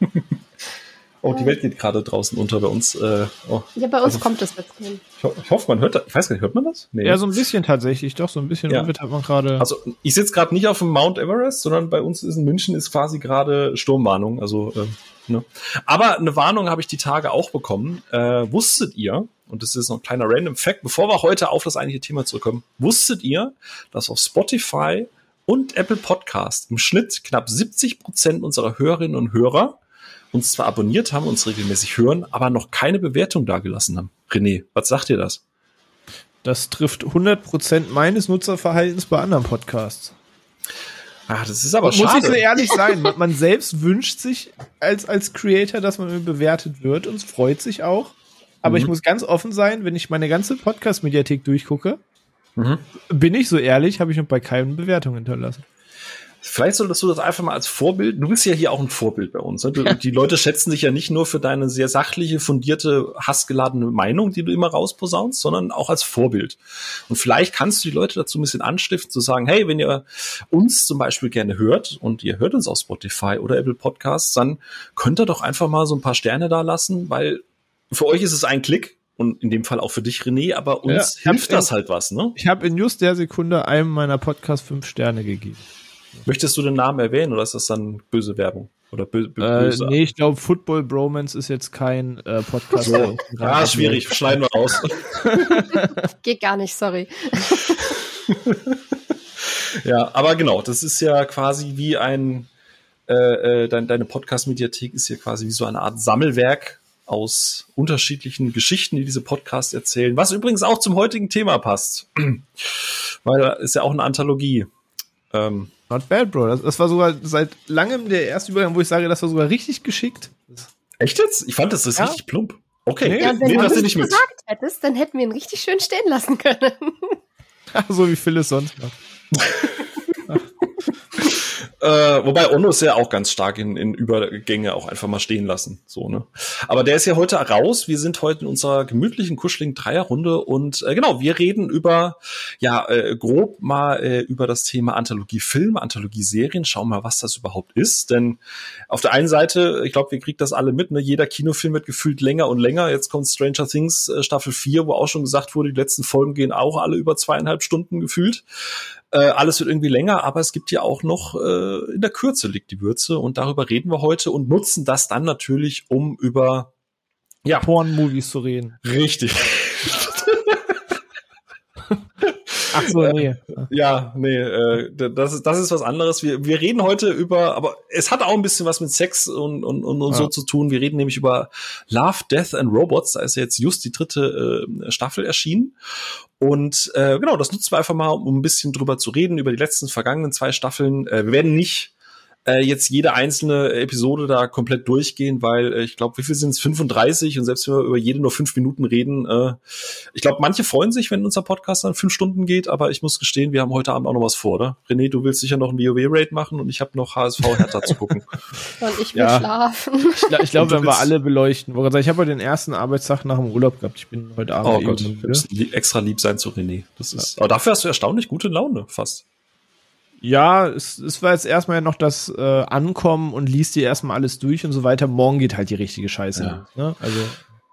Oh, die Welt geht gerade draußen unter bei uns. Äh, oh. Ja, bei uns also, kommt das jetzt hin. Ich, ich, hoffe, man hört das. Ich weiß gar nicht, hört man das? Nee. Ja, so ein bisschen tatsächlich. Doch, so ein bisschen ja. hat man gerade. Also ich sitze gerade nicht auf dem Mount Everest, sondern bei uns ist in München ist quasi gerade Sturmwarnung. Also, äh, ne. Aber eine Warnung habe ich die Tage auch bekommen. Äh, wusstet ihr, und das ist noch ein kleiner Random Fact, bevor wir heute auf das eigentliche Thema zurückkommen, wusstet ihr, dass auf Spotify und Apple Podcast im Schnitt knapp 70 Prozent unserer Hörerinnen und Hörer uns zwar abonniert haben, uns regelmäßig hören, aber noch keine Bewertung dagelassen haben. René, was sagt dir das? Das trifft 100% meines Nutzerverhaltens bei anderen Podcasts. Ah, das ist aber Muss schade. Muss ich so ehrlich sein. Man, man, selbst wünscht sich als, als Creator, dass man bewertet wird und freut sich auch. Aber mhm. ich muss ganz offen sein, wenn ich meine ganze Podcast-Mediathek durchgucke, mhm. bin ich so ehrlich, habe ich noch bei keinem Bewertung hinterlassen. Vielleicht solltest du das einfach mal als Vorbild, du bist ja hier auch ein Vorbild bei uns. Ne? Du, ja. Die Leute schätzen dich ja nicht nur für deine sehr sachliche, fundierte, hassgeladene Meinung, die du immer rausposaunst, sondern auch als Vorbild. Und vielleicht kannst du die Leute dazu ein bisschen anstiften, zu sagen, hey, wenn ihr uns zum Beispiel gerne hört und ihr hört uns auf Spotify oder Apple Podcasts, dann könnt ihr doch einfach mal so ein paar Sterne da lassen, weil für euch ist es ein Klick und in dem Fall auch für dich, René, aber uns ja, hilft das halt was, ne? Ich habe in just der Sekunde einem meiner Podcasts fünf Sterne gegeben. Möchtest du den Namen erwähnen oder ist das dann böse Werbung? Oder bö äh, böse? Äh, nee, ich glaube, Football Bromance ist jetzt kein äh, Podcast. So. ah, schwierig, schneiden wir raus. Geht gar nicht, sorry. ja, aber genau, das ist ja quasi wie ein, äh, äh dein, deine Podcast-Mediathek ist ja quasi wie so eine Art Sammelwerk aus unterschiedlichen Geschichten, die diese Podcasts erzählen, was übrigens auch zum heutigen Thema passt. Weil da ist ja auch eine Anthologie. Ähm, Not bad, Bro. Das, das, war sogar seit langem der erste Übergang, wo ich sage, das war sogar richtig geschickt. Echt jetzt? Ich fand, das ist ja. richtig plump. Okay, ja, wenn nee, du das nicht mit. gesagt hättest, dann hätten wir ihn richtig schön stehen lassen können. so wie Phil es sonst macht. Äh, wobei Ono ist ja auch ganz stark in, in Übergänge auch einfach mal stehen lassen. So, ne? Aber der ist ja heute raus. Wir sind heute in unserer gemütlichen, kuscheligen Dreierrunde und äh, genau, wir reden über, ja, äh, grob mal äh, über das Thema Anthologie Film, Anthologie Serien. Schauen mal, was das überhaupt ist. Denn auf der einen Seite, ich glaube, wir kriegen das alle mit, ne? Jeder Kinofilm wird gefühlt länger und länger. Jetzt kommt Stranger Things äh, Staffel 4, wo auch schon gesagt wurde, die letzten Folgen gehen auch alle über zweieinhalb Stunden gefühlt. Äh, alles wird irgendwie länger, aber es gibt ja auch noch, äh, in der Kürze liegt die Würze und darüber reden wir heute und nutzen das dann natürlich, um über ja. Porn-Movies zu reden. Richtig. Ach so, nee. ja, nee, äh, das, ist, das ist was anderes. Wir, wir reden heute über, aber es hat auch ein bisschen was mit Sex und, und, und, und ja. so zu tun. Wir reden nämlich über Love, Death and Robots. Da ist jetzt just die dritte äh, Staffel erschienen. Und äh, genau, das nutzen wir einfach mal, um ein bisschen drüber zu reden, über die letzten vergangenen zwei Staffeln. Äh, wir werden nicht äh, jetzt jede einzelne Episode da komplett durchgehen, weil äh, ich glaube, wie viel sind es? 35 und selbst wenn wir über jede nur fünf Minuten reden, äh, ich glaube, manche freuen sich, wenn unser Podcast dann fünf Stunden geht, aber ich muss gestehen, wir haben heute Abend auch noch was vor, oder? René, du willst sicher noch ein WoW-Raid machen und ich habe noch HSV Hertha zu gucken. Und ich will ja. schlafen. Ich, ich glaube, wenn wir alle beleuchten. Ich habe heute den ersten Arbeitstag nach dem Urlaub gehabt. Ich bin heute Abend. Oh Gott, extra lieb sein zu René. Das ist, ja. aber dafür hast du erstaunlich gute Laune, fast. Ja, es, es war jetzt erstmal noch das äh, Ankommen und liest dir erstmal alles durch und so weiter. Morgen geht halt die richtige Scheiße. Ja. Ne? Also.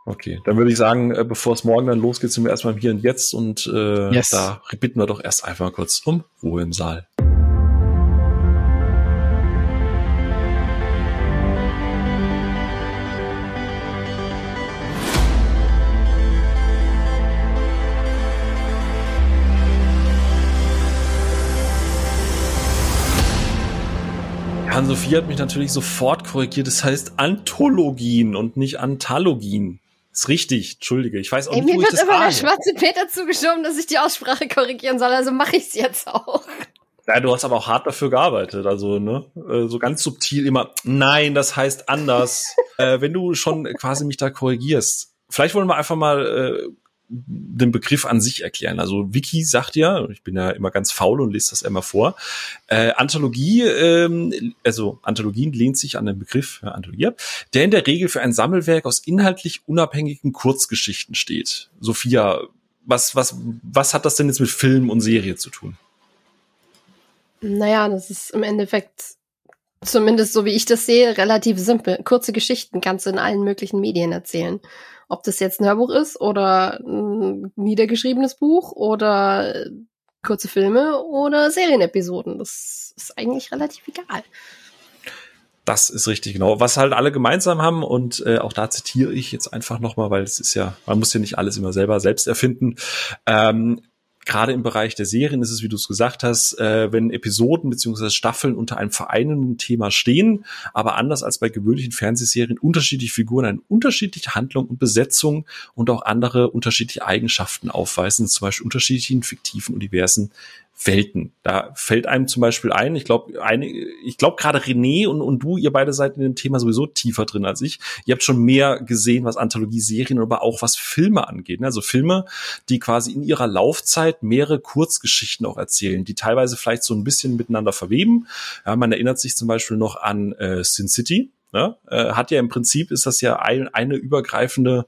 Okay, dann würde ich sagen, äh, bevor es morgen dann losgeht, sind wir erstmal hier und jetzt und äh, yes. da bitten wir doch erst einfach kurz um Ruhe im Saal. Ann-Sophie hat mich natürlich sofort korrigiert. Das heißt Anthologien und nicht Anthologien. Ist richtig, entschuldige. Ich weiß auch Ey, nicht, wo ich das Mir wird immer der schwarze Peter zugeschoben, dass ich die Aussprache korrigieren soll, also mache ich es jetzt auch. Ja, du hast aber auch hart dafür gearbeitet, also ne, äh, so ganz subtil immer. Nein, das heißt anders. äh, wenn du schon quasi mich da korrigierst, vielleicht wollen wir einfach mal äh, den Begriff an sich erklären. Also Wiki sagt ja, ich bin ja immer ganz faul und lese das immer vor, äh, Anthologie, ähm, also Anthologien lehnt sich an den Begriff ja, Anthologie, der in der Regel für ein Sammelwerk aus inhaltlich unabhängigen Kurzgeschichten steht. Sophia, was, was, was hat das denn jetzt mit Film und Serie zu tun? Naja, das ist im Endeffekt zumindest so wie ich das sehe, relativ simpel. Kurze Geschichten kannst du in allen möglichen Medien erzählen. Ob das jetzt ein Hörbuch ist oder ein niedergeschriebenes Buch oder kurze Filme oder Serienepisoden. Das ist eigentlich relativ egal. Das ist richtig genau. Was halt alle gemeinsam haben und äh, auch da zitiere ich jetzt einfach nochmal, weil es ist ja, man muss ja nicht alles immer selber selbst erfinden. Ähm, gerade im Bereich der Serien ist es, wie du es gesagt hast, äh, wenn Episoden beziehungsweise Staffeln unter einem vereinenden Thema stehen, aber anders als bei gewöhnlichen Fernsehserien unterschiedliche Figuren eine unterschiedliche Handlung und Besetzung und auch andere unterschiedliche Eigenschaften aufweisen, zum Beispiel unterschiedlichen fiktiven Universen Welten. Da fällt einem zum Beispiel ein, ich glaube, ich glaube gerade René und, und du, ihr beide seid in dem Thema sowieso tiefer drin als ich. Ihr habt schon mehr gesehen, was Anthologie-Serien, aber auch was Filme angeht. Ne? Also Filme, die quasi in ihrer Laufzeit mehrere Kurzgeschichten auch erzählen, die teilweise vielleicht so ein bisschen miteinander verweben. Ja, man erinnert sich zum Beispiel noch an äh, Sin City. Ne? Äh, hat ja im Prinzip ist das ja ein, eine übergreifende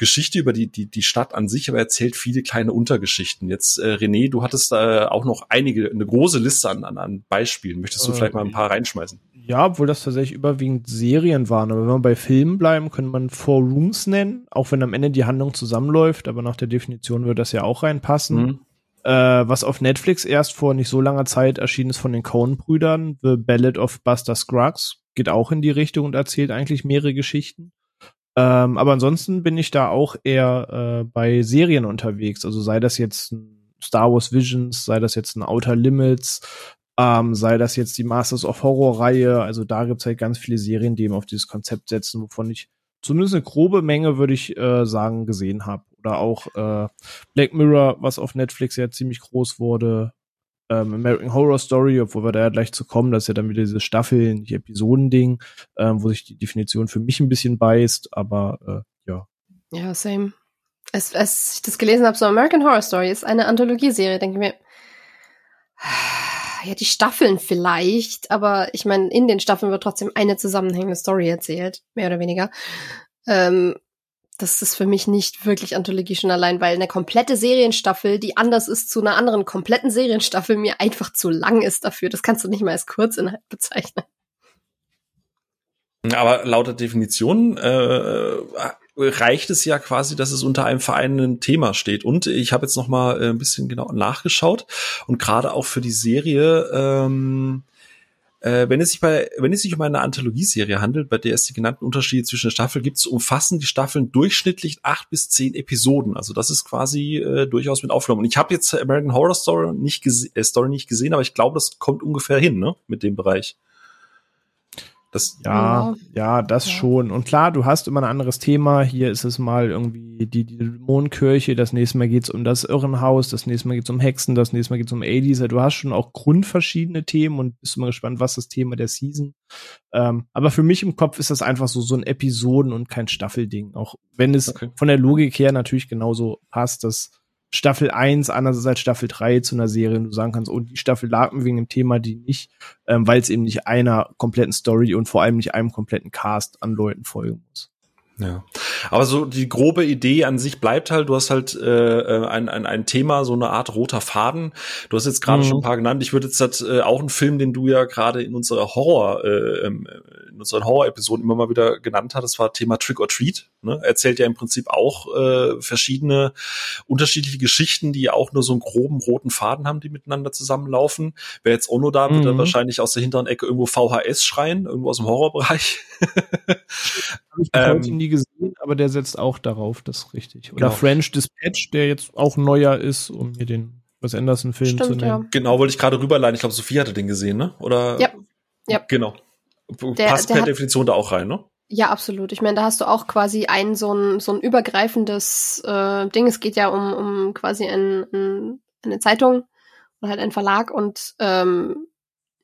Geschichte über die, die, die Stadt an sich, aber erzählt viele kleine Untergeschichten. Jetzt, äh, René, du hattest äh, auch noch einige, eine große Liste an, an, an Beispielen. Möchtest du äh, vielleicht mal ein paar reinschmeißen? Ja, obwohl das tatsächlich überwiegend Serien waren. Aber wenn wir bei Filmen bleiben, könnte man Four Rooms nennen, auch wenn am Ende die Handlung zusammenläuft, aber nach der Definition würde das ja auch reinpassen. Mhm. Äh, was auf Netflix erst vor nicht so langer Zeit erschienen ist von den Coen-Brüdern, The Ballad of Buster Scruggs, geht auch in die Richtung und erzählt eigentlich mehrere Geschichten. Ähm, aber ansonsten bin ich da auch eher äh, bei Serien unterwegs. Also sei das jetzt ein Star Wars Visions, sei das jetzt ein Outer Limits, ähm, sei das jetzt die Masters of Horror Reihe. Also da gibt's halt ganz viele Serien, die eben auf dieses Konzept setzen, wovon ich zumindest eine grobe Menge, würde ich äh, sagen, gesehen habe. Oder auch äh, Black Mirror, was auf Netflix ja ziemlich groß wurde ähm, American Horror Story, obwohl wir da ja gleich zu kommen, das ist ja dann wieder dieses Staffeln, nicht Episodending, ähm, wo sich die Definition für mich ein bisschen beißt, aber äh, ja. Ja, same. Als, als ich das gelesen habe, so American Horror Story ist eine Anthologieserie, denke ich mir, ja, die Staffeln vielleicht, aber ich meine, in den Staffeln wird trotzdem eine zusammenhängende Story erzählt, mehr oder weniger. Ähm, das ist für mich nicht wirklich Anthologie schon allein, weil eine komplette Serienstaffel, die anders ist zu einer anderen kompletten Serienstaffel, mir einfach zu lang ist dafür. Das kannst du nicht mal als Kurzinhalt bezeichnen. Aber laut der Definition äh, reicht es ja quasi, dass es unter einem vereinenden Thema steht. Und ich habe jetzt noch mal äh, ein bisschen genau nachgeschaut und gerade auch für die Serie ähm, äh, wenn es sich bei, wenn es sich um eine Anthologieserie handelt, bei der es die genannten Unterschiede zwischen der Staffel gibt, umfassen die Staffeln durchschnittlich acht bis zehn Episoden. Also das ist quasi äh, durchaus mit aufgenommen. Und ich habe jetzt American Horror Story nicht, äh, Story nicht gesehen, aber ich glaube, das kommt ungefähr hin, ne, mit dem Bereich. Das, ja, ja, das ja. schon. Und klar, du hast immer ein anderes Thema. Hier ist es mal irgendwie die, die Dämonenkirche, das nächste Mal geht's um das Irrenhaus, das nächste Mal geht's um Hexen, das nächste Mal geht's um 80s. Du hast schon auch grundverschiedene Themen und bist immer gespannt, was das Thema der Season. Ähm, aber für mich im Kopf ist das einfach so, so ein Episoden- und kein Staffelding. Auch wenn es okay. von der Logik her natürlich genauso passt, dass Staffel 1 anders als Staffel 3 zu einer Serie und du sagen kannst, oh, die Staffel lag mir wegen dem Thema die nicht, ähm, weil es eben nicht einer kompletten Story und vor allem nicht einem kompletten Cast an Leuten folgen muss. Ja, aber so die grobe Idee an sich bleibt halt, du hast halt äh, äh, ein, ein, ein Thema, so eine Art roter Faden. Du hast jetzt gerade mhm. schon ein paar genannt. Ich würde jetzt halt, äh, auch einen Film, den du ja gerade in unserer Horror, äh, ähm, in unseren Horror-Episoden immer mal wieder genannt hast, das war Thema Trick or Treat. Ne? Erzählt ja im Prinzip auch äh, verschiedene unterschiedliche Geschichten, die auch nur so einen groben roten Faden haben, die miteinander zusammenlaufen. Wer jetzt Ono da, wird mhm. er wahrscheinlich aus der hinteren Ecke irgendwo VHS schreien, irgendwo aus dem Horrorbereich. Habe ich ähm, heute nie gesehen, aber der setzt auch darauf, das ist richtig. Oder genau. French Dispatch, der jetzt auch neuer ist, um hier den Wes Anderson-Film zu nennen. Ja. Genau, wollte ich gerade rüberleiten. Ich glaube, Sophie hatte den gesehen, ne? Oder? Ja. ja. Genau. Der, Passt der per hat, Definition da auch rein, ne? Ja, absolut. Ich meine, da hast du auch quasi ein so ein, so ein übergreifendes äh, Ding. Es geht ja um, um quasi ein, ein, eine Zeitung oder halt ein Verlag und ähm,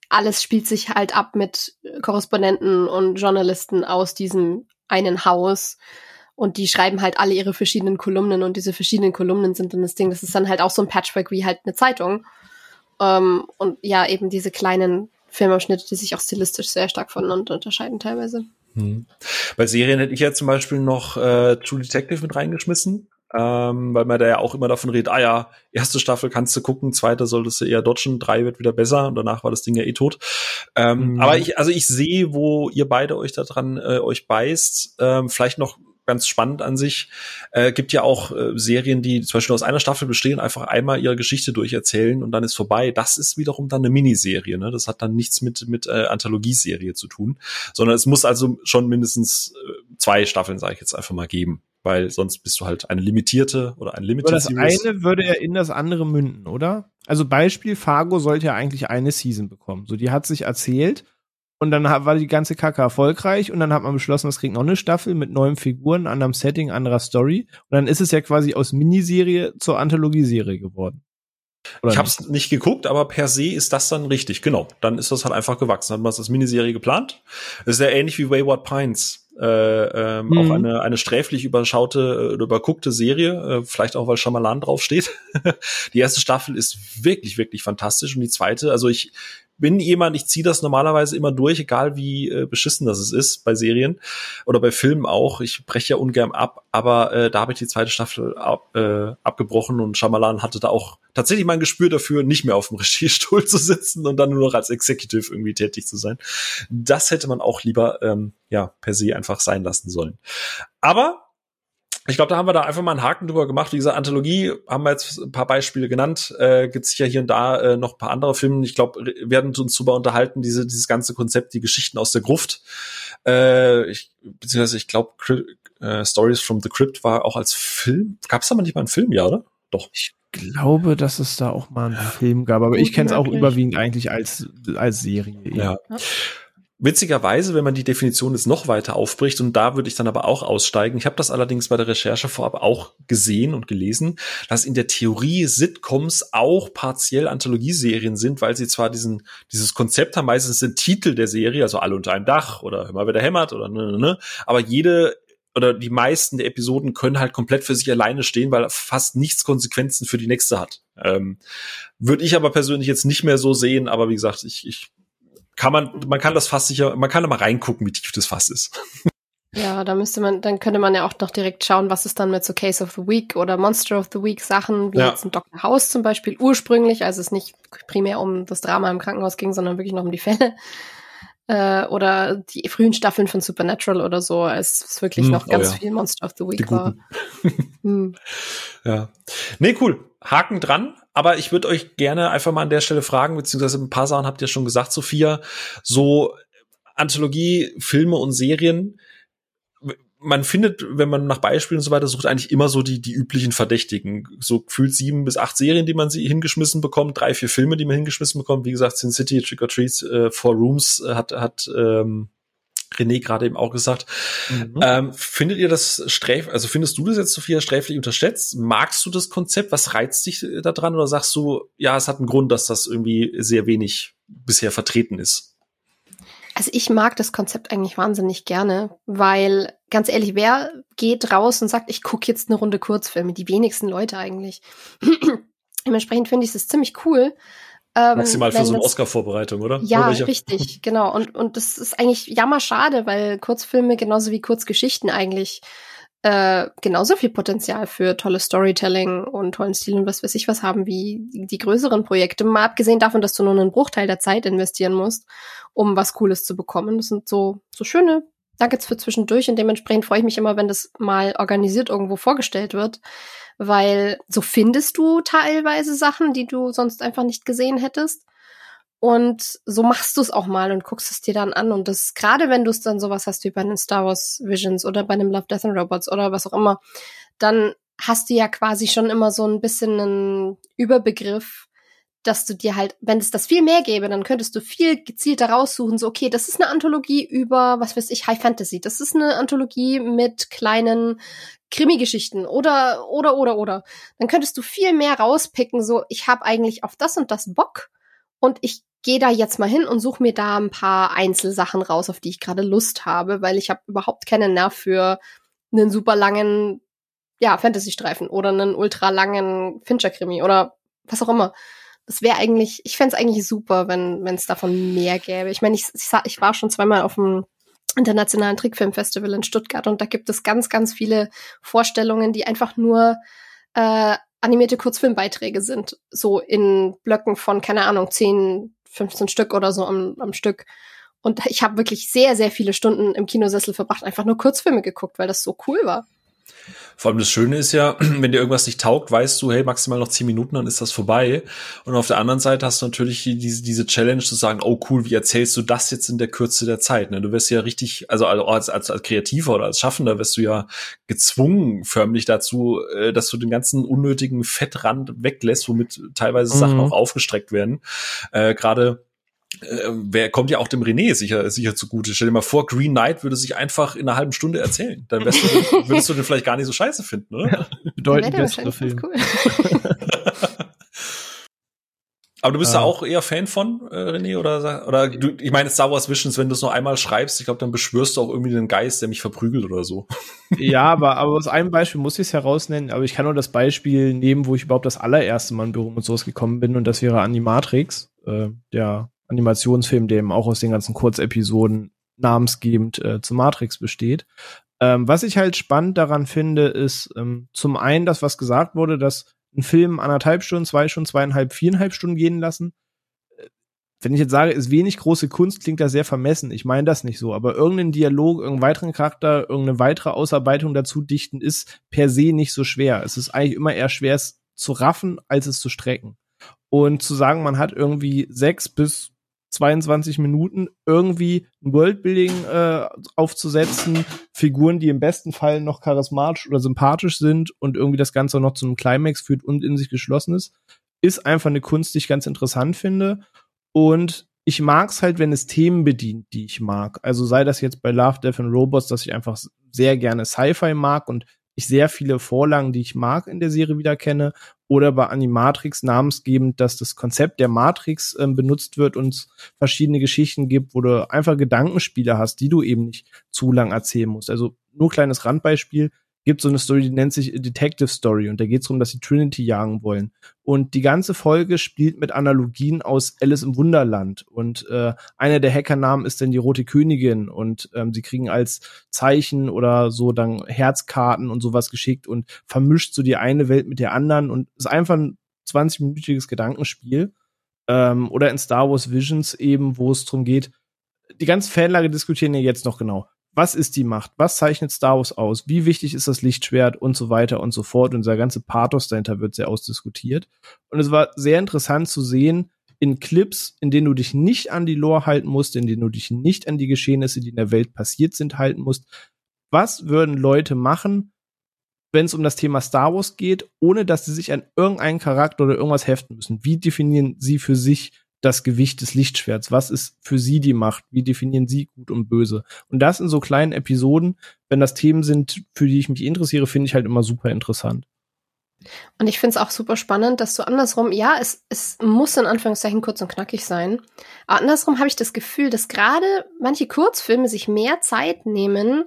alles spielt sich halt ab mit Korrespondenten und Journalisten aus diesem einen Haus. Und die schreiben halt alle ihre verschiedenen Kolumnen und diese verschiedenen Kolumnen sind dann das Ding. Das ist dann halt auch so ein Patchwork wie halt eine Zeitung. Ähm, und ja, eben diese kleinen Filmausschnitte, die sich auch stilistisch sehr stark voneinander unterscheiden teilweise. Hm. Bei Serien hätte ich ja zum Beispiel noch äh, True Detective mit reingeschmissen. ähm, weil man da ja auch immer davon redet, ah ja, erste Staffel kannst du gucken, zweite solltest du eher dodgen, drei wird wieder besser und danach war das Ding ja eh tot. Ähm, mhm. Aber ich, also ich sehe, wo ihr beide euch da dran äh, euch beißt. Ähm, vielleicht noch ganz spannend an sich. Äh, gibt ja auch äh, Serien, die zum Beispiel aus einer Staffel bestehen, einfach einmal ihre Geschichte durcherzählen und dann ist vorbei. Das ist wiederum dann eine Miniserie. Ne? Das hat dann nichts mit mit äh, Anthologieserie zu tun, sondern es muss also schon mindestens äh, zwei Staffeln, sage ich jetzt einfach mal, geben weil sonst bist du halt eine limitierte oder ein Limited Das Series. eine würde ja in das andere münden, oder? Also Beispiel, Fargo sollte ja eigentlich eine Season bekommen. So, die hat sich erzählt und dann war die ganze Kacke erfolgreich und dann hat man beschlossen, es kriegt noch eine Staffel mit neuen Figuren, anderem Setting, anderer Story. Und dann ist es ja quasi aus Miniserie zur Anthologieserie geworden. Oder ich habe es nicht geguckt, aber per se ist das dann richtig. Genau, dann ist das halt einfach gewachsen. Dann hat man es als Miniserie geplant. Das ist ja ähnlich wie Wayward Pines. Äh, ähm, mhm. Auch eine, eine sträflich überschaute, äh, überguckte Serie, äh, vielleicht auch, weil Shyamalan draufsteht. die erste Staffel ist wirklich, wirklich fantastisch und die zweite, also ich bin jemand, ich ziehe das normalerweise immer durch, egal wie äh, beschissen das es ist bei Serien oder bei Filmen auch. Ich breche ja ungern ab, aber äh, da habe ich die zweite Staffel ab, äh, abgebrochen und Shyamalan hatte da auch tatsächlich mal ein Gespür dafür, nicht mehr auf dem Regiestuhl zu sitzen und dann nur noch als Executive irgendwie tätig zu sein. Das hätte man auch lieber ähm, ja per se einfach sein lassen sollen. Aber ich glaube, da haben wir da einfach mal einen Haken drüber gemacht. Wie gesagt, Anthologie haben wir jetzt ein paar Beispiele genannt. Äh, Gibt sicher hier und da äh, noch ein paar andere Filme. Ich glaube, werden uns darüber unterhalten, diese, dieses ganze Konzept, die Geschichten aus der Gruft. Äh, ich, beziehungsweise ich glaube, äh, Stories from the Crypt war auch als Film. Gab es da mal nicht mal einen Film, ja, oder? Doch. Ich glaube, dass es da auch mal einen Film gab, aber ich kenne es auch überwiegend eigentlich als, als Serie. Ja. ja. Witzigerweise, wenn man die Definition jetzt noch weiter aufbricht, und da würde ich dann aber auch aussteigen, ich habe das allerdings bei der Recherche vorab auch gesehen und gelesen, dass in der Theorie Sitcoms auch partiell Anthologieserien sind, weil sie zwar diesen, dieses Konzept haben, meistens den Titel der Serie, also alle unter einem Dach oder immer wieder hämmert oder ne, ne, ne, aber jede oder die meisten der Episoden können halt komplett für sich alleine stehen, weil fast nichts Konsequenzen für die nächste hat. Ähm, Würde ich aber persönlich jetzt nicht mehr so sehen, aber wie gesagt, ich, ich kann man, man kann das Fass sicher, man kann da mal reingucken, wie tief das Fass ist. Ja, da müsste man, dann könnte man ja auch noch direkt schauen, was ist dann mit so Case of the Week oder Monster of the Week Sachen, wie ja. jetzt ein Dr. House zum Beispiel ursprünglich, als es nicht primär um das Drama im Krankenhaus ging, sondern wirklich noch um die Fälle. Äh, oder die frühen Staffeln von Supernatural oder so, als es wirklich hm, noch ganz oh ja. viel Monster of the Week war. hm. Ja. Nee, cool. Haken dran. Aber ich würde euch gerne einfach mal an der Stelle fragen, beziehungsweise ein paar Sachen habt ihr schon gesagt, Sophia. So Anthologie, Filme und Serien. Man findet, wenn man nach Beispielen und so weiter sucht, eigentlich immer so die, die üblichen Verdächtigen. So gefühlt sieben bis acht Serien, die man sie hingeschmissen bekommt, drei, vier Filme, die man hingeschmissen bekommt. Wie gesagt, Sin City, Trick or Treat, äh, Four Rooms äh, hat, hat ähm, René gerade eben auch gesagt. Mhm. Ähm, findet ihr das sträf, also findest du das jetzt, Sophia, sträflich unterschätzt? Magst du das Konzept? Was reizt dich da dran? Oder sagst du, ja, es hat einen Grund, dass das irgendwie sehr wenig bisher vertreten ist? Also ich mag das Konzept eigentlich wahnsinnig gerne, weil ganz ehrlich, wer geht raus und sagt, ich gucke jetzt eine Runde Kurzfilme? Die wenigsten Leute eigentlich. Dementsprechend finde ich es ziemlich cool, ähm, Maximal für so eine Oscar-Vorbereitung, oder? Ja, oder richtig, genau. Und, und das ist eigentlich jammerschade, weil Kurzfilme genauso wie Kurzgeschichten eigentlich äh, genauso viel Potenzial für tolles Storytelling und tollen Stil und was weiß ich was haben wie die, größeren Projekte. Mal abgesehen davon, dass du nur einen Bruchteil der Zeit investieren musst, um was Cooles zu bekommen. Das sind so, so schöne Nuggets für zwischendurch und dementsprechend freue ich mich immer, wenn das mal organisiert irgendwo vorgestellt wird weil so findest du teilweise Sachen, die du sonst einfach nicht gesehen hättest. Und so machst du es auch mal und guckst es dir dann an. Und das gerade wenn du es dann sowas hast wie bei den Star Wars Visions oder bei einem Love, Death and Robots oder was auch immer, dann hast du ja quasi schon immer so ein bisschen einen Überbegriff, dass du dir halt, wenn es das viel mehr gäbe, dann könntest du viel gezielter raussuchen, so, okay, das ist eine Anthologie über, was weiß ich, High Fantasy. Das ist eine Anthologie mit kleinen Krimi-Geschichten oder, oder, oder, oder. Dann könntest du viel mehr rauspicken, so, ich habe eigentlich auf das und das Bock und ich gehe da jetzt mal hin und suche mir da ein paar Einzelsachen raus, auf die ich gerade Lust habe, weil ich habe überhaupt keinen Nerv für einen super langen, ja, Fantasy-Streifen oder einen ultra langen Fincher-Krimi oder was auch immer. Das wäre eigentlich, ich fände es eigentlich super, wenn es davon mehr gäbe. Ich meine, ich, ich, ich war schon zweimal auf dem Internationalen Trickfilmfestival in Stuttgart. Und da gibt es ganz, ganz viele Vorstellungen, die einfach nur äh, animierte Kurzfilmbeiträge sind. So in Blöcken von, keine Ahnung, 10, 15 Stück oder so am, am Stück. Und ich habe wirklich sehr, sehr viele Stunden im Kinosessel verbracht, einfach nur Kurzfilme geguckt, weil das so cool war. Vor allem das Schöne ist ja, wenn dir irgendwas nicht taugt, weißt du, hey, maximal noch zehn Minuten, dann ist das vorbei. Und auf der anderen Seite hast du natürlich diese, diese Challenge zu sagen, oh cool, wie erzählst du das jetzt in der Kürze der Zeit? Ne? Du wirst ja richtig, also als, als, als Kreativer oder als Schaffender wirst du ja gezwungen förmlich dazu, äh, dass du den ganzen unnötigen Fettrand weglässt, womit teilweise mhm. Sachen auch aufgestreckt werden. Äh, Gerade äh, wer kommt ja auch dem René sicher, sicher zugute. Stell dir mal vor, Green Knight würde sich einfach in einer halben Stunde erzählen. Dann wärst du, würdest du den vielleicht gar nicht so scheiße finden, oder? Ja, bedeutend bessere Film. Cool. Aber du bist da auch eher Fan von, äh, René, oder, oder du, ich meine, Star Wars Visions, wenn du es nur einmal schreibst, ich glaube, dann beschwörst du auch irgendwie den Geist, der mich verprügelt oder so. Ja, aber, aber aus einem Beispiel muss ich es herausnennen, aber ich kann nur das Beispiel nehmen, wo ich überhaupt das allererste Mal in Büro mit sowas gekommen bin, und das wäre Animatrix, äh, der Animationsfilm, der eben auch aus den ganzen Kurzepisoden namensgebend äh, zu Matrix besteht. Ähm, was ich halt spannend daran finde, ist ähm, zum einen das, was gesagt wurde, dass ein Film anderthalb Stunden, zwei Stunden, zweieinhalb, viereinhalb Stunden gehen lassen. Äh, wenn ich jetzt sage, ist wenig große Kunst, klingt das sehr vermessen. Ich meine das nicht so. Aber irgendein Dialog, irgendeinen weiteren Charakter, irgendeine weitere Ausarbeitung dazu dichten, ist per se nicht so schwer. Es ist eigentlich immer eher schwer, es zu raffen, als es zu strecken. Und zu sagen, man hat irgendwie sechs bis 22 Minuten irgendwie ein Worldbuilding äh, aufzusetzen, Figuren, die im besten Fall noch charismatisch oder sympathisch sind und irgendwie das Ganze noch zu einem Climax führt und in sich geschlossen ist, ist einfach eine Kunst, die ich ganz interessant finde. Und ich mag es halt, wenn es Themen bedient, die ich mag. Also sei das jetzt bei Love, Death and Robots, dass ich einfach sehr gerne Sci-Fi mag und ich sehr viele Vorlagen, die ich mag, in der Serie wieder kenne. Oder bei Animatrix namensgebend, dass das Konzept der Matrix äh, benutzt wird und verschiedene Geschichten gibt, wo du einfach Gedankenspiele hast, die du eben nicht zu lang erzählen musst. Also nur kleines Randbeispiel gibt so eine Story, die nennt sich Detective Story und da geht es darum, dass sie Trinity jagen wollen. Und die ganze Folge spielt mit Analogien aus Alice im Wunderland. Und äh, einer der Hackernamen ist dann die Rote Königin und ähm, sie kriegen als Zeichen oder so dann Herzkarten und sowas geschickt und vermischt so die eine Welt mit der anderen und ist einfach ein 20-minütiges Gedankenspiel. Ähm, oder in Star Wars Visions eben, wo es darum geht, die ganze Fanlage diskutieren ja jetzt noch genau was ist die Macht? Was zeichnet Star Wars aus? Wie wichtig ist das Lichtschwert und so weiter und so fort? Und dieser ganze Pathos dahinter wird sehr ausdiskutiert. Und es war sehr interessant zu sehen, in Clips, in denen du dich nicht an die Lore halten musst, in denen du dich nicht an die Geschehnisse, die in der Welt passiert sind, halten musst. Was würden Leute machen, wenn es um das Thema Star Wars geht, ohne dass sie sich an irgendeinen Charakter oder irgendwas heften müssen? Wie definieren sie für sich das Gewicht des Lichtschwerts? Was ist für sie die Macht? Wie definieren sie gut und böse? Und das in so kleinen Episoden, wenn das Themen sind, für die ich mich interessiere, finde ich halt immer super interessant. Und ich finde es auch super spannend, dass du andersrum, ja, es, es muss in Anführungszeichen kurz und knackig sein. Aber andersrum habe ich das Gefühl, dass gerade manche Kurzfilme sich mehr Zeit nehmen,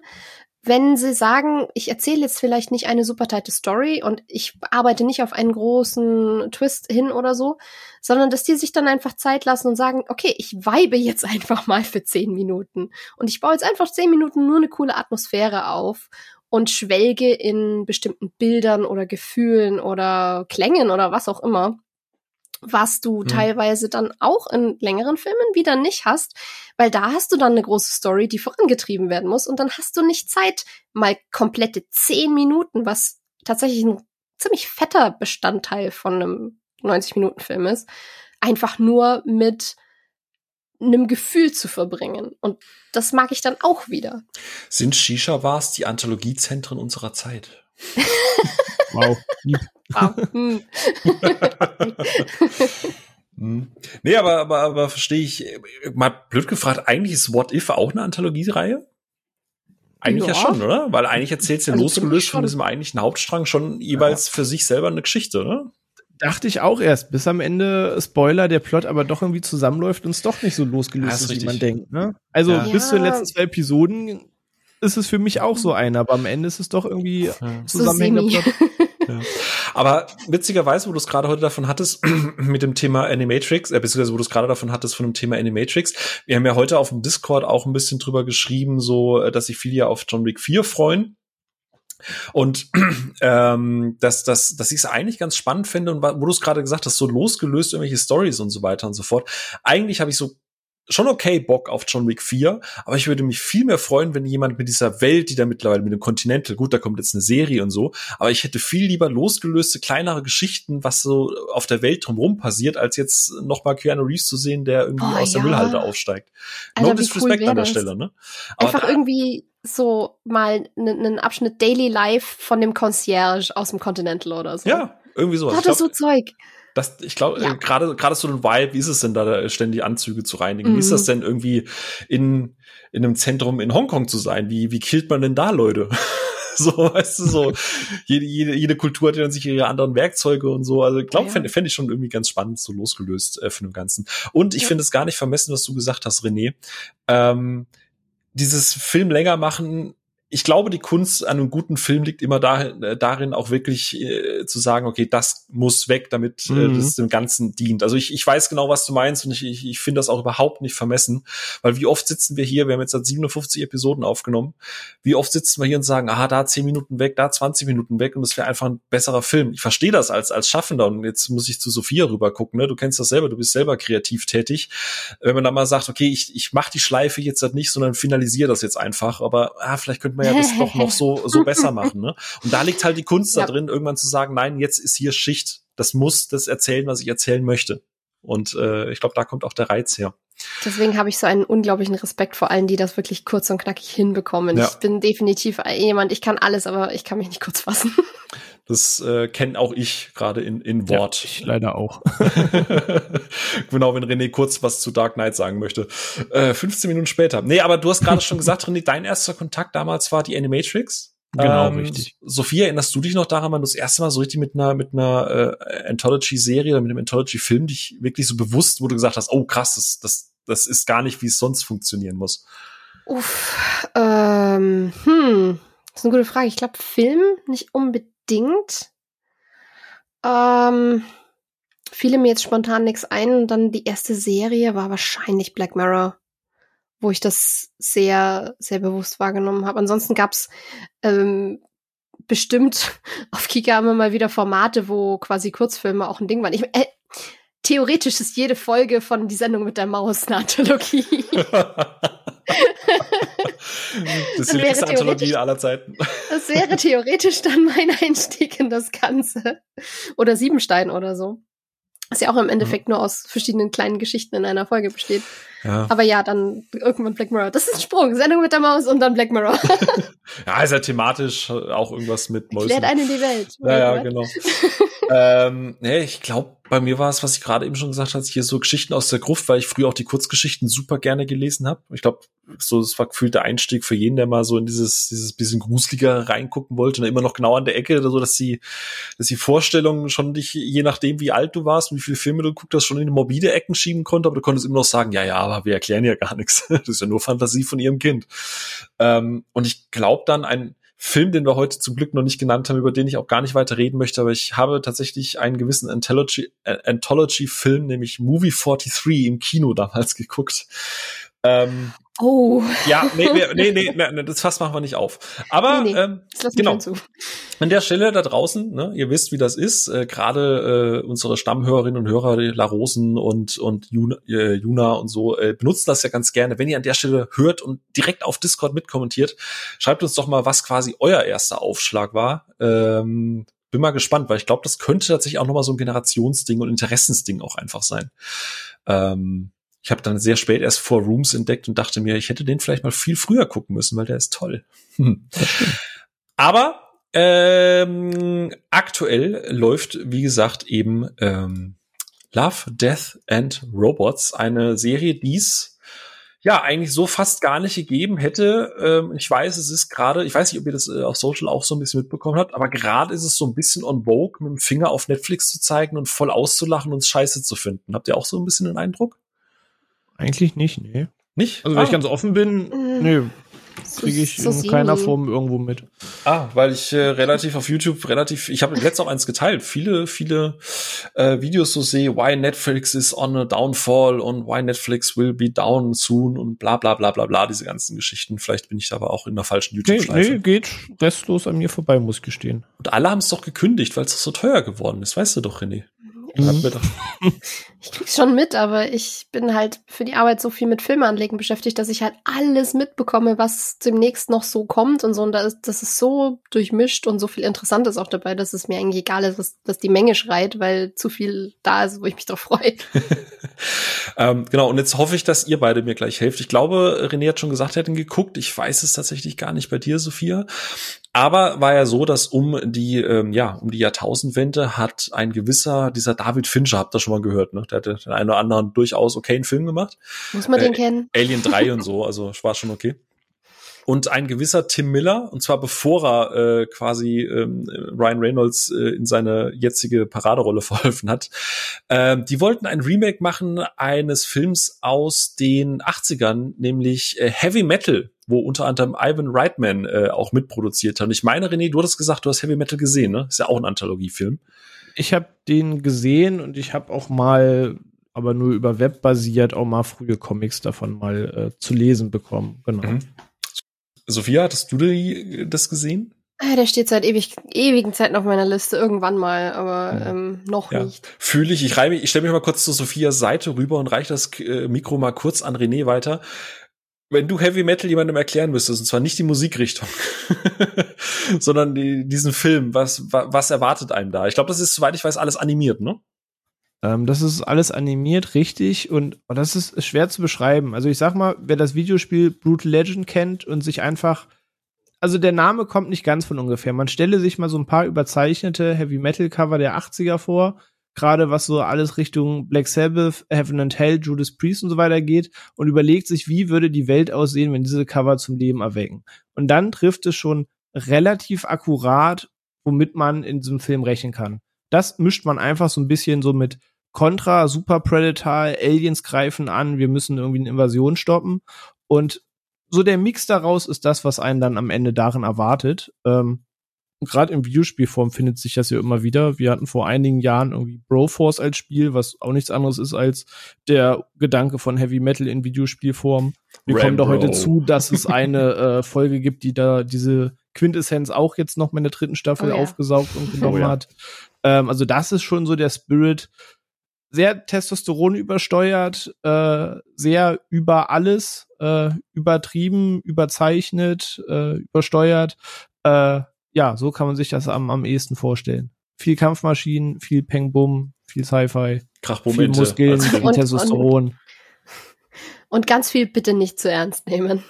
wenn sie sagen, ich erzähle jetzt vielleicht nicht eine super tighte Story und ich arbeite nicht auf einen großen Twist hin oder so, sondern dass die sich dann einfach Zeit lassen und sagen, okay, ich weibe jetzt einfach mal für zehn Minuten. Und ich baue jetzt einfach zehn Minuten nur eine coole Atmosphäre auf und schwelge in bestimmten Bildern oder Gefühlen oder Klängen oder was auch immer was du hm. teilweise dann auch in längeren Filmen wieder nicht hast, weil da hast du dann eine große Story, die vorangetrieben werden muss und dann hast du nicht Zeit, mal komplette zehn Minuten, was tatsächlich ein ziemlich fetter Bestandteil von einem 90-Minuten-Film ist, einfach nur mit einem Gefühl zu verbringen. Und das mag ich dann auch wieder. Sind Shisha-Bars die Anthologiezentren unserer Zeit? wow. Hm. hm. Nee, aber, aber, aber verstehe ich, mal blöd gefragt, eigentlich ist What If auch eine Anthologiereihe? Eigentlich ja. ja. schon, oder? Weil eigentlich erzählt sie also losgelöst von diesem eigentlichen Hauptstrang schon jeweils ja. für sich selber eine Geschichte, oder? Dachte ich auch erst, bis am Ende, Spoiler, der Plot aber doch irgendwie zusammenläuft und es doch nicht so losgelöst ist, wie man denkt. Ne? Also ja. bis zu den letzten zwei Episoden ist es für mich auch so einer, aber am Ende ist es doch irgendwie ja. zusammenhängender Plot. Ja. Aber witzigerweise, wo du es gerade heute davon hattest, mit dem Thema Animatrix, äh, beziehungsweise wo du es gerade davon hattest von dem Thema Animatrix, wir haben ja heute auf dem Discord auch ein bisschen drüber geschrieben, so, äh, dass sich viele ja auf John Wick 4 freuen. Und ähm, dass, dass, dass ich es eigentlich ganz spannend finde und wo du es gerade gesagt hast, so losgelöst irgendwelche Stories und so weiter und so fort. Eigentlich habe ich so schon okay Bock auf John Wick 4, aber ich würde mich viel mehr freuen, wenn jemand mit dieser Welt, die da mittlerweile mit dem Continental, gut, da kommt jetzt eine Serie und so, aber ich hätte viel lieber losgelöste, kleinere Geschichten, was so auf der Welt drumherum passiert, als jetzt nochmal Keanu Reeves zu sehen, der irgendwie oh, aus der Müllhalde aufsteigt. Alter, no disrespect cool an der Stelle, ne? Aber Einfach irgendwie so mal einen ne, Abschnitt Daily Life von dem Concierge aus dem Continental oder so. Ja, irgendwie sowas. Hat das so Zeug. Das, ich glaube, ja. gerade gerade so ein Vibe, wie ist es denn da, ständig Anzüge zu reinigen? Mhm. Wie ist das mhm. denn irgendwie in in einem Zentrum in Hongkong zu sein? Wie wie killt man denn da Leute? so, weißt du, so jede, jede, jede Kultur hat ja dann sich ihre anderen Werkzeuge und so. Also ich glaube, ja. fände fänd ich schon irgendwie ganz spannend, so losgelöst äh, von dem Ganzen. Und ich ja. finde es gar nicht vermessen, was du gesagt hast, René. Ähm, dieses Film länger machen ich glaube, die Kunst an einem guten Film liegt immer da, äh, darin, auch wirklich äh, zu sagen, okay, das muss weg, damit äh, mhm. das dem Ganzen dient. Also ich, ich weiß genau, was du meinst und ich, ich, ich finde das auch überhaupt nicht vermessen, weil wie oft sitzen wir hier, wir haben jetzt seit 57 Episoden aufgenommen, wie oft sitzen wir hier und sagen, ah, da 10 Minuten weg, da 20 Minuten weg und es wäre einfach ein besserer Film. Ich verstehe das als, als Schaffender und jetzt muss ich zu Sophia rüber gucken, ne? du kennst das selber, du bist selber kreativ tätig. Wenn man dann mal sagt, okay, ich, ich mache die Schleife jetzt halt nicht, sondern finalisiere das jetzt einfach, aber ah, vielleicht könnte man ja das doch noch so, so besser machen. Ne? Und da liegt halt die Kunst ja. da drin, irgendwann zu sagen, nein, jetzt ist hier Schicht. Das muss das erzählen, was ich erzählen möchte. Und äh, ich glaube, da kommt auch der Reiz her. Deswegen habe ich so einen unglaublichen Respekt vor allen, die das wirklich kurz und knackig hinbekommen. Ja. Ich bin definitiv jemand, ich kann alles, aber ich kann mich nicht kurz fassen. Das äh, kenne auch ich gerade in, in Wort. Ja, ich leider auch. genau, wenn René kurz was zu Dark Knight sagen möchte. Äh, 15 Minuten später. Nee, aber du hast gerade schon gesagt, René, dein erster Kontakt damals war die Animatrix. Genau, ähm, richtig. Sophia, erinnerst du dich noch daran, wann du das erste Mal so richtig mit einer, mit einer äh, Anthology-Serie oder mit einem Anthology-Film dich wirklich so bewusst, wo du gesagt hast, oh krass, das, das, das ist gar nicht, wie es sonst funktionieren muss? Uff, ähm, hm, das ist eine gute Frage. Ich glaube, Film nicht unbedingt bedingt. Ähm, fiel mir jetzt spontan nichts ein. Und dann die erste Serie war wahrscheinlich Black Mirror, wo ich das sehr, sehr bewusst wahrgenommen habe. Ansonsten gab's ähm, bestimmt auf Kika immer mal wieder Formate, wo quasi Kurzfilme auch ein Ding waren. Ich, äh, theoretisch ist jede Folge von Die Sendung mit der Maus eine Anthologie. das ist die längste Anthologie aller Zeiten. Das wäre theoretisch dann mein Einstieg in das Ganze. Oder Siebenstein oder so. Was ja auch im Endeffekt mhm. nur aus verschiedenen kleinen Geschichten in einer Folge besteht. Ja. Aber ja, dann irgendwann Black Mirror. Das ist ein Sprung. Sendung mit der Maus und dann Black Mirror. ja, ist ja thematisch auch irgendwas mit Mäusen. Klärt einen die Welt. Ja, ja, genau. ähm, nee, ich glaube, bei mir war es, was ich gerade eben schon gesagt habe, hier so Geschichten aus der Gruft, weil ich früher auch die Kurzgeschichten super gerne gelesen habe. Ich glaube, so das war gefühlt der Einstieg für jeden, der mal so in dieses dieses bisschen gruseliger reingucken wollte und immer noch genau an der Ecke oder so, dass die dass die Vorstellung schon dich je nachdem wie alt du warst und wie viele Filme du guckt hast schon in morbide Ecken schieben konnte, aber du konntest immer noch sagen, ja ja, aber wir erklären ja gar nichts. Das ist ja nur Fantasie von ihrem Kind. Ähm, und ich glaube dann ein Film, den wir heute zum Glück noch nicht genannt haben, über den ich auch gar nicht weiter reden möchte, aber ich habe tatsächlich einen gewissen Anthology-Film, äh, Anthology nämlich Movie 43 im Kino damals geguckt. Ähm, Oh. Ja, nee, nee, nee, nee, das Fass machen wir nicht auf. Aber nee, nee, ähm, genau. An der Stelle da draußen, ne, ihr wisst, wie das ist. Äh, Gerade äh, unsere Stammhörerinnen und Hörer, die La Rosen und und Juna, äh, Juna und so äh, benutzen das ja ganz gerne. Wenn ihr an der Stelle hört und direkt auf Discord mitkommentiert, schreibt uns doch mal, was quasi euer erster Aufschlag war. Ähm, bin mal gespannt, weil ich glaube, das könnte tatsächlich auch nochmal so ein Generationsding und Interessensding auch einfach sein. Ähm, ich habe dann sehr spät erst vor Rooms entdeckt und dachte mir, ich hätte den vielleicht mal viel früher gucken müssen, weil der ist toll. Hm. Aber ähm, aktuell läuft, wie gesagt, eben ähm, Love, Death and Robots, eine Serie, die es ja eigentlich so fast gar nicht gegeben hätte. Ähm, ich weiß, es ist gerade, ich weiß nicht, ob ihr das äh, auf Social auch so ein bisschen mitbekommen habt, aber gerade ist es so ein bisschen on vogue, mit dem Finger auf Netflix zu zeigen und voll auszulachen und scheiße zu finden. Habt ihr auch so ein bisschen den Eindruck? Eigentlich nicht, nee. Nicht? Also, wenn ah. ich ganz offen bin, mm. nee, kriege ich so in keiner Form irgendwo mit. Ah, weil ich äh, relativ auf YouTube relativ, ich habe letztens auch eins geteilt, viele, viele äh, Videos so sehe, why Netflix is on a downfall und why Netflix will be down soon und bla bla bla bla bla, diese ganzen Geschichten. Vielleicht bin ich da aber auch in der falschen YouTube-Schleife. Nee, nee, geht restlos an mir vorbei, muss ich gestehen. Und alle haben es doch gekündigt, weil es so teuer geworden ist, weißt du doch, René. Mhm. Ich krieg's schon mit, aber ich bin halt für die Arbeit so viel mit Filmeanlegen beschäftigt, dass ich halt alles mitbekomme, was demnächst noch so kommt und so. Und das, das ist so durchmischt und so viel Interessantes auch dabei, dass es mir eigentlich egal ist, was, was die Menge schreit, weil zu viel da ist, wo ich mich drauf freue. ähm, genau, und jetzt hoffe ich, dass ihr beide mir gleich helft. Ich glaube, René hat schon gesagt, er hat ihn geguckt. Ich weiß es tatsächlich gar nicht bei dir, Sophia. Aber war ja so, dass um die, ähm, ja, um die Jahrtausendwende hat ein gewisser, dieser David Fincher, habt ihr schon mal gehört, ne? Der hat den einen oder anderen durchaus okayen Film gemacht. Muss man äh, den kennen? Alien 3 und so, also war schon okay. Und ein gewisser Tim Miller, und zwar bevor er äh, quasi ähm, Ryan Reynolds äh, in seine jetzige Paraderolle verholfen hat, äh, die wollten ein Remake machen eines Films aus den 80ern, nämlich äh, Heavy Metal wo unter anderem Ivan Reitman äh, auch mitproduziert hat. Und ich meine, René, du hattest gesagt, du hast Heavy Metal gesehen, ne? Ist ja auch ein Anthologiefilm. Ich habe den gesehen und ich habe auch mal, aber nur über Web basiert, auch mal frühe Comics davon mal äh, zu lesen bekommen. Genau. Mhm. Sophia, hattest du die, das gesehen? Ah, der steht seit ewig, ewigen Zeiten auf meiner Liste, irgendwann mal, aber ähm, noch ja. nicht. Fühle ich, ich ich stelle mich mal kurz zu Sophias Seite rüber und reiche das äh, Mikro mal kurz an René weiter wenn du Heavy Metal jemandem erklären müsstest, und zwar nicht die Musikrichtung, sondern die, diesen Film, was, was, erwartet einem da? Ich glaube, das ist, soweit ich weiß, alles animiert, ne? Ähm, das ist alles animiert, richtig, und oh, das ist schwer zu beschreiben. Also ich sag mal, wer das Videospiel Brutal Legend kennt und sich einfach also der Name kommt nicht ganz von ungefähr. Man stelle sich mal so ein paar überzeichnete Heavy Metal Cover der 80er vor gerade was so alles Richtung Black Sabbath, Heaven and Hell, Judas Priest und so weiter geht und überlegt sich, wie würde die Welt aussehen, wenn diese Cover zum Leben erwecken. Und dann trifft es schon relativ akkurat, womit man in diesem Film rechnen kann. Das mischt man einfach so ein bisschen so mit Contra, Super Predator, Aliens greifen an, wir müssen irgendwie eine Invasion stoppen. Und so der Mix daraus ist das, was einen dann am Ende darin erwartet. Ähm, gerade in Videospielform findet sich das ja immer wieder. Wir hatten vor einigen Jahren irgendwie Broforce als Spiel, was auch nichts anderes ist als der Gedanke von Heavy Metal in Videospielform. Wir Rambo. kommen da heute zu, dass es eine äh, Folge gibt, die da diese Quintessenz auch jetzt noch mal in der dritten Staffel oh, ja. aufgesaugt und genommen oh, ja. hat. Ähm, also das ist schon so der Spirit. Sehr Testosteron übersteuert, äh, sehr über alles, äh, übertrieben, überzeichnet, äh, übersteuert. Ja, so kann man sich das am, am ehesten vorstellen. Viel Kampfmaschinen, viel Peng Bum, viel Sci-Fi, viel Muskeln, viel und, Testosteron. Und, und ganz viel bitte nicht zu ernst nehmen.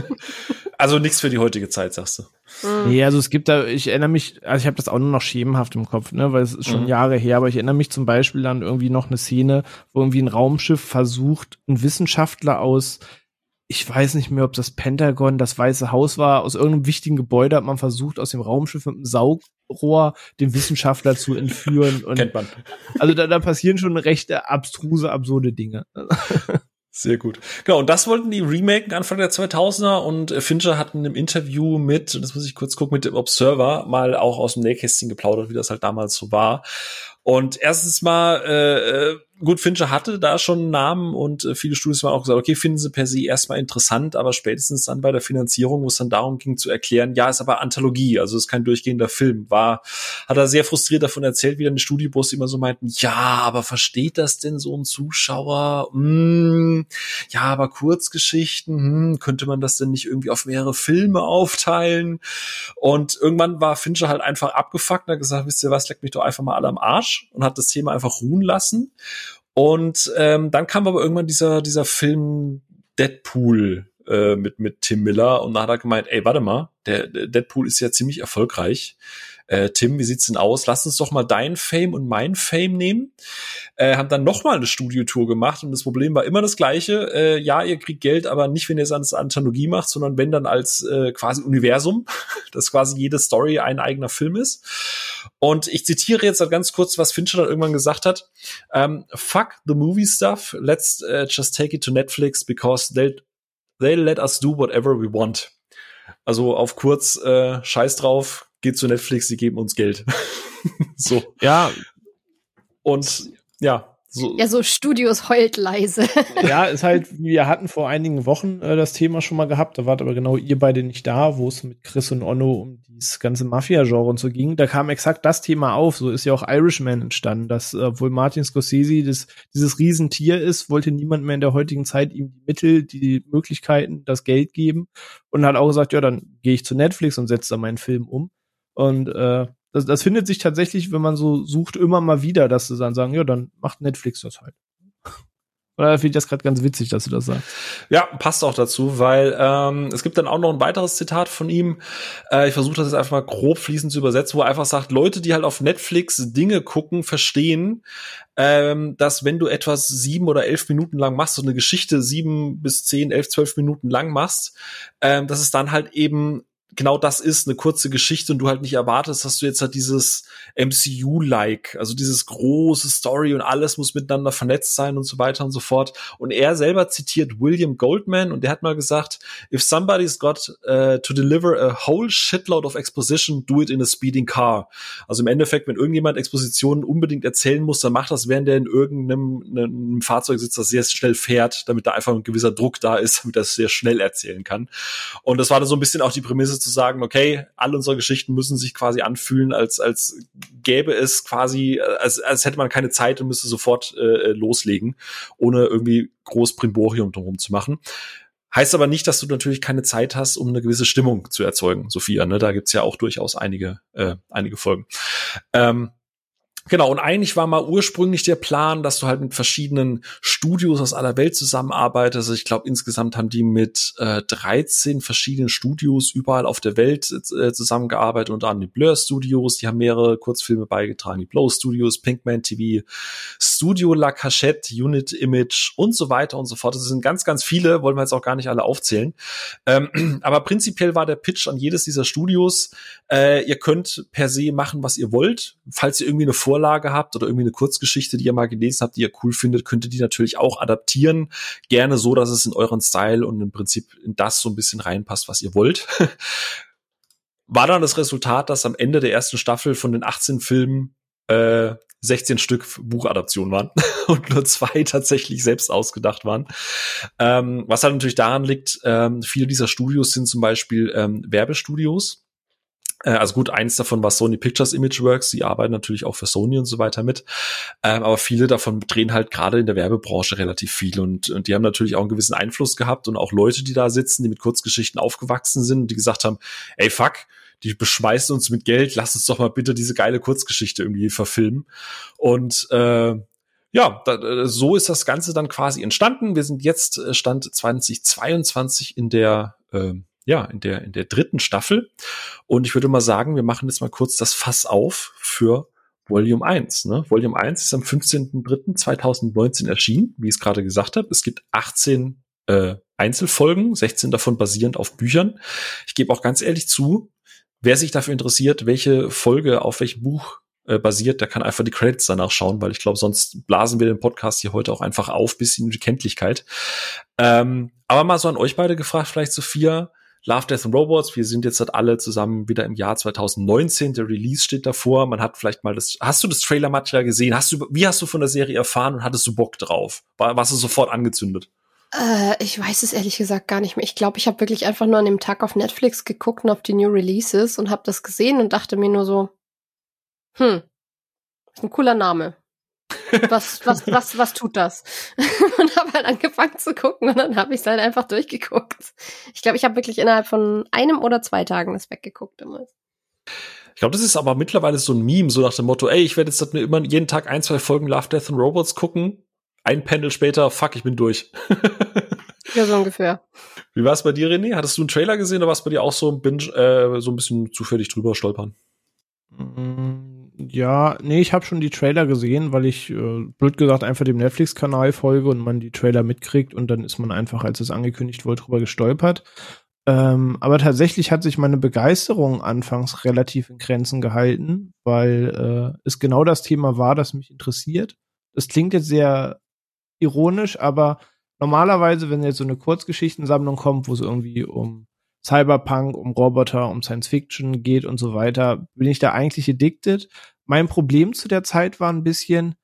also nichts für die heutige Zeit, sagst du. Mhm. Nee, also es gibt da, ich erinnere mich, also ich habe das auch nur noch schemenhaft im Kopf, ne, weil es ist schon mhm. Jahre her, aber ich erinnere mich zum Beispiel an irgendwie noch eine Szene, wo irgendwie ein Raumschiff versucht, ein Wissenschaftler aus ich weiß nicht mehr, ob das Pentagon, das Weiße Haus war, aus irgendeinem wichtigen Gebäude hat man versucht, aus dem Raumschiff mit einem Saugrohr den Wissenschaftler zu entführen. Und Kennt man. Also da, da passieren schon recht abstruse, absurde Dinge. Sehr gut. Genau, und das wollten die remaken Anfang der 2000er und Fincher hat in einem Interview mit, das muss ich kurz gucken, mit dem Observer mal auch aus dem Nähkästchen geplaudert, wie das halt damals so war. Und erstens mal, äh, äh gut, Fincher hatte da schon einen Namen und äh, viele Studios haben auch gesagt, okay, finden sie per se erstmal interessant, aber spätestens dann bei der Finanzierung, wo es dann darum ging zu erklären, ja, ist aber Anthologie, also ist kein durchgehender Film, war, hat er sehr frustriert davon erzählt, wie dann die Studiobus immer so meinten, ja, aber versteht das denn so ein Zuschauer? Hm, ja, aber Kurzgeschichten, hm, könnte man das denn nicht irgendwie auf mehrere Filme aufteilen? Und irgendwann war Fincher halt einfach abgefuckt und hat gesagt, wisst ihr was, leckt mich doch einfach mal alle am Arsch und hat das Thema einfach ruhen lassen und ähm, dann kam aber irgendwann dieser, dieser Film Deadpool äh, mit, mit Tim Miller. Und da hat er gemeint, ey, warte mal, der, der Deadpool ist ja ziemlich erfolgreich äh, Tim, wie sieht's denn aus? Lass uns doch mal dein Fame und mein Fame nehmen. Äh, haben dann noch mal eine Studiotour gemacht und das Problem war immer das gleiche. Äh, ja, ihr kriegt Geld, aber nicht, wenn ihr es als Anthologie macht, sondern wenn dann als äh, quasi Universum, dass quasi jede Story ein eigener Film ist. Und ich zitiere jetzt halt ganz kurz, was Fincher dann irgendwann gesagt hat. Um, ähm, fuck the movie stuff. Let's uh, just take it to Netflix because they'll, they'll let us do whatever we want. Also auf kurz, äh, scheiß drauf, geht zu Netflix, die geben uns Geld. so. Ja. Und ja, so. Ja, so Studios heult leise. ja, ist halt, wir hatten vor einigen Wochen äh, das Thema schon mal gehabt, da wart aber genau ihr beide nicht da, wo es mit Chris und Onno um dieses ganze Mafia-Genre und so ging. Da kam exakt das Thema auf. So ist ja auch Irishman entstanden, dass, äh, obwohl Martin Scorsese das, dieses Riesentier ist, wollte niemand mehr in der heutigen Zeit ihm die Mittel, die Möglichkeiten, das Geld geben und hat auch gesagt, ja, dann gehe ich zu Netflix und setze da meinen Film um. Und äh, das, das findet sich tatsächlich, wenn man so sucht, immer mal wieder, dass sie dann sagen, ja, dann macht Netflix das halt. Oder finde ich das gerade ganz witzig, dass du das sagst? Ja, passt auch dazu, weil ähm, es gibt dann auch noch ein weiteres Zitat von ihm. Äh, ich versuche das jetzt einfach mal grob fließend zu übersetzen, wo er einfach sagt, Leute, die halt auf Netflix Dinge gucken, verstehen, ähm, dass wenn du etwas sieben oder elf Minuten lang machst, so eine Geschichte sieben bis zehn, elf, zwölf Minuten lang machst, ähm, dass es dann halt eben genau das ist, eine kurze Geschichte und du halt nicht erwartest, dass du jetzt halt dieses MCU-like, also dieses große Story und alles muss miteinander vernetzt sein und so weiter und so fort. Und er selber zitiert William Goldman und der hat mal gesagt, if somebody's got uh, to deliver a whole shitload of exposition, do it in a speeding car. Also im Endeffekt, wenn irgendjemand Expositionen unbedingt erzählen muss, dann macht das, während der in irgendeinem Fahrzeug sitzt, das sehr schnell fährt, damit da einfach ein gewisser Druck da ist, damit er es sehr schnell erzählen kann. Und das war dann so ein bisschen auch die Prämisse zu sagen, okay, all unsere Geschichten müssen sich quasi anfühlen, als, als gäbe es quasi, als, als hätte man keine Zeit und müsste sofort äh, loslegen, ohne irgendwie groß Primborium drum zu machen. Heißt aber nicht, dass du natürlich keine Zeit hast, um eine gewisse Stimmung zu erzeugen, Sophia. Ne? Da gibt's ja auch durchaus einige, äh, einige Folgen. Ähm, Genau, und eigentlich war mal ursprünglich der Plan, dass du halt mit verschiedenen Studios aus aller Welt zusammenarbeitest. Also ich glaube, insgesamt haben die mit äh, 13 verschiedenen Studios überall auf der Welt äh, zusammengearbeitet, unter anderem die Blur Studios, die haben mehrere Kurzfilme beigetragen, die Blow Studios, Pinkman TV, Studio La Cachette, Unit Image und so weiter und so fort. Das sind ganz, ganz viele, wollen wir jetzt auch gar nicht alle aufzählen. Ähm, aber prinzipiell war der Pitch an jedes dieser Studios, äh, ihr könnt per se machen, was ihr wollt. Falls ihr irgendwie eine Vorlage Vorlage habt oder irgendwie eine Kurzgeschichte, die ihr mal gelesen habt, die ihr cool findet, könnt ihr die natürlich auch adaptieren. Gerne so, dass es in euren Style und im Prinzip in das so ein bisschen reinpasst, was ihr wollt. War dann das Resultat, dass am Ende der ersten Staffel von den 18 Filmen äh, 16 Stück Buchadaptionen waren und nur zwei tatsächlich selbst ausgedacht waren. Ähm, was halt natürlich daran liegt, ähm, viele dieser Studios sind zum Beispiel ähm, Werbestudios also gut, eins davon war Sony Pictures Imageworks, die arbeiten natürlich auch für Sony und so weiter mit. Ähm, aber viele davon drehen halt gerade in der Werbebranche relativ viel und, und die haben natürlich auch einen gewissen Einfluss gehabt und auch Leute, die da sitzen, die mit Kurzgeschichten aufgewachsen sind und die gesagt haben, ey fuck, die beschmeißen uns mit Geld, lass uns doch mal bitte diese geile Kurzgeschichte irgendwie verfilmen. Und äh, ja, da, äh, so ist das Ganze dann quasi entstanden. Wir sind jetzt äh, Stand 2022 in der äh, ja, in der, in der dritten Staffel. Und ich würde mal sagen, wir machen jetzt mal kurz das Fass auf für Volume 1. Ne? Volume 1 ist am 15.03.2019 erschienen, wie ich es gerade gesagt habe. Es gibt 18 äh, Einzelfolgen, 16 davon basierend auf Büchern. Ich gebe auch ganz ehrlich zu, wer sich dafür interessiert, welche Folge auf welchem Buch äh, basiert, der kann einfach die Credits danach schauen, weil ich glaube, sonst blasen wir den Podcast hier heute auch einfach auf bis in die Kenntlichkeit. Ähm, aber mal so an euch beide gefragt, vielleicht Sophia, Love, Death and Robots. Wir sind jetzt halt alle zusammen wieder im Jahr 2019. Der Release steht davor. Man hat vielleicht mal das, hast du das Trailer-Material gesehen? Hast du, wie hast du von der Serie erfahren und hattest du Bock drauf? War, warst du sofort angezündet? Äh, ich weiß es ehrlich gesagt gar nicht mehr. Ich glaube, ich habe wirklich einfach nur an dem Tag auf Netflix geguckt und auf die New Releases und habe das gesehen und dachte mir nur so, hm, ist ein cooler Name. Was, was, was, was tut das? und habe halt angefangen zu gucken und dann habe ich es halt einfach durchgeguckt. Ich glaube, ich habe wirklich innerhalb von einem oder zwei Tagen das weggeguckt immer. Ich glaube, das ist aber mittlerweile so ein Meme, so nach dem Motto, ey, ich werde jetzt immer jeden Tag ein, zwei Folgen Love, Death and Robots gucken. Ein Panel später, fuck, ich bin durch. ja, so ungefähr. Wie war es bei dir, René? Hattest du einen Trailer gesehen oder war es bei dir auch so ein, Binge, äh, so ein bisschen zufällig drüber stolpern? Mm ja, nee, ich habe schon die Trailer gesehen, weil ich, äh, blöd gesagt, einfach dem Netflix-Kanal folge und man die Trailer mitkriegt und dann ist man einfach, als es angekündigt wurde, drüber gestolpert. Ähm, aber tatsächlich hat sich meine Begeisterung anfangs relativ in Grenzen gehalten, weil äh, es genau das Thema war, das mich interessiert. Das klingt jetzt sehr ironisch, aber normalerweise, wenn jetzt so eine Kurzgeschichtensammlung kommt, wo es irgendwie um Cyberpunk, um Roboter, um Science Fiction geht und so weiter, bin ich da eigentlich addicted. Mein Problem zu der Zeit war ein bisschen,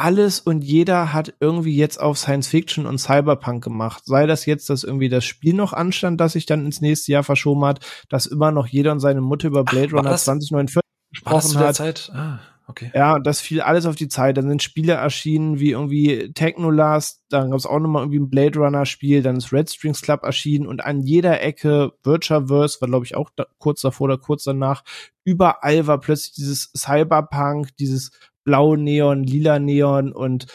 alles und jeder hat irgendwie jetzt auf Science Fiction und Cyberpunk gemacht. Sei das jetzt, dass irgendwie das Spiel noch anstand, das sich dann ins nächste Jahr verschoben hat, dass immer noch jeder und seine Mutter über Blade Ach, Runner 2049 gesprochen hat. Ah, okay. Ja, das fiel alles auf die Zeit. Dann sind Spiele erschienen wie irgendwie Technolast, dann gab es auch nochmal irgendwie ein Blade Runner Spiel, dann ist Red Strings Club erschienen und an jeder Ecke Virtuaverse war glaube ich auch da, kurz davor oder kurz danach. Überall war plötzlich dieses Cyberpunk, dieses blau Neon, lila Neon und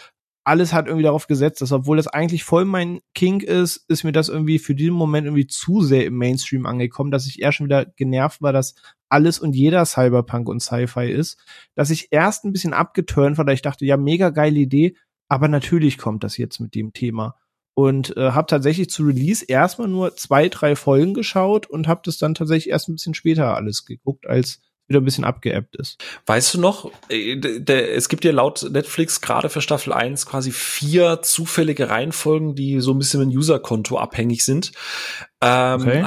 alles hat irgendwie darauf gesetzt, dass obwohl das eigentlich voll mein King ist, ist mir das irgendwie für diesen Moment irgendwie zu sehr im Mainstream angekommen, dass ich eher schon wieder genervt war, dass alles und jeder Cyberpunk und Sci-Fi ist, dass ich erst ein bisschen abgeturnt war, da ich dachte, ja, mega geile Idee, aber natürlich kommt das jetzt mit dem Thema. Und äh, habe tatsächlich zu Release erstmal nur zwei, drei Folgen geschaut und habe das dann tatsächlich erst ein bisschen später alles geguckt, als wieder ein bisschen abgeebbt ist. Weißt du noch, äh, es gibt ja laut Netflix gerade für Staffel 1 quasi vier zufällige Reihenfolgen, die so ein bisschen mit dem Userkonto abhängig sind. Ähm, okay.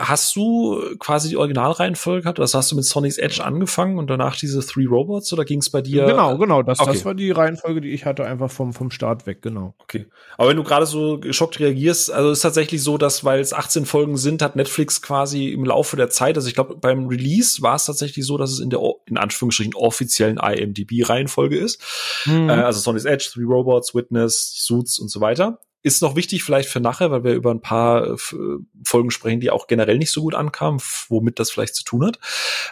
Hast du quasi die Originalreihenfolge gehabt? Also hast du mit Sonic's Edge angefangen und danach diese Three Robots oder ging es bei dir? Genau, genau. Das, okay. das war die Reihenfolge, die ich hatte, einfach vom, vom Start weg, genau. Okay. Aber wenn du gerade so geschockt reagierst, also ist tatsächlich so, dass, weil es 18 Folgen sind, hat Netflix quasi im Laufe der Zeit, also ich glaube, beim Release war es tatsächlich so, dass es in der, in Anführungsstrichen, offiziziellen IMDb-Reihenfolge ist. Mhm. Also Sonic's Edge, Three Robots, Witness, Suits und so weiter ist noch wichtig vielleicht für nachher, weil wir über ein paar äh, Folgen sprechen, die auch generell nicht so gut ankamen, womit das vielleicht zu tun hat.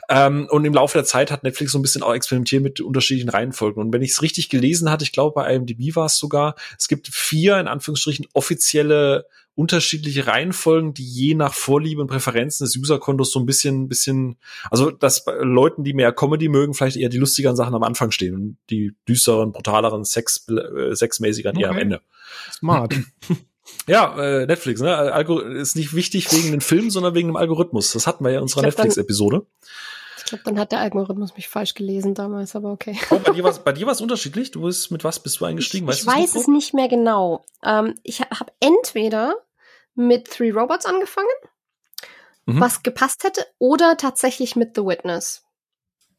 Ähm, und im Laufe der Zeit hat Netflix so ein bisschen auch experimentiert mit unterschiedlichen Reihenfolgen. Und wenn ich es richtig gelesen hatte, ich glaube bei IMDb war es sogar, es gibt vier in Anführungsstrichen offizielle unterschiedliche Reihenfolgen, die je nach Vorliebe und Präferenzen des Userkontos so ein bisschen, bisschen, also dass bei Leuten, die mehr Comedy mögen, vielleicht eher die lustigeren Sachen am Anfang stehen und die düsteren, brutaleren, Sex, äh, sexmäßigeren okay. eher am Ende. Smart. Ja, äh, Netflix, ne? Algo ist nicht wichtig wegen den Filmen, sondern wegen dem Algorithmus. Das hatten wir ja in unserer Netflix-Episode. Ich glaube, dann hat der Algorithmus mich falsch gelesen damals, aber okay. Oh, bei dir war bei dir war es unterschiedlich. Du bist mit was bist du eingestiegen? Ich, ich weiß es nicht mehr genau. Ähm, ich habe entweder mit Three Robots angefangen, mhm. was gepasst hätte, oder tatsächlich mit The Witness.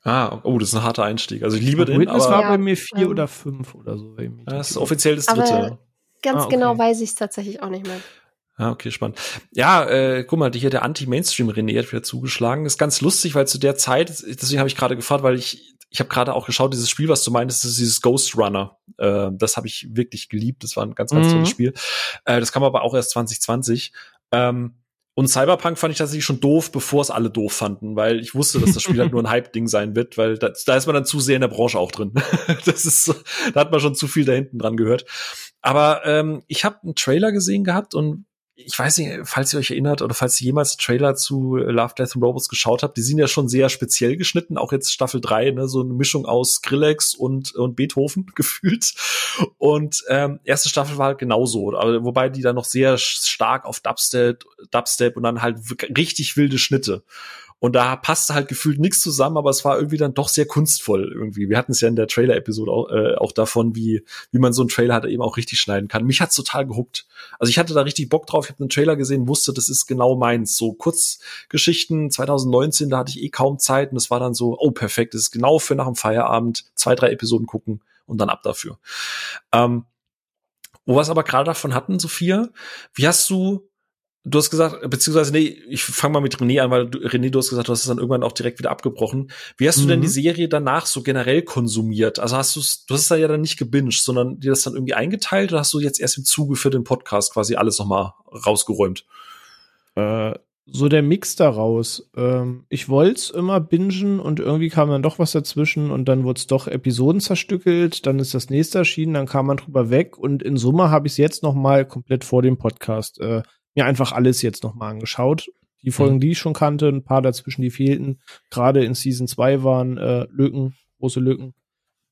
Ah, oh, das ist ein harter Einstieg. Also ich liebe The den. Witness aber war bei mir vier ja. oder fünf oder so. Das ist offiziell das dritte. Ganz ah, okay. genau weiß ich es tatsächlich auch nicht mehr. Ah, okay, spannend. Ja, äh, guck mal, hier der Anti-Mainstream-René hat wieder zugeschlagen. ist ganz lustig, weil zu der Zeit, deswegen habe ich gerade gefragt, weil ich ich habe gerade auch geschaut, dieses Spiel, was du meintest, ist dieses Ghost Runner. Äh, das habe ich wirklich geliebt. Das war ein ganz, ganz mhm. tolles Spiel. Äh, das kam aber auch erst 2020. Ähm, und Cyberpunk fand ich tatsächlich schon doof, bevor es alle doof fanden, weil ich wusste, dass das Spiel halt nur ein Hype-Ding sein wird, weil da, da ist man dann zu sehr in der Branche auch drin. das ist, da hat man schon zu viel da hinten dran gehört. Aber ähm, ich habe einen Trailer gesehen gehabt und ich weiß nicht, falls ihr euch erinnert oder falls ihr jemals Trailer zu Love, Death and Robots geschaut habt, die sind ja schon sehr speziell geschnitten, auch jetzt Staffel 3, ne, so eine Mischung aus Skrillex und, und Beethoven gefühlt. Und ähm, erste Staffel war halt genauso, aber wobei die dann noch sehr stark auf Dubstep, Dubstep und dann halt richtig wilde Schnitte. Und da passte halt gefühlt nichts zusammen, aber es war irgendwie dann doch sehr kunstvoll irgendwie. Wir hatten es ja in der Trailer-Episode auch, äh, auch davon, wie, wie man so einen Trailer halt eben auch richtig schneiden kann. Mich hat's total gehuckt. Also ich hatte da richtig Bock drauf. Ich habe einen Trailer gesehen, wusste, das ist genau meins. So Kurzgeschichten 2019, da hatte ich eh kaum Zeit und es war dann so, oh perfekt, das ist genau für nach dem Feierabend zwei, drei Episoden gucken und dann ab dafür. Ähm, wo wir es aber gerade davon hatten, Sophia, wie hast du Du hast gesagt, beziehungsweise, nee, ich fange mal mit René an, weil du, René, du hast gesagt, du hast es dann irgendwann auch direkt wieder abgebrochen. Wie hast mhm. du denn die mhm. Serie danach so generell konsumiert? Also hast du du hast es da ja dann nicht gebinged, sondern dir das dann irgendwie eingeteilt oder hast du jetzt erst im Zuge für den Podcast quasi alles nochmal rausgeräumt? Äh, so der Mix daraus. Ähm, ich wollte es immer bingen und irgendwie kam dann doch was dazwischen und dann wurde es doch Episoden zerstückelt, dann ist das nächste erschienen, dann kam man drüber weg und in Summe habe ich es jetzt noch mal komplett vor dem Podcast äh, mir einfach alles jetzt nochmal angeschaut. Die Folgen, mhm. die ich schon kannte, ein paar dazwischen, die fehlten. Gerade in Season 2 waren äh, Lücken, große Lücken,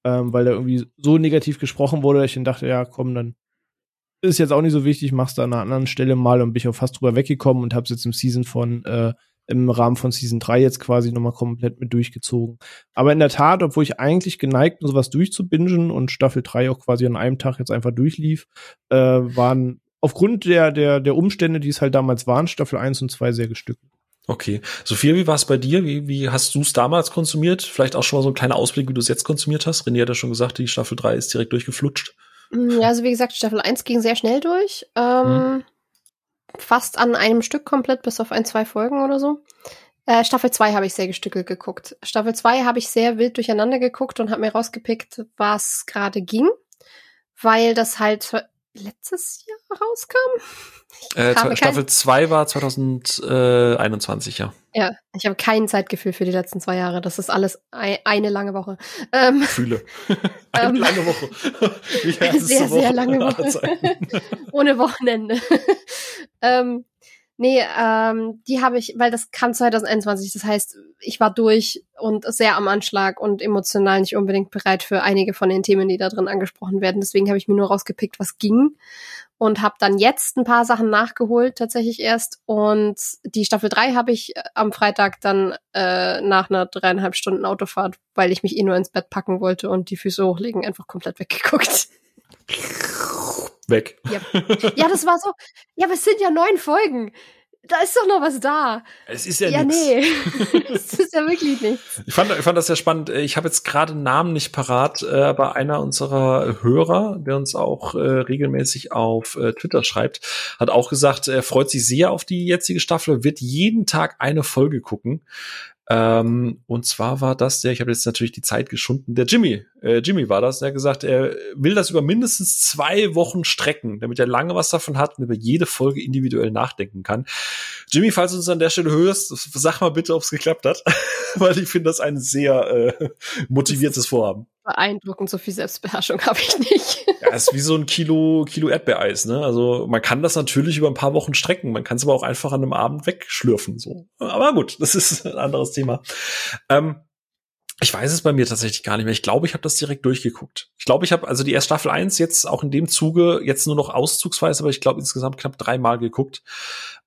ähm, weil da irgendwie so negativ gesprochen wurde, dass ich dann dachte, ja, komm, dann ist jetzt auch nicht so wichtig, machst da an einer anderen Stelle mal und bin ich auch fast drüber weggekommen und hab's jetzt im Season von, äh, im Rahmen von Season 3 jetzt quasi nochmal komplett mit durchgezogen. Aber in der Tat, obwohl ich eigentlich geneigt bin, sowas durchzubingen und Staffel 3 auch quasi an einem Tag jetzt einfach durchlief, äh, waren aufgrund der, der, der Umstände, die es halt damals waren, Staffel 1 und 2 sehr gestückt. Okay. Sophia, wie war es bei dir? Wie, wie hast du es damals konsumiert? Vielleicht auch schon mal so ein kleiner Ausblick, wie du es jetzt konsumiert hast. René hat ja schon gesagt, die Staffel 3 ist direkt durchgeflutscht. Mm, ja, also wie gesagt, Staffel 1 ging sehr schnell durch. Ähm, hm. Fast an einem Stück komplett, bis auf ein, zwei Folgen oder so. Äh, Staffel 2 habe ich sehr gestückelt geguckt. Staffel 2 habe ich sehr wild durcheinander geguckt und habe mir rausgepickt, was gerade ging. Weil das halt letztes Jahr rauskam? Äh, Staffel 2 war 2021, ja. Ja, ich habe kein Zeitgefühl für die letzten zwei Jahre. Das ist alles ein, eine lange Woche. Ähm, Fühle. eine ähm, lange Woche. eine sehr, sehr lange Woche. Ohne Wochenende. ähm, Nee, ähm, die habe ich, weil das kam 2021, das heißt, ich war durch und sehr am Anschlag und emotional nicht unbedingt bereit für einige von den Themen, die da drin angesprochen werden. Deswegen habe ich mir nur rausgepickt, was ging und habe dann jetzt ein paar Sachen nachgeholt, tatsächlich erst. Und die Staffel 3 habe ich äh, am Freitag dann äh, nach einer dreieinhalb Stunden Autofahrt, weil ich mich eh nur ins Bett packen wollte und die Füße hochlegen, einfach komplett weggeguckt. Weg. Ja. ja, das war so. Ja, aber es sind ja neun Folgen da ist doch noch was da. Es ist ja, ja nichts. nee. das ist ja wirklich nichts. Ich fand, ich fand das sehr spannend. Ich habe jetzt gerade Namen nicht parat, äh, aber einer unserer Hörer, der uns auch äh, regelmäßig auf äh, Twitter schreibt, hat auch gesagt, er freut sich sehr auf die jetzige Staffel, wird jeden Tag eine Folge gucken. Ähm, und zwar war das der, ich habe jetzt natürlich die Zeit geschunden, der Jimmy. Äh, Jimmy war das, der hat gesagt, er will das über mindestens zwei Wochen strecken, damit er lange was davon hat und über jede Folge individuell nachdenken kann. Jimmy, falls du uns an der Stelle hörst, sag mal bitte, ob es geklappt hat, weil ich finde das ein sehr äh, motiviertes Vorhaben beeindruckend, so viel Selbstbeherrschung habe ich nicht. ja, ist wie so ein Kilo, Kilo Erdbeereis, ne? Also man kann das natürlich über ein paar Wochen strecken, man kann es aber auch einfach an einem Abend wegschlürfen, so. Aber gut, das ist ein anderes Thema. Ähm, ich weiß es bei mir tatsächlich gar nicht mehr. Ich glaube, ich habe das direkt durchgeguckt. Ich glaube, ich habe also die erste Staffel 1 jetzt auch in dem Zuge jetzt nur noch auszugsweise, aber ich glaube insgesamt knapp dreimal geguckt.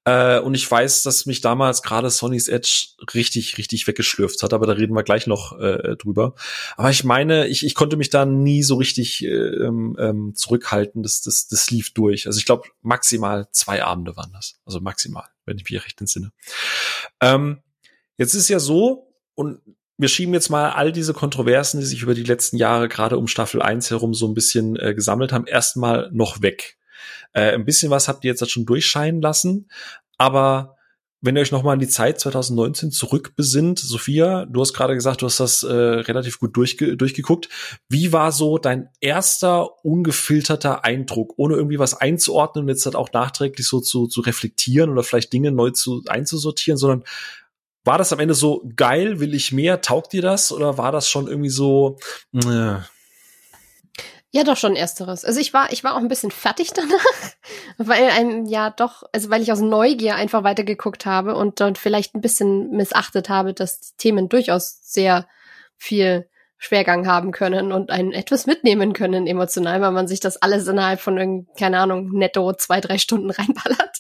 Äh, und ich weiß, dass mich damals gerade Sonny's Edge richtig, richtig weggeschlürft hat, aber da reden wir gleich noch äh, drüber. Aber ich meine, ich, ich konnte mich da nie so richtig äh, ähm, ähm zurückhalten. Das, das, das lief durch. Also ich glaube, maximal zwei Abende waren das. Also maximal, wenn ich mich recht entsinne. Ähm, jetzt ist ja so, und wir schieben jetzt mal all diese Kontroversen, die sich über die letzten Jahre gerade um Staffel 1 herum so ein bisschen äh, gesammelt haben, erstmal noch weg. Äh, ein bisschen was habt ihr jetzt schon durchscheinen lassen, aber wenn ihr euch noch mal an die Zeit 2019 zurückbesinnt, Sophia, du hast gerade gesagt, du hast das äh, relativ gut durchge durchgeguckt. Wie war so dein erster ungefilterter Eindruck, ohne irgendwie was einzuordnen und jetzt halt auch nachträglich so zu, zu reflektieren oder vielleicht Dinge neu zu einzusortieren, sondern war das am Ende so geil, will ich mehr, taugt dir das oder war das schon irgendwie so äh, ja, doch schon ersteres. Also ich war, ich war auch ein bisschen fertig danach, weil einem ja doch, also weil ich aus Neugier einfach weitergeguckt habe und dort vielleicht ein bisschen missachtet habe, dass die Themen durchaus sehr viel Schwergang haben können und einen etwas mitnehmen können emotional, weil man sich das alles innerhalb von keine Ahnung, netto zwei, drei Stunden reinballert.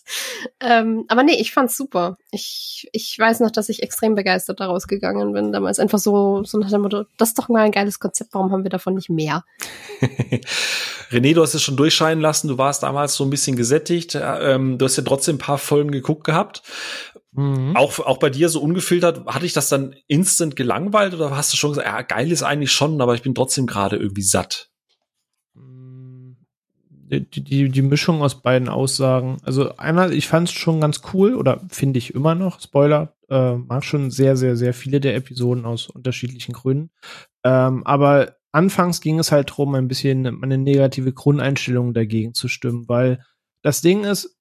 Ähm, aber nee, ich fand's super. Ich, ich weiß noch, dass ich extrem begeistert daraus gegangen bin. Damals einfach so, so nach dem Motto, das ist doch mal ein geiles Konzept, warum haben wir davon nicht mehr? René, du hast es schon durchscheinen lassen, du warst damals so ein bisschen gesättigt. Ähm, du hast ja trotzdem ein paar Folgen geguckt gehabt. Mhm. Auch, auch bei dir so ungefiltert, hatte ich das dann instant gelangweilt oder hast du schon gesagt, ja, geil ist eigentlich schon, aber ich bin trotzdem gerade irgendwie satt? Die, die, die Mischung aus beiden Aussagen. Also einmal, ich fand es schon ganz cool oder finde ich immer noch, Spoiler, äh, mag schon sehr, sehr, sehr viele der Episoden aus unterschiedlichen Gründen. Ähm, aber anfangs ging es halt darum, ein bisschen eine negative Grundeinstellung dagegen zu stimmen, weil das Ding ist,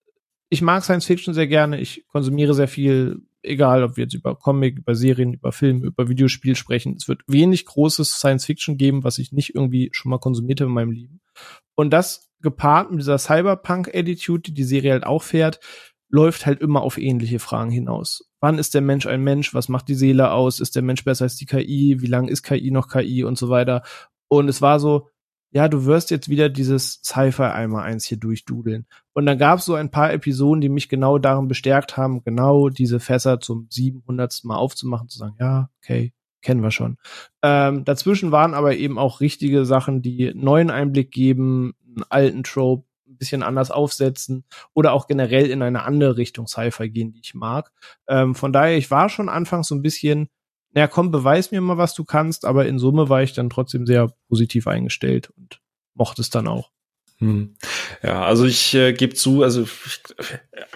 ich mag Science Fiction sehr gerne, ich konsumiere sehr viel, egal ob wir jetzt über Comic, über Serien, über Film, über Videospiel sprechen. Es wird wenig großes Science Fiction geben, was ich nicht irgendwie schon mal konsumiert habe in meinem Leben. Und das gepaart mit dieser Cyberpunk-Attitude, die die Serie halt auch fährt, läuft halt immer auf ähnliche Fragen hinaus. Wann ist der Mensch ein Mensch? Was macht die Seele aus? Ist der Mensch besser als die KI? Wie lange ist KI noch KI und so weiter? Und es war so, ja, du wirst jetzt wieder dieses Sci-Fi einmal eins hier durchdudeln. Und dann gab es so ein paar Episoden, die mich genau darin bestärkt haben, genau diese Fässer zum 700. Mal aufzumachen, zu sagen, ja, okay, kennen wir schon. Ähm, dazwischen waren aber eben auch richtige Sachen, die neuen Einblick geben, einen alten Trope ein bisschen anders aufsetzen oder auch generell in eine andere Richtung Sci-Fi gehen, die ich mag. Ähm, von daher, ich war schon anfangs so ein bisschen, naja, komm, beweis mir mal, was du kannst, aber in Summe war ich dann trotzdem sehr positiv eingestellt und mochte es dann auch. Hm. Ja, also ich äh, gebe zu, also ich,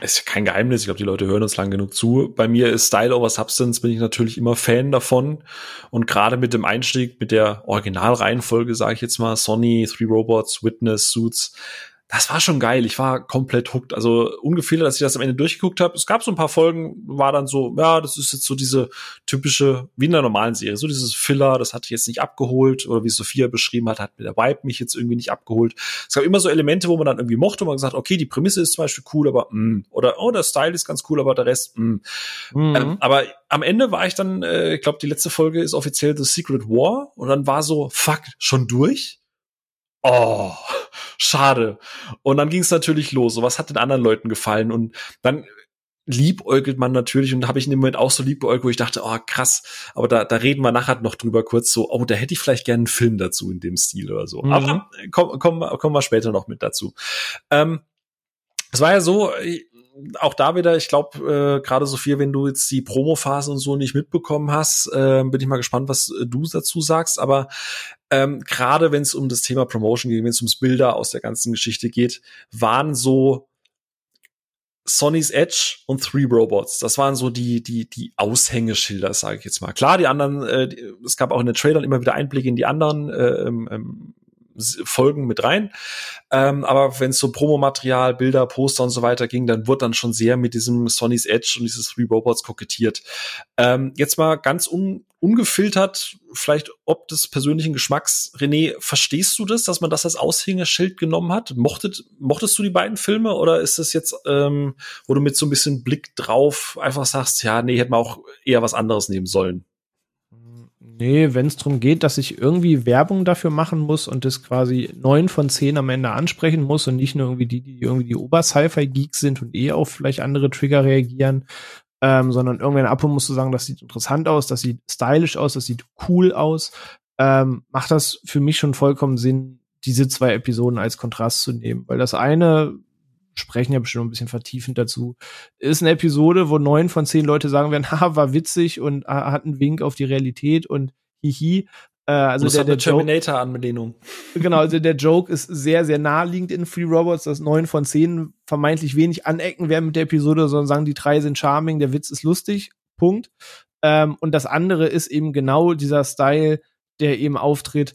ist kein Geheimnis, ich glaube, die Leute hören uns lang genug zu. Bei mir ist Style over Substance, bin ich natürlich immer Fan davon. Und gerade mit dem Einstieg, mit der Originalreihenfolge, sage ich jetzt mal, Sony, Three Robots, Witness, Suits, das war schon geil. Ich war komplett hooked. Also ungefähr, dass ich das am Ende durchgeguckt habe. Es gab so ein paar Folgen, war dann so, ja, das ist jetzt so diese typische, wie in der normalen Serie, so dieses Filler, das hatte ich jetzt nicht abgeholt. Oder wie Sophia beschrieben hat, hat mir der Vibe mich jetzt irgendwie nicht abgeholt. Es gab immer so Elemente, wo man dann irgendwie mochte und man gesagt, okay, die Prämisse ist zum Beispiel cool, aber mm. oder oh, der Style ist ganz cool, aber der Rest, mm. Mhm. Ähm, aber am Ende war ich dann, äh, ich glaube, die letzte Folge ist offiziell The Secret War und dann war so, fuck, schon durch? Oh schade. Und dann ging es natürlich los. So, was hat den anderen Leuten gefallen? Und dann liebäugelt man natürlich und habe ich in dem Moment auch so liebäugelt, wo ich dachte, oh krass, aber da, da reden wir nachher noch drüber kurz so, oh, da hätte ich vielleicht gerne einen Film dazu in dem Stil oder so. Mhm. Aber kommen komm, kommen wir später noch mit dazu. Ähm, es war ja so, auch da wieder, ich glaube, äh, gerade Sophia, wenn du jetzt die Promo-Phase und so nicht mitbekommen hast, äh, bin ich mal gespannt, was äh, du dazu sagst. Aber ähm, gerade wenn es um das Thema Promotion geht, wenn es ums Bilder aus der ganzen Geschichte geht, waren so Sonny's Edge und Three Robots. Das waren so die die die Aushängeschilder, sage ich jetzt mal. Klar, die anderen, äh, die, es gab auch in den Trailern immer wieder Einblicke in die anderen äh, ähm, Folgen mit rein. Ähm, aber wenn es so Promomaterial, Bilder, Poster und so weiter ging, dann wurde dann schon sehr mit diesem Sonny's Edge und dieses Three Robots kokettiert. Ähm, jetzt mal ganz un ungefiltert, vielleicht ob des persönlichen Geschmacks. René, verstehst du das, dass man das als Aushängeschild genommen hat? Mochtet, mochtest du die beiden Filme oder ist das jetzt, ähm, wo du mit so ein bisschen Blick drauf einfach sagst, ja, nee, hätte man auch eher was anderes nehmen sollen? Nee, wenn es darum geht, dass ich irgendwie Werbung dafür machen muss und das quasi neun von zehn am Ende ansprechen muss und nicht nur irgendwie die, die irgendwie die Ober-Sci-Fi-Geeks sind und eh auf vielleicht andere Trigger reagieren, ähm, sondern irgendwann ab und musst du sagen, das sieht interessant aus, das sieht stylisch aus, das sieht cool aus, ähm, macht das für mich schon vollkommen Sinn, diese zwei Episoden als Kontrast zu nehmen. Weil das eine sprechen ja bestimmt ein bisschen vertiefend dazu. Ist eine Episode, wo neun von zehn Leute sagen werden, ha, war witzig und hat einen Wink auf die Realität und hihi. Äh, also der, der Terminator-Anlehnung. Genau, also der Joke ist sehr, sehr naheliegend in Free Robots, dass neun von zehn vermeintlich wenig anecken werden mit der Episode, sondern sagen, die drei sind charming, der Witz ist lustig. Punkt. Ähm, und das andere ist eben genau dieser Style, der eben auftritt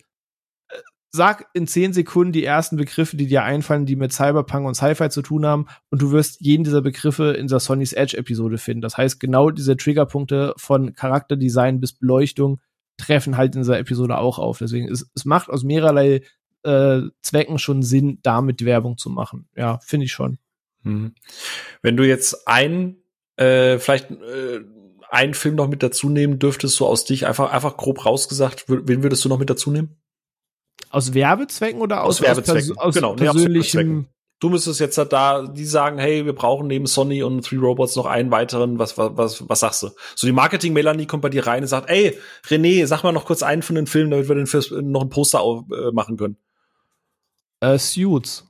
sag in zehn Sekunden die ersten Begriffe, die dir einfallen, die mit Cyberpunk und Sci-Fi zu tun haben, und du wirst jeden dieser Begriffe in der Sonny's Edge-Episode finden. Das heißt, genau diese Triggerpunkte von Charakterdesign bis Beleuchtung treffen halt in dieser Episode auch auf. Deswegen es, es macht aus mehrerlei äh, Zwecken schon Sinn, damit Werbung zu machen. Ja, finde ich schon. Hm. Wenn du jetzt ein, äh, vielleicht äh, einen Film noch mit dazu nehmen dürftest, so aus dich einfach einfach grob rausgesagt, wen würdest du noch mit dazu nehmen? Aus Werbezwecken oder aus, aus Werbezwecken? Aus, genau, persönlichem? Nee, du müsstest jetzt halt da, die sagen, hey, wir brauchen neben Sony und Three Robots noch einen weiteren, was, was, was, was sagst du? So die Marketing-Melanie kommt bei dir rein und sagt, ey, René, sag mal noch kurz einen von den Filmen, damit wir den fürs, noch ein Poster auf, äh, machen können. Äh, Suits.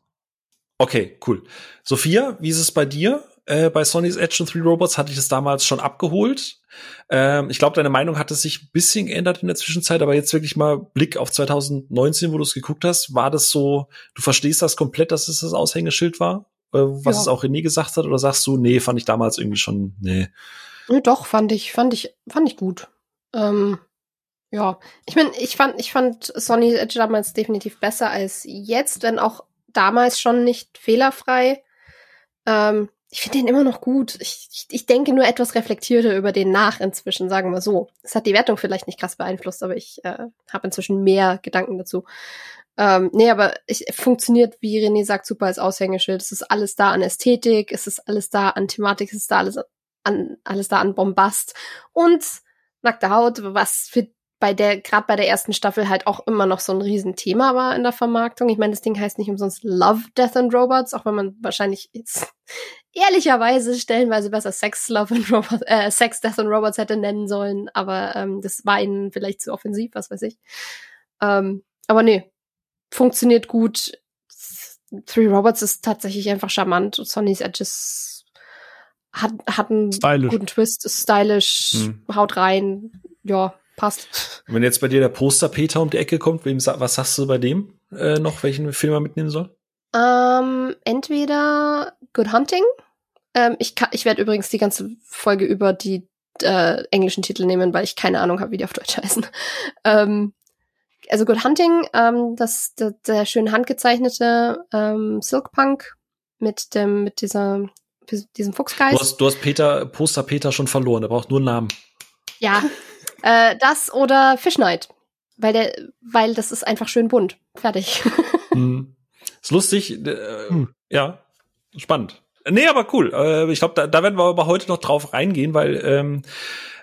Okay, cool. Sophia, wie ist es bei dir? Äh, bei Sony's Edge und Three Robots hatte ich das damals schon abgeholt. Ähm, ich glaube, deine Meinung hat es sich ein bisschen geändert in der Zwischenzeit, aber jetzt wirklich mal Blick auf 2019, wo du es geguckt hast, war das so, du verstehst das komplett, dass es das Aushängeschild war? Äh, was ja. es auch René gesagt hat, oder sagst du, nee, fand ich damals irgendwie schon, nee. nee doch, fand ich, fand ich, fand ich gut. Ähm, ja, ich meine, ich fand, ich fand Sony Edge damals definitiv besser als jetzt, wenn auch damals schon nicht fehlerfrei. Ähm, ich finde den immer noch gut. Ich, ich, ich denke nur etwas reflektierter über den nach inzwischen, sagen wir so. Es hat die Wertung vielleicht nicht krass beeinflusst, aber ich äh, habe inzwischen mehr Gedanken dazu. Ähm, nee, aber es funktioniert, wie René sagt, super als Aushängeschild. Es ist alles da an Ästhetik, es ist alles da an Thematik, es ist da alles an, alles da an Bombast und nackte Haut, was für bei der, gerade bei der ersten Staffel halt auch immer noch so ein Riesenthema war in der Vermarktung. Ich meine, das Ding heißt nicht umsonst Love, Death and Robots, auch wenn man wahrscheinlich jetzt ehrlicherweise stellenweise besser Sex, Love and Robots, äh, Sex, Death and Robots hätte nennen sollen, aber ähm, das war ihnen vielleicht zu offensiv, was weiß ich. Ähm, aber nee, funktioniert gut. Three Robots ist tatsächlich einfach charmant. Sonny's Edges hat, hat einen Stylish. guten Twist, ist stylisch, Hm. haut rein, ja, passt. Wenn jetzt bei dir der Poster Peter um die Ecke kommt, wem, was sagst du bei dem äh, noch, welchen Film er mitnehmen soll? Ähm, entweder Good Hunting. Ähm, ich kann, ich werde übrigens die ganze Folge über die äh, englischen Titel nehmen, weil ich keine Ahnung habe, wie die auf Deutsch heißen. Ähm, also Good Hunting, ähm, das, der, der schön handgezeichnete ähm, Silk Punk mit dem mit dieser diesem Du Fuchsgeist. hast, du hast Peter, Poster Peter schon verloren, der braucht nur einen Namen. Ja, äh, das oder Fish Night, weil der, weil das ist einfach schön bunt. Fertig. Hm. Ist lustig, äh, Hm. ja, spannend. Nee, aber cool. Äh, ich glaube, da, da werden wir aber heute noch drauf reingehen, weil ähm,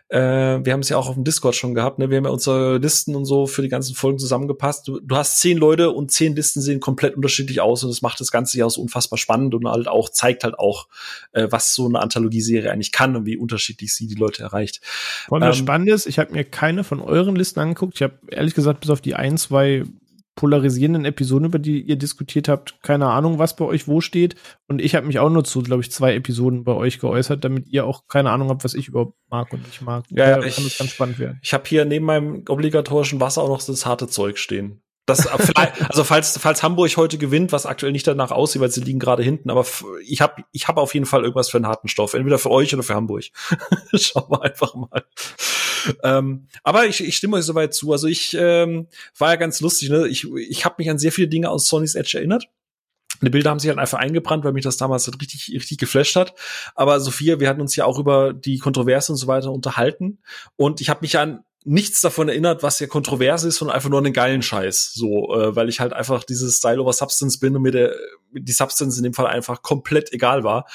äh, wir haben es ja auch auf dem Discord schon gehabt. Ne? Wir haben ja unsere Listen und so für die ganzen Folgen zusammengepasst. Du, du hast zehn Leute und zehn Listen sehen komplett unterschiedlich aus und das macht das Ganze ja so unfassbar spannend und halt auch zeigt halt auch, äh, was so eine Anthologieserie eigentlich kann und wie unterschiedlich sie die Leute erreicht. Das Ähm, Spannende ist, ich habe mir keine von euren Listen angeguckt. Ich habe ehrlich gesagt bis auf die ein, zwei polarisierenden Episoden, über die ihr diskutiert habt, keine Ahnung, was bei euch wo steht. Und ich habe mich auch nur zu, glaube ich, zwei Episoden bei euch geäußert, damit ihr auch keine Ahnung habt, was ich überhaupt mag und nicht mag. Ja, ja, ich- kann das ganz spannend werden. Ich habe hier neben meinem obligatorischen Wasser auch noch das harte Zeug stehen. Das, äh, vielleicht- also falls, falls Hamburg heute gewinnt, was aktuell nicht danach aussieht, weil sie liegen gerade hinten, aber ich habe ich hab auf jeden Fall irgendwas für einen harten Stoff, entweder für euch oder für Hamburg. Schauen wir einfach mal. Ähm, aber ich, ich stimme euch soweit zu. Also ich ähm, war ja ganz lustig. Ne? Ich, ich habe mich an sehr viele Dinge aus Sony's Edge erinnert. Die Bilder haben sich halt einfach eingebrannt, weil mich das damals halt richtig, richtig geflasht hat. Aber Sophia, wir hatten uns ja auch über die Kontroverse und so weiter unterhalten. Und ich habe mich an nichts davon erinnert, was ja kontrovers ist, sondern einfach nur den geilen Scheiß. So, äh, weil ich halt einfach dieses Style over Substance bin und mir der, die Substance in dem Fall einfach komplett egal war.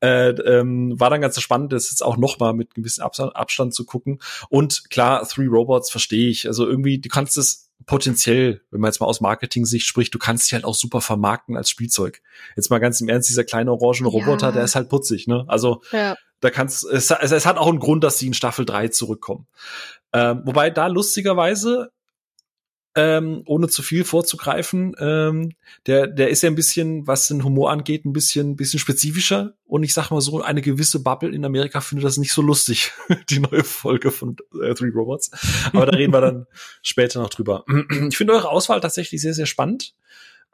Äh, ähm, war dann ganz spannend, das jetzt auch noch mal mit gewissem Abstand, Abstand zu gucken. Und klar, Three Robots verstehe ich. Also irgendwie, du kannst es potenziell, wenn man jetzt mal aus Marketing-Sicht spricht, du kannst dich halt auch super vermarkten als Spielzeug. Jetzt mal ganz im Ernst, dieser kleine orangene Ja. Roboter, der ist halt putzig, ne? Also ja. da kannst es, es, es hat auch einen Grund, dass sie in Staffel 3 zurückkommen. Ähm, wobei da lustigerweise, ähm, ohne zu viel vorzugreifen, ähm, der, der ist ja ein bisschen, was den Humor angeht, ein bisschen, bisschen spezifischer. Und ich sag mal so, eine gewisse Bubble in Amerika findet das nicht so lustig, die neue Folge von äh, Three Robots. Aber da reden wir dann später noch drüber. Ich finde eure Auswahl tatsächlich sehr, sehr spannend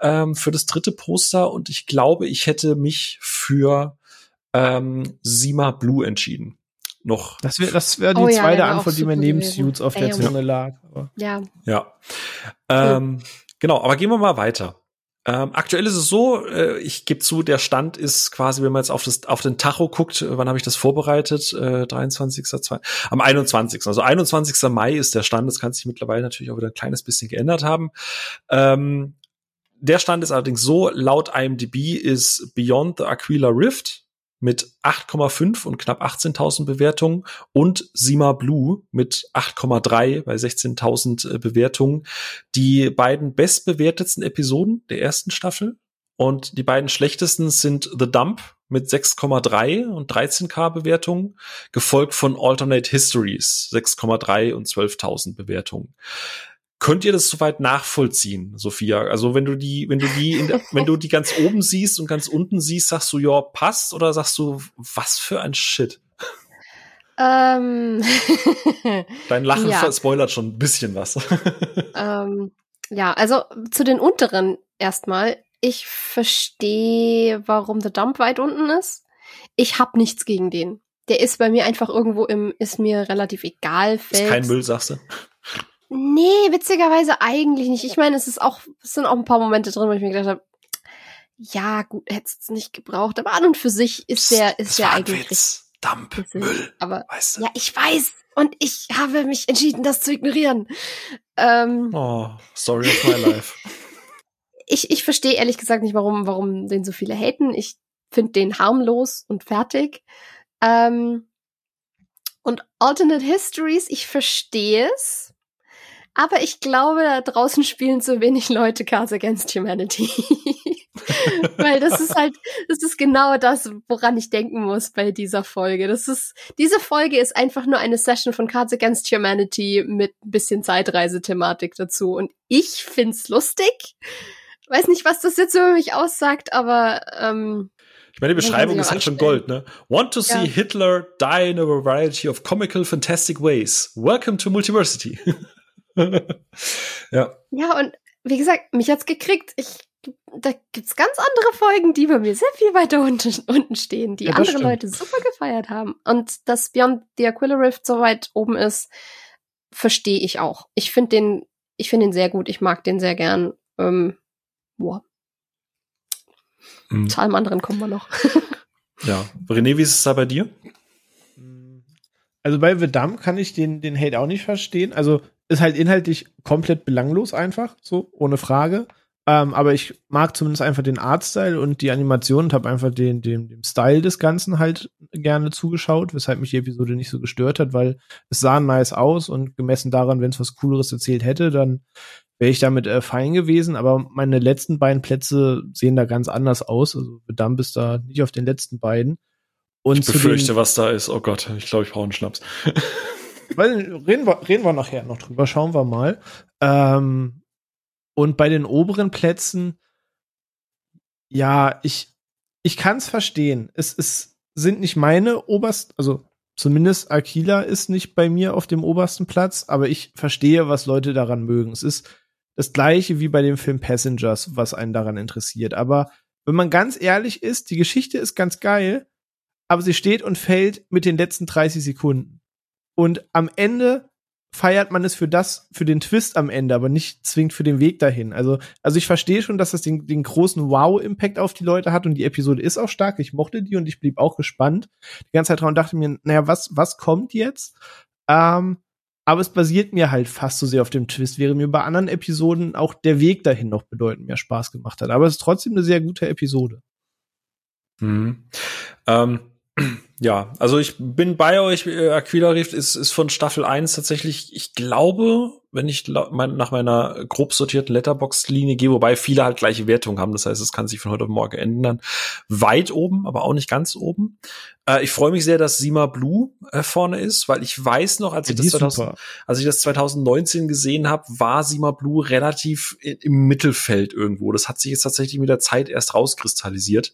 ähm, für das dritte Poster und ich glaube, ich hätte mich für ähm, Sima Blue entschieden. Noch. Das wäre das wär die Oh ja, zweite Antwort, die mir neben gewesen. Suits auf der. Zunge lag. Aber Ja. Ja. Ähm, genau, aber gehen wir mal weiter. Ähm, aktuell ist es so, äh, ich gebe zu, der Stand ist quasi, wenn man jetzt auf, das, auf den Tacho guckt, äh, wann habe ich das vorbereitet? Äh, 23. 2, am 21. Also 21. Mai ist der Stand. Das kann sich mittlerweile natürlich auch wieder ein kleines bisschen geändert haben. Ähm, der Stand ist allerdings so, laut IMDb ist Beyond the Aquila Rift mit 8,5 und knapp 18.000 Bewertungen und Sima Blue mit 8,3 bei 16.000 äh, Bewertungen die beiden bestbewertetsten Episoden der ersten Staffel und die beiden schlechtesten sind The Dump mit 6,3 und 13k Bewertungen, gefolgt von Alternate Histories 6,3 und 12.000 Bewertungen. Könnt ihr das soweit nachvollziehen, Sophia? Also wenn du die, wenn du die, in der, wenn du die ganz oben siehst und ganz unten siehst, sagst du ja passt oder sagst du was für ein Shit? Ähm, Dein Lachen Ja. spoilert schon ein bisschen was. ähm, ja, also zu den unteren erstmal. Ich verstehe, warum der Dump weit unten ist. Ich hab nichts gegen den. Der ist bei mir einfach irgendwo im, ist mir relativ egal. Ist Feld. kein Müll, sagst du? Nee, witzigerweise eigentlich nicht. Ich meine, es ist auch, es sind auch ein paar Momente drin, wo ich mir gedacht habe, ja, gut, hätte es nicht gebraucht, aber an und für sich ist der, ist der eigentlich Witz. Dump, richtig. Müll, Aber weißt du? ja, ich weiß. Und ich habe mich entschieden, das zu ignorieren. Ähm, Oh, story of my life. ich, ich verstehe ehrlich gesagt nicht, warum, warum den so viele haten. Ich finde den harmlos und fertig. Ähm, und Alternate Histories, ich verstehe es. Aber ich glaube, da draußen spielen zu wenig Leute Cards Against Humanity. Weil das ist halt, das ist genau das, woran ich denken muss bei dieser Folge. Das ist, diese Folge ist einfach nur eine Session von Cards Against Humanity mit ein bisschen Zeitreisethematik dazu. Und ich find's lustig. weiß nicht, was das jetzt über mich aussagt, aber ähm, ich meine, die Beschreibung ist halt schon Gold, ne? Want to see ja. Hitler die in a variety of comical, fantastic ways. Welcome to Multiversity. ja. Ja, und wie gesagt, mich hat's gekriegt. Ich, da gibt's ganz andere Folgen, die bei mir sehr viel weiter unten, unten stehen, die ja, andere stimmt. Leute super gefeiert haben. Und dass Beyond the Aquila Rift so weit oben ist, verstehe ich auch. Ich finde den, ich finde den sehr gut. Ich mag den sehr gern. Ähm, boah. Mhm. Zu allem anderen kommen wir noch. ja. René, wie ist es da bei dir? Also bei Vedam kann ich den, den Hate auch nicht verstehen. Also ist halt inhaltlich komplett belanglos einfach, so, ohne Frage. Ähm, aber ich mag zumindest einfach den Artstyle und die Animation und habe einfach den, den, dem Style des Ganzen halt gerne zugeschaut, weshalb mich die Episode nicht so gestört hat, weil es sah nice aus und gemessen daran, wenn es was Cooleres erzählt hätte, dann wäre ich damit äh, fein gewesen. Aber meine letzten beiden Plätze sehen da ganz anders aus. Also Dump ist da nicht auf den letzten beiden. Und ich befürchte, was da ist. Oh Gott, ich glaube, ich brauche einen Schnaps. Reden, wir, reden wir nachher noch drüber, schauen wir mal. Ähm, und bei den oberen Plätzen, ja, ich, ich kann es verstehen. Es, es sind nicht meine oberst, also zumindest Aquila ist nicht bei mir auf dem obersten Platz, aber ich verstehe, was Leute daran mögen. Es ist das gleiche wie bei dem Film Passengers, was einen daran interessiert. Aber wenn man ganz ehrlich ist, die Geschichte ist ganz geil, aber sie steht und fällt mit den letzten 30 Sekunden. Und am Ende feiert man es für das, für den Twist am Ende, aber nicht zwingend für den Weg dahin. Also, also ich verstehe schon, dass das den, den großen Wow-Impact auf die Leute hat und die Episode ist auch stark. Ich mochte die und ich blieb auch gespannt die ganze Zeit drauf und dachte mir, naja, was, was kommt jetzt? Ähm, aber es basiert mir halt fast so sehr auf dem Twist, während mir bei anderen Episoden auch der Weg dahin noch bedeutend mehr Spaß gemacht hat. Aber es ist trotzdem eine sehr gute Episode. Mhm. Ähm ja, also ich bin bei euch. Äh, Aquila Rift ist, ist von Staffel 1 tatsächlich, ich glaube, wenn ich nach meiner grob sortierten Letterbox-Linie gehe, wobei viele halt gleiche Wertungen haben. Das heißt, es kann sich von heute auf morgen ändern. Weit oben, aber auch nicht ganz oben. Äh, ich freue mich sehr, dass Sima Blue äh, vorne ist, weil ich weiß noch, als, ich das, 2000, als ich das 2019 gesehen habe, war Sima Blue relativ im Mittelfeld irgendwo. Das hat sich jetzt tatsächlich mit der Zeit erst rauskristallisiert.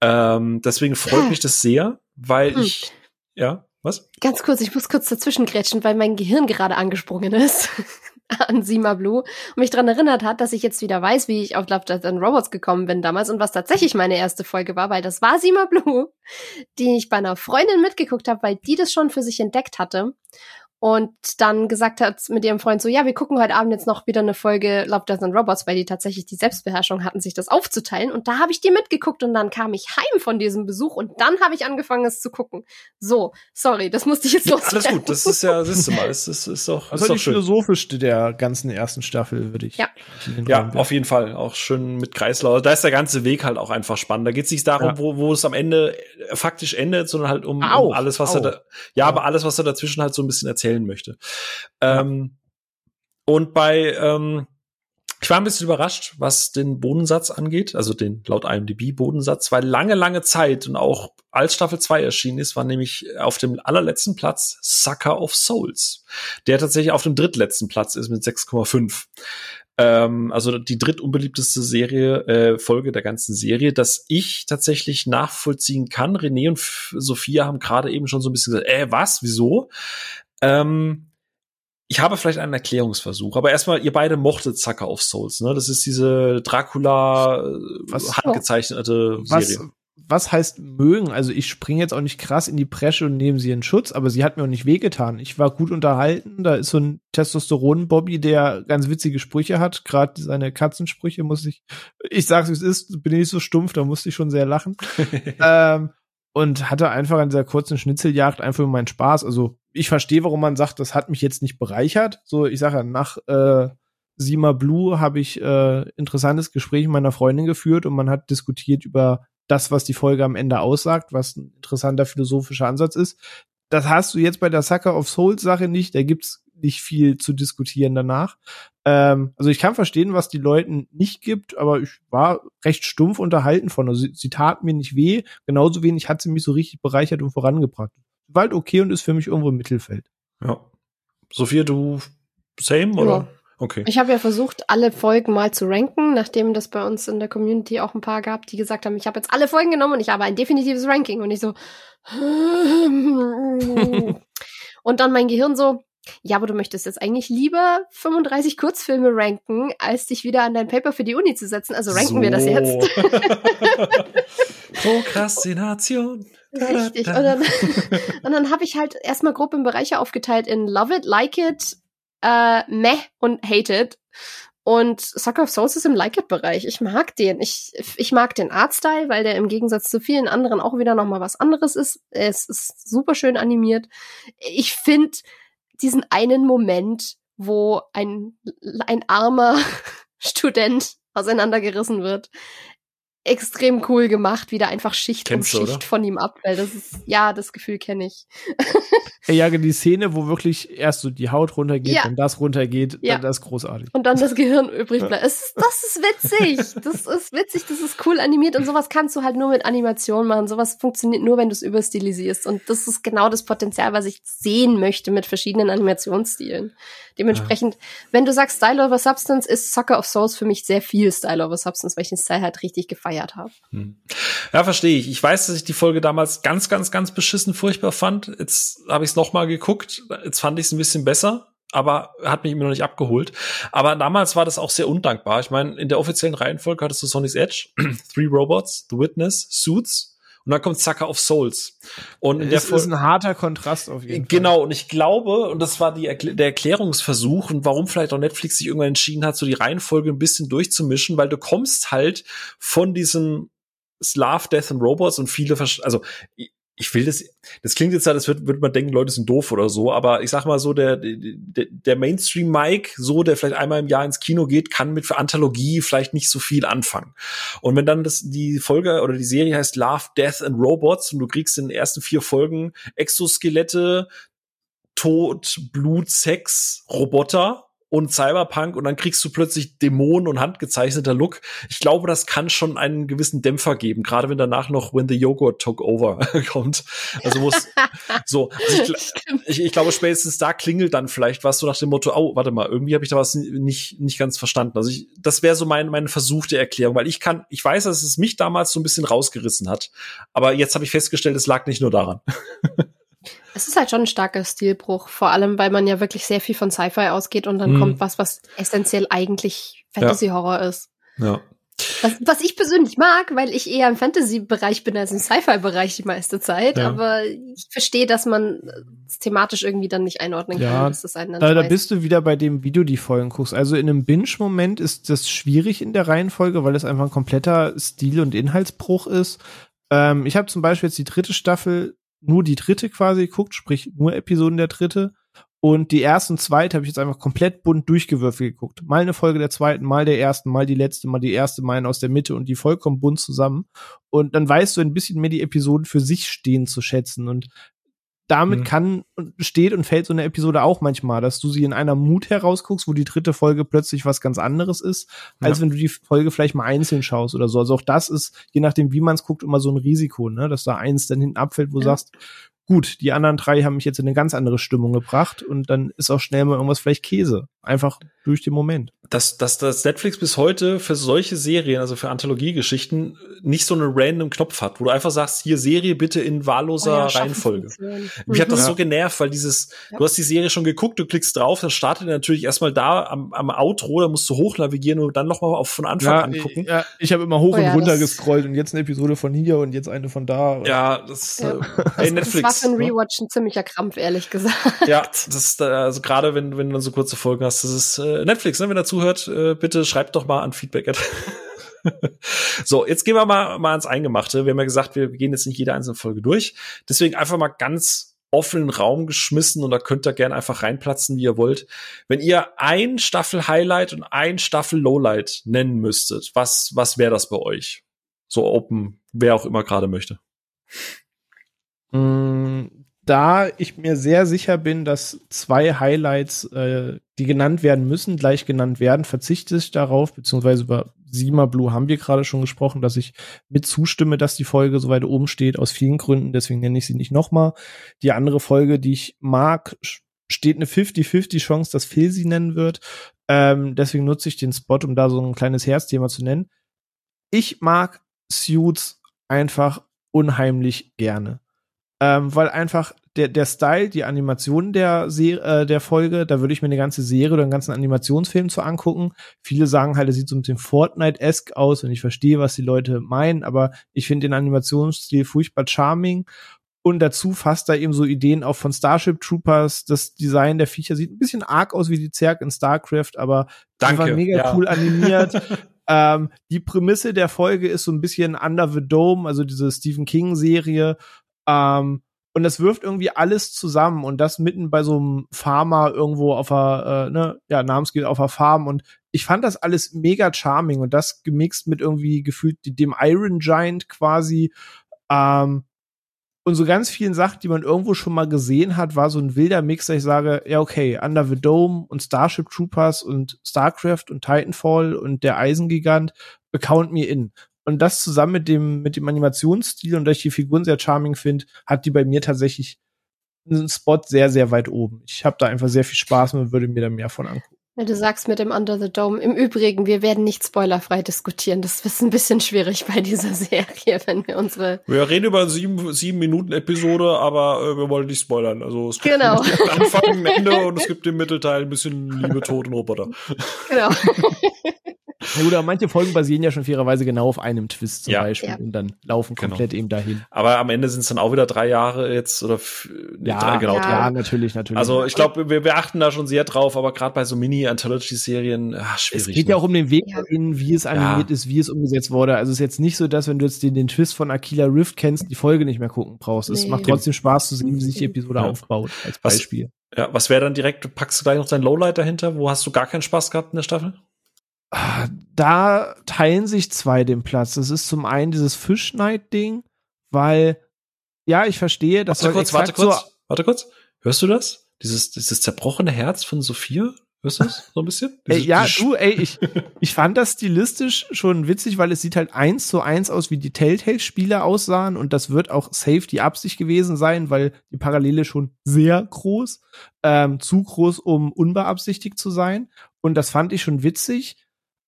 Ähm, deswegen freut mich das sehr, weil hm. ich, ja, was? Ganz kurz, ich muss kurz dazwischen grätschen, weil mein Gehirn gerade angesprungen ist an Sima Blue und mich daran erinnert hat, dass ich jetzt wieder weiß, wie ich auf Love, Death and Robots gekommen bin damals und was tatsächlich meine erste Folge war, weil das war Sima Blue, die ich bei einer Freundin mitgeguckt habe, weil die das schon für sich entdeckt hatte und dann gesagt hat mit ihrem Freund so, ja, wir gucken heute Abend jetzt noch wieder eine Folge Love, Death and Robots, weil die tatsächlich die Selbstbeherrschung hatten, sich das aufzuteilen. Und da habe ich die mitgeguckt und dann kam ich heim von diesem Besuch und dann habe ich angefangen, es zu gucken. So, sorry, das musste ich jetzt ja, loswerden. Alles gut, das ist ja, siehst du mal, es ist, ist doch, also ist doch die philosophischste der ganzen ersten Staffel, würde ich. Ja, ja auf jeden Fall, auch schön mit Kreislauf. Da ist der ganze Weg halt auch einfach spannend. Da geht es nicht darum, ja. wo, wo es am Ende faktisch endet, sondern halt um, um alles, was er da, ja, ja, aber alles, was er dazwischen halt so ein bisschen erzählt erzählen möchte. Ähm, und bei, ähm, ich war ein bisschen überrascht, was den Bodensatz angeht, also den laut IMDb Bodensatz, weil lange, lange Zeit und auch als Staffel 2 erschienen ist, war nämlich auf dem allerletzten Platz Sucker of Souls, der tatsächlich auf dem drittletzten Platz ist mit 6,5 ähm, also die drittunbeliebteste Serie, äh, Folge der ganzen Serie, dass ich tatsächlich nachvollziehen kann. René und Sophia haben gerade eben schon so ein bisschen gesagt, äh, was, wieso? Ähm, ich habe vielleicht einen Erklärungsversuch, aber erstmal, ihr beide mochtet Sucker of Souls, ne? Das ist diese Dracula äh, was, handgezeichnete was, Serie. Was heißt mögen? Also ich springe jetzt auch nicht krass in die Presche und nehme sie in Schutz, aber sie hat mir auch nicht wehgetan. Ich war gut unterhalten. Da ist so ein Testosteron-Bobby, der ganz witzige Sprüche hat. Gerade seine Katzensprüche muss ich, ich sag's wie es ist, bin ich nicht so stumpf, da musste ich schon sehr lachen. ähm, und hatte einfach an dieser kurzen Schnitzeljagd einfach meinen Spaß. Also ich verstehe, warum man sagt, das hat mich jetzt nicht bereichert. So, ich sage nach äh, Sima Blue habe ich äh, interessantes Gespräch mit meiner Freundin geführt und man hat diskutiert über das, was die Folge am Ende aussagt, was ein interessanter philosophischer Ansatz ist. Das hast du jetzt bei der Sucker of Souls Sache nicht. Da gibt's nicht viel zu diskutieren danach. Ähm, also ich kann verstehen, was die Leuten nicht gibt, aber ich war recht stumpf unterhalten von. Also sie, sie tat mir nicht weh. Genauso wenig hat sie mich so richtig bereichert und vorangebracht. Wald okay und ist für mich irgendwo im Mittelfeld. Ja. Sophia, du same oder? Okay. Ich habe ja versucht, alle Folgen mal zu ranken, nachdem das bei uns in der Community auch ein paar gab, die gesagt haben, ich habe jetzt alle Folgen genommen und ich habe ein definitives Ranking. Und ich so. und dann mein Gehirn so, ja, aber du möchtest jetzt eigentlich lieber 35 Kurzfilme ranken, als dich wieder an dein Paper für die Uni zu setzen. Also ranken so. wir das jetzt. Prokrastination. Richtig. Und dann, und dann habe ich halt erstmal grob in Bereiche aufgeteilt in Love It, Like It, äh, Meh und Hate It. Und Sucker of Souls ist im Like-It-Bereich. Ich mag den. Ich, ich mag den Artstyle, weil der im Gegensatz zu vielen anderen auch wieder nochmal was anderes ist. Es ist super schön animiert. Ich finde diesen einen Moment, wo ein, ein armer Student auseinandergerissen wird, extrem cool gemacht, wie da einfach Schicht Kennst um Schicht du, von ihm abfällt. Das ist, ja, das Gefühl kenne ich. ja, die Szene, wo wirklich erst so die Haut runtergeht, ja. dann das runtergeht, ja. dann das ist großartig. Und dann das Gehirn übrig bleibt. Es, das ist witzig. Das ist witzig, das ist cool animiert und sowas kannst du halt nur mit Animation machen. Sowas funktioniert nur, wenn du es überstilisierst. Und das ist genau das Potenzial, was ich sehen möchte mit verschiedenen Animationsstilen. Dementsprechend, ja. wenn du sagst Style over Substance, ist Sucker of Souls für mich sehr viel Style over Substance, weil ich den Style halt richtig gefeiert habe. Hm. Ja, verstehe ich. Ich weiß, dass ich die Folge damals ganz, ganz, ganz beschissen furchtbar fand. Jetzt habe ich es noch mal geguckt. Jetzt fand ich es ein bisschen besser aber hat mich immer noch nicht abgeholt. Aber damals war das auch sehr undankbar. Ich meine, in der offiziellen Reihenfolge hattest du Sonny's Edge, Three Robots, The Witness, Suits, und dann kommt Sucker of Souls. Und das ist ein harter Kontrast auf jeden Fall. Genau, und ich glaube, und das war die Erkl der Erklärungsversuch und warum vielleicht auch Netflix sich irgendwann entschieden hat, so die Reihenfolge ein bisschen durchzumischen, weil du kommst halt von diesem Slav, Death and Robots und viele, also ich will das, das klingt jetzt, das wird, wird man denken, Leute sind doof oder so, aber ich sag mal so, der, der, der Mainstream-Mike, so, der vielleicht einmal im Jahr ins Kino geht, kann mit Anthologie vielleicht nicht so viel anfangen. Und wenn dann das, die Folge oder die Serie heißt Love, Death and Robots und du kriegst in den ersten vier Folgen Exoskelette, Tod, Blut, Sex, Roboter und Cyberpunk und dann kriegst du plötzlich Dämonen und handgezeichneter Look. Ich glaube, das kann schon einen gewissen Dämpfer geben, gerade wenn danach noch When the Yogurt Took Over kommt. Also muss so. Also ich, ich, ich, glaube, spätestens da klingelt dann vielleicht was so nach dem Motto, oh, warte mal, irgendwie habe ich da was nicht nicht ganz verstanden. Also ich, das wäre so mein meine versuchte Erklärung, weil ich kann, ich weiß, dass es mich damals so ein bisschen rausgerissen hat, aber jetzt habe ich festgestellt, es lag nicht nur daran. Es ist halt schon ein starker Stilbruch, vor allem, weil man ja wirklich sehr viel von Sci-Fi ausgeht und dann mhm. kommt was, was essentiell eigentlich Fantasy-Horror ja. ist. Ja. Was, was ich persönlich mag, weil ich eher im Fantasy-Bereich bin als im Sci-Fi-Bereich die meiste Zeit. Ja. Aber ich verstehe, dass man es thematisch irgendwie dann nicht einordnen kann. Ja, dass das einen dann da, da bist du wieder bei dem, wie du die Folgen guckst. Also in einem Binge-Moment ist das schwierig in der Reihenfolge, weil es einfach ein kompletter Stil- und Inhaltsbruch ist. Ähm, ich habe zum Beispiel jetzt die dritte Staffel nur die dritte quasi geguckt, sprich nur Episoden der dritte. Und die erste und zweite habe ich jetzt einfach komplett bunt durchgewürfelt geguckt. Mal eine Folge der zweiten, mal der ersten, mal die letzte, mal die erste, mal aus der Mitte und die vollkommen bunt zusammen. Und dann weißt du ein bisschen mehr die Episoden für sich stehen zu schätzen. Und damit mhm. kann, steht und fällt so eine Episode auch manchmal, dass du sie in einer Mut herausguckst, wo die dritte Folge plötzlich was ganz anderes ist, als ja. wenn du die Folge vielleicht mal einzeln schaust oder so. Also auch das ist, je nachdem, wie man es guckt, immer so ein Risiko, ne, dass da eins dann hinten abfällt, wo du sagst, gut, die anderen drei haben mich jetzt in eine ganz andere Stimmung gebracht und dann ist auch schnell mal irgendwas vielleicht Käse. Einfach durch den Moment. Dass, dass das Netflix bis heute für solche Serien, also für Anthologiegeschichten, nicht so einen random Knopf hat, wo du einfach sagst, hier Serie bitte in wahlloser oh ja, Reihenfolge. Mich mhm. hat das mhm. so genervt, weil dieses, ja. du hast die Serie schon geguckt, du klickst drauf, dann startet er natürlich erstmal da am, am Outro, da musst du hochnavigieren und dann nochmal auf von Anfang ja, angucken. Ja, ich habe immer hoch oh, und runter gescrollt und jetzt eine Episode von hier und jetzt eine von da. Ja, das, ja. Äh, ey, Netflix. Das war für ein ne? Rewatch ein ziemlicher Krampf, ehrlich gesagt. Ja, das ist, also gerade wenn, wenn du dann so kurze Folgen hast, das ist äh, Netflix, ne? wenn er zuhört, äh, bitte schreibt doch mal an Feedback. so, jetzt gehen wir mal, mal ans Eingemachte. Wir haben ja gesagt, wir gehen jetzt nicht jede einzelne Folge durch. Deswegen einfach mal ganz offenen Raum geschmissen und da könnt ihr gerne einfach reinplatzen, wie ihr wollt. Wenn ihr ein Staffel Highlight und ein Staffel Lowlight nennen müsstet, was, was wäre das bei euch? So open, wer auch immer gerade möchte. Mm, da ich mir sehr sicher bin, dass zwei Highlights, äh, die genannt werden müssen, gleich genannt werden, verzichte ich darauf, beziehungsweise über Sima Blue haben wir gerade schon gesprochen, dass ich mit zustimme, dass die Folge so weit oben steht, aus vielen Gründen, deswegen nenne ich sie nicht nochmal. Die andere Folge, die ich mag, steht eine 50-50 Chance, dass Phil sie nennen wird. Ähm, deswegen nutze ich den Spot, um da so ein kleines Herzthema zu nennen. Ich mag Suits einfach unheimlich gerne. Ähm, weil einfach der, der Style, die Animation der, Se äh, der Folge, da würde ich mir eine ganze Serie oder einen ganzen Animationsfilm zu angucken. Viele sagen halt, er sieht so ein bisschen Fortnite-esque aus und ich verstehe, was die Leute meinen, aber ich finde den Animationsstil furchtbar charming. Und dazu fasst er eben so Ideen auch von Starship Troopers. Das Design der Viecher sieht ein bisschen arg aus wie die Zerg in StarCraft, aber Danke, mega ja. cool animiert. ähm, die Prämisse der Folge ist so ein bisschen Under the Dome, also diese Stephen King Serie. Ähm, und das wirft irgendwie alles zusammen. Und das mitten bei so einem Farmer irgendwo auf der, äh, ne, ja, namensgeht auf der Farm. Und ich fand das alles mega charming. Und das gemixt mit irgendwie gefühlt dem Iron Giant quasi, ähm, und so ganz vielen Sachen, die man irgendwo schon mal gesehen hat, war so ein wilder Mix, dass ich sage, ja, okay, Under the Dome und Starship Troopers und StarCraft und Titanfall und der Eisengigant, account me in. Und das zusammen mit dem, mit dem Animationsstil und dass ich die Figuren sehr charming finde, hat die bei mir tatsächlich einen Spot sehr, sehr weit oben. Ich habe da einfach sehr viel Spaß und würde mir da mehr von angucken. Ja, du sagst mit dem Under the Dome. Im Übrigen, wir werden nicht spoilerfrei diskutieren. Das ist ein bisschen schwierig bei dieser Serie, wenn wir unsere. Wir reden über eine sieben, sieben Minuten Episode, aber äh, wir wollen nicht spoilern. Also es gibt Genau. Anfang, Ende und es gibt im Mittelteil ein bisschen Liebe, Tod und Roboter. Genau. Ja gut, aber manche Folgen basieren ja schon fairerweise genau auf einem Twist zum Ja. Beispiel Ja. und dann laufen Genau. komplett eben dahin. Aber am Ende sind es dann auch wieder drei Jahre jetzt oder nee, drei, genau Ja. drei. ja, natürlich, natürlich. Also ich glaube, wir, wir achten da schon sehr drauf, aber gerade bei so Mini-Anthology-Serien, ah, schwierig. es geht ne? ja auch um den Weg Ja. dahin, wie es animiert ist, wie es umgesetzt wurde. Also es ist jetzt nicht so, dass wenn du jetzt den, den Twist von Aquila Rift kennst, die Folge nicht mehr gucken brauchst. Es Nee. macht trotzdem Spaß zu sehen, wie sich die Episode Ja. aufbaut, als Was- Beispiel. Ja, was wäre dann direkt, packst du gleich noch dein Lowlight dahinter? Wo hast du gar keinen Spaß gehabt in der Staffel? Da teilen sich zwei den Platz. Das ist zum einen dieses Fischneid-Ding, weil, ja, ich verstehe, das Warte kurz, warte kurz, so warte kurz. Hörst du das? Dieses, dieses zerbrochene Herz von Sophia? Hörst du das so ein bisschen? Ey, Diese- ja, diese du, ey, ich, ich fand das stilistisch schon witzig, weil es sieht halt eins zu eins aus, wie die Telltale-Spiele aussahen und das wird auch safe die Absicht gewesen sein, weil die Parallele schon sehr groß, ähm, zu groß, um unbeabsichtigt zu sein und das fand ich schon witzig,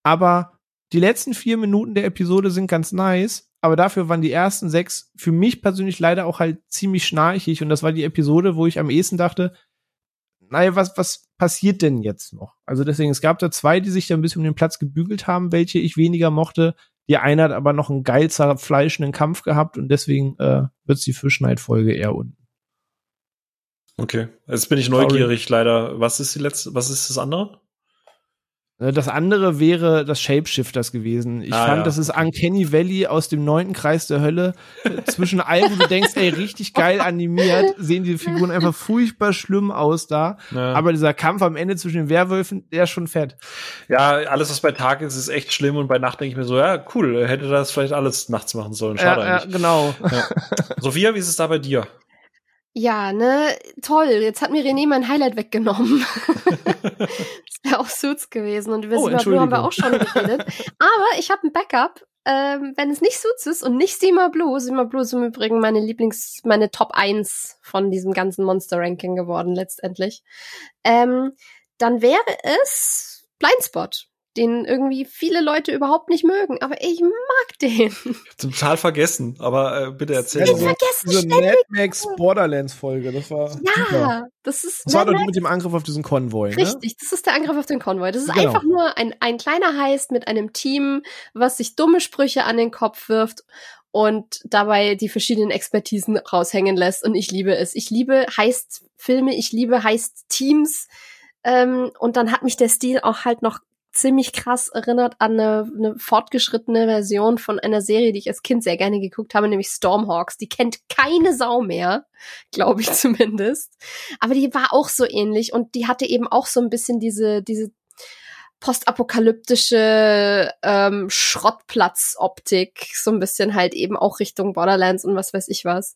aber die letzten vier Minuten der Episode sind ganz nice, aber dafür waren die ersten sechs für mich persönlich leider auch halt ziemlich schnarchig und das war die Episode, wo ich am ehesten dachte, naja, was, was passiert denn jetzt noch? Also deswegen, es gab da zwei, die sich da ein bisschen um den Platz gebügelt haben, welche ich weniger mochte. Die eine hat aber noch einen geil zerfleischenden Kampf gehabt und deswegen äh, wird's die Fischneid-Folge eher unten. Okay, jetzt bin ich neugierig, leider. Was ist die letzte, was ist das andere? Äh, Das andere wäre das Shapeshifters gewesen. Ich Ah, fand, ja. das ist Uncanny Valley aus dem neunten Kreis der Hölle. Zwischen allem, wo du denkst, ey, richtig geil animiert, sehen die Figuren einfach furchtbar schlimm aus da. Ja. Aber dieser Kampf am Ende zwischen den Werwölfen, der ist schon fett. ja, alles, was bei Tag ist, ist echt schlimm und bei Nacht denke ich mir so, ja, cool, hätte das vielleicht alles nachts machen sollen. Schade ja, ja, eigentlich. genau. Sophia, wie ist es da bei dir? Ja, ne, toll. Jetzt hat mir René mein Highlight weggenommen. das wäre auch Suits gewesen und über Oh, Sima Blue haben wir auch schon geredet. Aber ich habe ein Backup. Ähm, wenn es nicht Suits ist und nicht Sima Blue, Sima Blue ist im Übrigen meine Lieblings-, meine Top 1 von diesem ganzen Monster-Ranking geworden letztendlich, ähm, dann wäre es Blindspot, den irgendwie viele Leute überhaupt nicht mögen, aber ich mag den. Total vergessen, aber äh, bitte erzähl Ja, doch so- mal. Vergessen Diese. Mad Max Borderlands Folge, das war super. Ja, das ist Das war doch die mit dem Angriff auf diesen Konvoi, ne? Richtig, das ist der Angriff auf den Konvoi. Das ist Genau. einfach nur ein, ein kleiner Heist mit einem Team, was sich dumme Sprüche an den Kopf wirft und dabei die verschiedenen Expertisen raushängen lässt. Und ich liebe es. Ich liebe Heist-Filme, ich liebe Heist-Teams. Ähm, und dann hat mich der Stil auch halt noch ziemlich krass erinnert an eine, eine fortgeschrittene Version von einer Serie, die ich als Kind sehr gerne geguckt habe, nämlich Stormhawks. Die kennt keine Sau mehr, glaube ich zumindest. Aber die war auch so ähnlich und die hatte eben auch so ein bisschen diese, diese postapokalyptische ähm, Schrottplatz-Optik, so ein bisschen halt eben auch Richtung Borderlands und was weiß ich was.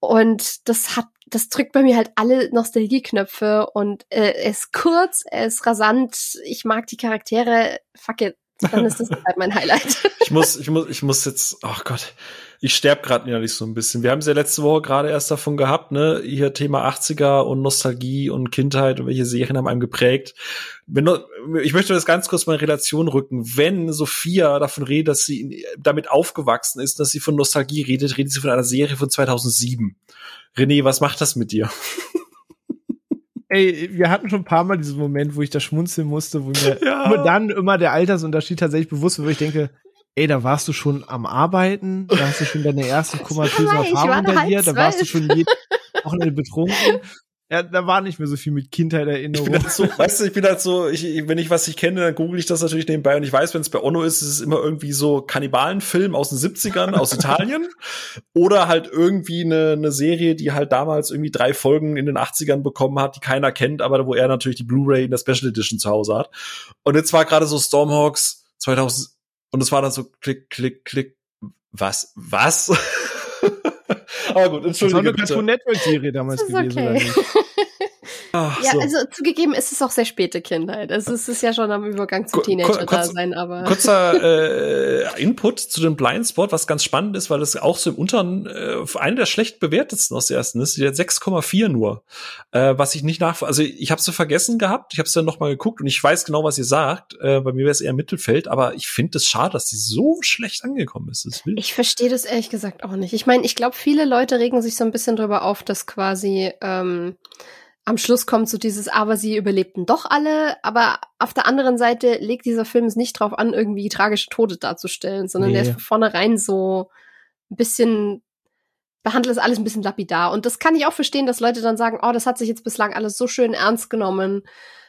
Und das hat, das drückt bei mir halt alle Nostalgieknöpfe und äh, er ist kurz, er ist rasant, ich mag die Charaktere, fuck it, dann ist das halt mein Highlight. Ich muss, ich muss, ich muss jetzt, ach oh Gott, ich sterb gerade innerlich so ein bisschen. Wir haben es ja letzte Woche gerade erst davon gehabt, ne, hier Thema 80er und Nostalgie und Kindheit und welche Serien haben einem geprägt. Wenn, ich möchte das ganz kurz mal in Relation rücken. Wenn Sophia davon redet, dass sie damit aufgewachsen ist, dass sie von Nostalgie redet, redet sie von einer Serie von 2007. René, was macht das mit dir? Ey, wir hatten schon ein paar Mal diesen Moment, wo ich da schmunzeln musste, wo mir ja. dann immer der Altersunterschied tatsächlich bewusst wird, wo ich denke, ey, da warst du schon am Arbeiten, da hast du schon deine ersten komatösen Erfahrungen hinter dir, da warst du schon jeden Wochenende betrunken. Ja, da war nicht mehr so viel mit Kindheiterinnerung. Ich bin halt so, weißt du, ich bin halt so, ich, wenn ich was ich kenne, dann google ich das natürlich nebenbei und ich weiß, wenn es bei Ono ist, ist es immer irgendwie so Kannibalenfilm aus den 70ern, aus Italien. Oder halt irgendwie eine, eine Serie, die halt damals irgendwie drei Folgen in den 80ern bekommen hat, die keiner kennt, aber wo er natürlich die Blu-ray in der Special Edition zu Hause hat. Und jetzt war gerade so Stormhawks 2000, und es war dann so klick, klick, klick. Was? Was? Aber gut, entschuldige. Das war eine Cartoon Network Serie damals gewesen, okay. Ach, ja, so. also zugegeben ist es auch sehr späte Kindheit. Also es ist ja schon am Übergang zum Teenager-Dasein, aber. Kurzer äh, Input zu dem Blindspot, was ganz spannend ist, weil es auch so im unteren, äh, einer der schlecht bewertetsten aus der ersten ist, die hat 6,4 nur. Äh, was ich nicht nach, also ich habe sie vergessen gehabt, ich habe es dann nochmal geguckt und ich weiß genau, was ihr sagt. Äh, bei mir wäre es eher Mittelfeld, aber ich finde es schade, dass die so schlecht angekommen ist. Ich verstehe das ehrlich gesagt auch nicht. Ich meine, ich glaube, viele Leute regen sich so ein bisschen drüber auf, dass quasi ähm, am Schluss kommt so dieses, aber sie überlebten doch alle, aber auf der anderen Seite legt dieser Film es nicht drauf an, irgendwie tragische Tode darzustellen, sondern nee. der ist von vornherein so ein bisschen, behandelt es alles ein bisschen lapidar. Und das kann ich auch verstehen, dass Leute dann sagen, oh, das hat sich jetzt bislang alles so schön ernst genommen.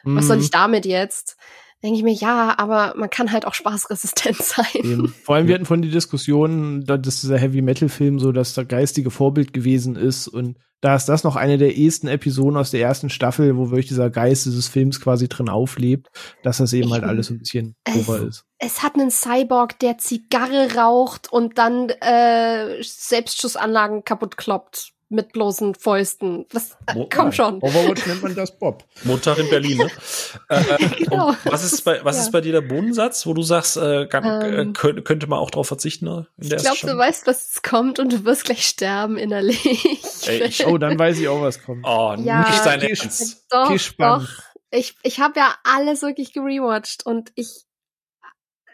Mhm. Was soll mhm. ich damit jetzt? denke ich mir, ja, aber man kann halt auch spaßresistent sein. Eben. Vor allem, wir hatten von die Diskussion, dass dieser Heavy-Metal-Film so das geistige Vorbild gewesen ist und da ist das noch eine der ehesten Episoden aus der ersten Staffel, wo wirklich dieser Geist dieses Films quasi drin auflebt, dass das eben halt alles ein bisschen over ist. Es hat einen Cyborg, der Zigarre raucht und dann äh, Selbstschussanlagen kaputt kloppt mit bloßen Fäusten. Was, äh, komm schon. Overwatch nennt man das Bob. Montag in Berlin, ne? äh, genau. Was, ist bei, was ja. ist bei dir der Bodensatz, wo du sagst, äh, ähm, könnte, könnte man auch drauf verzichten? Ne, in der ich glaube, du weißt, was kommt und du wirst gleich sterben innerlich. Ey, ich, oh, dann weiß ich auch, was kommt. Oh, ja, nicht dein Ernst. Doch, doch. Ich, ich habe ja alles wirklich gerewatcht und ich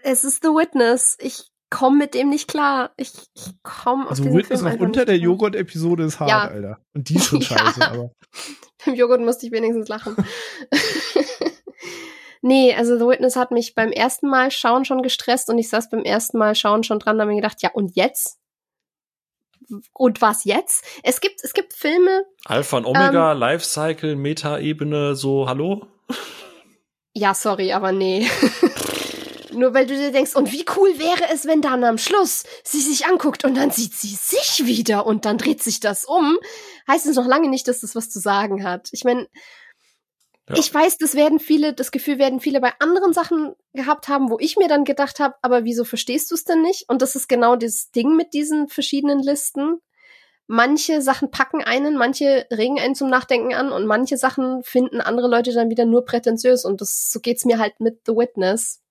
es ist The Witness. Ich komme mit dem nicht klar. Ich, ich komme Also Witness noch unter der Joghurt-Episode ist hart, ja. Alter. Und die ist schon scheiße, ja. aber. Beim Joghurt musste ich wenigstens lachen. nee, also The Witness hat mich beim ersten Mal schauen schon gestresst und ich saß beim ersten Mal schauen schon dran und habe mir gedacht, ja, und jetzt? Und was jetzt? Es gibt, es gibt Filme. Alpha und Omega, ähm, Lifecycle, Meta-Ebene, so, hallo? Ja, sorry, aber nee. Nur weil du dir denkst, und wie cool wäre es, wenn dann am Schluss sie sich anguckt und dann sieht sie sich wieder und dann dreht sich das um, heißt es noch lange nicht, dass das was zu sagen hat. Ich meine, ja. ich weiß, das werden viele, das Gefühl werden viele bei anderen Sachen gehabt haben, wo ich mir dann gedacht habe, aber wieso verstehst du es denn nicht? Und das ist genau das Ding mit diesen verschiedenen Listen. Manche Sachen packen einen, manche regen einen zum Nachdenken an und manche Sachen finden andere Leute dann wieder nur prätentiös und das so geht's mir halt mit The Witness.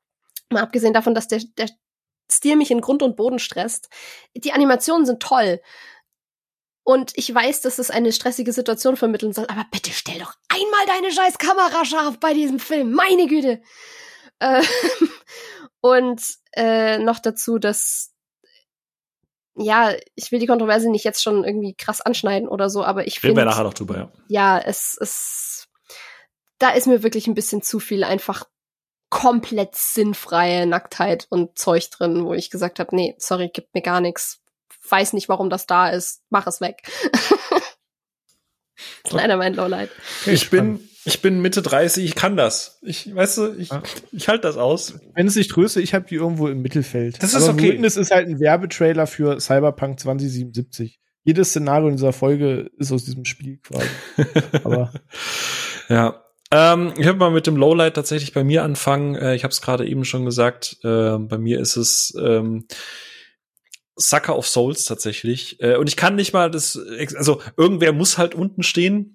Mal abgesehen davon, dass der, der Stil mich in Grund und Boden stresst. Die Animationen sind toll. Und ich weiß, dass es eine stressige Situation vermitteln soll, aber bitte stell doch einmal deine scheiß Kamera scharf bei diesem Film. Meine Güte. Äh, und äh, noch dazu, dass ja, ich will die Kontroverse nicht jetzt schon irgendwie krass anschneiden oder so, aber ich finde. Reden wir nachher noch drüber, ja. Ja, es ist. Da ist mir wirklich ein bisschen zu viel einfach komplett sinnfreie Nacktheit und Zeug drin, wo ich gesagt habe, nee, sorry, gibt mir gar nichts. Weiß nicht, warum das da ist. Mach es weg. Leider mein Lowlight. Ich bin, ich bin Mitte 30, ich kann das. Ich, weißt du, ich, ich halte das aus. Wenn es nicht tröste, ich habe die irgendwo im Mittelfeld. Das ist Aber okay. Witness ist halt ein Werbetrailer für Cyberpunk 2077. Jedes Szenario in dieser Folge ist aus diesem Spiel quasi. Aber ja, ähm, ich habe mal mit dem Lowlight tatsächlich bei mir anfangen. Äh, ich habe es gerade eben schon gesagt. Äh, bei mir ist es ähm, Sucker of Souls tatsächlich. Äh, und ich kann nicht mal das, also irgendwer muss halt unten stehen.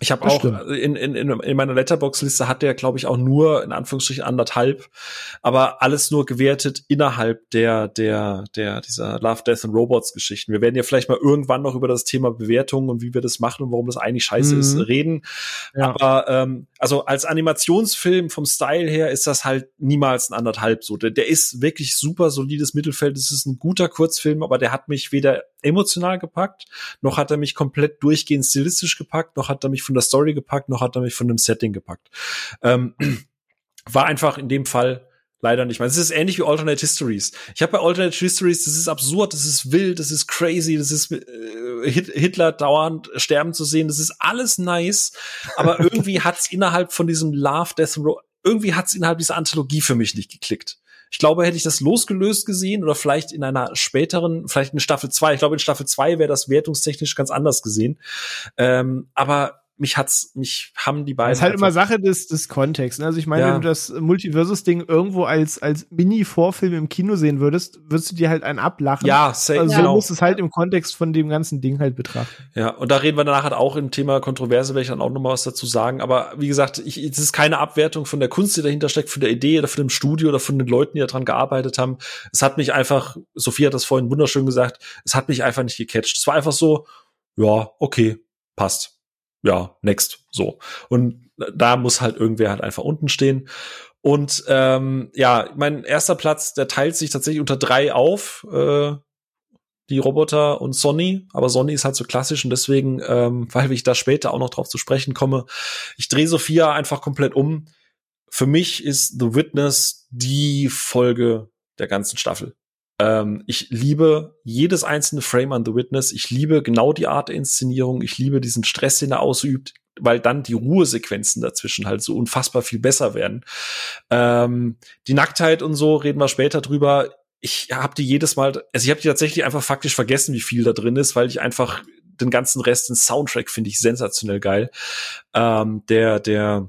Ich habe auch in, in, in meiner Letterbox-Liste hat der, glaube ich, auch nur in Anführungsstrichen anderthalb, aber alles nur gewertet innerhalb der der der dieser Love, Death and Robots Geschichten. Wir werden ja vielleicht mal irgendwann noch über das Thema Bewertungen und wie wir das machen und warum das eigentlich scheiße mhm. ist reden. Ja. Aber ähm, also als Animationsfilm vom Style her ist das halt niemals ein anderthalb so. Der, der ist wirklich super solides Mittelfeld. Es ist ein guter Kurzfilm, aber der hat mich weder emotional gepackt, noch hat er mich komplett durchgehend stilistisch gepackt, noch hat er mich von der Story gepackt, noch hat er mich von dem Setting gepackt. Ähm, war einfach in dem Fall leider nicht mal. Es ist ähnlich wie Alternate Histories. Ich habe bei Alternate Histories, das ist absurd, das ist wild, das ist crazy, das ist äh, Hitler dauernd sterben zu sehen, das ist alles nice, aber irgendwie hat's innerhalb von diesem Love Death Row irgendwie hat's innerhalb dieser Anthologie für mich nicht geklickt. Ich glaube, hätte ich das losgelöst gesehen oder vielleicht in einer späteren, vielleicht in Staffel 2, ich glaube in Staffel 2 wäre das wertungstechnisch ganz anders gesehen. Ähm, aber mich hat's, mich haben die beiden. Das ist halt immer Sache des, des Kontexts. Ne? Also ich meine, ja. wenn du das Multiversus-Ding irgendwo als, als Mini-Vorfilm im Kino sehen würdest, würdest du dir halt einen ablachen. Ja, safe, also so genau. musst es halt im Kontext von dem ganzen Ding halt betrachten. Ja, und da reden wir danach halt auch im Thema Kontroverse, werde ich dann auch noch mal was dazu sagen. Aber wie gesagt, ich, es ist keine Abwertung von der Kunst, die dahinter steckt, von der Idee oder von dem Studio oder von den Leuten, die daran gearbeitet haben. Es hat mich einfach, Sophie hat das vorhin wunderschön gesagt, es hat mich einfach nicht gecatcht. Es war einfach so, ja, okay, passt ja, next, so. Und da muss halt irgendwer halt einfach unten stehen. Und ähm, ja, mein erster Platz, der teilt sich tatsächlich unter drei auf. Äh, die Roboter und Sonny, aber Sonny ist halt so klassisch und deswegen, ähm, weil ich da später auch noch drauf zu sprechen komme, ich drehe Sophia einfach komplett um. Für mich ist The Witness die Folge der ganzen Staffel. Ähm, ich liebe jedes einzelne Frame an The Witness. Ich liebe genau die Art der Inszenierung. Ich liebe diesen Stress, den er ausübt, weil dann die Ruhesequenzen dazwischen halt so unfassbar viel besser werden. Ähm, die Nacktheit und so reden wir später drüber. Ich habe die jedes Mal, also ich habe die tatsächlich einfach faktisch vergessen, wie viel da drin ist, weil ich einfach den ganzen Rest, den Soundtrack finde ich sensationell geil. Ähm, der, der,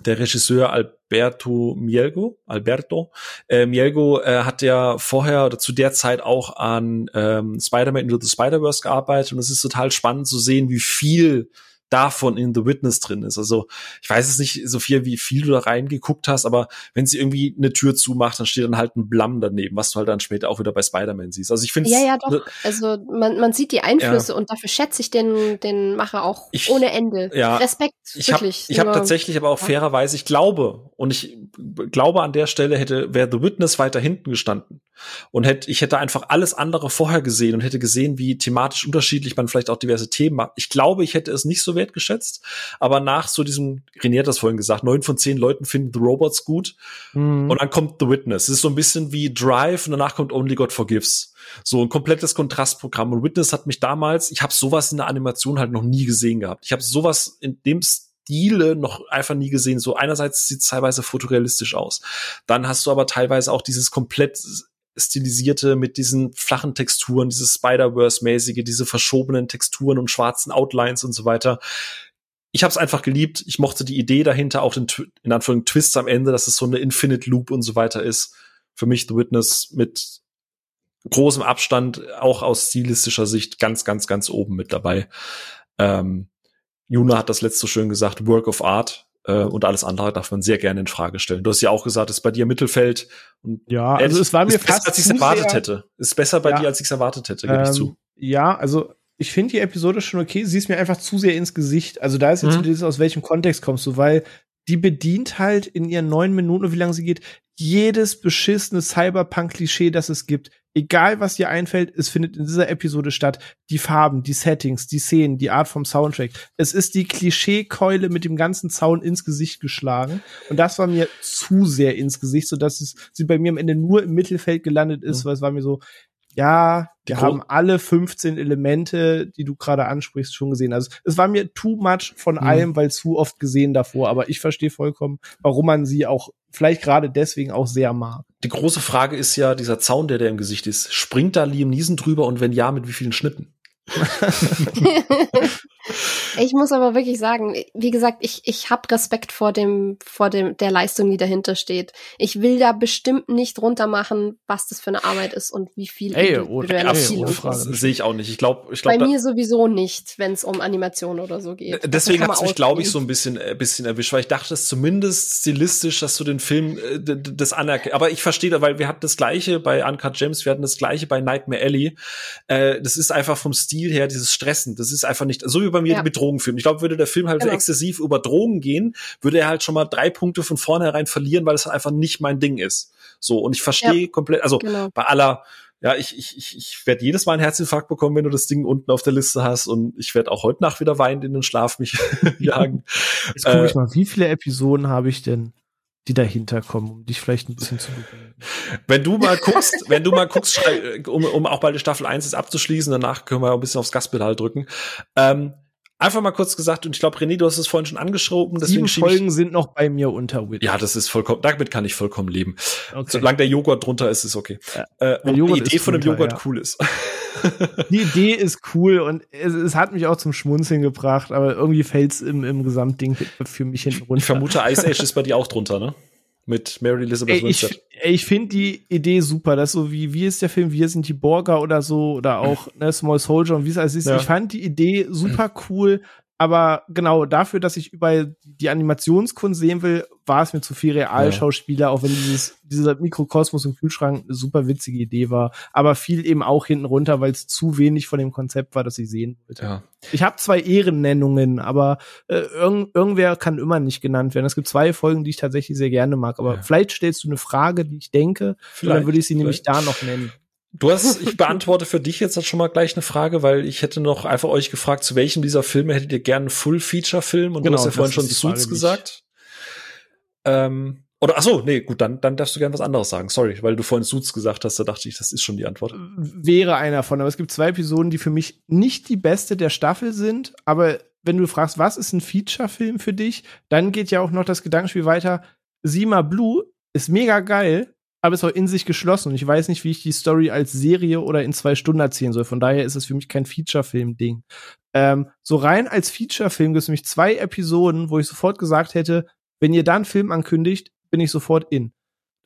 der Regisseur Alberto Mielgo, Alberto äh, Mielgo äh, hat ja vorher oder zu der Zeit auch an ähm, Spider-Man Into the Spider-Verse gearbeitet und es ist total spannend zu sehen, wie viel davon in The Witness drin ist. Also ich weiß es nicht, Sophia, wie viel du da reingeguckt hast, aber wenn sie irgendwie eine Tür zumacht, dann steht dann halt ein Blamm daneben, was du halt dann später auch wieder bei Spider-Man siehst. Also ich finde Ja, ja, doch. Ne also man, man sieht die Einflüsse ja. und dafür schätze ich den, den Macher auch ich, ohne Ende. Ja, Respekt, ich wirklich. Hab, ich habe tatsächlich aber auch ja. fairerweise, ich glaube, und ich glaube an der Stelle hätte, wäre The Witness weiter hinten gestanden und hätte, ich hätte einfach alles andere vorher gesehen und hätte gesehen, wie thematisch unterschiedlich man vielleicht auch diverse Themen macht. Ich glaube, ich hätte es nicht so wertgeschätzt, aber nach so diesem, René hat das vorhin gesagt, neun von zehn Leuten finden The Robots gut mhm. und dann kommt The Witness. Es ist so ein bisschen wie Drive und danach kommt Only God Forgives. So ein komplettes Kontrastprogramm. Und Witness hat mich damals, ich habe sowas in der Animation halt noch nie gesehen gehabt. Ich habe sowas in dem Stile noch einfach nie gesehen. So einerseits sieht es teilweise fotorealistisch aus. Dann hast du aber teilweise auch dieses komplett stilisierte mit diesen flachen Texturen, dieses Spider-Verse-mäßige, diese verschobenen Texturen und schwarzen Outlines und so weiter. Ich habe es einfach geliebt. Ich mochte die Idee dahinter, auch den in Anführungszeichen Twist am Ende, dass es so eine Infinite Loop und so weiter ist. Für mich The Witness mit großem Abstand, auch aus stilistischer Sicht, ganz, ganz, ganz oben mit dabei. Ähm, Juna hat das letzte schön gesagt, Work of Art äh, und alles andere darf man sehr gerne in Frage stellen. Du hast ja auch gesagt, es ist bei dir Mittelfeld. Und ja, also es war mir fast besser, als ich es erwartet hätte. Ist besser bei ja, dir, als ich es erwartet hätte, gebe ähm, ich zu. Ja, also ich finde die Episode schon okay. Sie ist mir einfach zu sehr ins Gesicht. Also da ist jetzt mhm. dieses, aus welchem Kontext kommst du, weil die bedient halt in ihren neun Minuten, wie lange sie geht, jedes beschissene Cyberpunk-Klischee, das es gibt. Egal, was dir einfällt, es findet in dieser Episode statt. Die Farben, die Settings, die Szenen, die Art vom Soundtrack. Es ist die Klischeekeule mit dem ganzen Zaun ins Gesicht geschlagen. Und das war mir zu sehr ins Gesicht, so dass es sie bei mir am Ende nur im Mittelfeld gelandet ist, mhm. weil es war mir so, ja, wir haben alle 15 Elemente, die du gerade ansprichst, schon gesehen. Also es war mir too much von mhm. allem, weil zu oft gesehen davor. Aber ich verstehe vollkommen, warum man sie auch vielleicht gerade deswegen auch sehr mag. Die große Frage ist ja, dieser Zaun, der der im Gesicht ist, springt da Liam Neeson drüber und wenn ja, mit wie vielen Schnitten? Ich muss aber wirklich sagen, wie gesagt, ich, ich habe Respekt vor dem, vor dem, der Leistung, die dahinter steht. Ich will da bestimmt nicht runtermachen, was das für eine Arbeit ist und wie viel ey, individuelle ey, Ziel Das sehe ich auch nicht. Ich glaube, ich glaub, Bei mir sowieso nicht, wenn es um Animation oder so geht. Deswegen hat es mich, glaube ich, so ein bisschen, ein äh, bisschen erwischt, weil ich dachte, dass zumindest stilistisch, dass du den Film äh, das anerkennst. Aber ich verstehe, weil wir hatten das gleiche bei Uncut Gems, wir hatten das gleiche bei Nightmare Alley. Äh, das ist einfach vom Stil her dieses Stressen. Das ist einfach nicht, so wie bei mir ja. mit Drogenfilmen. Ich glaube, würde der Film halt genau. so exzessiv über Drogen gehen, würde er halt schon mal drei Punkte von vornherein verlieren, weil es halt einfach nicht mein Ding ist. So, und ich verstehe ja. komplett, also genau. bei aller ja, ich, ich, ich, ich werde jedes Mal einen Herzinfarkt bekommen, wenn du das Ding unten auf der Liste hast. Und ich werde auch heute Nacht wieder weinend in den Schlaf mich jagen. Jetzt gucke äh, ich mal, wie viele Episoden habe ich denn, die dahinter kommen, um dich vielleicht ein bisschen zu begegnern. Wenn du mal guckst, wenn du mal guckst, um, um auch bald die Staffel 1 jetzt abzuschließen, danach können wir ein bisschen aufs Gaspedal drücken. Ähm, Einfach mal kurz gesagt, und ich glaube, René, du hast es vorhin schon angeschoben. Deswegen Sieben Folgen sind noch bei mir unter Witch. Ja, das ist vollkommen, damit kann ich vollkommen leben. Okay. Solange der Joghurt drunter ist, ist okay. Ja. Äh, und die Idee von dem Joghurt ja. cool ist. die Idee ist cool und es, es, hat mich auch zum Schmunzeln gebracht, aber irgendwie fällt's im, im Gesamtding für mich hinten runter. Ich vermute, Ice Age ist bei dir auch drunter, ne? Mit Mary Elizabeth ey, Ich, ich finde die Idee super, dass so wie, wie ist der Film, wir sind die? Borger oder so, oder auch ne, Small Soldier und wie es alles ist. Ja. Ich fand die Idee super cool, aber genau dafür, dass ich überall die Animationskunst sehen will, war es mir zu viel Realschauspieler, ja. auch wenn dieses, dieser Mikrokosmos im Kühlschrank eine super witzige Idee war. Aber fiel eben auch hinten runter, weil es zu wenig von dem Konzept war, das ich sehen wollte. Ja. Ich habe zwei Ehrennennungen, aber äh, irgend, irgendwer kann immer nicht genannt werden. Es gibt zwei Folgen, die ich tatsächlich sehr gerne mag. Aber ja. vielleicht stellst du eine Frage, die ich denke, vielleicht, dann würde ich sie nämlich da noch nennen. Du hast, ich beantworte für dich jetzt schon mal gleich eine Frage, weil ich hätte noch einfach euch gefragt, zu welchem dieser Filme hättet ihr gerne einen Full-Feature-Film? Und genau, du hast ja vorhin schon Suits gesagt. Ähm, oder ach so, nee, gut, dann, dann darfst du gerne was anderes sagen. Sorry, weil du vorhin Suits gesagt hast, da dachte ich, das ist schon die Antwort. Wäre einer von, aber es gibt zwei Episoden, die für mich nicht die beste der Staffel sind, aber wenn du fragst, was ist ein Feature-Film für dich, dann geht ja auch noch das Gedankenspiel weiter. Sima Blue ist mega geil, aber ist auch in sich geschlossen und ich weiß nicht, wie ich die Story als Serie oder in zwei Stunden erzählen soll. Von daher ist es für mich kein Feature-Film-Ding. Ähm, so rein als Feature-Film gibt es nämlich zwei Episoden, wo ich sofort gesagt hätte, wenn ihr da einen Film ankündigt, bin ich sofort in.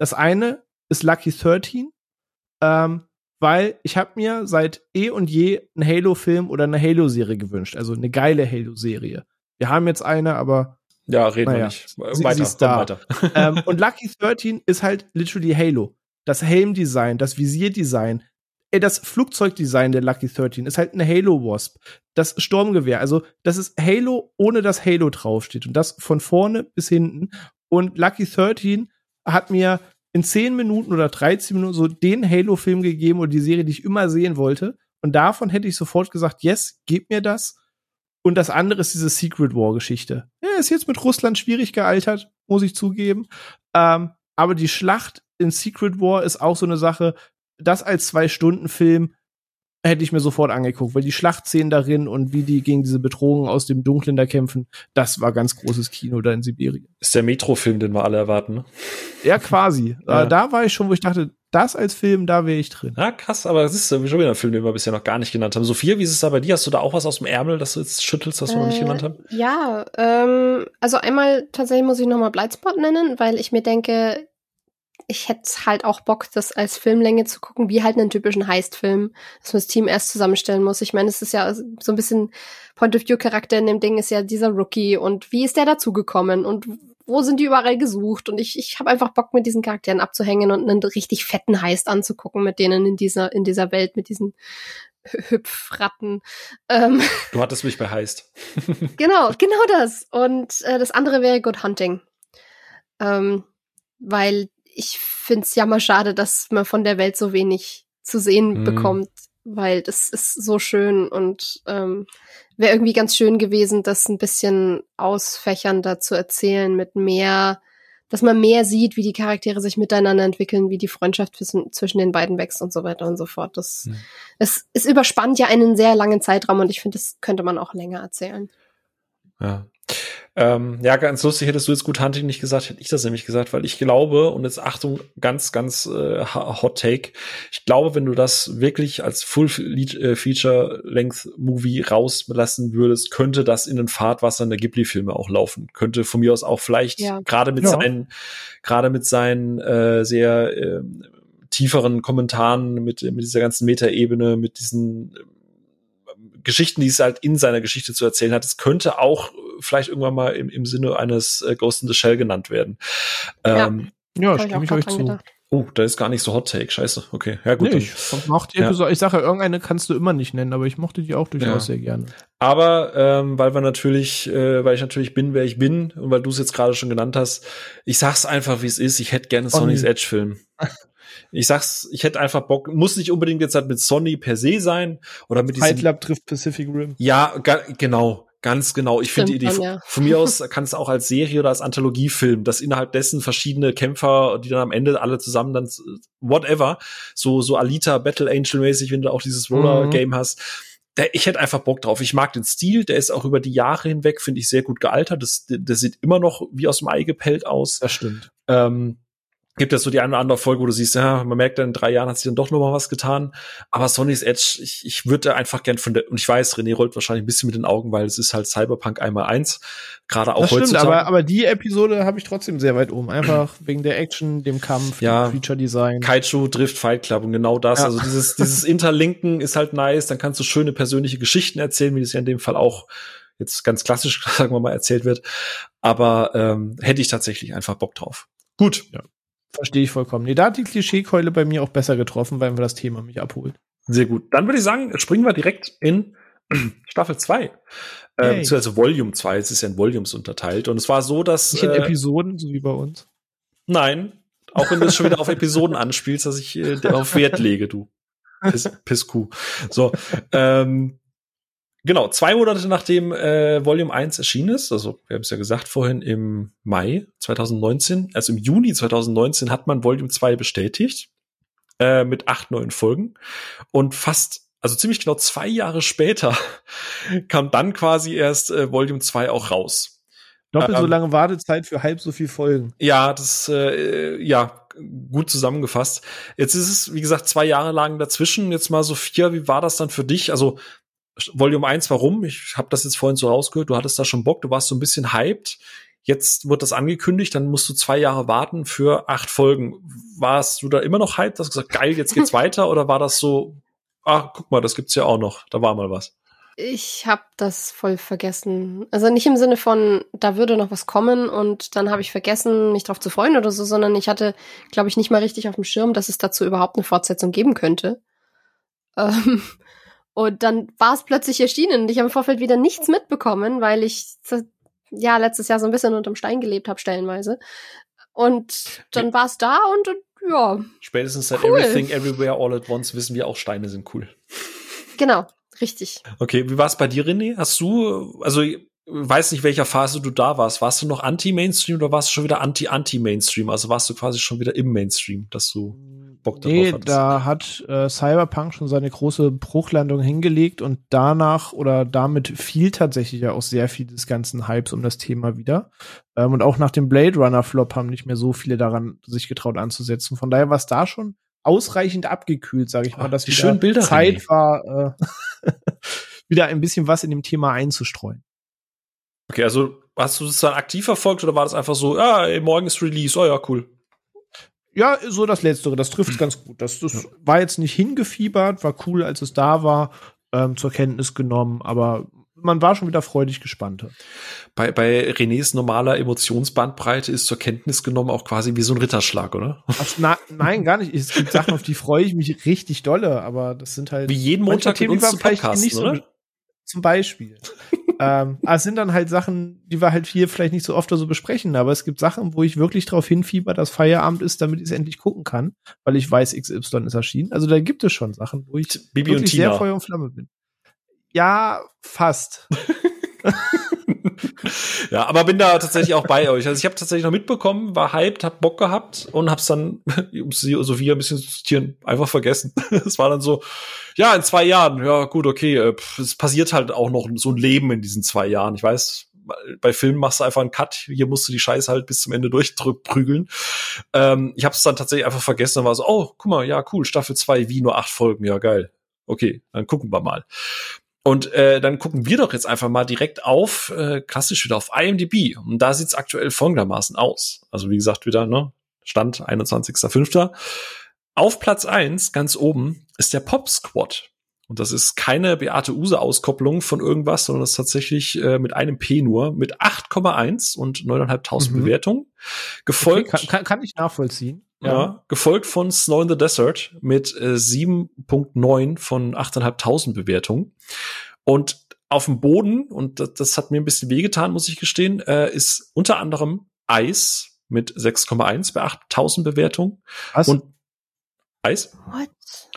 Das eine ist Lucky 13, ähm, weil ich habe mir seit eh und je einen Halo-Film oder eine Halo-Serie gewünscht. Also eine geile Halo-Serie. Wir haben jetzt eine, aber ja, reden naja, wir nicht. Sie, weiter, sie da. weiter. ähm, und Lucky 13 ist halt literally Halo. Das Helmdesign, das Visierdesign, ey, das Flugzeugdesign der Lucky 13 ist halt eine Halo Wasp. Das Sturmgewehr, also das ist Halo, ohne dass Halo draufsteht. Und das von vorne bis hinten. Und Lucky 13 hat mir in 10 Minuten oder 13 Minuten so den Halo-Film gegeben oder die Serie, die ich immer sehen wollte. Und davon hätte ich sofort gesagt, yes, gib mir das. Und das andere ist diese Secret War-Geschichte. Ja, ist jetzt mit Russland schwierig gealtert, muss ich zugeben. Ähm, aber die Schlacht in Secret War ist auch so eine Sache, das als Zwei-Stunden-Film hätte ich mir sofort angeguckt, weil die Schlachtszenen darin und wie die gegen diese Bedrohungen aus dem Dunklen da kämpfen, das war ganz großes Kino da in Sibirien. Ist der Metro-Film, den wir alle erwarten, ne? Ja, quasi. Ja. Äh, da war ich schon, wo ich dachte, das als Film, da wäre ich drin. Ja, krass, aber das ist schon wieder ein Film, den wir bisher noch gar nicht genannt haben. Sophia, wie ist es da bei dir? Hast du da auch was aus dem Ärmel, das du jetzt schüttelst, was wir äh, noch nicht genannt haben? Ja, ähm, also einmal tatsächlich muss ich nochmal Blightspot nennen, weil ich mir denke, ich hätte halt auch Bock, das als Filmlänge zu gucken, wie halt einen typischen Heist-Film, dass man das Team erst zusammenstellen muss. Ich meine, es ist ja so ein bisschen Point-of-View-Charakter in dem Ding ist ja dieser Rookie und wie ist der dazugekommen und wo sind die überall gesucht? Und ich, ich habe einfach Bock, mit diesen Charakteren abzuhängen und einen richtig fetten Heist anzugucken, mit denen in dieser, in dieser Welt, mit diesen Hüpfratten. Ähm, du hattest mich bei Heist. genau, genau das. Und äh, das andere wäre Good Hunting. Ähm, weil ich finde es jammer schade, dass man von der Welt so wenig zu sehen mhm. bekommt, weil das ist so schön und ähm, wäre irgendwie ganz schön gewesen, das ein bisschen ausfächernder zu erzählen mit mehr, dass man mehr sieht, wie die Charaktere sich miteinander entwickeln, wie die Freundschaft zwischen den beiden wächst und so weiter und so fort. Das, mhm. es, es überspannt ja einen sehr langen Zeitraum und ich finde, das könnte man auch länger erzählen. Ja. Ähm, ja, ganz lustig, hättest du jetzt gut Hunting nicht gesagt, hätte ich das nämlich gesagt, weil ich glaube, und jetzt Achtung, ganz, ganz äh, Hot Take, ich glaube, wenn du das wirklich als Full-Feature-Length-Movie rauslassen würdest, könnte das in den Fahrtwassern der Ghibli-Filme auch laufen. Könnte von mir aus auch vielleicht ja. gerade mit ja. seinen, gerade mit seinen äh, sehr äh, tieferen Kommentaren, mit, mit dieser ganzen Metaebene, mit diesen Geschichten, die es halt in seiner Geschichte zu erzählen hat. Es könnte auch vielleicht irgendwann mal im, im Sinne eines äh, Ghost in the Shell genannt werden. Ähm, ja, ja stimme ich euch zu. Gedacht. Oh, da ist gar nicht so Hot Take. Scheiße. Okay. Ja, gut. Nee, ich mochte ja. ich sage ja, irgendeine kannst du immer nicht nennen, aber ich mochte die auch durchaus ja. sehr gerne. Aber ähm, weil wir natürlich, äh, weil ich natürlich bin, wer ich bin und weil du es jetzt gerade schon genannt hast, ich sag's einfach, wie es ist. Ich hätte gerne Sony's Edge Film. ich sag's, ich hätte einfach Bock, muss nicht unbedingt jetzt halt mit Sony per se sein oder mit diesem. Fight Club trifft Pacific Rim. Ja, genau. Ganz genau. Ich finde die Idee, ja. von mir aus kann es auch als Serie oder als Anthologiefilm, dass innerhalb dessen verschiedene Kämpfer, die dann am Ende alle zusammen dann, whatever, so, so Alita Battle Angel mäßig, wenn du auch dieses Roller mhm. Game hast. Der, ich hätte einfach Bock drauf. Ich mag den Stil, der ist auch über die Jahre hinweg, finde ich, sehr gut gealtert. Das, der sieht immer noch wie aus dem Ei gepellt aus. Das stimmt. Ähm, gibt es so die eine oder andere Folge, wo du siehst, ja, man merkt, in drei Jahren hat sich dann doch noch mal was getan. Aber Sony's Edge, ich, ich würde einfach gern von der, und ich weiß, René rollt wahrscheinlich ein bisschen mit den Augen, weil es ist halt Cyberpunk einmal eins. Gerade auch das stimmt, heutzutage. Aber, aber die Episode habe ich trotzdem sehr weit oben. Einfach wegen der Action, dem Kampf, ja, dem Feature Design. Kaiju Drift Fight Club und genau das. Ja. Also dieses, dieses Interlinken ist halt nice. Dann kannst du schöne persönliche Geschichten erzählen, wie das ja in dem Fall auch jetzt ganz klassisch, sagen wir mal, erzählt wird. Aber ähm, hätte ich tatsächlich einfach Bock drauf. Gut. Ja. Verstehe ich vollkommen. Nee, da hat die Klischeekeule bei mir auch besser getroffen, weil wir das Thema mich abholt. Sehr gut. Dann würde ich sagen, springen wir direkt in Staffel 2. Äh, beziehungsweise Volume 2. Es ist ja in Volumes unterteilt. Und es war so, dass. Nicht in äh, Episoden, so wie bei uns. Nein. Auch wenn du es schon wieder auf Episoden anspielst, dass ich äh, darauf Wert lege, du. Piss, Pisskuh. So. Ähm, Genau, zwei Monate nachdem äh, Volume 1 erschienen ist, also wir haben es ja gesagt vorhin im Mai 2019, also im Juni 2019 hat man Volume 2 bestätigt äh, mit acht neuen Folgen und fast, also ziemlich genau zwei Jahre später kam dann quasi erst äh, Volume 2 auch raus. Doppelt ähm, so lange Wartezeit für halb so viel Folgen. Ja, das äh, ja gut zusammengefasst. Jetzt ist es, wie gesagt, zwei Jahre lang dazwischen. Jetzt mal Sophia, wie war das dann für dich? Also Volume 1, warum? Ich habe das jetzt vorhin so rausgehört, du hattest da schon Bock, du warst so ein bisschen hyped. Jetzt wird das angekündigt, dann musst du zwei Jahre warten für acht Folgen. Warst du da immer noch hyped? Hast du gesagt, geil, jetzt geht's weiter? Oder war das so, ah, guck mal, das gibt's ja auch noch, da war mal was? Ich habe das voll vergessen. Also nicht im Sinne von, da würde noch was kommen und dann habe ich vergessen, mich drauf zu freuen oder so, sondern ich hatte, glaube ich, nicht mal richtig auf dem Schirm, dass es dazu überhaupt eine Fortsetzung geben könnte. Ähm, und dann war es plötzlich erschienen und ich habe im Vorfeld wieder nichts mitbekommen, weil ich ja letztes Jahr so ein bisschen unterm Stein gelebt habe, stellenweise. Und dann war es da und, und ja. Spätestens seit cool. Everything Everywhere All at Once wissen wir auch, Steine sind cool. Genau, richtig. Okay, wie war es bei dir, René? Hast du, also weiß nicht, welcher Phase du da warst. Warst du noch anti-Mainstream oder warst du schon wieder anti-anti-Mainstream? Also warst du quasi schon wieder im Mainstream, dass du Bock darauf nee, hattest? da hat äh, Cyberpunk schon seine große Bruchlandung hingelegt und danach oder damit fiel tatsächlich ja auch sehr viel des ganzen Hypes um das Thema wieder. Ähm, und auch nach dem Blade Runner Flop haben nicht mehr so viele daran sich getraut anzusetzen. Von daher war es da schon ausreichend abgekühlt, sage ich mal, dass wieder Bilder, Zeit René. war, äh, wieder ein bisschen was in dem Thema einzustreuen. Okay, also hast du das dann aktiv verfolgt oder war das einfach so, ja, ey, morgen ist Release, oh ja, cool. Ja, so das Letztere, das trifft es ganz gut. Das, das ja. war jetzt nicht hingefiebert, war cool, als es da war, ähm, zur Kenntnis genommen, aber man war schon wieder freudig gespannt. Bei, bei Renés normaler Emotionsbandbreite ist zur Kenntnis genommen auch quasi wie so ein Ritterschlag, oder? Ach, na, nein, gar nicht. Es gibt Sachen, auf die freue ich mich richtig dolle, aber das sind halt. Wie jeden Montag mit uns zu Podcasten, oder? So, zum Beispiel. ähm, aber es sind dann halt Sachen, die wir halt hier vielleicht nicht so oft so besprechen, aber es gibt Sachen, wo ich wirklich darauf hinfieber, dass Feierabend ist, damit ich es endlich gucken kann, weil ich weiß, XY ist erschienen. Also da gibt es schon Sachen, wo ich Bibi wirklich sehr Feuer und Flamme bin. Ja, fast. ja, aber bin da tatsächlich auch bei euch. Also ich habe tatsächlich noch mitbekommen, war hyped, hab Bock gehabt und hab's dann, um Sophia ein bisschen zu zitieren, einfach vergessen. Es war dann so, ja, in zwei Jahren, ja gut, okay, äh, es passiert halt auch noch so ein Leben in diesen zwei Jahren. Ich weiß, bei Filmen machst du einfach einen Cut, hier musst du die Scheiße halt bis zum Ende durchprügeln. Ähm, ich habe es dann tatsächlich einfach vergessen und war so, oh, guck mal, ja, cool, Staffel 2, wie nur acht Folgen, ja, geil. Okay, dann gucken wir mal. Und äh, dann gucken wir doch jetzt einfach mal direkt auf, äh, klassisch wieder auf IMDb. Und da sieht's aktuell folgendermaßen aus. Also wie gesagt, wieder, ne? Stand 21.05. Auf Platz eins ganz oben, ist der Pop Squad. Und das ist keine Beate Use-Auskopplung von irgendwas, sondern das ist tatsächlich äh, mit einem P nur, mit 8,1 und 9.500 mhm. Bewertungen. Gefolgt. Okay, kann, kann ich nachvollziehen. Ja. ja. gefolgt von Snow in the Desert mit äh, 7.9 von 8.500 Bewertungen. Und auf dem Boden, und das, das, hat mir ein bisschen wehgetan, muss ich gestehen, äh, ist unter anderem Eis mit 6,1 bei 8.000 Bewertungen. Was? Und Eis? What?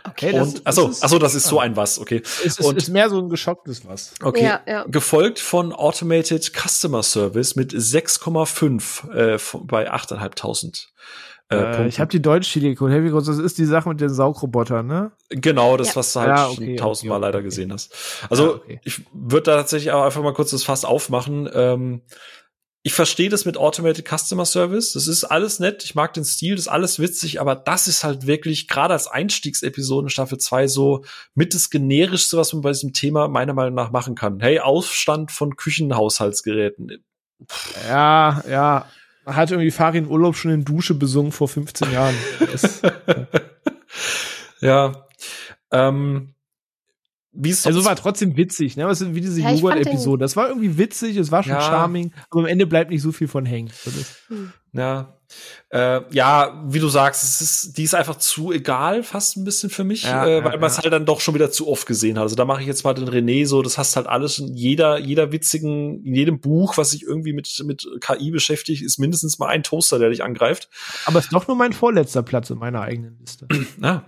Okay. Das, und, achso, das achso, das ist so ein was, okay. Es ist, und, ist mehr so ein geschocktes was. Okay. Ja, ja. Gefolgt von Automated Customer Service mit 6,5 äh, bei 8.500. Äh, äh, ich habe die Deutsch-Chili Code Heavy Codes, das ist die Sache mit den Saugrobotern, ne? Genau, das, ja. was du halt ja, okay, tausendmal okay, leider okay. gesehen hast. Also, ja, ich würde da tatsächlich auch einfach mal kurz das Fass aufmachen. Ähm, ich verstehe das mit Automated Customer Service. Das ist alles nett. Ich mag den Stil, das ist alles witzig, aber das ist halt wirklich gerade als Einstiegsepisode in Staffel 2 so mit das generischste, was man bei diesem Thema meiner Meinung nach machen kann. Hey, Aufstand von Küchenhaushaltsgeräten. Ja, ja. Hat irgendwie Farin Urlaub schon in Dusche besungen vor 15 Jahren. Das, ja. Ähm, wie es also war trotzdem witzig, ne? Was wie diese ja, Joghurt-Episode. Das war irgendwie witzig, es war schon ja. charming, aber am Ende bleibt nicht so viel von hängen. Hm. Ja, äh, ja, wie du sagst, es ist, die ist einfach zu egal, fast ein bisschen für mich, ja, äh, weil ja, man es ja. halt dann doch schon wieder zu oft gesehen hat. Also da mache ich jetzt mal den René so, das hast halt alles in jeder, jeder witzigen, in jedem Buch, was sich irgendwie mit, mit KI beschäftigt, ist mindestens mal ein Toaster, der dich angreift. Aber es ist doch nur mein vorletzter Platz in meiner eigenen Liste. ja.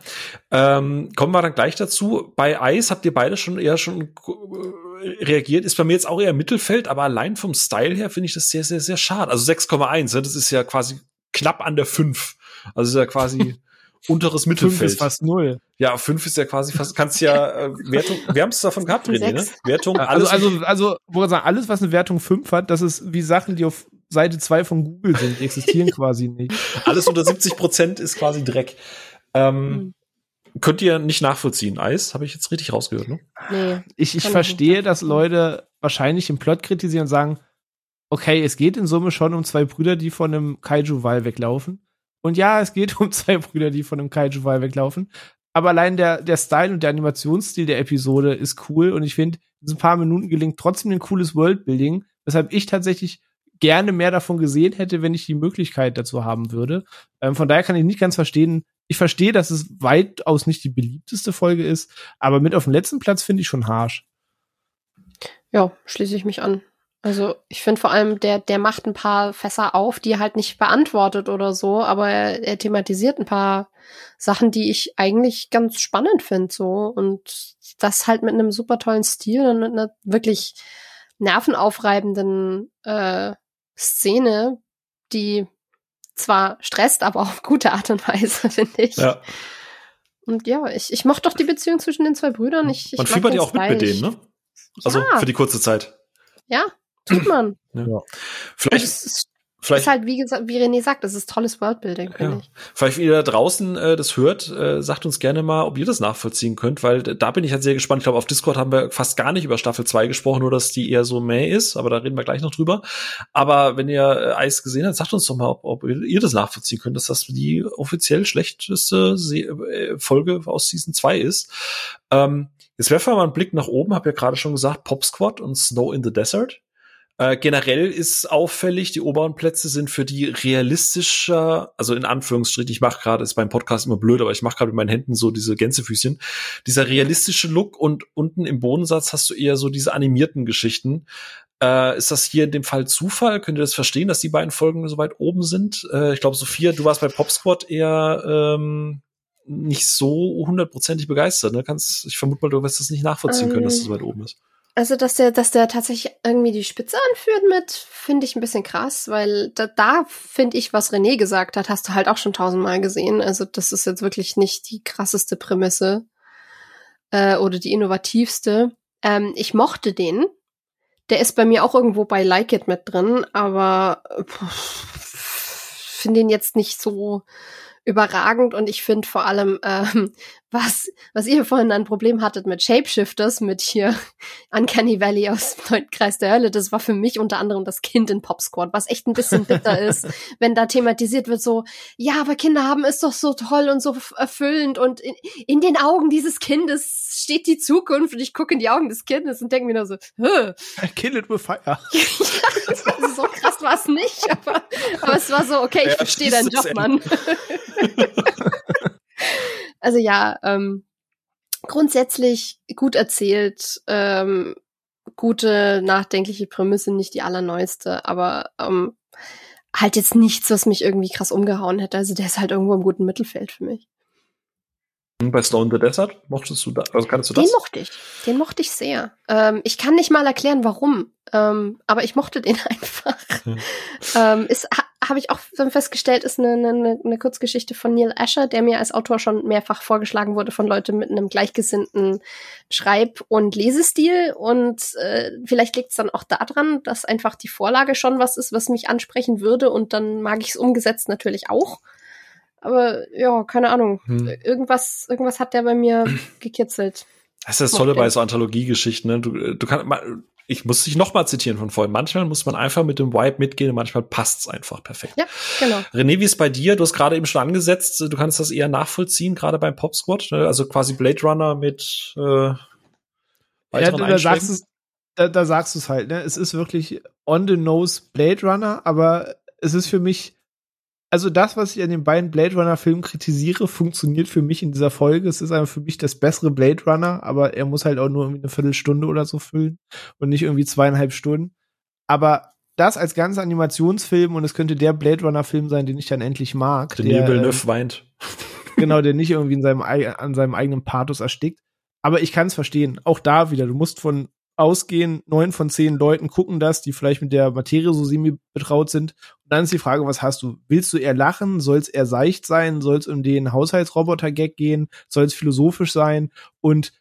Ähm, kommen wir dann gleich dazu. Bei Eis habt ihr beide schon eher schon äh, reagiert, ist bei mir jetzt auch eher Mittelfeld, aber allein vom Style her finde ich das sehr, sehr, sehr schade. Also 6,1, ne? das ist ja quasi knapp an der 5. Also ist ja quasi unteres Mittelfeld. 5 ist fast null. Ja, 5 ist ja quasi fast, kannst ja, äh, Wertung, wir haben es davon gehabt, René, ne? Wertung, alles. Also, also, also, wo sagen, alles, was eine Wertung 5 hat, das ist wie Sachen, die auf Seite 2 von Google sind, die existieren quasi nicht. Alles unter 70 Prozent ist quasi Dreck. Ähm, mhm. Könnt ihr nicht nachvollziehen, Eis? Habe ich jetzt richtig rausgehört, ne? Nee. Ich, ich verstehe, dass Leute wahrscheinlich im Plot kritisieren und sagen, okay, es geht in Summe schon um zwei Brüder, die von einem Kaiju-Wal weglaufen. Und ja, es geht um zwei Brüder, die von einem Kaiju-Wal weglaufen. Aber allein der, der Style und der Animationsstil der Episode ist cool. Und ich finde, in diesen paar Minuten gelingt trotzdem ein cooles Worldbuilding, weshalb ich tatsächlich gerne mehr davon gesehen hätte, wenn ich die Möglichkeit dazu haben würde. Ähm, von daher kann ich nicht ganz verstehen. Ich verstehe, dass es weitaus nicht die beliebteste Folge ist, aber mit auf dem letzten Platz finde ich schon harsch. Ja, schließe ich mich an. Also ich finde vor allem, der, der macht ein paar Fässer auf, die er halt nicht beantwortet oder so, aber er, er thematisiert ein paar Sachen, die ich eigentlich ganz spannend finde so. Und das halt mit einem super tollen Stil und mit einer wirklich nervenaufreibenden äh, Szene, die zwar stresst, aber auf gute Art und Weise, finde ich. Ja. Und ja, ich, ich mochte doch die Beziehung zwischen den zwei Brüdern. Ich, ich Man fiebert ja auch mit mit denen, ne? Also ja. für die kurze Zeit. Ja, Tut man. Ja. Vielleicht, ist, vielleicht ist halt, wie gesagt, wie René sagt, das ist tolles Worldbuilding, finde ja. ich. Vielleicht, wenn ihr da draußen äh, das hört, äh, sagt uns gerne mal, ob ihr das nachvollziehen könnt, weil da bin ich halt sehr gespannt. Ich glaube, auf Discord haben wir fast gar nicht über Staffel 2 gesprochen, nur dass die eher so mäh ist, aber da reden wir gleich noch drüber. Aber wenn ihr äh, Eis gesehen habt, sagt uns doch mal, ob, ob ihr das nachvollziehen könnt, dass das die offiziell schlechteste Se äh, Folge aus Season 2 ist. Ähm, Jetzt werfen wir mal einen Blick nach oben, habe ja gerade schon gesagt, Pop Squad und Snow in the Desert. Äh, generell ist auffällig, die oberen Plätze sind für die realistischer, also in Anführungsstrichen, ich mache gerade, ist beim Podcast immer blöd, aber ich mache gerade mit meinen Händen so diese Gänsefüßchen. Dieser realistische Look und unten im Bodensatz hast du eher so diese animierten Geschichten. Äh, ist das hier in dem Fall Zufall? Könnt ihr das verstehen, dass die beiden Folgen so weit oben sind? Äh, ich glaube, Sophia, du warst bei Pop Squad eher ähm, nicht so hundertprozentig begeistert. Ne? Kannst, ich vermute mal, du wirst das nicht nachvollziehen können, dass das so weit oben ist. Also, dass der, dass der tatsächlich irgendwie die Spitze anführt mit, finde ich ein bisschen krass, weil da, da finde ich, was René gesagt hat, hast du halt auch schon tausendmal gesehen. Also, das ist jetzt wirklich nicht die krasseste Prämisse äh, oder die innovativste. Ähm, ich mochte den. Der ist bei mir auch irgendwo bei Like It mit drin, aber finde ihn jetzt nicht so überragend und ich finde vor allem, ähm, was, was ihr vorhin ein Problem hattet mit Shapeshifters, mit hier Uncanny Valley aus dem Kreis der Hölle, das war für mich unter anderem das Kind in Pop Squad, was echt ein bisschen bitter ist, wenn da thematisiert wird so, ja, aber Kinder haben ist doch so toll und so erfüllend und in, in den Augen dieses Kindes steht die Zukunft und ich gucke in die Augen des Kindes und denke mir nur so, Hö. Kill it with fire. ja, so krass war es nicht, aber, aber es war so, okay, ich ja, verstehe deinen Job, Mann. also ja, ähm, grundsätzlich gut erzählt, ähm, gute, nachdenkliche Prämisse, nicht die allerneueste, aber ähm, halt jetzt nichts, was mich irgendwie krass umgehauen hätte. Also der ist halt irgendwo im guten Mittelfeld für mich. Bei Snow in the Desert mochtest du da, also kannst du das? Den mochte ich. Den mochte ich sehr. Ähm, ich kann nicht mal erklären, warum. Ähm, aber ich mochte den einfach. Hm. ähm, ist, ha, habe ich auch festgestellt, ist eine, eine, eine Kurzgeschichte von Neil Asher, der mir als Autor schon mehrfach vorgeschlagen wurde von Leuten mit einem gleichgesinnten Schreib- und Lesestil. Und äh, vielleicht liegt es dann auch daran, dass einfach die Vorlage schon was ist, was mich ansprechen würde. Und dann mag ich es umgesetzt natürlich auch. Aber ja, keine Ahnung. Hm. Irgendwas, irgendwas hat der bei mir gekitzelt. Das ist das Tolle bei so Anthologiegeschichten. Ne? Du, du kannst, ich muss dich noch mal zitieren von vorhin. Manchmal muss man einfach mit dem Vibe mitgehen und manchmal passt's einfach perfekt. Ja, genau. René, wie ist bei dir? Du hast gerade eben schon angesetzt, du kannst das eher nachvollziehen, gerade beim Pop Squad, ne? also quasi Blade Runner mit äh, weiteren ja, du, da sagst du da, da sagst du es halt, ne? Es ist wirklich on the nose Blade Runner, aber es ist für mich also das, was ich an den beiden Blade Runner Filmen kritisiere, funktioniert für mich in dieser Folge. Es ist einfach für mich das bessere Blade Runner, aber er muss halt auch nur irgendwie eine Viertelstunde oder so füllen und nicht irgendwie zweieinhalb Stunden. Aber das als ganzer Animationsfilm und es könnte der Blade Runner Film sein, den ich dann endlich mag. Der, der Villeneuve äh, weint. Genau, der nicht irgendwie in seinem, an seinem eigenen Pathos erstickt. Aber ich kann es verstehen. Auch da wieder. Du musst von ausgehen, neun von zehn Leuten gucken das, die vielleicht mit der Materie so semi betraut sind. Und dann ist die Frage, was hast du? Willst du eher lachen? Soll es eher seicht sein? Soll es um den Haushaltsroboter-Gag gehen? Soll es philosophisch sein? Und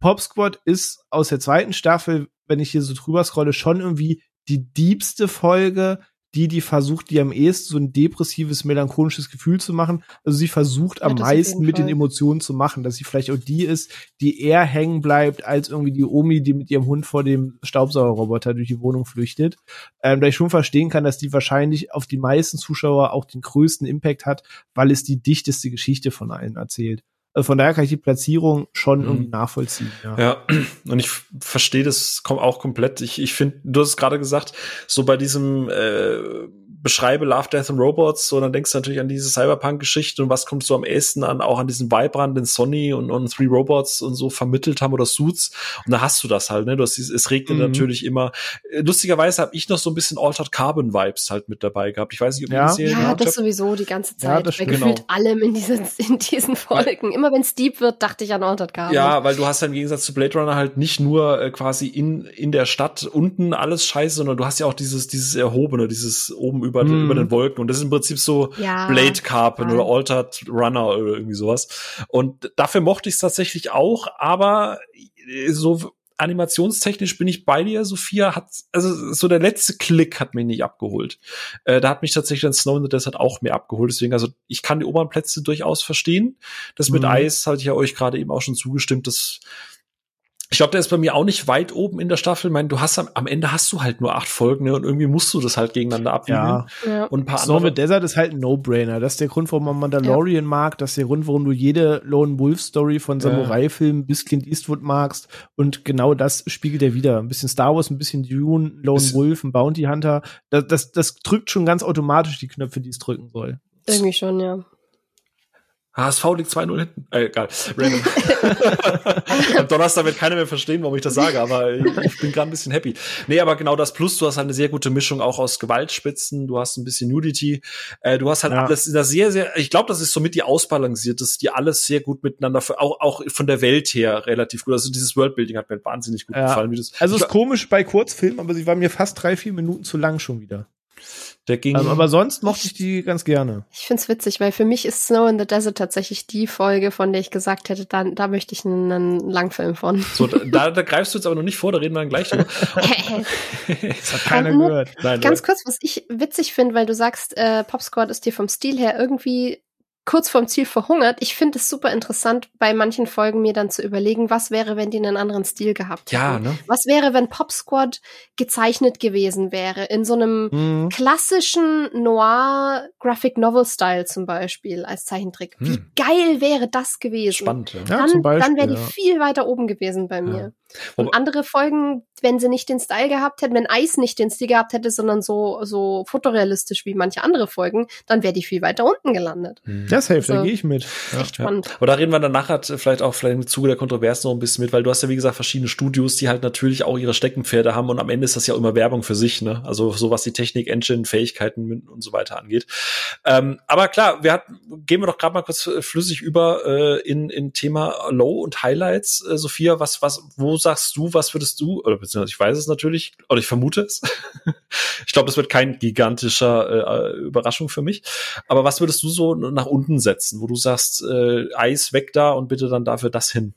Pop Squad ist aus der zweiten Staffel, wenn ich hier so drüber scrolle, schon irgendwie die diebste Folge, die, die versucht, die am ehesten so ein depressives, melancholisches Gefühl zu machen. Also sie versucht ja, am meisten mit den Emotionen zu machen, dass sie vielleicht auch die ist, die eher hängen bleibt, als irgendwie die Omi, die mit ihrem Hund vor dem Staubsaugerroboter durch die Wohnung flüchtet. Ähm, da ich schon verstehen kann, dass die wahrscheinlich auf die meisten Zuschauer auch den größten Impact hat, weil es die dichteste Geschichte von allen erzählt. Also von daher kann ich die Platzierung schon mhm. irgendwie nachvollziehen. Ja, ja. und ich verstehe das auch komplett. Ich, ich finde, du hast es gerade gesagt, so bei diesem äh, beschreibe Love, Death and Robots, so dann denkst du natürlich an diese Cyberpunk-Geschichte und was kommt so am ehesten an, auch an diesen Vibe ran, den Sony und, und Three Robots und so vermittelt haben oder Suits. Und da hast du das halt, ne? Du hast dieses, es regnet mhm. natürlich immer. Lustigerweise habe ich noch so ein bisschen Altered Carbon Vibes halt mit dabei gehabt. Ich weiß nicht, ob ja. ihr die Serie Ja, das sowieso die ganze Zeit. Ja, das bei gefühlt genau. allem in diesen, in diesen Folgen. Weil, immer wenn es deep wird, dachte ich an Altered Carbon. Ja, weil du hast ja im Gegensatz zu Blade Runner halt nicht nur äh, quasi in, in der Stadt unten alles scheiße, sondern du hast ja auch dieses, dieses erhobene, dieses oben über, mhm. über den Wolken. Und das ist im Prinzip so ja, Blade Carpet oder Altered Runner oder irgendwie sowas. Und dafür mochte ich es tatsächlich auch, aber so animationstechnisch bin ich bei dir, Sophia, hat, also so der letzte Klick hat mich nicht abgeholt. Äh, da hat mich tatsächlich dann Snow in the Desert auch mehr abgeholt. Deswegen, also ich kann die oberen Plätze durchaus verstehen. Das mit mhm. Eis hatte ich ja euch gerade eben auch schon zugestimmt. Das ich glaube, der ist bei mir auch nicht weit oben in der Staffel. Ich meine, du hast am, am Ende hast du halt nur acht Folgen ne? und irgendwie musst du das halt gegeneinander abwiegen. Ja. ja. Und ein paar Snow andere. Desert ist halt ein No-Brainer. Das ist der Grund, warum man Mandalorian ja. mag. Das ist der Grund, warum du jede Lone Wolf Story von Samurai-Filmen bis Clint Eastwood magst. Und genau das spiegelt er wieder. Ein bisschen Star Wars, ein bisschen Dune, Lone ist Wolf, ein Bounty Hunter. Das, das, das drückt schon ganz automatisch die Knöpfe, die es drücken soll. Irgendwie schon, ja. HSV liegt 2-0 hinten. Äh, egal. Am Donnerstag wird keiner mehr verstehen, warum ich das sage, aber ich, ich bin gerade ein bisschen happy. Nee, aber genau das Plus, du hast eine sehr gute Mischung auch aus Gewaltspitzen, du hast ein bisschen Nudity, äh, du hast halt ja. in der sehr, sehr, ich glaube, das ist somit die ausbalanciert, dass die alles sehr gut miteinander, auch, auch von der Welt her relativ gut. Also dieses Worldbuilding hat mir wahnsinnig gut ja. gefallen. Wie das, also ist komisch bei Kurzfilmen, aber sie war mir fast drei, vier Minuten zu lang schon wieder. Der ging. Ähm, aber sonst mochte ich die ganz gerne. Ich find's witzig, weil für mich ist Snow in the Desert tatsächlich die Folge, von der ich gesagt hätte, da, da möchte ich einen, einen Langfilm von. So, da, da greifst du jetzt aber noch nicht vor, da reden wir dann gleich drüber. das hat keiner gehört. Nein, ganz oder? kurz, was ich witzig finde, weil du sagst, äh, Pop Squad ist dir vom Stil her irgendwie kurz vorm Ziel verhungert. Ich finde es super interessant, bei manchen Folgen mir dann zu überlegen, was wäre, wenn die einen anderen Stil gehabt hätten. Ja, ne? Was wäre, wenn Pop Squad gezeichnet gewesen wäre, in so einem mhm. klassischen Noir Graphic Novel Style zum Beispiel als Zeichentrick. Hm. Wie geil wäre das gewesen? Spannend, ja. Dann, ja, dann wäre die ja. viel weiter oben gewesen bei mir. Und andere Folgen, wenn sie nicht den Style gehabt hätten, wenn Eis nicht den Stil gehabt hätte, sondern so, so fotorealistisch wie manche andere Folgen, dann wäre die viel weiter unten gelandet. Mhm. Das hilft, also, da gehe ich mit. Ja. Echt spannend. Ja. Aber da reden wir dann nachher vielleicht auch vielleicht im Zuge der Kontroversen noch ein bisschen mit, weil du hast ja, wie gesagt, verschiedene Studios, die halt natürlich auch ihre Steckenpferde haben und am Ende ist das ja auch immer Werbung für sich, ne? Also so was die Technik, Engine, Fähigkeiten und so weiter angeht. Ähm, aber klar, wir hatten, gehen wir doch gerade mal kurz flüssig über äh, in, in Thema Low und Highlights. Äh, Sophia, was, was, wo sagst du, was würdest du, oder beziehungsweise ich weiß es natürlich, oder ich vermute es. ich glaube, das wird kein gigantischer äh, Überraschung für mich. Aber was würdest du so nach unten setzen, wo du sagst, äh, Eis weg da und bitte dann dafür das hin?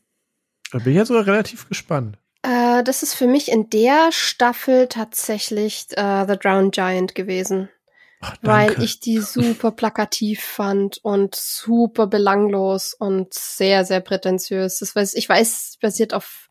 Da bin ich jetzt sogar relativ gespannt. Äh, das ist für mich in der Staffel tatsächlich äh, The Drowned Giant gewesen. Ach, weil ich die super plakativ fand und super belanglos und sehr, sehr prätentiös. Das weiß, ich weiß, basiert auf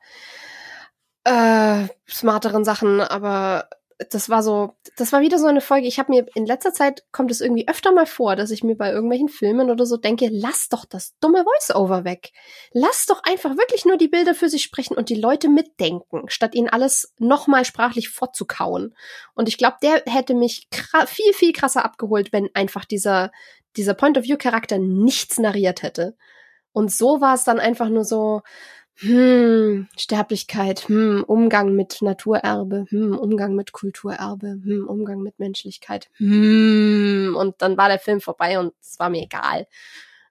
äh, smarteren Sachen, aber das war so, das war wieder so eine Folge. Ich habe mir in letzter Zeit kommt es irgendwie öfter mal vor, dass ich mir bei irgendwelchen Filmen oder so denke, lass doch das dumme Voice-Over weg. Lass doch einfach wirklich nur die Bilder für sich sprechen und die Leute mitdenken, statt ihnen alles nochmal sprachlich vorzukauen. Und ich glaube, der hätte mich viel, viel krasser abgeholt, wenn einfach dieser, dieser Point-of-View-Charakter nichts narriert hätte. Und so war es dann einfach nur so, hm, Sterblichkeit, hm, Umgang mit Naturerbe, hm, Umgang mit Kulturerbe, hm, Umgang mit Menschlichkeit, hm, und dann war der Film vorbei und es war mir egal.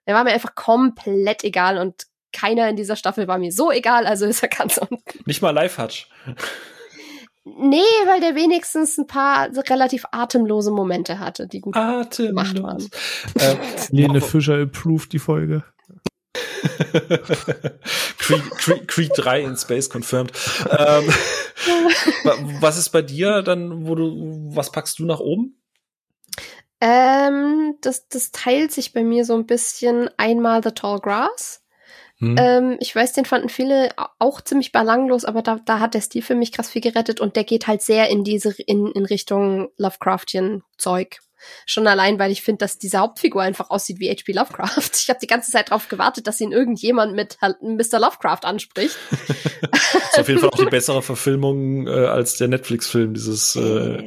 Er war mir einfach komplett egal und keiner in dieser Staffel war mir so egal, also ist er ganz unten. Nicht mal Live-Hatch. Nee, weil der wenigstens ein paar relativ atemlose Momente hatte, die gut Atemlos. gemacht waren. Äh, Lene Fischer approved die Folge. Creed, Creed, Creed 3 in Space confirmed. Ähm, was ist bei dir dann, wo du, was packst du nach oben? Ähm, das, das teilt sich bei mir so ein bisschen einmal The Tall Grass. Hm. Ähm, ich weiß, den fanden viele auch ziemlich belanglos, aber da, da hat der Stil für mich krass viel gerettet und der geht halt sehr in diese, in, in Richtung Lovecraftian Zeug. Schon allein, weil ich finde, dass diese Hauptfigur einfach aussieht wie H.P. Lovecraft. Ich habe die ganze Zeit darauf gewartet, dass ihn irgendjemand mit Mr. Lovecraft anspricht. das ist auf jeden Fall auch die bessere Verfilmung äh, als der Netflix-Film, dieses äh,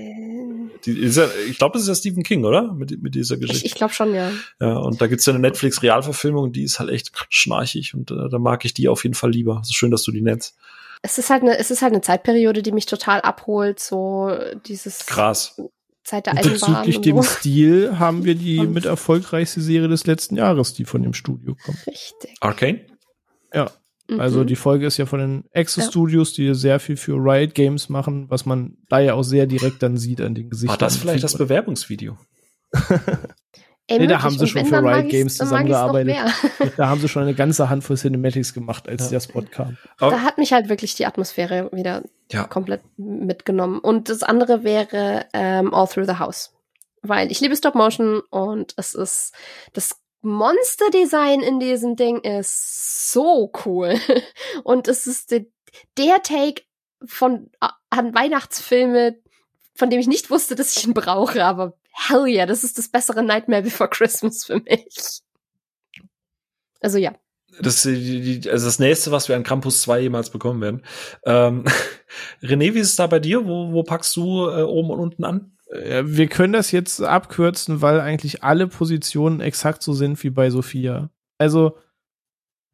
die, ist ja, ich glaube, das ist ja Stephen King, oder? Mit, mit dieser Geschichte. Ich, ich glaube schon, ja. Ja, und da gibt's ja eine Netflix-Realverfilmung, die ist halt echt schnarchig und äh, da mag ich die auf jeden Fall lieber. Es ist schön, dass du die nennst. Es ist halt eine, es ist halt eine Zeitperiode, die mich total abholt, so dieses. Krass. Zeit der Eisenbahn. Bezüglich dem so. Stil haben wir die und mit erfolgreichste Serie des letzten Jahres, die von dem Studio kommt. Richtig. Arcane? Ja. Mhm. Also die Folge ist ja von den Exo Studios, die sehr viel für Riot Games machen, was man da ja auch sehr direkt dann sieht an den Gesichtern. War das vielleicht das Bewerbungsvideo? Ey, nee, da haben sie schon für Riot Games zusammengearbeitet. Da haben sie schon eine ganze Handvoll Cinematics gemacht, als ja. der Spot kam. Da hat mich halt wirklich die Atmosphäre wieder ja. komplett mitgenommen. Und das andere wäre ähm, All Through the House. Weil ich liebe Stop Motion und es ist das Monster-Design in diesem Ding ist so cool. Und es ist de, der Take von an Weihnachtsfilme, von dem ich nicht wusste, dass ich ihn brauche, aber hell yeah, das ist das bessere Nightmare Before Christmas für mich. Also ja. Das ist also das nächste, was wir an Campus 2 jemals bekommen werden. Ähm, René, wie ist es da bei dir? Wo, wo packst du äh, oben und unten an? Äh, wir können das jetzt abkürzen, weil eigentlich alle Positionen exakt so sind wie bei Sophia. Also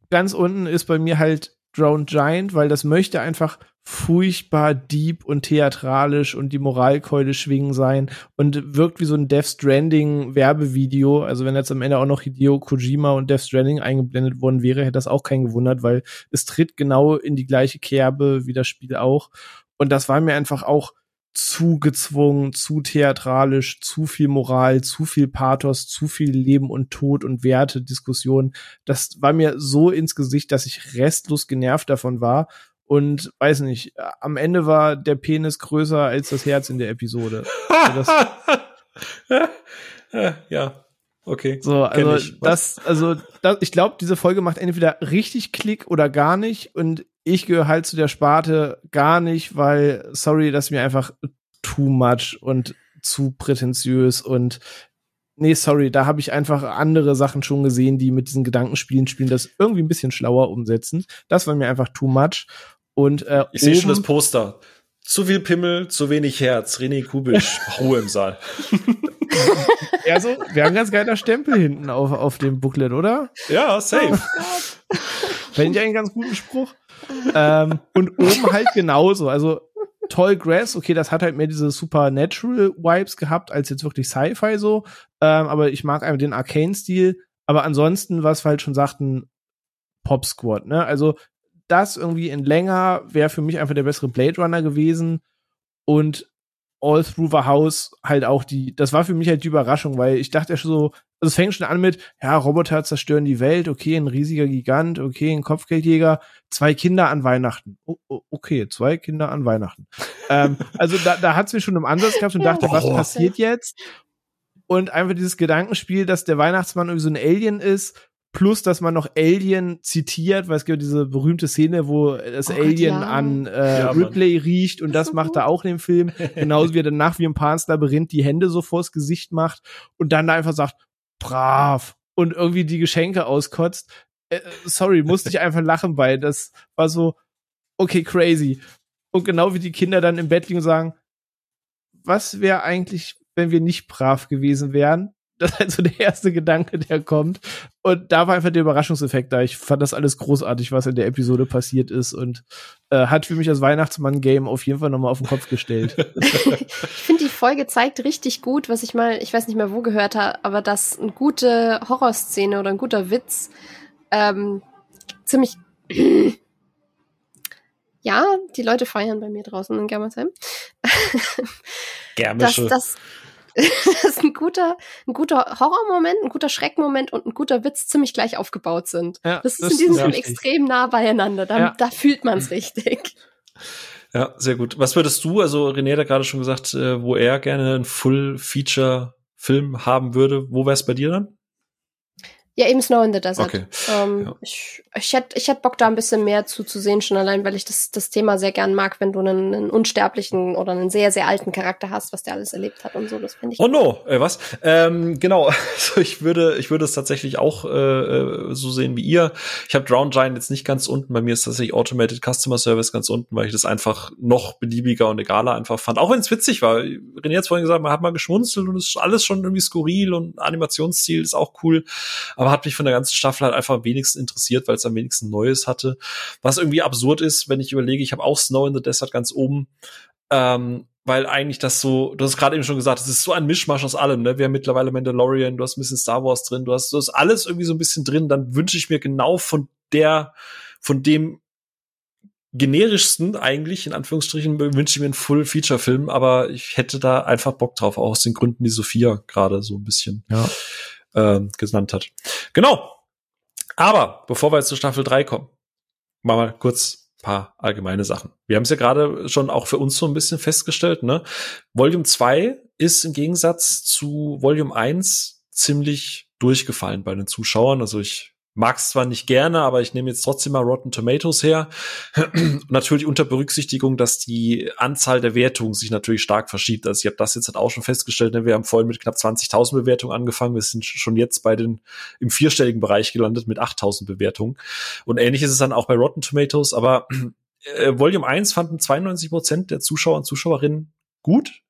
ganz unten ist bei mir halt Drowned Giant, weil das möchte einfach furchtbar deep und theatralisch und die Moralkeule schwingen sein und wirkt wie so ein Death Stranding Werbevideo. Also wenn jetzt am Ende auch noch Hideo Kojima und Death Stranding eingeblendet worden wäre, hätte das auch keinen gewundert, weil es tritt genau in die gleiche Kerbe wie das Spiel auch. Und das war mir einfach auch zu gezwungen, zu theatralisch, zu viel Moral, zu viel Pathos, zu viel Leben und Tod und Werte, Diskussion. Das war mir so ins Gesicht, dass ich restlos genervt davon war. Und weiß nicht, am Ende war der Penis größer als das Herz in der Episode. Also ja, okay. So, also das, also das, ich glaube, diese Folge macht entweder richtig Klick oder gar nicht. Und ich gehöre halt zu der Sparte gar nicht, weil, sorry, das ist mir einfach too much und zu prätentiös und nee, sorry, da habe ich einfach andere Sachen schon gesehen, die mit diesen Gedankenspielen spielen, das irgendwie ein bisschen schlauer umsetzen. Das war mir einfach too much. Und äh, ich sehe schon das Poster. Zu viel Pimmel, zu wenig Herz. René Kubisch, Ruhe im Saal. ja, so, wir haben ganz geiler Stempel hinten auf, auf dem Booklet, oder? Ja, safe. Fände ich einen ganz guten Spruch. ähm, und oben halt genauso. Also Toll Grass, okay, das hat halt mehr diese Supernatural Vibes gehabt, als jetzt wirklich Sci-Fi so. Ähm, aber ich mag einfach den Arcane-Stil. Aber ansonsten, was wir halt schon sagten, Pop Squad, ne? Also das irgendwie in länger wäre für mich einfach der bessere Blade Runner gewesen. Und All Through the House halt auch die, das war für mich halt die Überraschung, weil ich dachte ja schon so, also es fängt schon an mit, ja, Roboter zerstören die Welt, okay, ein riesiger Gigant, okay, ein Kopfgeldjäger, zwei Kinder an Weihnachten. Oh, oh, okay, zwei Kinder an Weihnachten. ähm, also da, da hat es mir schon im Ansatz gehabt und dachte, was passiert jetzt? Und einfach dieses Gedankenspiel, dass der Weihnachtsmann irgendwie so ein Alien ist plus dass man noch Alien zitiert, weil es gibt diese berühmte Szene, wo das oh Alien ja. an äh, ja, Ripley riecht und das, das macht er auch in dem Film, genauso wie er danach wie im Pan's Labyrinth die Hände so vors Gesicht macht und dann da einfach sagt, brav und irgendwie die Geschenke auskotzt. Äh, sorry, musste ich einfach lachen bei, das war so, okay, crazy. Und genau wie die Kinder dann im Bett liegen und sagen, was wäre eigentlich, wenn wir nicht brav gewesen wären? Das ist halt so der erste Gedanke, der kommt. Und da war einfach der Überraschungseffekt da. Ich fand das alles großartig, was in der Episode passiert ist und äh, hat für mich das Weihnachtsmann-Game auf jeden Fall nochmal auf den Kopf gestellt. ich finde, die Folge zeigt richtig gut, was ich mal, ich weiß nicht mehr wo gehört habe, aber dass eine gute Horrorszene oder ein guter Witz ähm, ziemlich ja, die Leute feiern bei mir draußen in Germersheim. Germische. Dass, dass, das ist ein guter, ein guter Horrormoment, ein guter Schreckmoment und ein guter Witz ziemlich gleich aufgebaut sind. Ja, das, das ist in diesem extrem nah beieinander. Da, ja. da fühlt man es richtig. Ja, sehr gut. Was würdest du, also René hat gerade schon gesagt, äh, wo er gerne einen Full-Feature-Film haben würde, wo wäre es bei dir dann? Ja, eben Snow in the Desert. Okay. Ähm, ja. Ich, ich hätte ich hätt Bock, da ein bisschen mehr zuzusehen, schon allein, weil ich das, das Thema sehr gern mag, wenn du einen, einen unsterblichen oder einen sehr, sehr alten Charakter hast, was der alles erlebt hat und so. Das finde ich. Oh no, äh, was? Ähm, genau, also ich würde, ich würde es tatsächlich auch äh, äh, so sehen wie ihr. Ich habe Drown Giant jetzt nicht ganz unten. Bei mir ist tatsächlich Automated Customer Service ganz unten, weil ich das einfach noch beliebiger und egaler einfach fand. Auch wenn es witzig war. René hat vorhin gesagt, man hat mal geschmunzelt und es ist alles schon irgendwie skurril und Animationsstil ist auch cool aber hat mich von der ganzen Staffel halt einfach am wenigsten interessiert, weil es am wenigsten Neues hatte. Was irgendwie absurd ist, wenn ich überlege, ich habe auch Snow in the Desert ganz oben. Ähm, weil eigentlich das so, du hast gerade eben schon gesagt, es ist so ein Mischmasch aus allem, ne? Wir haben mittlerweile Mandalorian, du hast ein bisschen Star Wars drin, du hast, du hast alles irgendwie so ein bisschen drin, dann wünsche ich mir genau von der, von dem generischsten eigentlich, in Anführungsstrichen, wünsche ich mir einen Full-Feature-Film, aber ich hätte da einfach Bock drauf, auch aus den Gründen, die Sophia gerade so ein bisschen ja äh, genannt hat. Genau. Aber bevor wir jetzt zur Staffel 3 kommen, machen wir kurz paar allgemeine Sachen. Wir haben es ja gerade schon auch für uns so ein bisschen festgestellt, ne? Volume 2 ist im Gegensatz zu Volume 1 ziemlich durchgefallen bei den Zuschauern. Also ich mag es zwar nicht gerne, aber ich nehme jetzt trotzdem mal Rotten Tomatoes her. natürlich unter Berücksichtigung, dass die Anzahl der Wertungen sich natürlich stark verschiebt. Also ich habe das jetzt halt auch schon festgestellt. Ne? Wir haben vorhin mit knapp 20.000 Bewertungen angefangen. Wir sind schon jetzt bei den im vierstelligen Bereich gelandet mit 8.000 Bewertungen. Und ähnlich ist es dann auch bei Rotten Tomatoes. Aber äh, Volume 1 fanden 92 Prozent der Zuschauer und Zuschauerinnen gut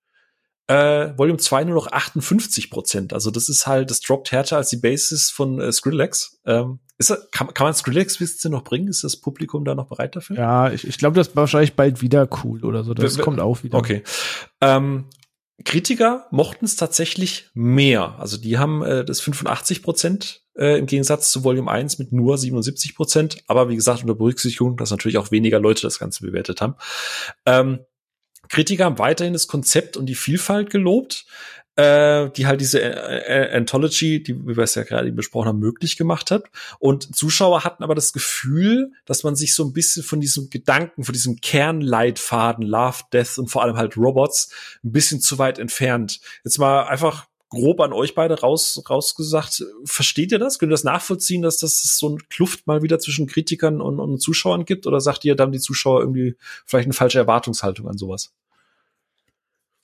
äh, Volume 2 nur noch 58 Prozent. Also das ist halt, das droppt härter als die Basis von äh, Skrillex. Ähm, ist das, kann, kann man Skrillex-Witze noch bringen? Ist das Publikum da noch bereit dafür? Ja, ich, ich glaube, das ist wahrscheinlich bald wieder cool oder so. Das w kommt auch wieder. Okay. Ähm, Kritiker mochten es tatsächlich mehr. Also die haben äh, das 85 Prozent äh, im Gegensatz zu Volume 1 mit nur 77 Prozent. Aber wie gesagt, unter Berücksichtigung, dass natürlich auch weniger Leute das Ganze bewertet haben. Ähm, Kritiker haben weiterhin das Konzept und die Vielfalt gelobt äh, die halt diese äh, äh, Anthology, die wir es ja gerade besprochen haben, möglich gemacht hat. Und Zuschauer hatten aber das Gefühl, dass man sich so ein bisschen von diesem Gedanken, von diesem Kernleitfaden Love, Death und vor allem halt Robots ein bisschen zu weit entfernt. Jetzt mal einfach grob an euch beide raus, rausgesagt. Versteht ihr das? Könnt ihr das nachvollziehen, dass das so ein Kluft mal wieder zwischen Kritikern und, und Zuschauern gibt? Oder sagt ihr, dann die Zuschauer irgendwie vielleicht eine falsche Erwartungshaltung an sowas?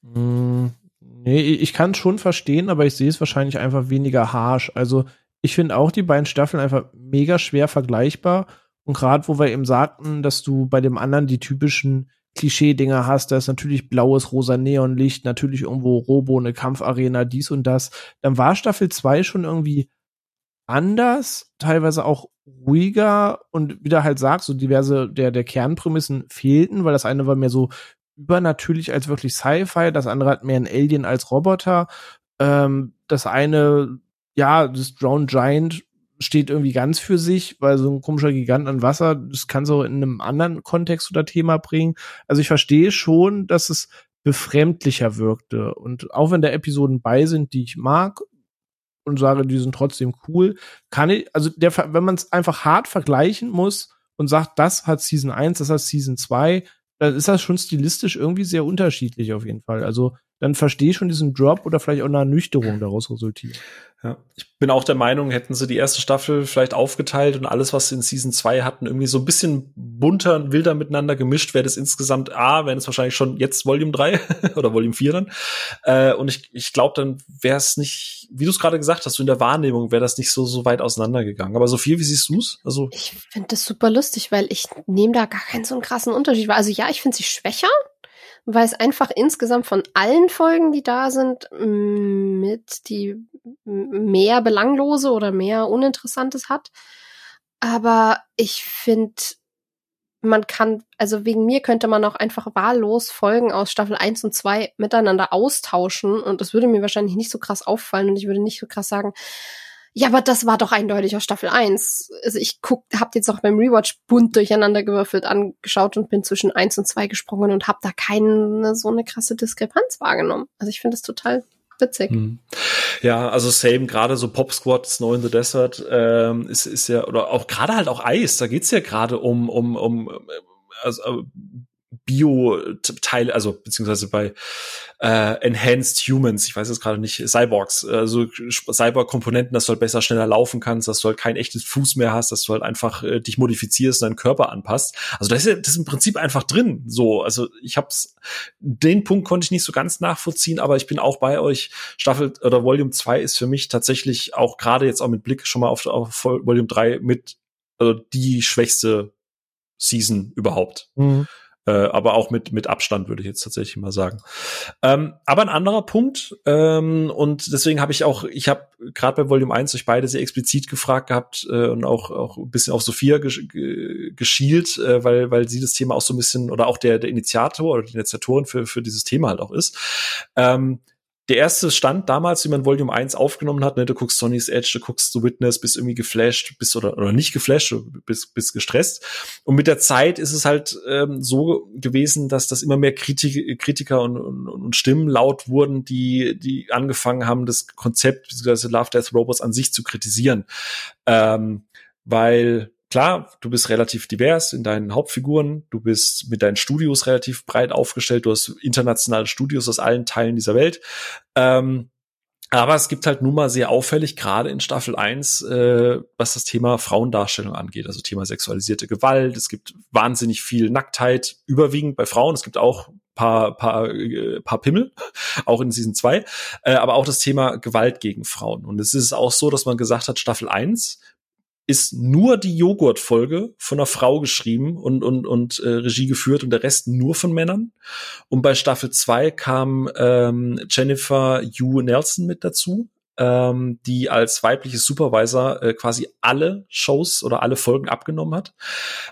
Mm, Nee, ich kann schon verstehen, aber ich sehe es wahrscheinlich einfach weniger harsh. Also ich finde auch die beiden Staffeln einfach mega schwer vergleichbar. Und gerade wo wir eben sagten, dass du bei dem anderen die typischen Klischee-Dinger hast, da ist natürlich blaues, rosa Neonlicht, natürlich irgendwo Robo, eine Kampfarena, dies und das. Dann war Staffel 2 schon irgendwie anders, teilweise auch ruhiger und wie du halt sagst, so diverse der, der Kernprämissen fehlten, weil das eine war mehr so übernatürlich als wirklich Sci-Fi, das andere hat mehr ein Alien als Roboter. Ähm, das eine, ja, das Drone Giant steht irgendwie ganz für sich, weil so ein komischer Gigant an Wasser, das kann so in einem anderen Kontext oder Thema bringen. Also ich verstehe schon, dass es befremdlicher wirkte. Und auch wenn da Episoden bei sind, die ich mag und sage, die sind trotzdem cool, kann ich, also der, wenn man es einfach hart vergleichen muss und sagt, das hat Season 1, das hat Season 2, dann ist das schon stilistisch irgendwie sehr unterschiedlich auf jeden Fall. Also dann verstehe ich schon diesen Drop oder vielleicht auch eine Ernüchterung daraus resultiert. Ja, ich bin auch der Meinung, hätten sie die erste Staffel vielleicht aufgeteilt und alles, was sie in Season 2 hatten, irgendwie so ein bisschen bunter und wilder miteinander gemischt, wäre das insgesamt A, wäre es wahrscheinlich schon jetzt Volume 3 oder Volume 4 dann. Äh, und ich, ich glaube, dann wäre es nicht, wie du es gerade gesagt hast, so in der Wahrnehmung wäre das nicht so, so weit auseinandergegangen. Aber Sophie, wie siehst du es? Also ich finde das super lustig, weil ich nehme da gar keinen so einen krassen Unterschied. Also ja, ich finde sie schwächer, weil es einfach insgesamt von allen Folgen, die da sind, mit die mehr belanglose oder mehr Uninteressantes hat. Aber ich finde, man kann, also wegen mir könnte man auch einfach wahllos Folgen aus Staffel 1 und 2 miteinander austauschen und das würde mir wahrscheinlich nicht so krass auffallen und ich würde nicht so krass sagen, ja, aber das war doch eindeutig aus Staffel 1. Also ich guck, hab jetzt auch beim Rewatch bunt durcheinander gewürfelt angeschaut und bin zwischen 1 und 2 gesprungen und hab da keine so eine krasse Diskrepanz wahrgenommen. Also ich finde es total witzig. Hm. Ja, also same, gerade so Pop Squad, Snow in the Desert, ähm, ist, ist ja, oder auch gerade halt auch Eis, da geht's ja gerade um, um, um also, Bio-Teile, also beziehungsweise bei äh, Enhanced Humans, ich weiß jetzt gerade nicht, Cyborgs, also Cyborg-Komponenten, dass du halt besser, schneller laufen kannst, dass du halt kein echtes Fuß mehr hast, dass du halt einfach äh, dich modifizierst, deinen Körper anpasst. Also das ist, das ist im Prinzip einfach drin. So, also ich hab's, den Punkt konnte ich nicht so ganz nachvollziehen, aber ich bin auch bei euch. Staffel oder Volume 2 ist für mich tatsächlich auch gerade jetzt auch mit Blick schon mal auf, auf Volume 3 mit also die schwächste Season überhaupt. Mhm. Äh, aber auch mit, mit Abstand, würde ich jetzt tatsächlich mal sagen. Ähm, aber ein anderer Punkt, ähm, und deswegen habe ich auch, ich habe gerade bei Volume 1 euch beide sehr explizit gefragt gehabt äh, und auch, auch ein bisschen auf Sophia gesch geschielt, äh, weil, weil sie das Thema auch so ein bisschen oder auch der, der Initiator oder die Initiatorin für, für dieses Thema halt auch ist. Ähm, der erste Stand damals, wie man Volume 1 aufgenommen hat, ne, du guckst Sonny's Edge, du guckst The Witness, bist irgendwie geflasht, bist oder, oder nicht geflasht, bist, bist gestresst. Und mit der Zeit ist es halt ähm, so gewesen, dass das immer mehr Kritik, Kritiker und, und, und Stimmen laut wurden, die, die angefangen haben, das Konzept, beziehungsweise Love Death Robots an sich zu kritisieren. Ähm, weil klar, du bist relativ divers in deinen Hauptfiguren, du bist mit deinen Studios relativ breit aufgestellt, du hast internationale Studios aus allen Teilen dieser Welt. Ähm, aber es gibt halt nun mal sehr auffällig, gerade in Staffel 1, äh, was das Thema Frauendarstellung angeht, also Thema sexualisierte Gewalt. Es gibt wahnsinnig viel Nacktheit, überwiegend bei Frauen. Es gibt auch paar, paar, äh, paar Pimmel, auch in Season 2, äh, aber auch das Thema Gewalt gegen Frauen. Und es ist auch so, dass man gesagt hat, Staffel 1 ist nur die Joghurt-Folge von einer Frau geschrieben und, und, und äh, Regie geführt und der Rest nur von Männern. Und bei Staffel 2 kam ähm, Jennifer Hugh Nelson mit dazu, ähm, die als weibliches Supervisor äh, quasi alle Shows oder alle Folgen abgenommen hat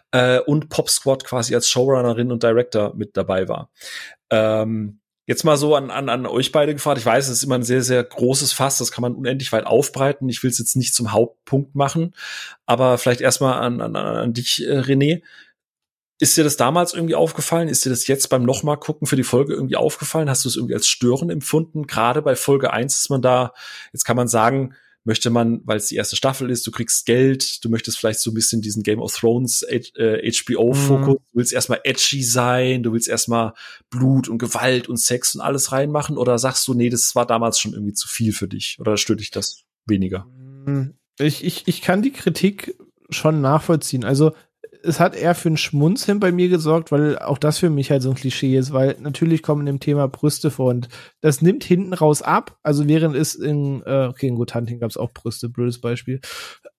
äh, und Pop Squad quasi als Showrunnerin und Director mit dabei war. Ähm, Jetzt mal so an, an, an euch beide gefragt. Ich weiß, es ist immer ein sehr, sehr großes Fass. Das kann man unendlich weit aufbreiten. Ich will es jetzt nicht zum Hauptpunkt machen. Aber vielleicht erstmal an, an, an dich, äh, René. Ist dir das damals irgendwie aufgefallen? Ist dir das jetzt beim nochmal gucken für die Folge irgendwie aufgefallen? Hast du es irgendwie als störend empfunden? Gerade bei Folge 1 ist man da, jetzt kann man sagen, möchte man, weil es die erste Staffel ist, du kriegst Geld, du möchtest vielleicht so ein bisschen diesen Game of Thrones äh, HBO-Fokus, mhm. du willst erstmal edgy sein, du willst erstmal Blut und Gewalt und Sex und alles reinmachen oder sagst du, nee, das war damals schon irgendwie zu viel für dich oder stört dich das weniger? Ich, ich, ich kann die Kritik schon nachvollziehen. Also es hat eher für einen Schmunzeln bei mir gesorgt, weil auch das für mich halt so ein Klischee ist, weil natürlich kommen dem Thema Brüste vor und das nimmt hinten raus ab. Also während es in, äh, okay, in Good Hunting gab es auch Brüste, blödes Beispiel.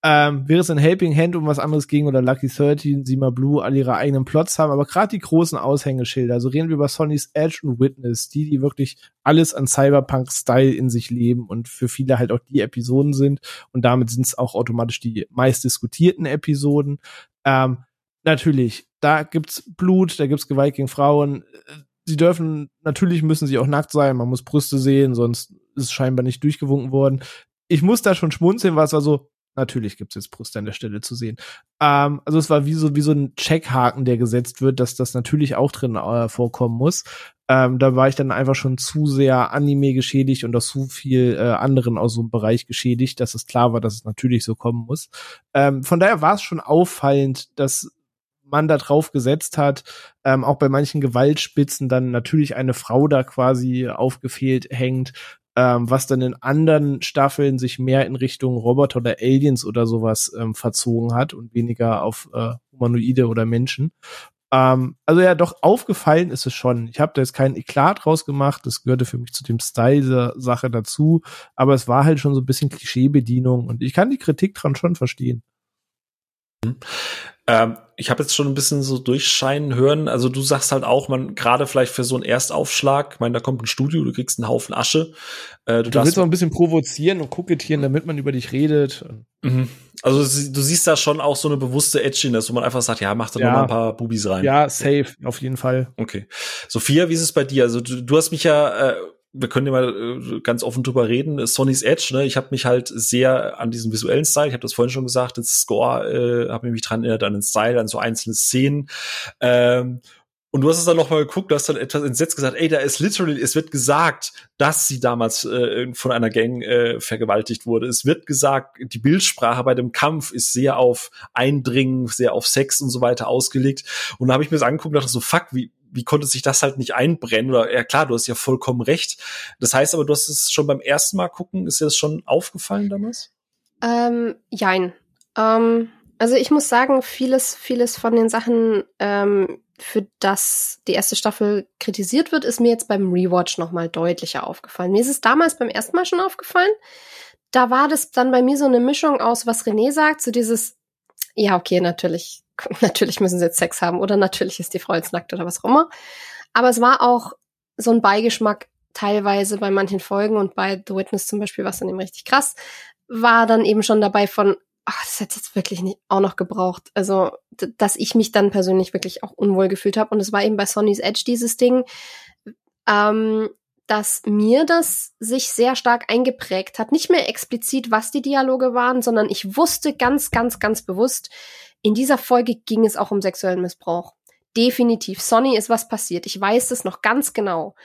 Ähm, während es in Helping Hand um was anderes ging oder Lucky 13, Sima Blue alle ihre eigenen Plots haben, aber gerade die großen Aushängeschilder, also reden wir über Sonny's Edge und Witness, die, die wirklich alles an Cyberpunk-Style in sich leben und für viele halt auch die Episoden sind und damit sind es auch automatisch die meist diskutierten Episoden. Ähm, natürlich, da gibt's Blut, da gibt's Gewalt gegen Frauen. Sie dürfen, natürlich müssen sie auch nackt sein, man muss Brüste sehen, sonst ist es scheinbar nicht durchgewunken worden. Ich muss da schon schmunzeln, was also, natürlich gibt's jetzt Brüste an der Stelle zu sehen. Ähm, also es war wie so, wie so ein Checkhaken, der gesetzt wird, dass das natürlich auch drin äh, vorkommen muss. Ähm, da war ich dann einfach schon zu sehr Anime geschädigt und aus zu viel äh, anderen aus so einem Bereich geschädigt, dass es klar war, dass es natürlich so kommen muss. Ähm, von daher war es schon auffallend, dass man da drauf gesetzt hat, ähm, auch bei manchen Gewaltspitzen dann natürlich eine Frau da quasi aufgefehlt hängt, ähm, was dann in anderen Staffeln sich mehr in Richtung Roboter oder Aliens oder sowas ähm, verzogen hat und weniger auf äh, Humanoide oder Menschen. Ähm, also ja, doch aufgefallen ist es schon. Ich habe da jetzt keinen Eklat draus gemacht, das gehörte für mich zu dem Style der Sache dazu, aber es war halt schon so ein bisschen Klischeebedienung und ich kann die Kritik dran schon verstehen. Mhm. Ähm, ich habe jetzt schon ein bisschen so durchscheinen hören. Also du sagst halt auch, man gerade vielleicht für so einen Erstaufschlag, ich meine, da kommt ein Studio, du kriegst einen Haufen Asche. Äh, du, du willst noch ein bisschen provozieren und kokettieren, damit man über dich redet. Mhm. Also du siehst da schon auch so eine bewusste Edginess, wo man einfach sagt, ja, mach da ja. nur mal ein paar Bubis rein. Ja, safe, auf jeden Fall. Okay. Sophia, wie ist es bei dir? Also du, du hast mich ja äh, wir können ja mal äh, ganz offen drüber reden, Sonny's Edge, ne? Ich habe mich halt sehr an diesen visuellen Style, ich habe das vorhin schon gesagt, das Score äh, habe mich dran erinnert an den Style, an so einzelne Szenen. Ähm, und du hast es dann noch mal geguckt, du hast dann etwas entsetzt gesagt, ey, da ist literally, es wird gesagt, dass sie damals äh, von einer Gang äh, vergewaltigt wurde. Es wird gesagt, die Bildsprache bei dem Kampf ist sehr auf Eindringen, sehr auf Sex und so weiter ausgelegt. Und da habe ich mir das angeguckt und dachte so, fuck, wie, wie konnte sich das halt nicht einbrennen? Oder ja klar, du hast ja vollkommen recht. Das heißt aber, du hast es schon beim ersten Mal gucken, ist dir das schon aufgefallen damals? Ähm, jein. Ähm, also ich muss sagen, vieles, vieles von den Sachen, ähm, für das die erste Staffel kritisiert wird, ist mir jetzt beim Rewatch nochmal deutlicher aufgefallen. Mir ist es damals beim ersten Mal schon aufgefallen. Da war das dann bei mir so eine Mischung aus, was René sagt, so dieses, ja, okay, natürlich natürlich müssen sie jetzt Sex haben oder natürlich ist die Frau jetzt nackt oder was auch immer. Aber es war auch so ein Beigeschmack teilweise bei manchen Folgen und bei The Witness zum Beispiel, was dann eben richtig krass, war dann eben schon dabei von, ach, das hätte jetzt wirklich nicht auch noch gebraucht. Also, dass ich mich dann persönlich wirklich auch unwohl gefühlt habe. Und es war eben bei Sonny's Edge dieses Ding, ähm, dass mir das sich sehr stark eingeprägt hat. Nicht mehr explizit, was die Dialoge waren, sondern ich wusste ganz, ganz, ganz bewusst, in dieser Folge ging es auch um sexuellen Missbrauch. Definitiv. Sonny ist was passiert. Ich weiß es noch ganz genau.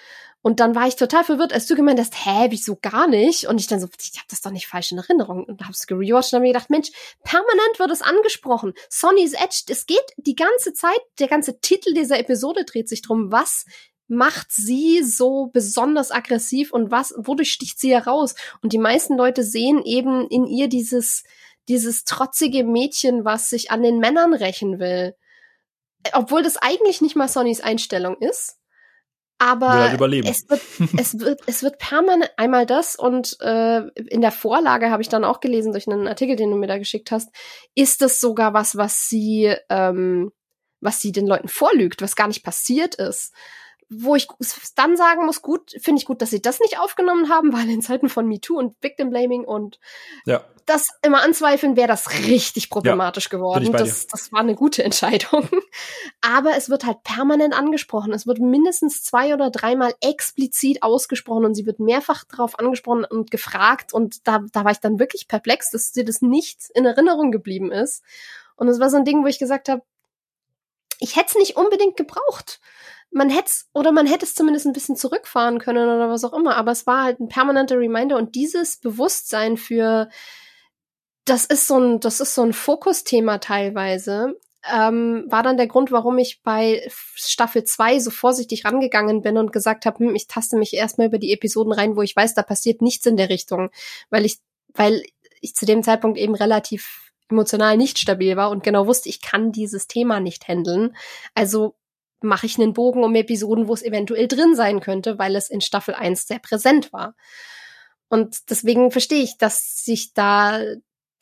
Und dann war ich total verwirrt, als du gemeint hast, hä, wieso gar nicht? Und ich dann so, ich habe das doch nicht falsch in Erinnerung und hab's gerewatcht und hab mir gedacht, Mensch, permanent wird es angesprochen. Sonny's Edge, es geht die ganze Zeit, der ganze Titel dieser Episode dreht sich drum, was macht sie so besonders aggressiv und was, wodurch sticht sie heraus? Und die meisten Leute sehen eben in ihr dieses, dieses trotzige Mädchen, was sich an den Männern rächen will. Obwohl das eigentlich nicht mal Sonnys Einstellung ist. Aber halt es wird, es wird, es wird permanent einmal das und äh, in der Vorlage habe ich dann auch gelesen durch einen Artikel, den du mir da geschickt hast, ist es sogar was, was sie, ähm, was sie den Leuten vorlügt, was gar nicht passiert ist wo ich dann sagen muss, gut, finde ich gut, dass sie das nicht aufgenommen haben, weil in Zeiten von MeToo und Victim Blaming und ja. das immer anzweifeln, wäre das richtig problematisch ja, geworden. Das, das war eine gute Entscheidung. Aber es wird halt permanent angesprochen. Es wird mindestens zwei oder dreimal explizit ausgesprochen und sie wird mehrfach darauf angesprochen und gefragt. Und da, da war ich dann wirklich perplex, dass dir das nicht in Erinnerung geblieben ist. Und es war so ein Ding, wo ich gesagt habe, ich hätte es nicht unbedingt gebraucht. Man hätte oder man hätte es zumindest ein bisschen zurückfahren können oder was auch immer, aber es war halt ein permanenter Reminder und dieses Bewusstsein für, das ist so ein, das ist so ein Fokusthema teilweise, ähm, war dann der Grund, warum ich bei Staffel 2 so vorsichtig rangegangen bin und gesagt habe, hm, ich taste mich erstmal über die Episoden rein, wo ich weiß, da passiert nichts in der Richtung, weil ich, weil ich zu dem Zeitpunkt eben relativ emotional nicht stabil war und genau wusste, ich kann dieses Thema nicht handeln. Also mache ich einen Bogen um Episoden, wo es eventuell drin sein könnte, weil es in Staffel 1 sehr präsent war. Und deswegen verstehe ich, dass sich da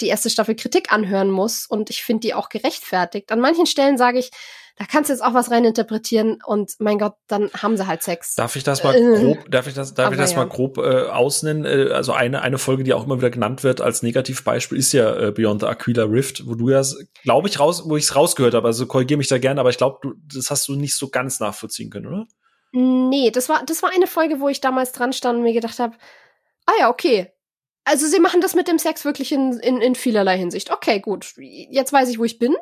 die erste Staffel Kritik anhören muss und ich finde die auch gerechtfertigt. An manchen Stellen sage ich, da kannst du jetzt auch was reininterpretieren und mein Gott, dann haben sie halt Sex. Darf ich das mal äh, grob, darf ich das, darf ich das ja. mal grob äh, ausnennen? Äh, also eine, eine Folge, die auch immer wieder genannt wird als Negativbeispiel, ist ja äh, Beyond the Aquila Rift, wo du ja, glaube ich, raus, wo ich es rausgehört habe. Also korrigiere mich da gerne, aber ich glaube, das hast du nicht so ganz nachvollziehen können, oder? Nee, das war, das war eine Folge, wo ich damals dran stand und mir gedacht habe, ah ja, okay, also sie machen das mit dem Sex wirklich in, in, in vielerlei Hinsicht. Okay, gut. Jetzt weiß ich, wo ich bin.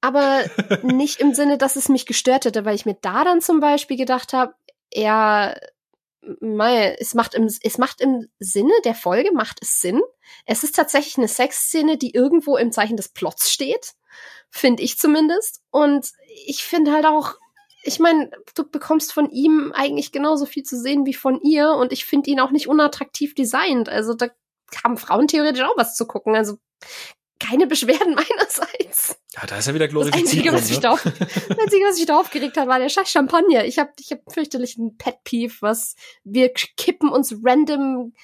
Aber nicht im Sinne, dass es mich gestört hätte, weil ich mir da dann zum Beispiel gedacht habe, ja, mei, es macht im, es macht im Sinne der Folge, macht es Sinn. Es ist tatsächlich eine Sexszene, die irgendwo im Zeichen des Plots steht. Finde ich zumindest. Und ich finde halt auch, ich meine, du bekommst von ihm eigentlich genauso viel zu sehen wie von ihr und ich finde ihn auch nicht unattraktiv designt. Also da haben Frauen theoretisch auch was zu gucken. Also keine Beschwerden meinerseits. Ja, da ist ja wieder glorifiziert. Das Einzige, was, ne? da, das Einzige, was mich da aufgeregt hat, war der scheiß Champagner. Ich habe ich hab fürchterlich einen Pet-Peeve, was wir kippen uns random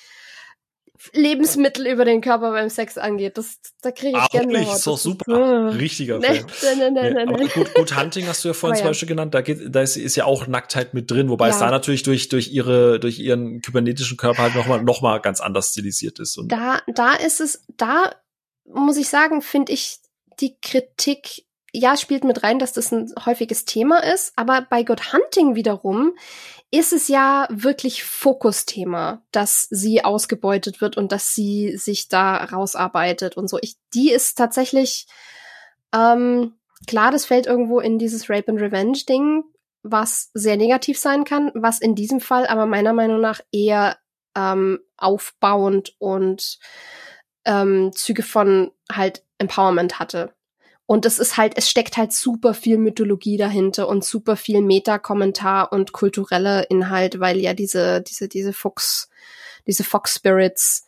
Lebensmittel über den Körper beim Sex angeht. Das, da kriege ich ah, gerne Wirklich, ist doch super. Ah, Richtiger nee, Fan. Nee, nee, nee, nee, nee. Gut, gut Hunting hast du ja vorhin oh, zum Beispiel ja. genannt. Da geht, da ist, ist ja auch Nacktheit mit drin, wobei ja. es da natürlich durch, durch ihre, durch ihren kybernetischen Körper halt nochmal, noch mal ganz anders stilisiert ist. Und da, da ist es, da muss ich sagen, finde ich die Kritik ja, spielt mit rein, dass das ein häufiges Thema ist, aber bei God Hunting wiederum ist es ja wirklich Fokusthema, dass sie ausgebeutet wird und dass sie sich da rausarbeitet und so. Ich, die ist tatsächlich, ähm, klar, das fällt irgendwo in dieses Rape and Revenge Ding, was sehr negativ sein kann, was in diesem Fall aber meiner Meinung nach eher ähm, aufbauend und ähm, Züge von halt Empowerment hatte. Und es ist halt, es steckt halt super viel Mythologie dahinter und super viel Meta-Kommentar und kulturelle Inhalt, weil ja diese, diese, diese Fox, diese Fox Spirits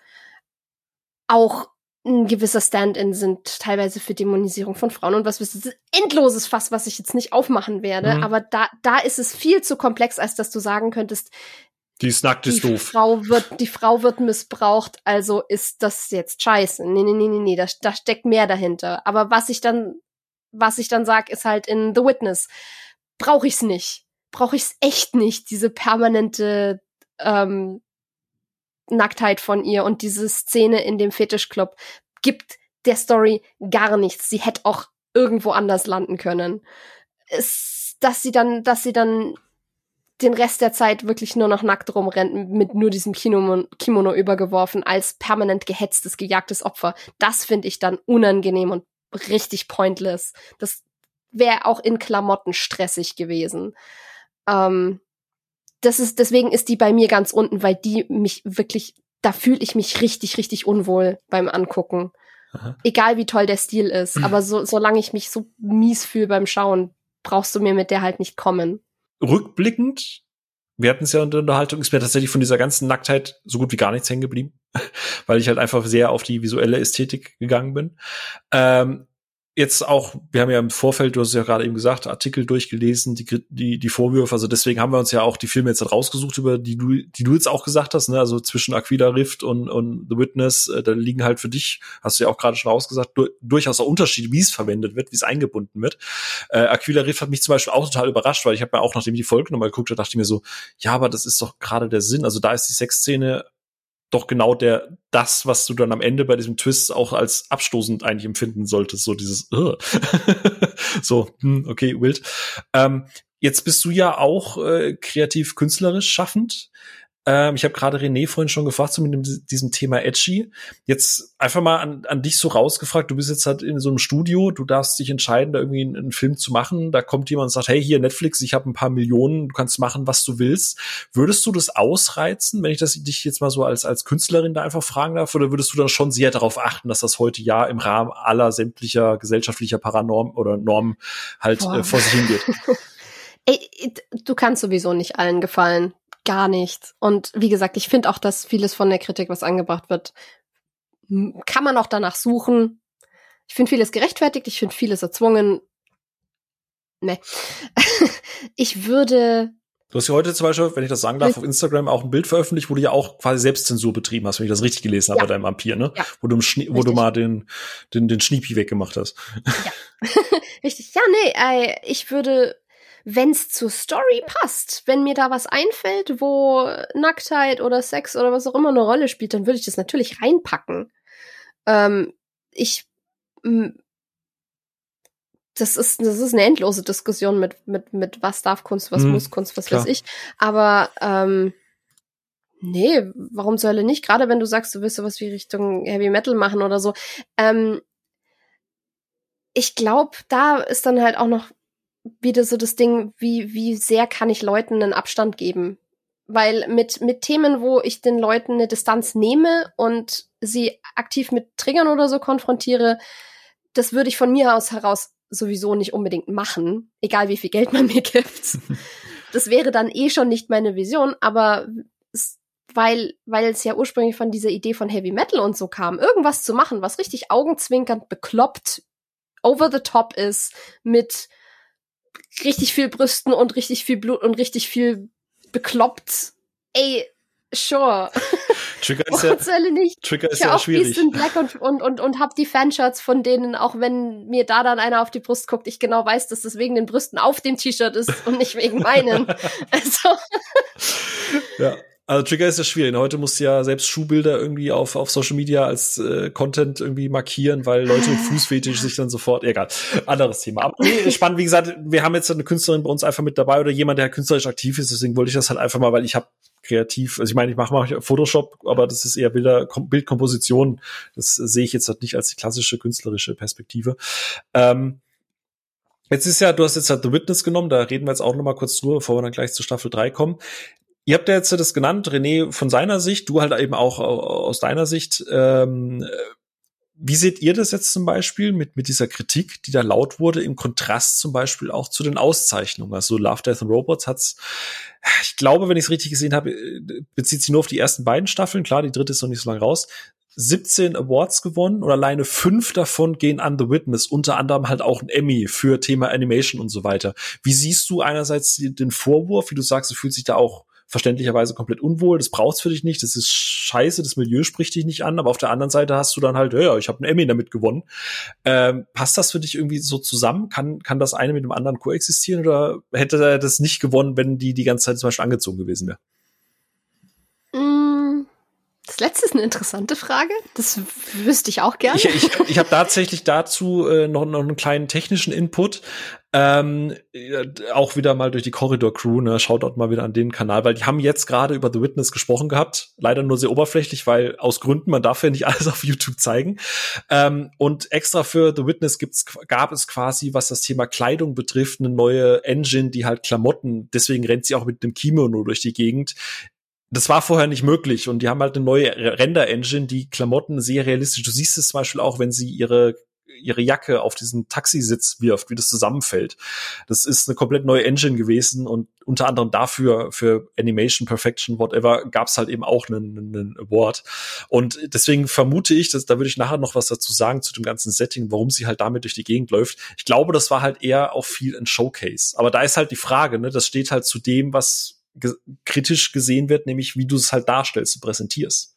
auch ein gewisser Stand-in sind, teilweise für Dämonisierung von Frauen und was wisst ihr, endloses Fass, was ich jetzt nicht aufmachen werde, mhm. aber da, da ist es viel zu komplex, als dass du sagen könntest, die ist nackt, ist die doof. Frau wird, die Frau wird missbraucht, also ist das jetzt scheiße. Nee, nee, nee, nee, nee, da, da steckt mehr dahinter. Aber was ich dann, was ich dann sag, ist halt in The Witness. Brauche ich's nicht. Brauche ich's echt nicht, diese permanente ähm, Nacktheit von ihr und diese Szene in dem Fetischclub gibt der Story gar nichts. Sie hätte auch irgendwo anders landen können. Es, dass sie dann, dass sie dann den Rest der Zeit wirklich nur noch nackt rumrennt, mit nur diesem Kimono, Kimono übergeworfen, als permanent gehetztes, gejagtes Opfer. Das finde ich dann unangenehm und richtig pointless. Das wäre auch in Klamotten stressig gewesen. Ähm, das ist, deswegen ist die bei mir ganz unten, weil die mich wirklich, da fühle ich mich richtig, richtig unwohl beim Angucken. Aha. Egal wie toll der Stil ist, aber so, solange ich mich so mies fühle beim Schauen, brauchst du mir mit der halt nicht kommen rückblickend, wir hatten es ja in der Unterhaltung, ist mir tatsächlich von dieser ganzen Nacktheit so gut wie gar nichts hängen geblieben, weil ich halt einfach sehr auf die visuelle Ästhetik gegangen bin. Ähm, jetzt auch, wir haben ja im Vorfeld, du hast ja gerade eben gesagt, Artikel durchgelesen, die, die, die Vorwürfe, also deswegen haben wir uns ja auch die Filme jetzt rausgesucht, über die du, die du jetzt auch gesagt hast, ne, also zwischen Aquila Rift und, und The Witness, äh, da liegen halt für dich, hast du ja auch gerade schon rausgesagt, du, durchaus auch Unterschiede, wie es verwendet wird, wie es eingebunden wird. Äh, Aquila Rift hat mich zum Beispiel auch total überrascht, weil ich habe mir auch, nachdem ich die Folge nochmal geguckt habe, dachte ich mir so, ja, aber das ist doch gerade der Sinn, also da ist die Sexszene doch genau der das, was du dann am Ende bei diesem Twist auch als abstoßend eigentlich empfinden solltest, so dieses uh. so hm, okay wild. Ähm, jetzt bist du ja auch äh, kreativ künstlerisch schaffend. Ähm, ich habe gerade René vorhin schon gefragt, so mit dem, diesem Thema Edgy. Jetzt einfach mal an, an dich so rausgefragt. Du bist jetzt halt in so einem Studio, du darfst dich entscheiden, da irgendwie einen, einen Film zu machen. Da kommt jemand und sagt, hey, hier Netflix, ich habe ein paar Millionen, du kannst machen, was du willst. Würdest du das ausreizen, wenn ich das dich jetzt mal so als, als Künstlerin da einfach fragen darf? Oder würdest du dann schon sehr darauf achten, dass das heute ja im Rahmen aller sämtlicher gesellschaftlicher Paranorm oder Normen halt äh, vor sich hingeht? Ey, du kannst sowieso nicht allen gefallen gar nicht. Und wie gesagt, ich finde auch, dass vieles von der Kritik, was angebracht wird, kann man auch danach suchen. Ich finde vieles gerechtfertigt, ich finde vieles erzwungen. Ne. ich würde. Du hast ja heute zum Beispiel, wenn ich das sagen darf, auf Instagram auch ein Bild veröffentlicht, wo du ja auch quasi Selbstzensur betrieben hast, wenn ich das richtig gelesen habe ja. bei deinem Vampir, ne? Ja. Wo du, wo du mal den, den, den Schniepi weggemacht hast. Ja. richtig. Ja, nee, ich würde wenn's zur Story passt. Wenn mir da was einfällt, wo Nacktheit oder Sex oder was auch immer eine Rolle spielt, dann würde ich das natürlich reinpacken. Ähm, ich das ist, das ist eine endlose Diskussion mit, mit, mit was darf Kunst, was hm, muss Kunst, was klar. weiß ich. Aber ähm, nee, warum soll er nicht? Gerade wenn du sagst, du willst sowas wie Richtung Heavy Metal machen oder so. Ähm, ich glaube, da ist dann halt auch noch wieder so das Ding, wie, wie sehr kann ich Leuten einen Abstand geben? Weil mit, mit Themen, wo ich den Leuten eine Distanz nehme und sie aktiv mit Triggern oder so konfrontiere, das würde ich von mir aus heraus sowieso nicht unbedingt machen, egal wie viel Geld man mir gibt. das wäre dann eh schon nicht meine Vision, aber es, weil, weil es ja ursprünglich von dieser Idee von Heavy Metal und so kam, irgendwas zu machen, was richtig augenzwinkernd bekloppt, over the top ist, mit richtig viel Brüsten und richtig viel Blut und richtig viel bekloppt. Ey, sure. Trigger ist ja, nicht. Trigger ist ja auch schwierig. Beast in Black und, und, und, und hab die Fanshirts von denen, auch wenn mir da dann einer auf die Brust guckt, ich genau weiß, dass das wegen den Brüsten auf dem T-Shirt ist und nicht wegen meinen. also. Ja. Also Trigger ist ja schwierig. Heute musst du ja selbst Schuhbilder irgendwie auf, auf Social Media als äh, Content irgendwie markieren, weil Leute mit Fußfetisch sich dann sofort, egal, anderes Thema. Aber nee, spannend, wie gesagt, wir haben jetzt eine Künstlerin bei uns einfach mit dabei oder jemand, der künstlerisch aktiv ist, deswegen wollte ich das halt einfach mal, weil ich habe kreativ, also ich meine, ich mache mal Photoshop, aber das ist eher Bilder, Bildkomposition, das sehe ich jetzt halt nicht als die klassische künstlerische Perspektive. Ähm, Jetzt ist ja, du hast jetzt halt The Witness genommen, da reden wir jetzt auch noch mal kurz drüber, bevor wir dann gleich zu Staffel 3 kommen. Ihr habt ja jetzt das genannt, René von seiner Sicht, du halt eben auch aus deiner Sicht. Ähm, wie seht ihr das jetzt zum Beispiel mit, mit dieser Kritik, die da laut wurde, im Kontrast zum Beispiel auch zu den Auszeichnungen? Also Love, Death and Robots hat's, ich glaube, wenn ich es richtig gesehen habe, bezieht sich nur auf die ersten beiden Staffeln. Klar, die dritte ist noch nicht so lange raus. 17 Awards gewonnen und alleine fünf davon gehen an The Witness, unter anderem halt auch ein Emmy für Thema Animation und so weiter. Wie siehst du einerseits den Vorwurf, wie du sagst, du fühlst dich da auch verständlicherweise komplett unwohl, das brauchst für dich nicht, das ist scheiße, das Milieu spricht dich nicht an, aber auf der anderen Seite hast du dann halt, ja, ich habe einen Emmy damit gewonnen. Ähm, passt das für dich irgendwie so zusammen? Kann, kann das eine mit dem anderen koexistieren oder hätte er das nicht gewonnen, wenn die die ganze Zeit zum Beispiel angezogen gewesen wäre? Mm, das letzte ist eine interessante Frage. Das wüsste ich auch gerne. Ich, ich, ich habe tatsächlich dazu äh, noch, noch einen kleinen technischen Input. Ähm, auch wieder mal durch die Corridor Crew, ne, schaut dort mal wieder an den Kanal, weil die haben jetzt gerade über The Witness gesprochen gehabt. Leider nur sehr oberflächlich, weil aus Gründen, man darf ja nicht alles auf YouTube zeigen. Ähm, und extra für The Witness gibt's, gab es quasi, was das Thema Kleidung betrifft, eine neue Engine, die halt Klamotten, deswegen rennt sie auch mit einem Kimono durch die Gegend, das war vorher nicht möglich und die haben halt eine neue Render-Engine, die Klamotten sehr realistisch. Du siehst es zum Beispiel auch, wenn sie ihre ihre Jacke auf diesen Taxisitz wirft, wie das zusammenfällt. Das ist eine komplett neue Engine gewesen und unter anderem dafür, für Animation Perfection, whatever, gab es halt eben auch einen, einen Award. Und deswegen vermute ich, dass da würde ich nachher noch was dazu sagen zu dem ganzen Setting, warum sie halt damit durch die Gegend läuft. Ich glaube, das war halt eher auch viel ein Showcase. Aber da ist halt die Frage, ne, das steht halt zu dem, was ge kritisch gesehen wird, nämlich wie du es halt darstellst und präsentierst.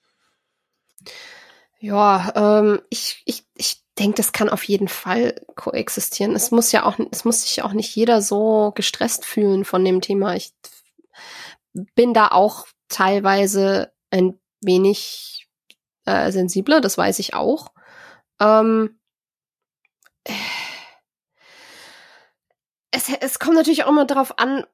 Ja, ähm, ich, ich, ich denke, das kann auf jeden Fall koexistieren. Es muss ja auch, es muss sich auch nicht jeder so gestresst fühlen von dem Thema. Ich bin da auch teilweise ein wenig äh, sensibler, das weiß ich auch. Ähm, es, es kommt natürlich auch immer darauf an,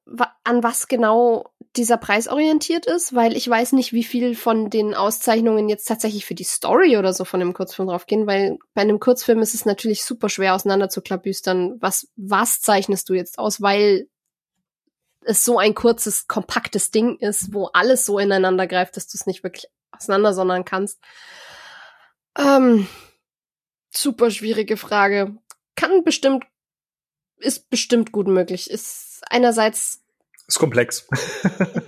an was genau dieser Preis orientiert ist, weil ich weiß nicht, wie viel von den Auszeichnungen jetzt tatsächlich für die Story oder so von dem Kurzfilm draufgehen, weil bei einem Kurzfilm ist es natürlich super schwer auseinander zu klabüstern, was, was zeichnest du jetzt aus, weil es so ein kurzes, kompaktes Ding ist, wo alles so ineinander greift, dass du es nicht wirklich auseinandersondern kannst. Ähm, super schwierige Frage. Kann bestimmt ist bestimmt gut möglich. Ist einerseits ist komplex.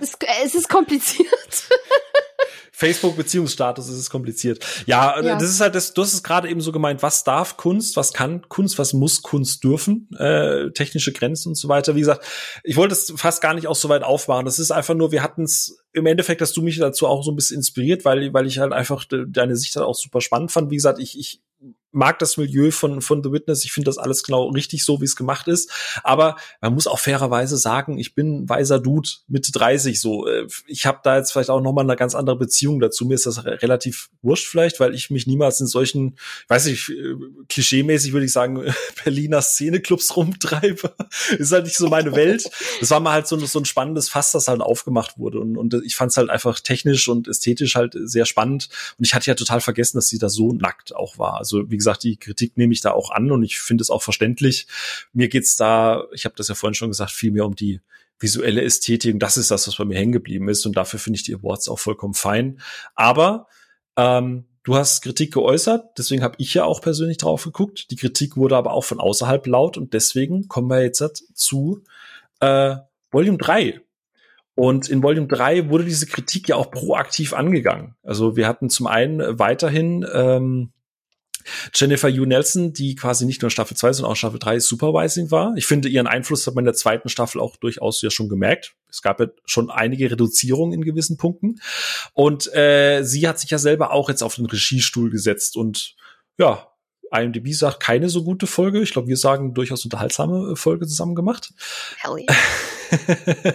es, ist, es ist kompliziert. Facebook-Beziehungsstatus ist es kompliziert. Ja, ja, das ist halt das, du hast es gerade eben so gemeint, was darf Kunst, was kann Kunst, was muss Kunst dürfen, äh, technische Grenzen und so weiter. Wie gesagt, ich wollte es fast gar nicht auch so weit aufmachen. Das ist einfach nur, wir hatten es im Endeffekt, dass du mich dazu auch so ein bisschen inspiriert, weil, weil ich halt einfach deine Sicht halt auch super spannend fand. Wie gesagt, ich, ich mag das Milieu von, von The Witness. Ich finde das alles genau richtig so, wie es gemacht ist. Aber man muss auch fairerweise sagen, ich bin weiser Dude Mitte 30 so. Äh, ich habe da jetzt vielleicht auch noch mal eine ganz andere Beziehung dazu. Mir ist das relativ wurscht vielleicht, weil ich mich niemals in solchen, weiß ich, äh, klischeemäßig würde ich sagen, Berliner Szeneclubs rumtreibe. ist halt nicht so meine Welt. Das war mal halt so, so ein spannendes Fass, das halt aufgemacht wurde. Und, und ich fand es halt einfach technisch und ästhetisch halt sehr spannend. Und ich hatte ja total vergessen, dass sie da so nackt auch war. Also wie gesagt, gesagt, die Kritik nehme ich da auch an und ich finde es auch verständlich. Mir geht's da, ich habe das ja vorhin schon gesagt, viel um die visuelle Ästhetik. Und das ist das, was bei mir hängen geblieben ist. Und dafür finde ich die Awards auch vollkommen fein. Aber ähm, du hast Kritik geäußert, deswegen habe ich ja auch persönlich drauf geguckt. Die Kritik wurde aber auch von außerhalb laut und deswegen kommen wir jetzt zu äh, Volume 3. Und in Volume 3 wurde diese Kritik ja auch proaktiv angegangen. Also wir hatten zum einen weiterhin ähm, Jennifer Hugh Nelson, die quasi nicht nur Staffel 2, sondern auch Staffel 3 Supervising war. Ich finde, ihren Einfluss hat man in der zweiten Staffel auch durchaus ja schon gemerkt. Es gab ja schon einige Reduzierungen in gewissen Punkten. Und äh, sie hat sich ja selber auch jetzt auf den Regiestuhl gesetzt und ja, IMDb sagt keine so gute Folge. Ich glaube, wir sagen durchaus unterhaltsame äh, Folge zusammen gemacht. Hell yeah.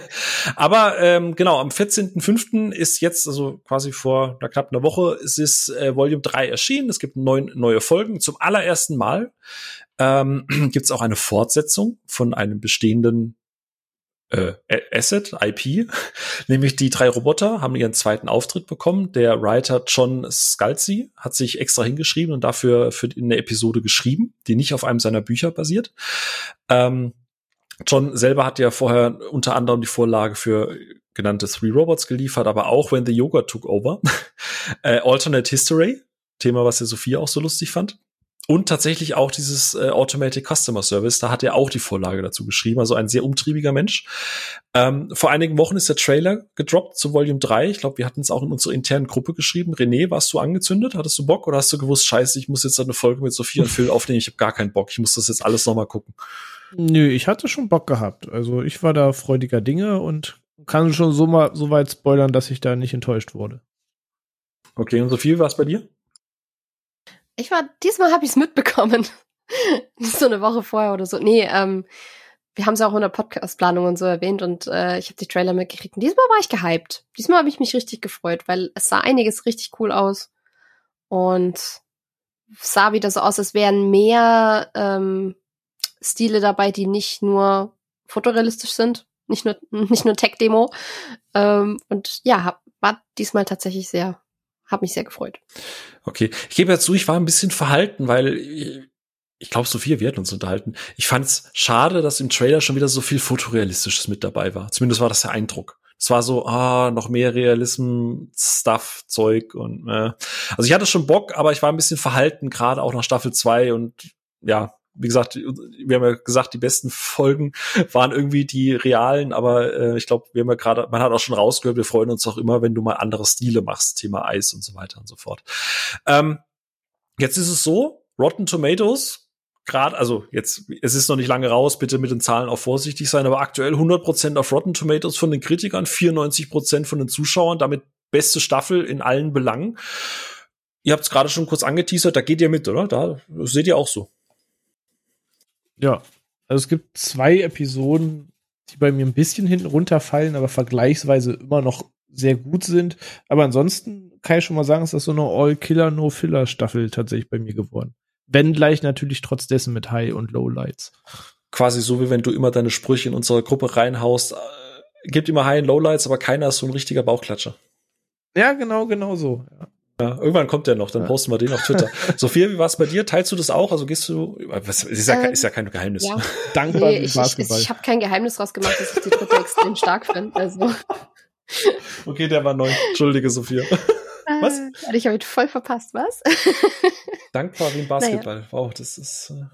Aber ähm, genau, am 14.05. ist jetzt, also quasi vor einer knapp einer Woche, es ist äh, Volume 3 erschienen. Es gibt neun neue Folgen. Zum allerersten Mal ähm, gibt es auch eine Fortsetzung von einem bestehenden äh, Asset, IP, nämlich die drei Roboter haben ihren zweiten Auftritt bekommen. Der Writer John Scalzi hat sich extra hingeschrieben und dafür für eine Episode geschrieben, die nicht auf einem seiner Bücher basiert. Ähm, John selber hat ja vorher unter anderem die Vorlage für genannte Three Robots geliefert, aber auch When the Yoga Took Over, äh, Alternate History, Thema, was ja Sophia auch so lustig fand. Und tatsächlich auch dieses äh, Automatic Customer Service, da hat er auch die Vorlage dazu geschrieben, also ein sehr umtriebiger Mensch. Ähm, vor einigen Wochen ist der Trailer gedroppt zu Volume 3. Ich glaube, wir hatten es auch in unserer internen Gruppe geschrieben. René, warst du angezündet? Hattest du Bock oder hast du gewusst, scheiße, ich muss jetzt eine Folge mit Sophia und Phil aufnehmen, ich habe gar keinen Bock, ich muss das jetzt alles nochmal gucken. Nö, ich hatte schon Bock gehabt. Also ich war da freudiger Dinge und kann schon so mal so weit spoilern, dass ich da nicht enttäuscht wurde. Okay, und Sophie, was bei dir? Ich war, diesmal habe ich es mitbekommen. so eine Woche vorher oder so. Nee, ähm, wir haben es auch in der Podcast-Planung und so erwähnt und äh, ich habe die Trailer mitgekriegt. Und diesmal war ich gehypt. Diesmal habe ich mich richtig gefreut, weil es sah einiges richtig cool aus. Und sah wieder so aus, als wären mehr ähm, Stile dabei, die nicht nur fotorealistisch sind, nicht nur, nicht nur Tech-Demo. Ähm, und ja, hab, war diesmal tatsächlich sehr habe mich sehr gefreut. Okay, ich gebe ja zu, ich war ein bisschen verhalten, weil ich, ich glaube, Sophia, wir hatten uns unterhalten. Ich fand es schade, dass im Trailer schon wieder so viel Fotorealistisches mit dabei war. Zumindest war das der Eindruck. Es war so, ah, noch mehr Realism, Stuff, Zeug und äh. also ich hatte schon Bock, aber ich war ein bisschen verhalten, gerade auch nach Staffel 2 und ja, wie gesagt, wir haben ja gesagt, die besten Folgen waren irgendwie die realen, aber äh, ich glaube, wir haben ja gerade, man hat auch schon rausgehört, wir freuen uns auch immer, wenn du mal andere Stile machst, Thema Eis und so weiter und so fort. Ähm, jetzt ist es so, Rotten Tomatoes, gerade, also jetzt, es ist noch nicht lange raus, bitte mit den Zahlen auch vorsichtig sein, aber aktuell 100% auf Rotten Tomatoes von den Kritikern, 94% von den Zuschauern, damit beste Staffel in allen Belangen. Ihr habt es gerade schon kurz angeteasert, da geht ihr mit, oder? Da seht ihr auch so. Ja, also es gibt zwei Episoden, die bei mir ein bisschen hinten runterfallen, aber vergleichsweise immer noch sehr gut sind. Aber ansonsten kann ich schon mal sagen, ist das so eine All-Killer, No-Filler-Staffel tatsächlich bei mir geworden. Wenn gleich natürlich trotz dessen mit High- und Low-Lights. quasi so, wie wenn du immer deine Sprüche in unsere Gruppe reinhaust. Äh, gibt immer High- und Lowlights, aber keiner ist so ein richtiger Bauchklatscher. Ja, genau, genau so. Ja. Ja, irgendwann kommt der noch, dann posten wir den auf Twitter. Sophia, wie war es bei dir? Teilst du das auch? Also gehst du, was, ist, ja, ähm, ist ja kein Geheimnis. Ja. Dankbar nee, ich, ich, ich habe kein Geheimnis draus gemacht, dass ich die dritte extrem stark finde. Also. Okay, der war neu. Entschuldige, Sophia. Was? Äh, ich habe ihn voll verpasst, was? Dankbar wie ein Basketball. Naja. Wow, das ist. Äh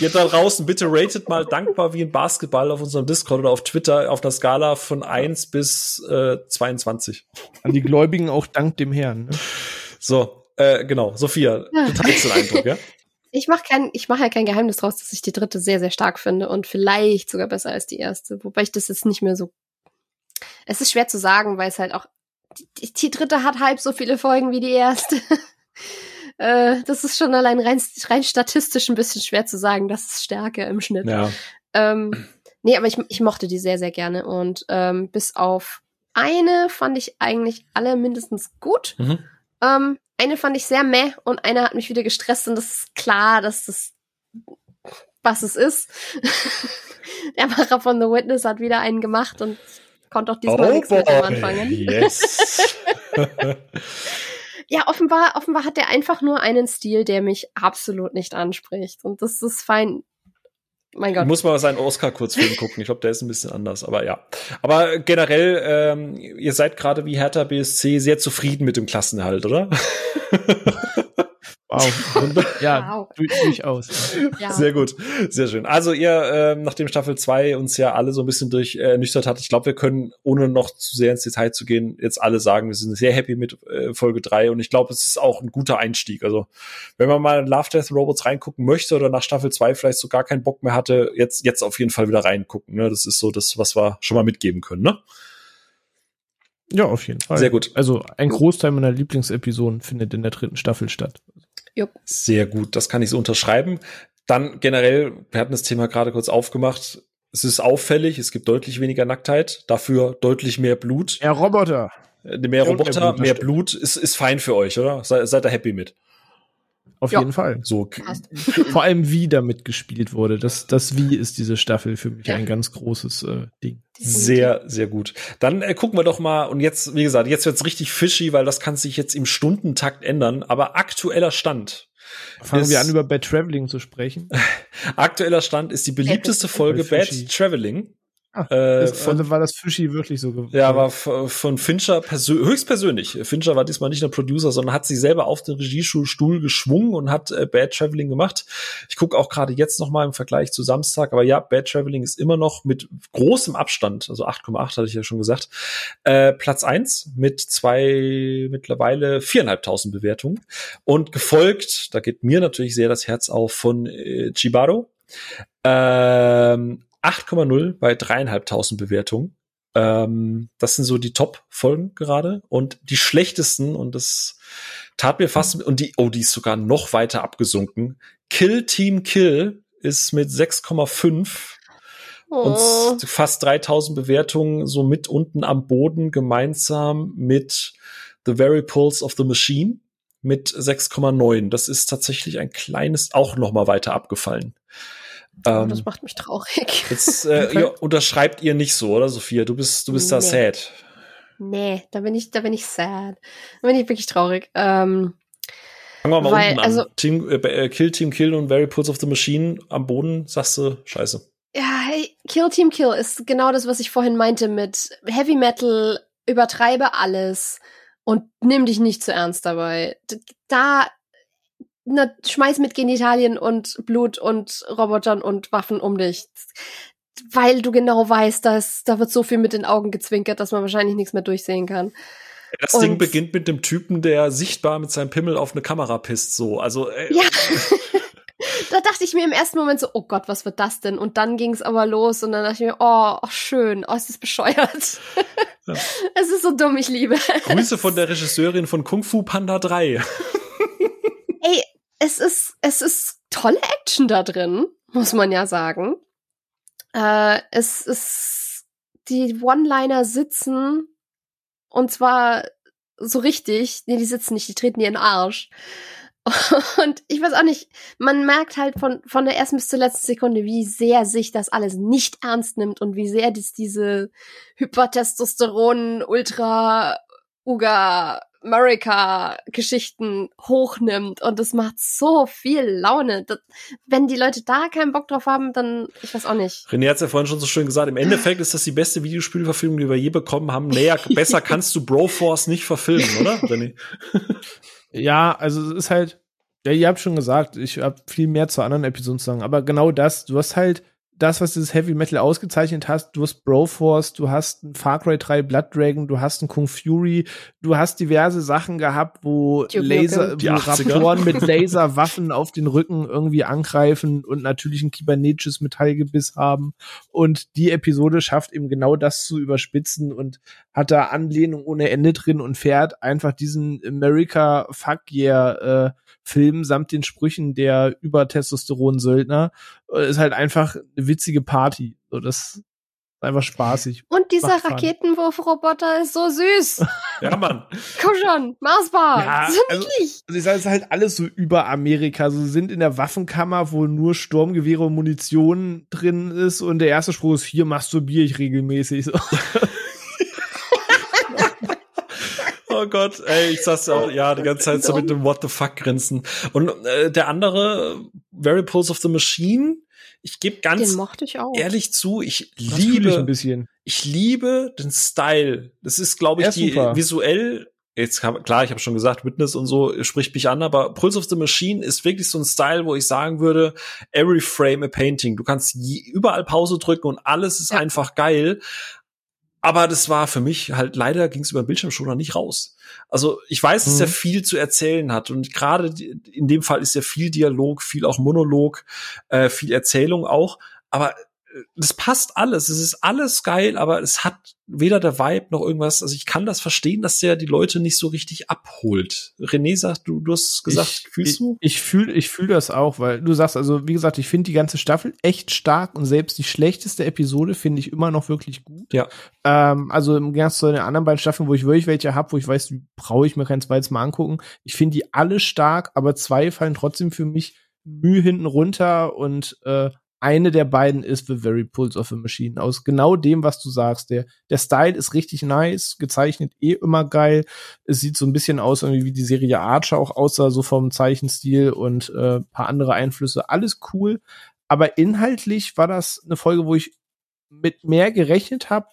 Ihr da draußen, bitte ratet mal dankbar wie ein Basketball auf unserem Discord oder auf Twitter auf einer Skala von 1 bis äh, 22. An die Gläubigen auch dank dem Herrn. Ne? So, äh, genau. Sophia, du teilst den Eindruck, ja? Ich mache kein, ich mache ja kein Geheimnis draus, dass ich die dritte sehr, sehr stark finde und vielleicht sogar besser als die erste. Wobei ich das jetzt nicht mehr so. Es ist schwer zu sagen, weil es halt auch. Die, die dritte hat halb so viele Folgen wie die erste. äh, das ist schon allein rein, rein statistisch ein bisschen schwer zu sagen. Das ist Stärke im Schnitt. Ja. Ähm, nee, aber ich, ich mochte die sehr, sehr gerne. Und ähm, bis auf eine fand ich eigentlich alle mindestens gut. Mhm. Ähm, eine fand ich sehr meh und eine hat mich wieder gestresst und das ist klar, dass das was es ist. Der Macher von The Witness hat wieder einen gemacht und konnte auch diesmal oh nichts boy. mit dem anfangen. Yes. ja, offenbar, offenbar hat er einfach nur einen Stil, der mich absolut nicht anspricht. Und das ist fein. Mein Gott. Muss mal seinen Oscar-Kurzfilm gucken. Ich glaube, der ist ein bisschen anders, aber ja. Aber generell, ähm, ihr seid gerade wie Hertha BSC sehr zufrieden mit dem Klassenerhalt, oder? Wow. ja, wow. durchaus. Ja. Sehr gut, sehr schön. Also ihr, äh, nachdem Staffel 2 uns ja alle so ein bisschen durchnüchtert äh, hat, ich glaube, wir können, ohne noch zu sehr ins Detail zu gehen, jetzt alle sagen, wir sind sehr happy mit äh, Folge 3 und ich glaube, es ist auch ein guter Einstieg. Also wenn man mal in Love Death Robots reingucken möchte oder nach Staffel 2 vielleicht so gar keinen Bock mehr hatte, jetzt, jetzt auf jeden Fall wieder reingucken. Ne? Das ist so das, was wir schon mal mitgeben können, ne? Ja, auf jeden Fall. Sehr gut. Also ein Großteil meiner Lieblingsepisoden findet in der dritten Staffel statt. Jupp. Sehr gut, das kann ich so unterschreiben. Dann generell, wir hatten das Thema gerade kurz aufgemacht. Es ist auffällig, es gibt deutlich weniger Nacktheit, dafür deutlich mehr Blut. Mehr Roboter. Äh, mehr Roboter, mehr Blut, mehr Blut ist, ist fein für euch, oder? Sei, seid ihr happy mit? Auf ja. jeden Fall. So. Vor allem, wie damit gespielt wurde. Das, das Wie ist diese Staffel für mich ja. ein ganz großes äh, Ding. Sehr, sehr gut. Dann äh, gucken wir doch mal, und jetzt, wie gesagt, jetzt wird's richtig fishy, weil das kann sich jetzt im Stundentakt ändern, aber aktueller Stand. Fangen ist, wir an, über Bad Traveling zu sprechen. aktueller Stand ist die beliebteste Folge Bad Traveling Ah, äh, von, also war das Fischi wirklich so? Ja, war von Fincher persö höchstpersönlich. Fincher war diesmal nicht der Producer, sondern hat sich selber auf den Regiestuhl geschwungen und hat äh, Bad Traveling gemacht. Ich gucke auch gerade jetzt noch mal im Vergleich zu Samstag, aber ja, Bad Traveling ist immer noch mit großem Abstand, also 8,8 hatte ich ja schon gesagt, äh, Platz eins mit zwei mittlerweile viereinhalbtausend Bewertungen und gefolgt, da geht mir natürlich sehr das Herz auf von äh, Chibaro. Ähm, 8,0 bei dreieinhalbtausend Bewertungen. Ähm, das sind so die Top-Folgen gerade. Und die schlechtesten, und das tat mir fast, und die, oh, die ist sogar noch weiter abgesunken. Kill Team Kill ist mit 6,5 oh. und fast 3000 Bewertungen so mit unten am Boden gemeinsam mit The Very Pulse of the Machine mit 6,9. Das ist tatsächlich ein kleines, auch noch mal weiter abgefallen. Ähm, das macht mich traurig. Jetzt äh, ihr unterschreibt ihr nicht so, oder Sophia? Du bist, du bist nee. da sad. Nee, da bin ich, da bin ich sad. Da bin ich wirklich traurig. Ähm, Fangen wir mal weil, unten an. Also, Team, äh, äh, Kill Team Kill und Very Pulse of the Machine am Boden, sagst du, scheiße. Ja, hey, Kill Team Kill ist genau das, was ich vorhin meinte mit Heavy Metal, übertreibe alles und nimm dich nicht zu ernst dabei. Da na, schmeiß mit Genitalien und Blut und Robotern und Waffen um dich. Weil du genau weißt, dass da wird so viel mit den Augen gezwinkert, dass man wahrscheinlich nichts mehr durchsehen kann. Das und Ding beginnt mit dem Typen, der sichtbar mit seinem Pimmel auf eine Kamera pisst, so. Also, äh, Ja. da dachte ich mir im ersten Moment so, oh Gott, was wird das denn? Und dann ging es aber los und dann dachte ich mir, oh, oh schön, oh, ist das bescheuert. Ja. es ist so dumm, ich liebe. Grüße von der Regisseurin von Kung Fu Panda 3 es ist, es ist tolle Action da drin, muss man ja sagen. Äh, es ist, die One-Liner sitzen und zwar so richtig, nee, die sitzen nicht, die treten den Arsch. Und ich weiß auch nicht, man merkt halt von, von der ersten bis zur letzten Sekunde, wie sehr sich das alles nicht ernst nimmt und wie sehr das diese Hypertestosteron, Ultra, Uga, America-Geschichten hochnimmt und es macht so viel Laune. Das, wenn die Leute da keinen Bock drauf haben, dann, ich weiß auch nicht. René hat es ja vorhin schon so schön gesagt, im Endeffekt ist das die beste Videospielverfilmung, die wir je bekommen haben. Naja, besser kannst du Broforce nicht verfilmen, oder, René? ja, also es ist halt, ja, ihr habt schon gesagt, ich habe viel mehr zu anderen Episoden zu sagen, aber genau das, du hast halt das, was dieses Heavy Metal ausgezeichnet hast, du hast Broforce, du hast ein Far Cry 3 Blood Dragon, du hast ein Kung Fury, du hast diverse Sachen gehabt, wo Duke Laser, wo Raptoren mit Laserwaffen auf den Rücken irgendwie angreifen und natürlich ein kybernetisches Metallgebiss haben. Und die Episode schafft eben genau das zu überspitzen und hat da Anlehnung ohne Ende drin und fährt einfach diesen America Fuck Yeah äh, Film samt den Sprüchen der Übertestosteron-Söldner. Äh, ist halt einfach eine witzige Party. So, das ist einfach spaßig. Und dieser Raketenwurfroboter ist so süß. ja, Mann. Komm schon, Marsbar. Ja, so also, also ich sage, es ist halt alles so über Amerika. So sind in der Waffenkammer, wo nur Sturmgewehre und Munition drin ist und der erste Spruch ist, hier masturbiere ich regelmäßig. So. Oh Gott, ey, ich saß ja auch, ja, die ganze Zeit so mit dem What the fuck grinsen. Und äh, der andere, Very Pulse of the Machine, ich gebe ganz ich ehrlich zu, ich das liebe, ich, ich, liebe den Style. Das ist, glaube ich, die super. visuell jetzt klar, ich habe schon gesagt, Witness und so spricht mich an, aber Pulse of the Machine ist wirklich so ein Style, wo ich sagen würde, every frame a painting. Du kannst überall Pause drücken und alles ist ja. einfach geil. Aber das war für mich halt leider ging es über den Bildschirm schon noch nicht raus. Also ich weiß, dass mhm. er viel zu erzählen hat und gerade in dem Fall ist ja viel Dialog, viel auch Monolog, äh, viel Erzählung auch. Aber das passt alles. Es ist alles geil, aber es hat weder der Vibe noch irgendwas. Also ich kann das verstehen, dass der die Leute nicht so richtig abholt. René sagt, du, du hast gesagt, ich, fühlst du? Ich, ich fühle ich fühl das auch, weil du sagst, also wie gesagt, ich finde die ganze Staffel echt stark und selbst die schlechteste Episode finde ich immer noch wirklich gut. Ja. Ähm, also im Gegensatz zu den anderen beiden Staffeln, wo ich wirklich welche habe, wo ich weiß, die brauche ich mir kein zweites Mal angucken. Ich finde die alle stark, aber zwei fallen trotzdem für mich Mühe hinten runter und äh, eine der beiden ist The Very Pulse of a Machine. Aus genau dem, was du sagst. Der, der Style ist richtig nice, gezeichnet eh immer geil. Es sieht so ein bisschen aus, irgendwie wie die Serie Archer auch aussah, so vom Zeichenstil und äh, paar andere Einflüsse. Alles cool. Aber inhaltlich war das eine Folge, wo ich mit mehr gerechnet habe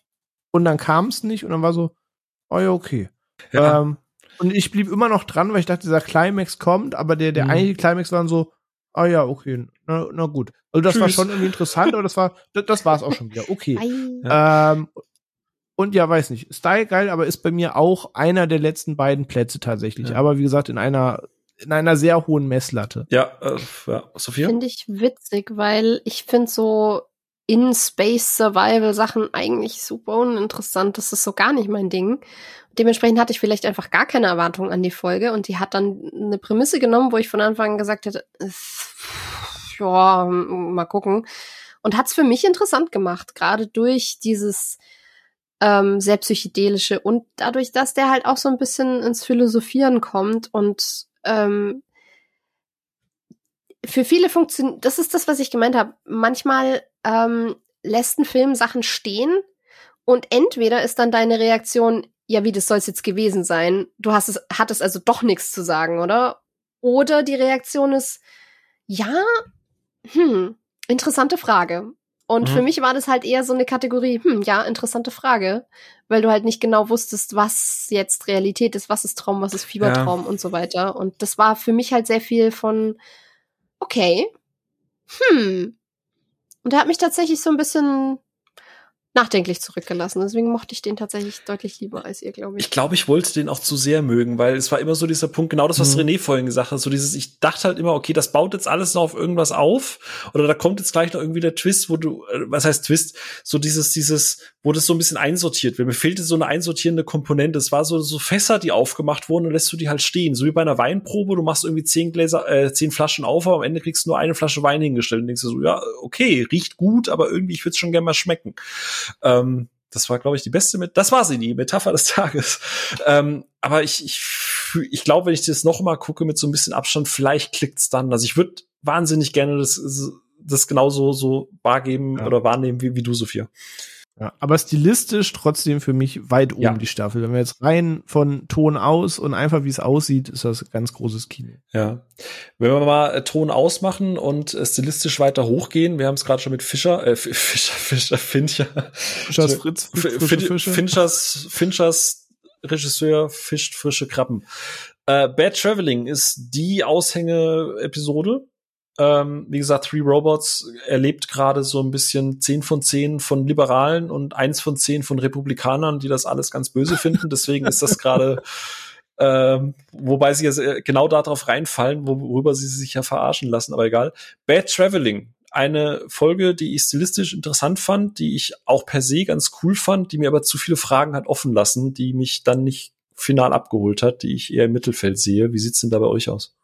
und dann kam es nicht und dann war so, oh ja, okay. Ja. Ähm, und ich blieb immer noch dran, weil ich dachte, dieser Climax kommt, aber der, der mhm. eigentliche Climax war so, ah ja, okay, na, na gut. Also das Tschüss. war schon irgendwie interessant, aber das war, das, das war es auch schon wieder. Okay. ähm, und ja, weiß nicht, Style geil, aber ist bei mir auch einer der letzten beiden Plätze tatsächlich. Ja. Aber wie gesagt, in einer in einer sehr hohen Messlatte. Ja, äh, ja. Sophia? Finde ich witzig, weil ich finde so In-Space-Survival-Sachen eigentlich super uninteressant. Das ist so gar nicht mein Ding. Dementsprechend hatte ich vielleicht einfach gar keine Erwartungen an die Folge und die hat dann eine Prämisse genommen, wo ich von Anfang an gesagt hätte, ja, mal gucken. Und hat's für mich interessant gemacht, gerade durch dieses ähm, sehr psychedelische und dadurch, dass der halt auch so ein bisschen ins Philosophieren kommt und ähm, für viele funktioniert, das ist das, was ich gemeint habe. Manchmal ähm, lässt ein Film Sachen stehen und entweder ist dann deine Reaktion, ja, wie das soll es jetzt gewesen sein? Du hast es, hattest also doch nichts zu sagen, oder? Oder die Reaktion ist, ja, hm, interessante Frage. Und mhm. für mich war das halt eher so eine Kategorie, hm, ja, interessante Frage, weil du halt nicht genau wusstest, was jetzt Realität ist, was ist Traum, was ist Fiebertraum ja. und so weiter. Und das war für mich halt sehr viel von, okay, hm. Und er hat mich tatsächlich so ein bisschen nachdenklich zurückgelassen. Deswegen mochte ich den tatsächlich deutlich lieber als ihr, glaube ich. Ich glaube, ich wollte den auch zu sehr mögen, weil es war immer so dieser Punkt, genau das, was mhm. René vorhin gesagt hat, so dieses, ich dachte halt immer, okay, das baut jetzt alles noch auf irgendwas auf oder da kommt jetzt gleich noch irgendwie der Twist, wo du, äh, was heißt Twist, so dieses, dieses, wo das so ein bisschen einsortiert wird. Mir fehlte so eine einsortierende Komponente. Es war so, so Fässer, die aufgemacht wurden und lässt du die halt stehen. So wie bei einer Weinprobe, du machst irgendwie zehn Gläser, äh, zehn Flaschen auf, aber am Ende kriegst du nur eine Flasche Wein hingestellt und denkst du so, ja, okay, riecht gut, aber irgendwie, ich würde es schon gerne mal schmecken. Ähm, das war, glaube ich, die beste mit. Das war sie, die Metapher des Tages. Ähm, aber ich, ich ich glaube, wenn ich das noch mal gucke mit so ein bisschen Abstand, vielleicht klickt's dann. Also ich würde wahnsinnig gerne das, das genauso so wahrgeben ja. oder wahrnehmen wie, wie du, Sophia. Ja, aber stilistisch trotzdem für mich weit oben ja. die Staffel. Wenn wir jetzt rein von Ton aus und einfach wie es aussieht, ist das ganz großes Kino. Ja. Wenn wir mal äh, Ton ausmachen und äh, stilistisch weiter hochgehen, wir haben es gerade schon mit Fischer, äh, Fischer, Fischer, Fincher. Fischers Fritz, Fritz Finchers, Finchers Regisseur fischt frische Krabben. Äh, Bad Traveling ist die Aushänge-Episode ähm, wie gesagt, Three Robots erlebt gerade so ein bisschen zehn von zehn von Liberalen und eins von zehn von Republikanern, die das alles ganz böse finden. Deswegen ist das gerade, ähm, wobei sie ja genau darauf reinfallen, worüber sie sich ja verarschen lassen, aber egal. Bad Traveling, eine Folge, die ich stilistisch interessant fand, die ich auch per se ganz cool fand, die mir aber zu viele Fragen hat offen lassen, die mich dann nicht final abgeholt hat, die ich eher im Mittelfeld sehe. Wie sieht's denn da bei euch aus?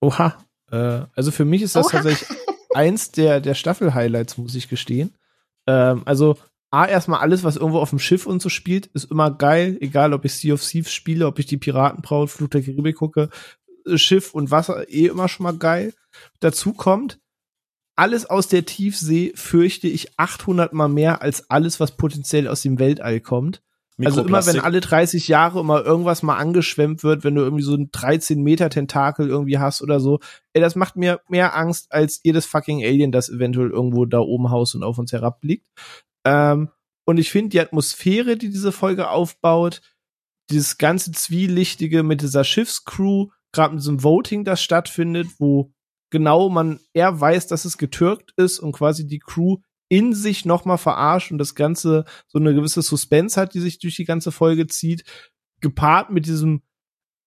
Oha, äh, also für mich ist das Oha. tatsächlich eins der, der Staffel-Highlights, muss ich gestehen. Ähm, also A, erstmal alles, was irgendwo auf dem Schiff und so spielt, ist immer geil. Egal, ob ich Sea of Thieves spiele, ob ich die Piratenbraut, Flut der Karibik gucke. Äh, Schiff und Wasser eh immer schon mal geil. Dazu kommt, alles aus der Tiefsee fürchte ich 800 mal mehr als alles, was potenziell aus dem Weltall kommt. Also immer wenn alle 30 Jahre immer irgendwas mal angeschwemmt wird, wenn du irgendwie so ein 13 Meter Tentakel irgendwie hast oder so, ey, das macht mir mehr Angst als jedes fucking Alien, das eventuell irgendwo da oben haust und auf uns herabliegt. Ähm, und ich finde die Atmosphäre, die diese Folge aufbaut, dieses ganze Zwielichtige mit dieser Schiffscrew, gerade mit diesem Voting, das stattfindet, wo genau man eher weiß, dass es getürkt ist und quasi die Crew in sich nochmal verarscht und das Ganze so eine gewisse Suspense hat, die sich durch die ganze Folge zieht, gepaart mit diesem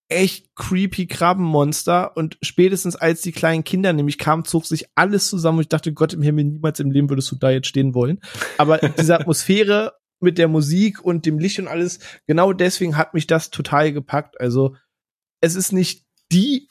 echt creepy Krabbenmonster und spätestens als die kleinen Kinder nämlich kamen, zog sich alles zusammen und ich dachte, Gott im Himmel, niemals im Leben würdest du da jetzt stehen wollen. Aber diese Atmosphäre mit der Musik und dem Licht und alles, genau deswegen hat mich das total gepackt. Also es ist nicht die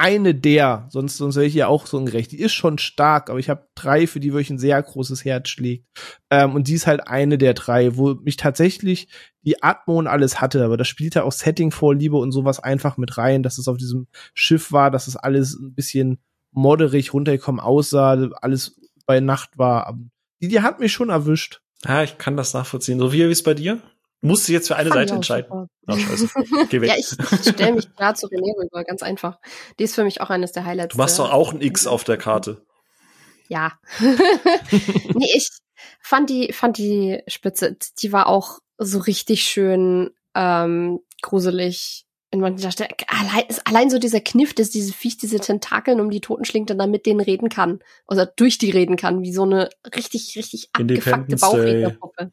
eine der, sonst, sonst wäre ich ja auch so ungerecht. Die ist schon stark, aber ich habe drei, für die wirklich ein sehr großes Herz schlägt. Ähm, und die ist halt eine der drei, wo mich tatsächlich die Atmo und alles hatte, aber da spielte auch Setting-Vorliebe und sowas einfach mit rein, dass es auf diesem Schiff war, dass es alles ein bisschen modderig runtergekommen aussah, alles bei Nacht war. Die, die hat mich schon erwischt. Ja, ich kann das nachvollziehen. So wie ist bei dir? Musst du jetzt für eine Fand Seite entscheiden? Oh, scheiße. Geh weg. ja, ich, ich stelle mich klar zu René rüber, ganz einfach. Die ist für mich auch eines der Highlights. Du machst doch auch ein X auf der Karte. Ja. nee, ich fand die, fand die Spitze, die war auch so richtig schön ähm, gruselig. In mancher Stelle. Allein, allein so dieser Kniff, dass diese Viech diese Tentakeln um die Toten schlingt und dann mit denen reden kann. Oder durch die reden kann, wie so eine richtig, richtig abgefuckte Bauchrednerpuppe.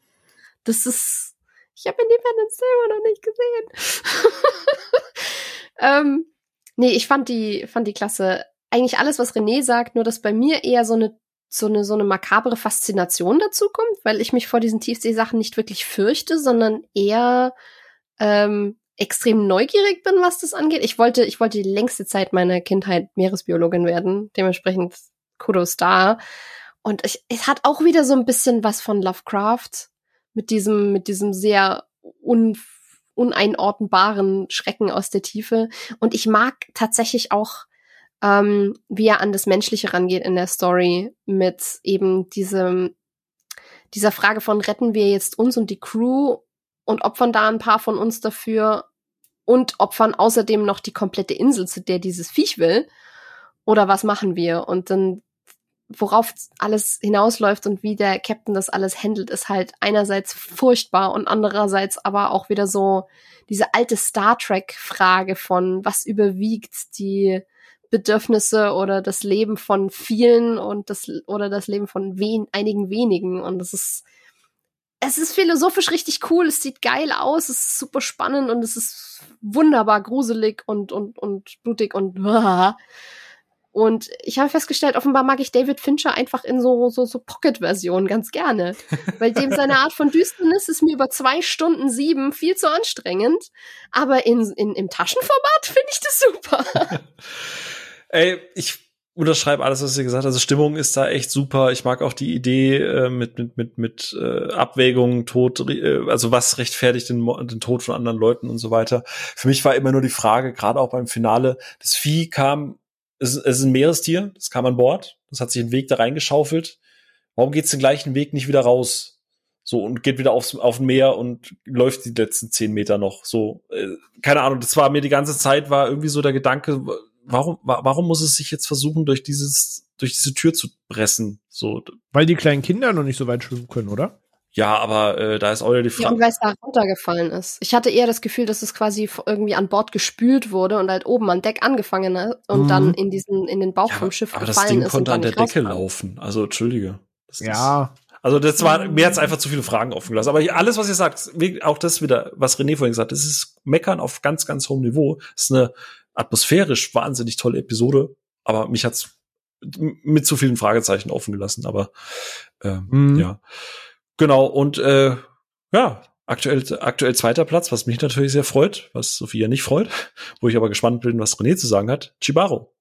Das ist ich habe Independence Day immer noch nicht gesehen. ähm, nee, ich fand die, fand die klasse. Eigentlich alles, was René sagt, nur dass bei mir eher so eine so eine so eine makabre Faszination dazu kommt, weil ich mich vor diesen Tiefseesachen nicht wirklich fürchte, sondern eher ähm, extrem neugierig bin, was das angeht. Ich wollte, ich wollte die längste Zeit meiner Kindheit Meeresbiologin werden. Dementsprechend Kudos da. Und ich, es hat auch wieder so ein bisschen was von Lovecraft mit diesem, mit diesem sehr un, uneinordnbaren Schrecken aus der Tiefe. Und ich mag tatsächlich auch, ähm, wie er an das Menschliche rangeht in der Story mit eben diesem, dieser Frage von retten wir jetzt uns und die Crew und opfern da ein paar von uns dafür und opfern außerdem noch die komplette Insel, zu der dieses Viech will. Oder was machen wir? Und dann worauf alles hinausläuft und wie der Captain das alles handelt, ist halt einerseits furchtbar und andererseits aber auch wieder so diese alte Star Trek Frage von was überwiegt die Bedürfnisse oder das Leben von vielen und das oder das Leben von wen, einigen wenigen. Und das ist es ist philosophisch richtig cool, es sieht geil aus, es ist super spannend und es ist wunderbar gruselig und und und blutig und Und ich habe festgestellt, offenbar mag ich David Fincher einfach in so, so, so Pocket-Versionen ganz gerne. Weil dem seine Art von Düsternis ist mir über zwei Stunden sieben viel zu anstrengend. Aber in, in, im Taschenformat finde ich das super. Ey, ich unterschreibe alles, was ihr gesagt habt. Also Stimmung ist da echt super. Ich mag auch die Idee äh, mit mit mit mit äh, Abwägung, Tod, äh, also was rechtfertigt den, den Tod von anderen Leuten und so weiter. Für mich war immer nur die Frage, gerade auch beim Finale, das Vieh kam, es, es ist ein Meerestier, das kam an Bord, das hat sich den Weg da reingeschaufelt. Warum geht's den gleichen Weg nicht wieder raus? So und geht wieder aufs auf Meer und läuft die letzten zehn Meter noch. So, äh, keine Ahnung. Das war mir die ganze Zeit war irgendwie so der Gedanke, warum, warum muss es sich jetzt versuchen, durch dieses, durch diese Tür zu pressen? So. Weil die kleinen Kinder noch nicht so weit schwimmen können, oder? Ja, aber äh, da ist auch ja die Frage. Ja, und weil es da runtergefallen ist. Ich hatte eher das Gefühl, dass es quasi irgendwie an Bord gespült wurde und halt oben an Deck angefangen hat und mhm. dann in diesen, in den Bauch ja, vom Schiff aber gefallen ist. Aber das Ding konnte an der Decke laufen. Also, entschuldige. Das ja. Ist, also das war, mir hat's einfach zu viele Fragen offen gelassen. Aber alles, was ihr sagt, auch das wieder, was René vorhin gesagt hat, das ist Meckern auf ganz, ganz hohem Niveau. Das ist eine atmosphärisch wahnsinnig tolle Episode, aber mich hat's mit zu vielen Fragezeichen offen gelassen. Aber äh, mhm. ja, genau. Und äh, ja, aktuell aktuell zweiter Platz, was mich natürlich sehr freut, was Sophia nicht freut, wo ich aber gespannt bin, was René zu sagen hat. Chibaro.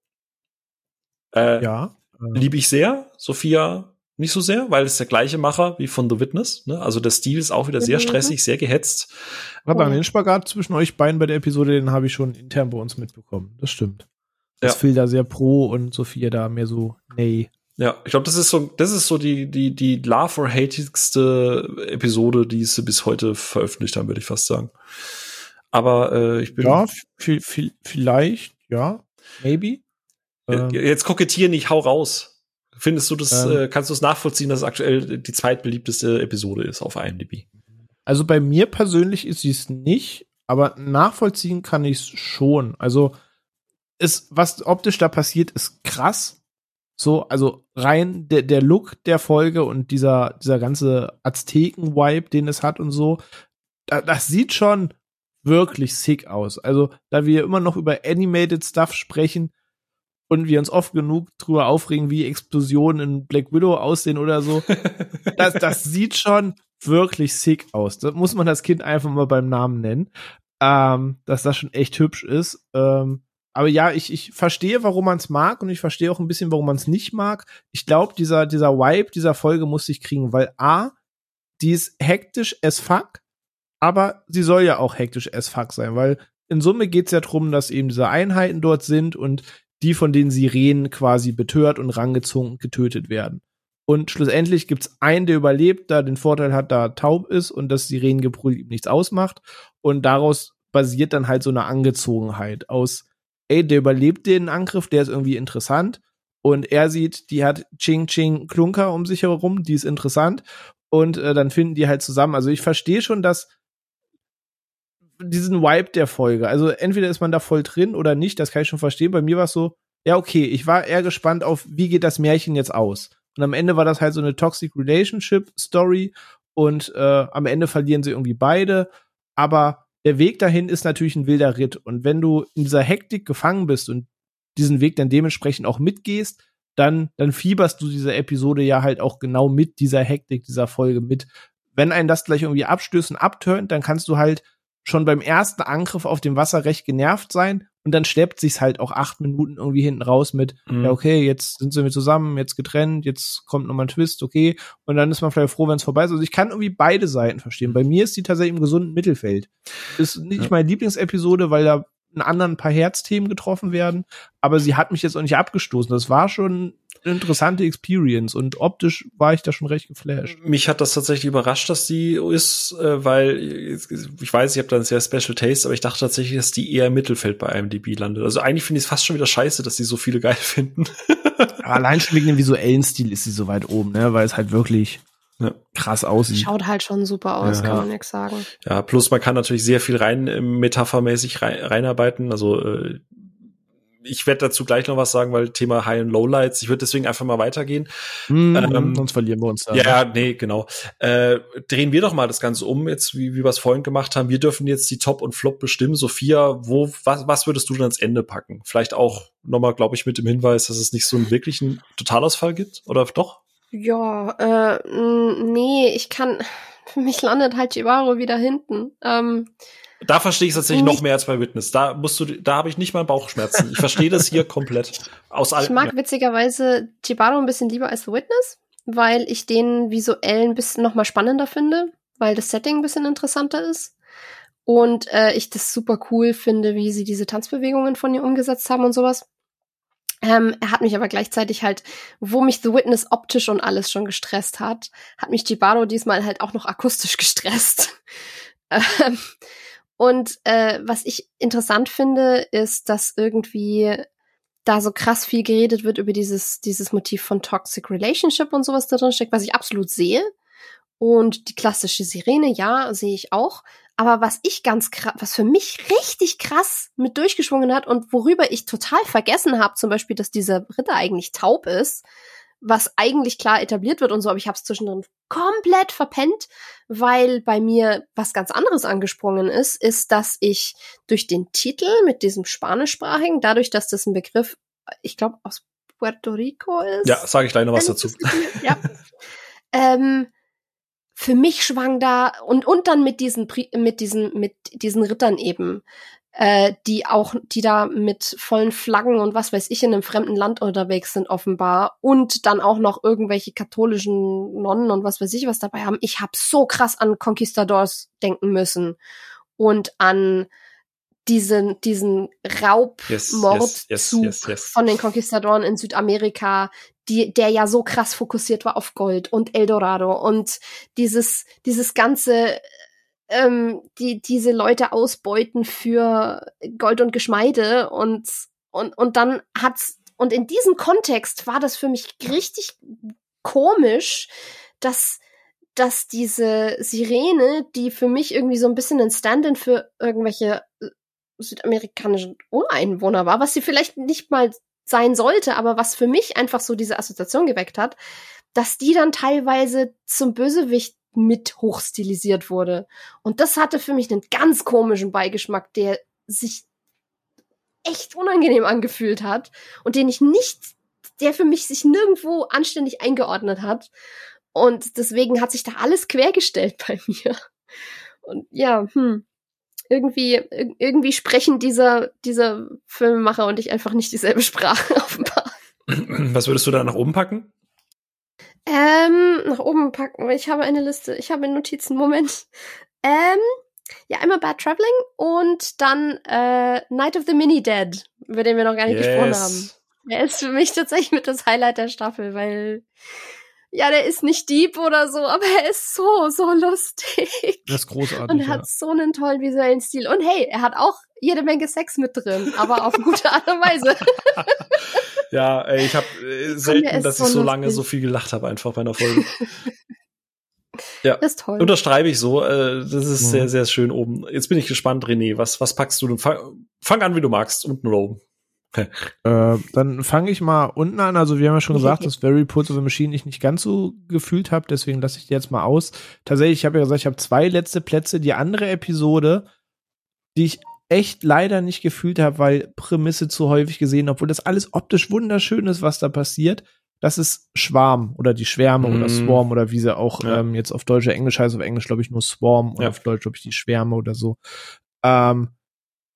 Äh, ja. Äh. Liebe ich sehr. Sophia nicht so sehr, weil es der gleiche Macher wie von The Witness. Ne? Also der Stil ist auch wieder sehr stressig, sehr gehetzt. Aber oh. den Spagat zwischen euch beiden bei der Episode, den habe ich schon intern bei uns mitbekommen. Das stimmt. Das ja. Phil da sehr pro und Sophia da mehr so nee. Ja, ich glaube, das ist so, das ist so die, die, die love or hatigste Episode, die sie bis heute veröffentlicht haben, würde ich fast sagen. Aber äh, ich bin. Ja, vielleicht, ja, maybe. Ähm. Jetzt kokettier nicht, hau raus. Findest du das, ähm, äh, kannst du es nachvollziehen, dass es aktuell die zweitbeliebteste Episode ist auf IMDb? Also bei mir persönlich ist sie es nicht, aber nachvollziehen kann ich es schon. Also ist, was optisch da passiert, ist krass. So, also rein der, der Look der Folge und dieser, dieser ganze Azteken-Vibe, den es hat und so, da, das sieht schon wirklich sick aus. Also, da wir immer noch über Animated Stuff sprechen, und wir uns oft genug drüber aufregen, wie Explosionen in Black Widow aussehen oder so. das, das sieht schon wirklich sick aus. Da muss man das Kind einfach mal beim Namen nennen. Ähm, dass das schon echt hübsch ist. Ähm, aber ja, ich, ich verstehe, warum man es mag und ich verstehe auch ein bisschen, warum man es nicht mag. Ich glaube, dieser, dieser Vibe dieser Folge muss ich kriegen, weil A, die ist hektisch as fuck, aber sie soll ja auch hektisch as fuck sein, weil in Summe geht's ja drum, dass eben diese Einheiten dort sind und die von den Sirenen quasi betört und rangezogen getötet werden. Und schlussendlich gibt's einen, der überlebt, da den Vorteil hat, da taub ist und das Sirenengebrüll ihm nichts ausmacht. Und daraus basiert dann halt so eine Angezogenheit aus, ey, der überlebt den Angriff, der ist irgendwie interessant. Und er sieht, die hat Ching Ching Klunker um sich herum, die ist interessant. Und äh, dann finden die halt zusammen. Also ich verstehe schon, dass diesen Vibe der Folge. Also entweder ist man da voll drin oder nicht, das kann ich schon verstehen. Bei mir war es so, ja, okay, ich war eher gespannt auf, wie geht das Märchen jetzt aus. Und am Ende war das halt so eine Toxic Relationship Story und äh, am Ende verlieren sie irgendwie beide. Aber der Weg dahin ist natürlich ein wilder Ritt. Und wenn du in dieser Hektik gefangen bist und diesen Weg dann dementsprechend auch mitgehst, dann, dann fieberst du diese Episode ja halt auch genau mit dieser Hektik dieser Folge mit. Wenn einen das gleich irgendwie abstößt und abtönt, dann kannst du halt schon beim ersten Angriff auf dem Wasser recht genervt sein und dann schleppt sich's halt auch acht Minuten irgendwie hinten raus mit, mhm. ja, okay, jetzt sind wir zusammen, jetzt getrennt, jetzt kommt nochmal ein Twist, okay, und dann ist man vielleicht froh, wenn es vorbei ist. Also ich kann irgendwie beide Seiten verstehen. Bei mir ist die tatsächlich im gesunden Mittelfeld. Ist nicht ja. meine Lieblingsepisode, weil da einen anderen ein paar Herzthemen getroffen werden, aber sie hat mich jetzt auch nicht abgestoßen. Das war schon eine interessante Experience und optisch war ich da schon recht geflasht. Mich hat das tatsächlich überrascht, dass die ist, äh, weil ich weiß, ich habe da einen sehr Special Taste, aber ich dachte tatsächlich, dass die eher im Mittelfeld bei IMDb landet. Also eigentlich finde ich es fast schon wieder scheiße, dass die so viele geil finden. allein schon wegen dem visuellen Stil ist sie so weit oben, ne, weil es halt wirklich ja. krass aussieht. Schaut halt schon super aus, ja. kann man nix sagen. Ja, plus man kann natürlich sehr viel rein äh, metaphermäßig rein, reinarbeiten. Also äh, ich werde dazu gleich noch was sagen, weil Thema High and Lowlights. Ich würde deswegen einfach mal weitergehen. Mm, ähm, sonst verlieren wir uns da. Ja, ne? nee, genau. Äh, drehen wir doch mal das Ganze um, jetzt wie, wie wir es vorhin gemacht haben. Wir dürfen jetzt die Top und Flop bestimmen. Sophia, wo, was, was würdest du denn ans Ende packen? Vielleicht auch nochmal, glaube ich, mit dem Hinweis, dass es nicht so einen wirklichen Totalausfall gibt, oder doch? Ja, äh, nee, ich kann, für mich landet halt Chibaro wieder hinten. Ähm, Da verstehe ich es tatsächlich noch mehr als bei Witness. Da musst du, da habe ich nicht mal Bauchschmerzen. Ich verstehe das hier komplett. Aus ich mag ja. witzigerweise Chibaro ein bisschen lieber als The Witness, weil ich den visuell ein bisschen noch mal spannender finde, weil das Setting ein bisschen interessanter ist. Und äh, ich das super cool finde, wie sie diese Tanzbewegungen von ihr umgesetzt haben und sowas. Ähm, er hat mich aber gleichzeitig halt, wo mich The Witness optisch und alles schon gestresst hat, hat mich Jibaro diesmal halt auch noch akustisch gestresst. Ähm, und äh, was ich interessant finde, ist, dass irgendwie da so krass viel geredet wird über dieses, dieses Motiv von Toxic Relationship und sowas da drin steckt, was ich absolut sehe. Und die klassische Sirene, ja, sehe ich auch. Aber was ich ganz krass, was für mich richtig krass mit durchgeschwungen hat und worüber ich total vergessen habe, zum Beispiel, dass dieser Ritter eigentlich taub ist, was eigentlich klar etabliert wird und so, aber ich habe es zwischendrin komplett verpennt, weil bei mir was ganz anderes angesprungen ist, ist, dass ich durch den Titel mit diesem spanischsprachigen, dadurch, dass das ein Begriff, ich glaube, aus Puerto Rico ist. Ja, sage ich gleich noch was dazu. ja. ähm, für mich schwang da und und dann mit diesen mit diesen mit diesen Rittern eben äh, die auch die da mit vollen Flaggen und was weiß ich in einem fremden Land unterwegs sind offenbar und dann auch noch irgendwelche katholischen Nonnen und was weiß ich was dabei haben. Ich habe so krass an Conquistadors denken müssen und an diesen, diesen Raubmordzug yes, yes, yes, von den Conquistadoren in Südamerika, die, der ja so krass fokussiert war auf Gold und Eldorado und dieses, dieses ganze, ähm, die, diese Leute ausbeuten für Gold und Geschmeide und, und, und dann hat's, und in diesem Kontext war das für mich richtig komisch, dass, dass diese Sirene, die für mich irgendwie so ein bisschen ein Stand-in für irgendwelche äh, südamerikanischen Ureinwohner war, was sie vielleicht nicht mal sein sollte, aber was für mich einfach so diese Assoziation geweckt hat, dass die dann teilweise zum Bösewicht mit hochstilisiert wurde. Und das hatte für mich einen ganz komischen Beigeschmack, der sich echt unangenehm angefühlt hat und den ich nicht, der für mich sich nirgendwo anständig eingeordnet hat. Und deswegen hat sich da alles quergestellt bei mir. Und ja, hm, irgendwie, irgendwie sprechen dieser, dieser Filmemacher und ich einfach nicht dieselbe Sprache offenbar. Was würdest du da nach oben packen? Ähm, nach oben packen. Ich habe eine Liste. Ich habe Notizen. Moment. Ähm, ja, einmal Bad Traveling und dann äh, Night of the Mini Dead, über den wir noch gar nicht yes. gesprochen haben. Er ist für mich tatsächlich mit das Highlight der Staffel, weil ja, der ist nicht deep oder so, aber er ist so, so lustig. Das ist großartig. Und er hat so einen tollen visuellen Stil. Und hey, er hat auch jede Menge Sex mit drin, aber auf gute Art und Weise. ja, ey, ich habe äh, selten, dass so ich so lange so viel gelacht habe einfach bei einer Folge. ja, das ist toll. Unterstreibe ich so. Äh, das ist mhm. sehr, sehr schön oben. Jetzt bin ich gespannt, René. Was, was packst du denn? Fang, fang an, wie du magst, unten oder oben. Okay. Äh, dann fange ich mal unten an. Also wir haben ja schon gesagt, dass Very Pulse of the Machine ich nicht ganz so gefühlt habe, deswegen lasse ich die jetzt mal aus. Tatsächlich, ich habe ja gesagt, ich habe zwei letzte Plätze. Die andere Episode, die ich echt leider nicht gefühlt habe, weil Prämisse zu häufig gesehen, obwohl das alles optisch wunderschön ist, was da passiert. Das ist Schwarm oder die Schwärme mm. oder mhm. Swarm oder wie sie auch ja. ähm, jetzt auf Deutsch oder Englisch heißt. Auf Englisch glaube ich nur Swarm und auf Deutsch glaube ich die Schwärme oder so. Ähm,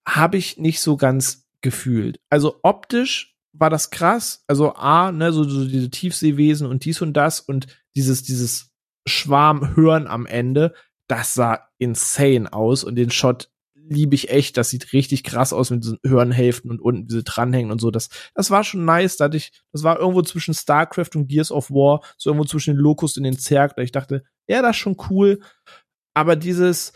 habe ich nicht so ganz gefühlt. Also optisch war das krass. Also A, ne, so, so diese Tiefseewesen und dies und das und dieses, dieses Schwarmhören am Ende, das sah insane aus und den Shot liebe ich echt. Das sieht richtig krass aus mit diesen Hörenhälften und unten diese dranhängen und so. Das, das war schon nice. Da ich, das war irgendwo zwischen StarCraft und Gears of War, so irgendwo zwischen den Locust und den Zerg. Da ich dachte, ja, das ist schon cool. Aber dieses,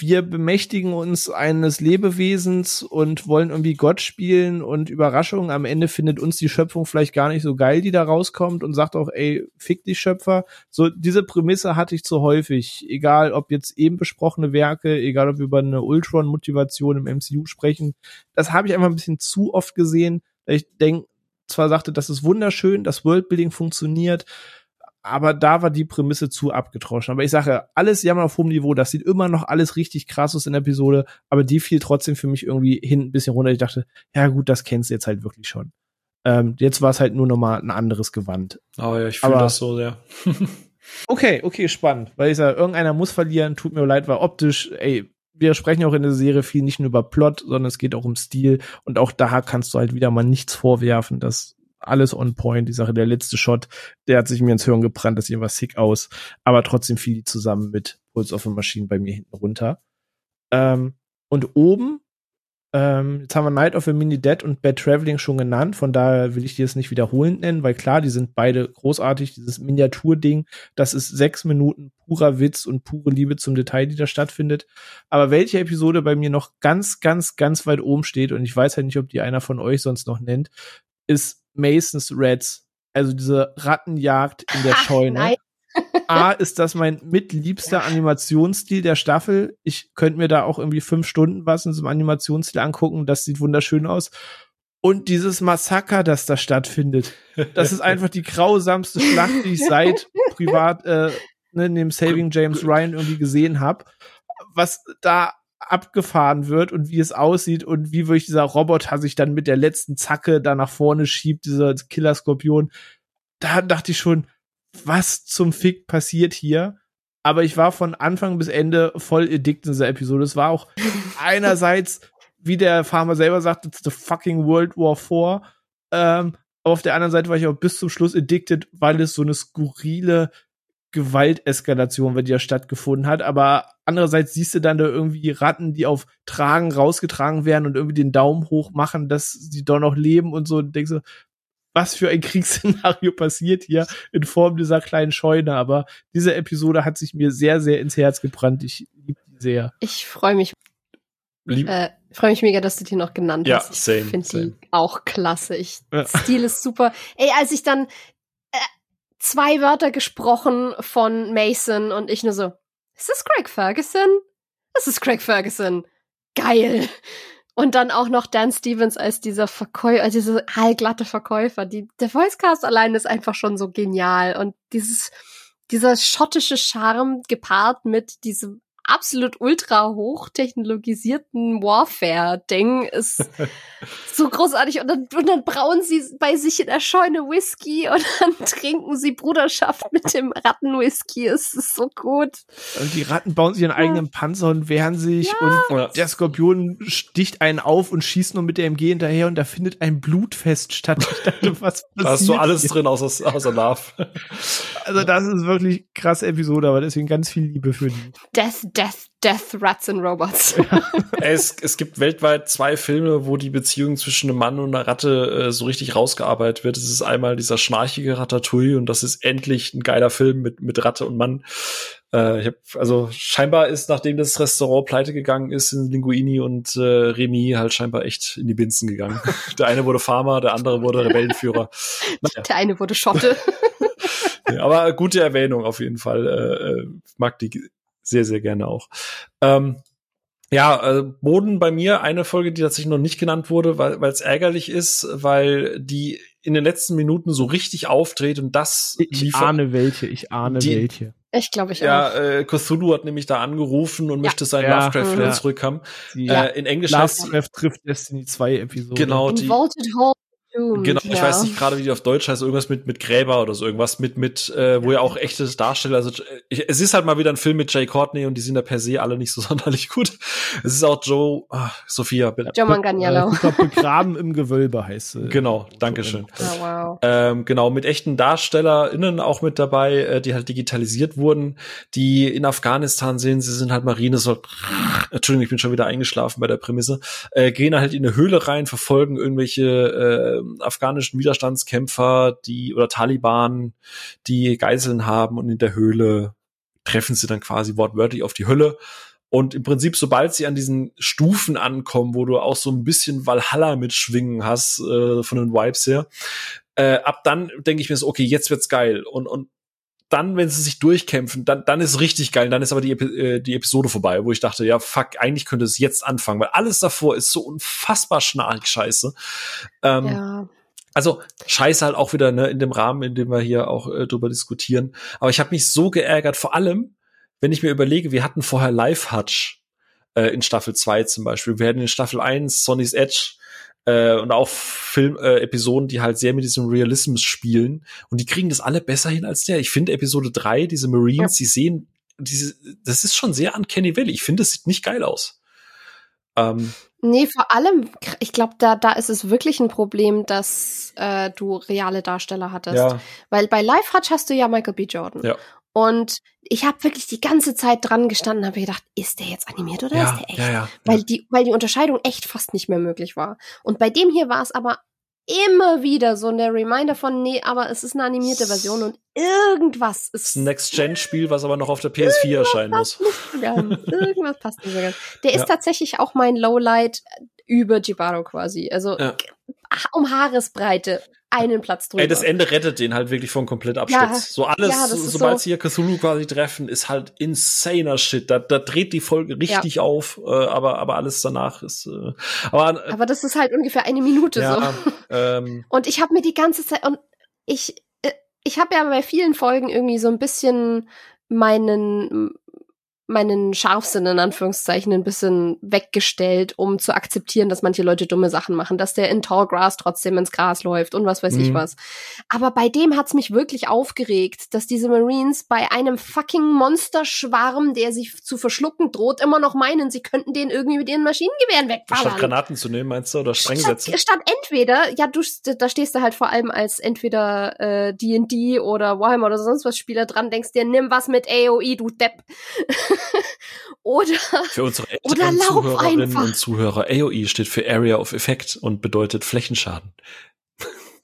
wir bemächtigen uns eines Lebewesens und wollen irgendwie Gott spielen und Überraschung. Am Ende findet uns die Schöpfung vielleicht gar nicht so geil, die da rauskommt und sagt auch, ey, fick die Schöpfer. So, diese Prämisse hatte ich zu häufig. Egal, ob jetzt eben besprochene Werke, egal, ob wir über eine Ultron-Motivation im MCU sprechen. Das habe ich einfach ein bisschen zu oft gesehen. Ich denke, zwar sagte, das ist wunderschön, das Worldbuilding funktioniert, aber da war die Prämisse zu abgetroschen. Aber ich sage, alles Jammer auf hohem Niveau, das sieht immer noch alles richtig krass aus in der Episode, aber die fiel trotzdem für mich irgendwie hin ein bisschen runter. Ich dachte, ja gut, das kennst du jetzt halt wirklich schon. Ähm, jetzt war es halt nur noch mal ein anderes Gewand. Oh ja, ich fühle das so sehr. okay, okay, spannend. Weil ich sage, irgendeiner muss verlieren, tut mir leid, weil optisch, ey, wir sprechen auch in der Serie viel nicht nur über Plot, sondern es geht auch um Stil. Und auch da kannst du halt wieder mal nichts vorwerfen. Das alles on point. Die Sache, der letzte Shot, der hat sich mir ins Hirn gebrannt, das sieht immer sick aus. Aber trotzdem fiel die zusammen mit Pulse of a Machine bei mir hinten runter. Ähm, und oben, ähm, jetzt haben wir Night of a Mini Dead und Bad Traveling schon genannt, von daher will ich die jetzt nicht wiederholend nennen, weil klar, die sind beide großartig. Dieses Miniaturding, das ist sechs Minuten purer Witz und pure Liebe zum Detail, die da stattfindet. Aber welche Episode bei mir noch ganz, ganz, ganz weit oben steht, und ich weiß halt nicht, ob die einer von euch sonst noch nennt, ist Masons Reds. Also diese Rattenjagd in der Scheune. Nein. A, ist das mein mitliebster Animationsstil der Staffel. Ich könnte mir da auch irgendwie fünf Stunden was in so einem Animationsstil angucken. Das sieht wunderschön aus. Und dieses Massaker, das da stattfindet, das ist einfach die grausamste Schlacht, die ich seit privat äh, ne, in dem Saving James Ryan irgendwie gesehen habe. Was da abgefahren wird und wie es aussieht und wie wirklich dieser Roboter sich dann mit der letzten Zacke da nach vorne schiebt, dieser Killer-Skorpion. Da dachte ich schon, was zum Fick passiert hier? Aber ich war von Anfang bis Ende voll eddict in dieser Episode. Es war auch einerseits, wie der Farmer selber sagt, it's the fucking World War IV. Ähm, auf der anderen Seite war ich auch bis zum Schluss addicted, weil es so eine skurrile Gewalteskalation, wenn die ja stattgefunden hat. Aber andererseits siehst du dann da irgendwie Ratten, die auf Tragen rausgetragen werden und irgendwie den Daumen hoch machen, dass sie doch noch leben und so. Und denkst du, was für ein Kriegsszenario passiert hier in Form dieser kleinen Scheune. Aber diese Episode hat sich mir sehr, sehr ins Herz gebrannt. Ich liebe die sehr. Ich freue mich. Äh, freue mich mega, dass du die noch genannt ja, hast. Ich finde die auch klasse. Ich, ja. Stil ist super. Ey, als ich dann zwei Wörter gesprochen von Mason und ich nur so, ist das Craig Ferguson? Das ist Craig Ferguson. Geil. Und dann auch noch Dan Stevens als dieser Verkäufer, als dieser allglatte Verkäufer. Die, der Voicecast allein ist einfach schon so genial. Und dieses, dieser schottische Charme gepaart mit diesem absolut ultra hochtechnologisierten Warfare-Ding ist so großartig. Und dann, und dann brauen sie bei sich in der Scheune Whisky und dann trinken sie Bruderschaft mit dem Rattenwhisky. Es ist so gut. Und die Ratten bauen sich ihren ja. eigenen Panzer und wehren sich ja. und der Skorpion sticht einen auf und schießt nur mit der MG hinterher und da findet ein Blutfest statt. Ich dachte, was Da hast du alles hier? drin außer, außer Love. Also das ist wirklich krasse Episode, aber deswegen ganz viel Liebe für die. Death Death, Death Rats and Robots. es, es gibt weltweit zwei Filme, wo die Beziehung zwischen einem Mann und einer Ratte äh, so richtig rausgearbeitet wird. Es ist einmal dieser schnarchige Ratatouille und das ist endlich ein geiler Film mit, mit Ratte und Mann. Äh, ich hab, also scheinbar ist, nachdem das Restaurant pleite gegangen ist, in Linguini und äh, Remy halt scheinbar echt in die Binsen gegangen. der eine wurde Farmer, der andere wurde Rebellenführer. Naja. Der eine wurde Schotte. ja, aber gute Erwähnung auf jeden Fall. Äh, äh mag die sehr, sehr gerne auch. Ähm, ja, äh, Boden bei mir eine Folge, die tatsächlich noch nicht genannt wurde, weil es ärgerlich ist, weil die in den letzten Minuten so richtig aufdreht und das Ich liefert, ahne welche, ich ahne die, welche. Ich glaube ich ja, auch. Ja, äh, Cthulhu hat nämlich da angerufen und ja. möchte seinen ja, Lovecraft wieder ja. zurückhaben. Ja. Äh, in Englisch Lovecraft heißt trifft Destiny 2 Episode. Genau, die Vaulted Hall Stimmt, genau, ich weiß nicht gerade, wie die auf Deutsch heißt, irgendwas mit, mit Gräber oder so, irgendwas mit, mit, äh, wo ja auch echte Darsteller, also ich, es ist halt mal wieder ein Film mit Jay Courtney und die sind da per se alle nicht so sonderlich gut. Es ist auch Joe, ach, Sophia, bitte. Joe Manganiello. Äh, begraben im Gewölbe heißt sie. Genau, Dankeschön. Oh, wow. Ähm, genau, mit echten DarstellerInnen auch mit dabei, äh, die halt digitalisiert wurden, die in Afghanistan sind, sie sind halt Marine, so, Entschuldigung, ich bin schon wieder eingeschlafen bei der Prämisse, äh, gehen halt in eine Höhle rein, verfolgen irgendwelche, äh, äh, afghanischen Widerstandskämpfer, die oder Taliban, die Geiseln haben und in der Höhle treffen sie dann quasi wortwörtlich auf die Hölle. Und im Prinzip, sobald sie an diesen Stufen ankommen, wo du auch so ein bisschen Valhalla mitschwingen hast, äh, von den Vibes her, äh, ab dann denke ich mir so, okay, jetzt wird's geil. Und, und dann, wenn sie sich durchkämpfen, dann, dann ist richtig geil. Dann ist aber die, äh, die Episode vorbei, wo ich dachte, ja, fuck, eigentlich könnte es jetzt anfangen, weil alles davor ist so unfassbar schnarrig scheiße. Ähm, ja. Also scheiße halt auch wieder ne, in dem Rahmen, in dem wir hier auch äh, drüber diskutieren. Aber ich habe mich so geärgert, vor allem, wenn ich mir überlege, wir hatten vorher Live Hutch äh, in Staffel 2 zum Beispiel. Wir hatten in Staffel 1 Sonny's Edge äh, und auch Film-Episoden, äh, die halt sehr mit diesem Realismus spielen. Und die kriegen das alle besser hin als der. Ich finde Episode 3, diese Marines, ja. die sehen diese, das ist schon sehr an Kenny Valley. Ich finde, es sieht nicht geil aus. Ähm, nee, vor allem, ich glaube, da, da ist es wirklich ein Problem, dass äh, du reale Darsteller hattest. Ja. Weil bei Live Hutch hast du ja Michael B. Jordan. Ja. Und ich habe wirklich die ganze Zeit dran gestanden, habe gedacht, ist der jetzt animiert oder ja, ist der echt? Ja, ja, weil die, weil die Unterscheidung echt fast nicht mehr möglich war. Und bei dem hier war es aber immer wieder so der Reminder von, nee, aber es ist eine animierte Version und irgendwas ist. Ein Next-Gen-Spiel, was aber noch auf der PS4 erscheinen muss. irgendwas passt nicht so ganz. Der ist tatsächlich auch mein Lowlight über Jibaro quasi. Also um Haaresbreite einen Platz drüber. Ey, das Ende rettet den halt wirklich von komplett Absturz. Ja, so alles, ja, sobald so sie hier Cthulhu quasi treffen, ist halt insaner Shit. Da, da dreht die Folge richtig ja. auf, äh, aber, aber alles danach ist. Äh, aber, äh, aber das ist halt ungefähr eine Minute so. Ähm, und ich habe mir die ganze Zeit und ich, äh, ich habe ja bei vielen Folgen irgendwie so ein bisschen meinen meinen Scharfsinn in Anführungszeichen ein bisschen weggestellt, um zu akzeptieren, dass manche Leute dumme Sachen machen, dass der in Tallgrass trotzdem ins Gras läuft und was weiß mhm. ich was. Aber bei dem hat's mich wirklich aufgeregt, dass diese Marines bei einem fucking Monsterschwarm, der sich zu verschlucken droht, immer noch meinen, sie könnten den irgendwie mit ihren Maschinengewehren wegballern. Statt Granaten zu nehmen, meinst du, oder Sprengsätze? Statt, statt entweder, ja, du, da stehst du halt vor allem als entweder äh, D&D oder Warhammer oder sonst was Spieler dran, denkst dir, nimm was mit AOE, du Depp. oder für unsere älteren Zuhörerinnen einfach. und Zuhörer, AOE steht für Area of Effect und bedeutet Flächenschaden.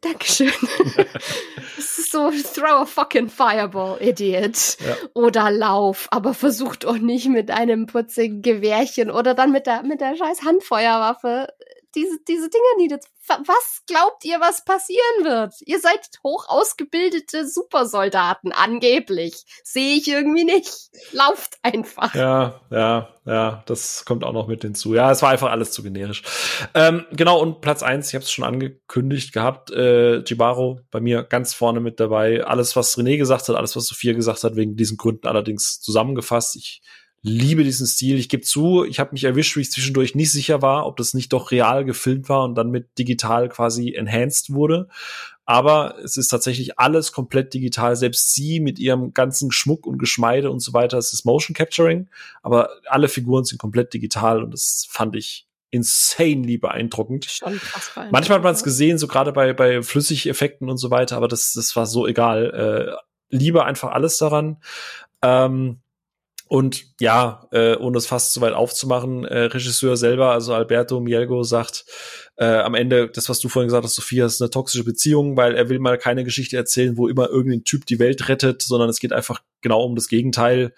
Dankeschön. das ist so, throw a fucking fireball, Idiot. Ja. Oder lauf, aber versuch doch nicht mit einem putzigen Gewehrchen oder dann mit der, mit der scheiß Handfeuerwaffe diese, diese Dinge nieder. Was glaubt ihr, was passieren wird? Ihr seid hoch ausgebildete Supersoldaten, angeblich. Sehe ich irgendwie nicht. Lauft einfach. Ja, ja, ja, das kommt auch noch mit hinzu. Ja, es war einfach alles zu generisch. Ähm, genau, und Platz eins, ich habe es schon angekündigt gehabt, äh, Jibaro bei mir ganz vorne mit dabei. Alles, was René gesagt hat, alles, was Sophia gesagt hat, wegen diesen Gründen allerdings zusammengefasst. Ich liebe diesen Stil. Ich gebe zu, ich habe mich erwischt, wie ich zwischendurch nicht sicher war, ob das nicht doch real gefilmt war und dann mit digital quasi enhanced wurde. Aber es ist tatsächlich alles komplett digital. Selbst sie mit ihrem ganzen Schmuck und Geschmeide und so weiter, es ist Motion Capturing. Aber alle Figuren sind komplett digital und das fand ich insanely beeindruckend. Beeindruckend Manchmal hat man es gesehen, so gerade bei, bei Flüssigeffekten und so weiter, aber das, das war so egal. Äh, liebe einfach alles daran. Ähm, und ja, äh, ohne es fast zu weit aufzumachen, äh, Regisseur selber, also Alberto Mielgo, sagt äh, am Ende, das, was du vorhin gesagt hast, Sophia, ist eine toxische Beziehung, weil er will mal keine Geschichte erzählen, wo immer irgendein Typ die Welt rettet, sondern es geht einfach genau um das Gegenteil.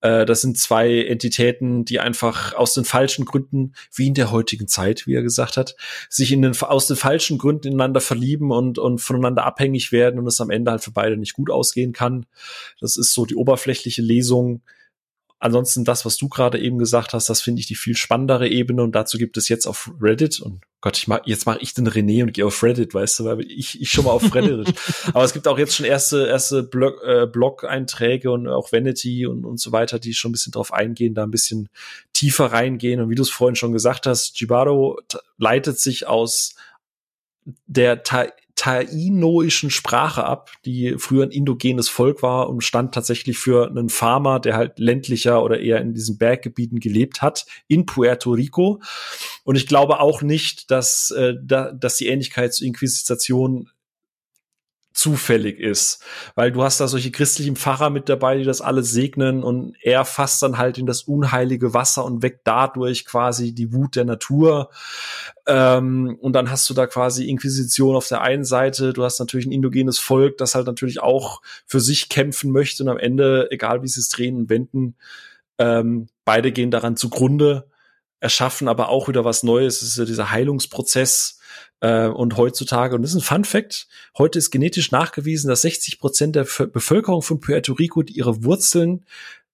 Äh, das sind zwei Entitäten, die einfach aus den falschen Gründen, wie in der heutigen Zeit, wie er gesagt hat, sich in den, aus den falschen Gründen ineinander verlieben und, und voneinander abhängig werden und es am Ende halt für beide nicht gut ausgehen kann. Das ist so die oberflächliche Lesung Ansonsten das, was du gerade eben gesagt hast, das finde ich die viel spannendere Ebene und dazu gibt es jetzt auf Reddit und Gott, ich mach, jetzt mache ich den René und gehe auf Reddit, weißt du, weil ich, ich schon mal auf Reddit. Aber es gibt auch jetzt schon erste, erste Blog, äh, Blog-Einträge und auch Vanity und, und so weiter, die schon ein bisschen drauf eingehen, da ein bisschen tiefer reingehen. Und wie du es vorhin schon gesagt hast, Jibaro leitet sich aus der tainoischen Sprache ab, die früher ein indogenes Volk war und stand tatsächlich für einen Farmer, der halt ländlicher oder eher in diesen Berggebieten gelebt hat, in Puerto Rico. Und ich glaube auch nicht, dass, äh, da, dass die Ähnlichkeit zur Inquisition zufällig ist, weil du hast da solche christlichen Pfarrer mit dabei, die das alles segnen und er fasst dann halt in das unheilige Wasser und weckt dadurch quasi die Wut der Natur. Ähm, und dann hast du da quasi Inquisition auf der einen Seite, du hast natürlich ein indogenes Volk, das halt natürlich auch für sich kämpfen möchte und am Ende, egal wie sie es drehen und wenden, ähm, beide gehen daran zugrunde, erschaffen aber auch wieder was Neues. Es ist ja dieser Heilungsprozess, äh, und heutzutage, und das ist ein Fun Fact, heute ist genetisch nachgewiesen, dass 60 Prozent der Bevölkerung von Puerto Rico ihre Wurzeln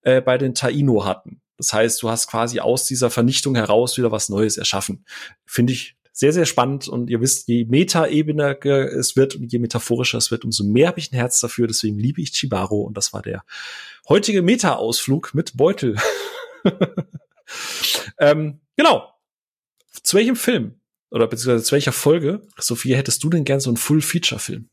äh, bei den Taino hatten. Das heißt, du hast quasi aus dieser Vernichtung heraus wieder was Neues erschaffen. Finde ich sehr, sehr spannend. Und ihr wisst, je meta-ebener es wird und je metaphorischer es wird, umso mehr habe ich ein Herz dafür. Deswegen liebe ich Chibaro. Und das war der heutige Meta-Ausflug mit Beutel. ähm, genau. Zu welchem Film oder beziehungsweise zu welcher Folge, Sophia, hättest du denn gern so einen Full-Feature-Film?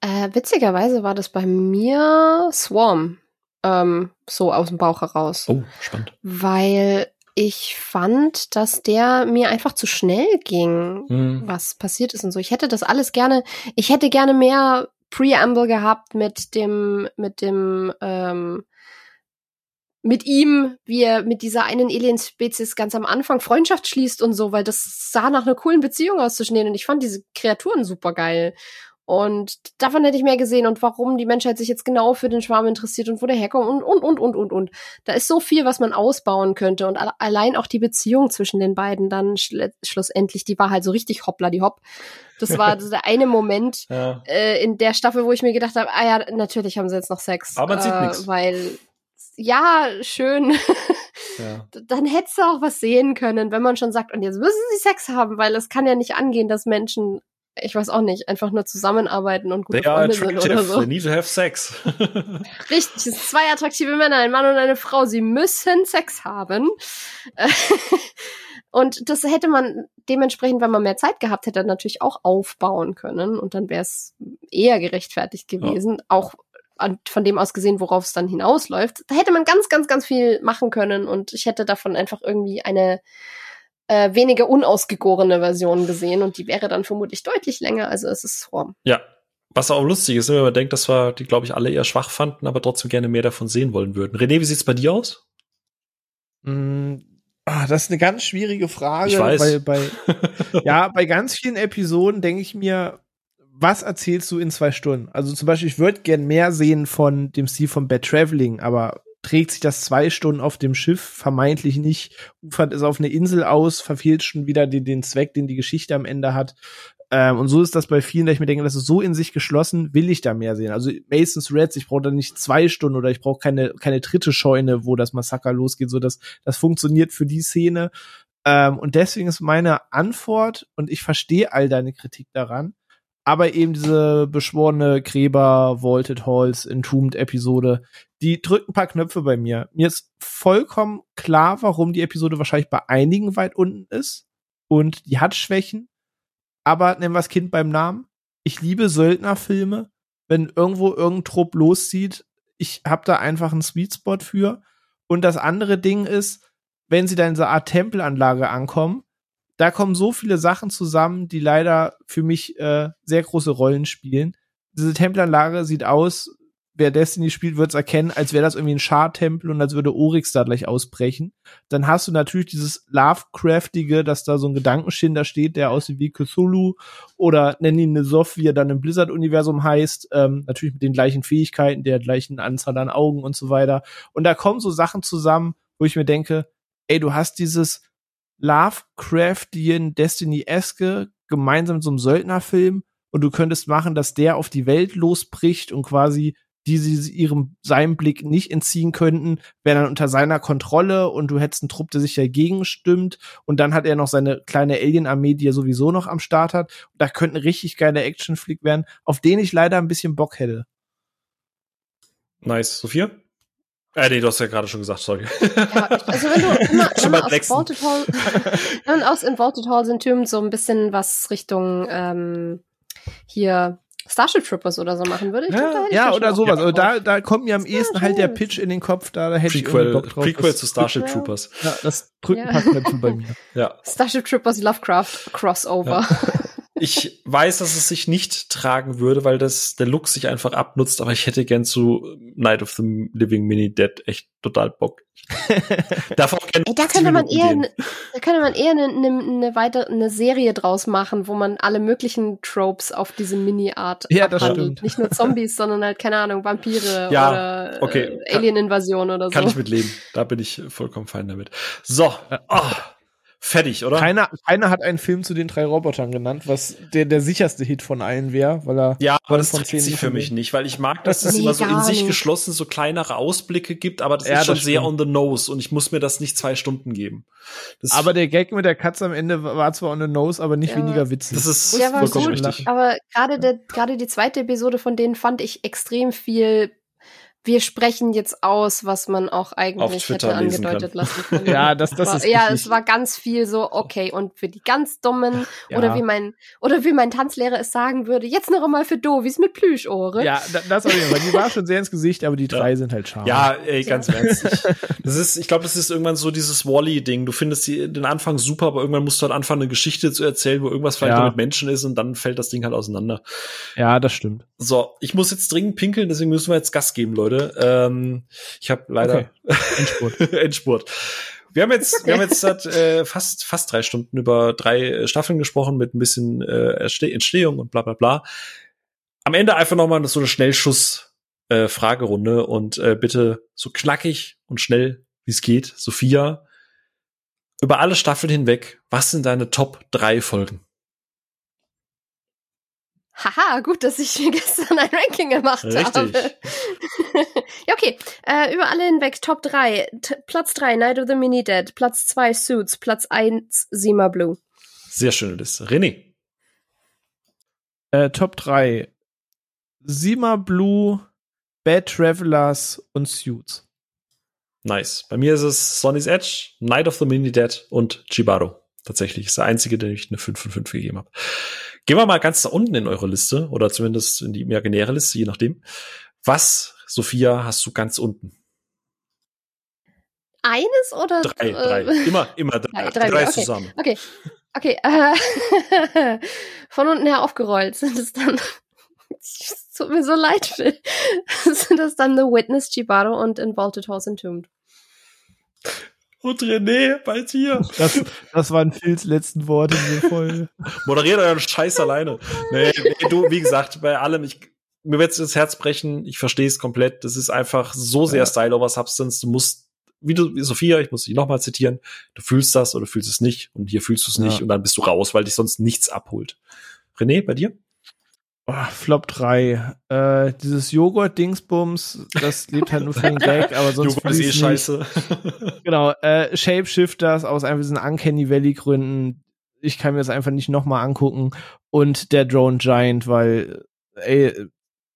Äh, witzigerweise war das bei mir Swarm. Ähm, so aus dem Bauch heraus. Oh, spannend. Weil ich fand, dass der mir einfach zu schnell ging, Hm. was passiert ist und so. Ich hätte das alles gerne, ich hätte gerne mehr Preamble gehabt mit dem, mit dem, ähm, mit ihm, wie er mit dieser einen Alien-Spezies ganz am Anfang Freundschaft schließt und so, weil das sah nach einer coolen Beziehung aus zwischen denen und ich fand diese Kreaturen super geil. Und davon hätte ich mehr gesehen und warum die Menschheit sich jetzt genau für den Schwarm interessiert und wo der herkommt und, und, und, und, und, und. Da ist so viel, was man ausbauen könnte und alle- allein auch die Beziehung zwischen den beiden dann schl schlussendlich, die war halt so richtig hoppla die hopp. Das war so der eine Moment Ja. äh, in der Staffel, wo ich mir gedacht habe, ah ja, natürlich haben sie jetzt noch Sex. Aber man sieht äh, nix. Weil, ja, schön. ja. Dann hättest du auch was sehen können, wenn man schon sagt, und jetzt müssen sie Sex haben, weil es kann ja nicht angehen, dass Menschen, ich weiß auch nicht, einfach nur zusammenarbeiten und gute They Freunde sind oder so. They need to have sex. Richtig, es sind zwei attraktive Männer, ein Mann und eine Frau. Sie müssen Sex haben. Und das hätte man dementsprechend, wenn man mehr Zeit gehabt hätte, natürlich auch aufbauen können. Und dann wäre es eher gerechtfertigt gewesen. Auch an, von dem aus gesehen, worauf es dann hinausläuft. Da hätte man ganz, ganz, ganz viel machen können. Und ich hätte davon einfach irgendwie eine äh, weniger unausgegorene Version gesehen. Und die wäre dann vermutlich deutlich länger. Also es ist oh, ja. Was auch lustig ist, wenn man denkt, dass wir die, glaube ich, alle eher schwach fanden, aber trotzdem gerne mehr davon sehen wollen würden. René, wie sieht's bei dir aus? Mm, ah, das ist eine ganz schwierige Frage, Ich weiß. weil bei ja, bei ganz vielen Episoden denke ich mir, was erzählst du in zwei Stunden? Also zum Beispiel, ich würde gern mehr sehen von dem Stil von Bad Traveling, aber trägt sich das zwei Stunden auf dem Schiff vermeintlich nicht, ufert es auf eine Insel aus, verfehlt schon wieder den, den Zweck, den die Geschichte am Ende hat. Ähm, und so ist das bei vielen, dass ich mir denke, das ist so in sich geschlossen, will ich da mehr sehen. Also Masons Reds, ich brauche da nicht zwei Stunden oder ich brauche keine, keine dritte Scheune, wo das Massaker losgeht, so dass das funktioniert für die Szene. Ähm, und deswegen ist meine Antwort, und ich verstehe all deine Kritik daran, aber eben diese beschworene Gräber, Vaulted Halls, Entombed Episode, die drückt ein paar Knöpfe bei mir. Mir ist vollkommen klar, warum die Episode wahrscheinlich bei einigen weit unten ist. Und die hat Schwächen. Aber nennen wir das Kind beim Namen. Ich liebe Söldnerfilme. Wenn irgendwo irgendein Trupp loszieht, ich habe da einfach einen Sweet Spot für. Und das andere Ding ist, wenn sie dann in dieser Art Tempelanlage ankommen, da kommen so viele Sachen zusammen, die leider für mich äh, sehr große Rollen spielen. Diese Tempelanlage sieht aus, wer Destiny spielt, wird es erkennen, als wäre das irgendwie ein Schar-Tempel und als würde Oryx da gleich ausbrechen. Dann hast du natürlich dieses Lovecraftige, dass da so ein Gedankenschinder steht, der aussieht wie Cthulhu oder nenn ihn Nesoth, wie er dann im Blizzard-Universum heißt, ähm, natürlich mit den gleichen Fähigkeiten, der gleichen Anzahl an Augen und so weiter. Und da kommen so Sachen zusammen, wo ich mir denke, ey, du hast dieses Lovecraftian Destiny-eske gemeinsam so einem Söldnerfilm und du könntest machen, dass der auf die Welt losbricht und quasi die sie ihrem seinem Blick nicht entziehen könnten, wäre dann unter seiner Kontrolle und du hättest einen Trupp, der sich dagegen stimmt und dann hat er noch seine kleine Alien-Armee, die er sowieso noch am Start hat. Und da könnte ein richtig geiler Action-Flick werden, auf den ich leider ein bisschen Bock hätte. Nice. Sophia? Äh, nee, du hast ja gerade schon gesagt, sorry. Ja, also wenn du immer, Schon immer aus. Vaulted Hall, wenn aus in Vaulted Hall sind Türmen so ein bisschen was Richtung ähm, hier Starship Troopers oder so machen würde. Ich Ja, glaub, da hätte ich Ja, oder sowas. Also da, da kommt mir am Das wär ehesten halt der. Pitch in den Kopf, da, da hätte ich Prequel, irgendwie Bock drauf. Prequel zu Starship Ja. Troopers. Ja, das drückt Ja. ein paar Knöpfe bei mir. Ja. Starship Troopers Lovecraft Crossover. Ich weiß, dass es sich nicht tragen würde, weil das der Look sich einfach abnutzt, aber ich hätte gern zu Night of the Living Mini Dead echt total Bock. Darf auch gerne Ey, da 50 könnte man eher, gehen. ne, da könnte man eher eine ne, ne weitere eine Serie draus machen, wo man alle möglichen Tropes auf diese Mini-Art Ja, das abhandelt. stimmt. Nicht nur Zombies, sondern halt keine Ahnung Vampire Ja, oder okay. äh, Alien-Invasion oder so. Kann ich mitleben. Da bin ich vollkommen fein damit. So, ah, fertig, oder? Keiner, keiner hat einen Film zu den drei Robotern genannt, was der, der sicherste Hit von allen wäre, weil er Ja, aber das von trägt zehn sich für mich nicht, weil ich mag, dass es immer so in sich nicht. geschlossen so kleinere Ausblicke gibt, aber das Ja, ist schon das sehr on the nose und ich muss mir das nicht zwei Stunden geben. Das, Aber der Gag mit der Katze am Ende war zwar on the nose, aber nicht Ja. weniger witzig. das ist Der war vollkommen gut, richtig. aber gerade der, gerade die zweite Episode von denen fand ich extrem viel wir sprechen jetzt aus, was man auch eigentlich hätte angedeutet kann. lassen können. ja, das, das war, ist Ja, es war ganz viel so, okay, und für die ganz Dummen, ja. oder wie mein, oder wie mein Tanzlehrer es sagen würde, jetzt noch einmal für Dovis mit Plüschohre. Ja, das auf jeden Fall. Die war schon sehr ins Gesicht, aber die drei ja. sind halt scharf. Ja, ey, ganz ja. ernst. das ist, ich glaube, das ist irgendwann so dieses Wally-Ding. Du findest die, den Anfang super, aber irgendwann musst du halt anfangen, eine Geschichte zu erzählen, wo irgendwas vielleicht ja. mit Menschen ist und dann fällt das Ding halt auseinander. Ja, das stimmt. So, ich muss jetzt dringend pinkeln, deswegen müssen wir jetzt Gas geben, Leute. Ähm, ich habe leider okay. Endspurt. Endspurt. Wir haben jetzt, wir haben jetzt seit, äh, fast fast drei Stunden über drei Staffeln gesprochen mit ein bisschen äh, Entstehung und bla bla bla. Am Ende einfach noch mal so eine Schnellschuss äh, Fragerunde und äh, bitte so knackig und schnell wie es geht, Sophia. Über alle Staffeln hinweg, was sind deine Top drei Folgen? Haha, gut, dass ich gestern ein Ranking gemacht Richtig. habe. ja, okay. Äh, über alle hinweg Top 3. T Platz 3, Night of the Mini Dead. Platz 2, Suits. Platz 1, Zima Blue. Sehr schöne Liste. René. Äh, Top 3. Zima Blue, Bad Travelers und Suits. Nice. Bei mir ist es Sonny's Edge, Night of the Mini Dead und Chibaro. Tatsächlich ist der einzige, den ich eine 5 von 5 gegeben habe. Gehen wir mal ganz da unten in eure Liste oder zumindest in die imaginäre Liste, je nachdem. Was, Sophia, hast du ganz unten? Eines oder? Drei, drei. Immer, immer drei, drei, drei okay. zusammen. Okay. Okay. Äh, von unten her aufgerollt sind es dann. es tut mir so leid, Phil. sind es dann The Witness, Chibaro und Involted Horse Entombed. Und René, bei dir. Das, das waren Phils letzten Worte in der Folge. Moderiert euren Scheiß alleine. Nee, nee, du, wie gesagt, bei allem, ich, mir wird das Herz brechen, ich verstehe es komplett. Das ist einfach so sehr ja. Style over Substance. Du musst, wie du, wie Sophia, ich muss dich nochmal zitieren, du fühlst das oder fühlst es nicht und hier fühlst du es nicht ja. und dann bist du raus, weil dich sonst nichts abholt. René, bei dir? Oh, Flop 3. Äh, dieses Joghurt-Dingsbums, das lebt halt nur für den Gag, aber sonst Joghurt ist eh scheiße. genau, äh, Shapeshifters aus einfach diesen Uncanny Valley-Gründen. Ich kann mir das einfach nicht nochmal angucken. Und der Drone Giant, weil, ey,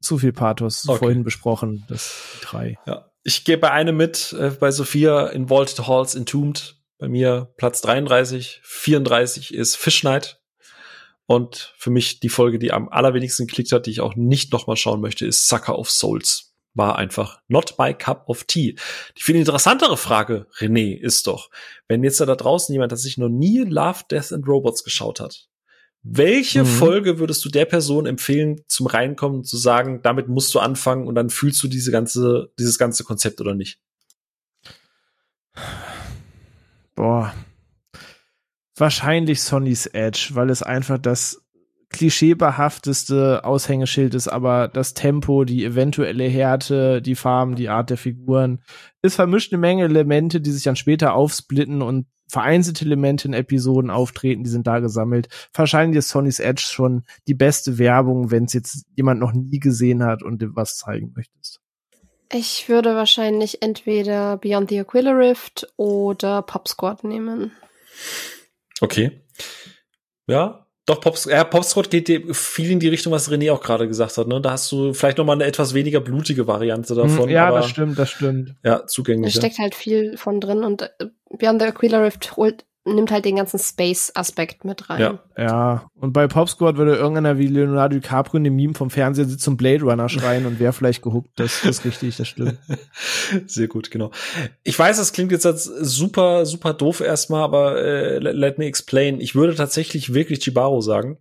zu viel Pathos, okay. vorhin besprochen, das drei. Ja. Ich gehe bei einem mit, äh, bei Sophia in Vaulted Halls Entombed. Bei mir Platz 33, 34 ist Fish Night und für mich die Folge, die am allerwenigsten geklickt hat, die ich auch nicht nochmal schauen möchte, ist Sucker of Souls. War einfach not my cup of tea. Die viel interessantere Frage, René, ist doch, wenn jetzt da draußen jemand, der sich noch nie Love, Death and Robots geschaut hat, welche mhm. Folge würdest du der Person empfehlen, zum Reinkommen, zu sagen, damit musst du anfangen und dann fühlst du diese ganze, dieses ganze Konzept oder nicht? Boah, wahrscheinlich Sonny's Edge, weil es einfach das klischeebehafteste Aushängeschild ist, aber das Tempo, die eventuelle Härte, die Farben, die Art der Figuren, ist vermischt eine Menge Elemente, die sich dann später aufsplitten und vereinzelte Elemente in Episoden auftreten, die sind da gesammelt. Wahrscheinlich ist Sonny's Edge schon die beste Werbung, wenn es jetzt jemand noch nie gesehen hat und dem was zeigen möchtest. Ich würde wahrscheinlich entweder Beyond the Aquila Rift oder Pop Squad nehmen. Okay. Ja, doch, Pops, ja, Popscott geht dir viel in die Richtung, was René auch gerade gesagt hat. Ne? Da hast du vielleicht noch mal eine etwas weniger blutige Variante davon. Ja, aber, das stimmt, das stimmt. Ja, zugänglich. Da steckt halt viel von drin und äh, Beyond the Aquila Rift holt nimmt halt den ganzen Space-Aspekt mit rein. Ja. ja, und bei Pop Squad würde irgendeiner wie Leonardo DiCaprio in dem Meme vom Fernseher sitzen und Blade Runner schreien und wäre vielleicht gehuckt. Das, das ist richtig, das stimmt. Sehr gut, genau. Ich weiß, das klingt jetzt als super, super doof erstmal, aber äh, let me explain. Ich würde tatsächlich wirklich Chibaro sagen.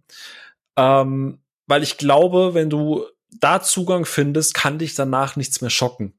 Ähm, weil ich glaube, wenn du da Zugang findest, kann dich danach nichts mehr schocken.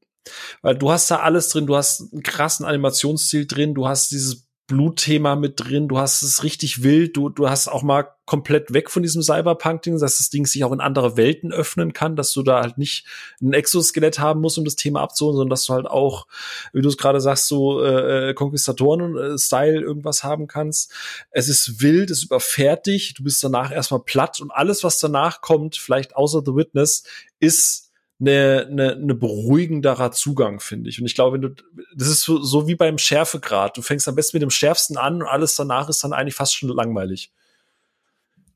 Weil du hast da alles drin, du hast einen krassen Animationsstil drin, du hast dieses Blutthema mit drin, du hast es richtig wild, du, du hast auch mal komplett weg von diesem Cyberpunk-Ding, dass das Ding sich auch in andere Welten öffnen kann, dass du da halt nicht ein Exoskelett haben musst, um das Thema abzuholen, sondern dass du halt auch, wie du es gerade sagst, so äh, Konquistatoren-Style äh, irgendwas haben kannst. Es ist wild, es überfährt dich, du bist danach erstmal platt und alles, was danach kommt, vielleicht außer The Witness, ist eine, eine, eine beruhigenderer Zugang, finde ich. Und ich glaube, wenn du, das ist so, so wie beim Schärfegrad. Du fängst am besten mit dem Schärfsten an und alles danach ist dann eigentlich fast schon langweilig.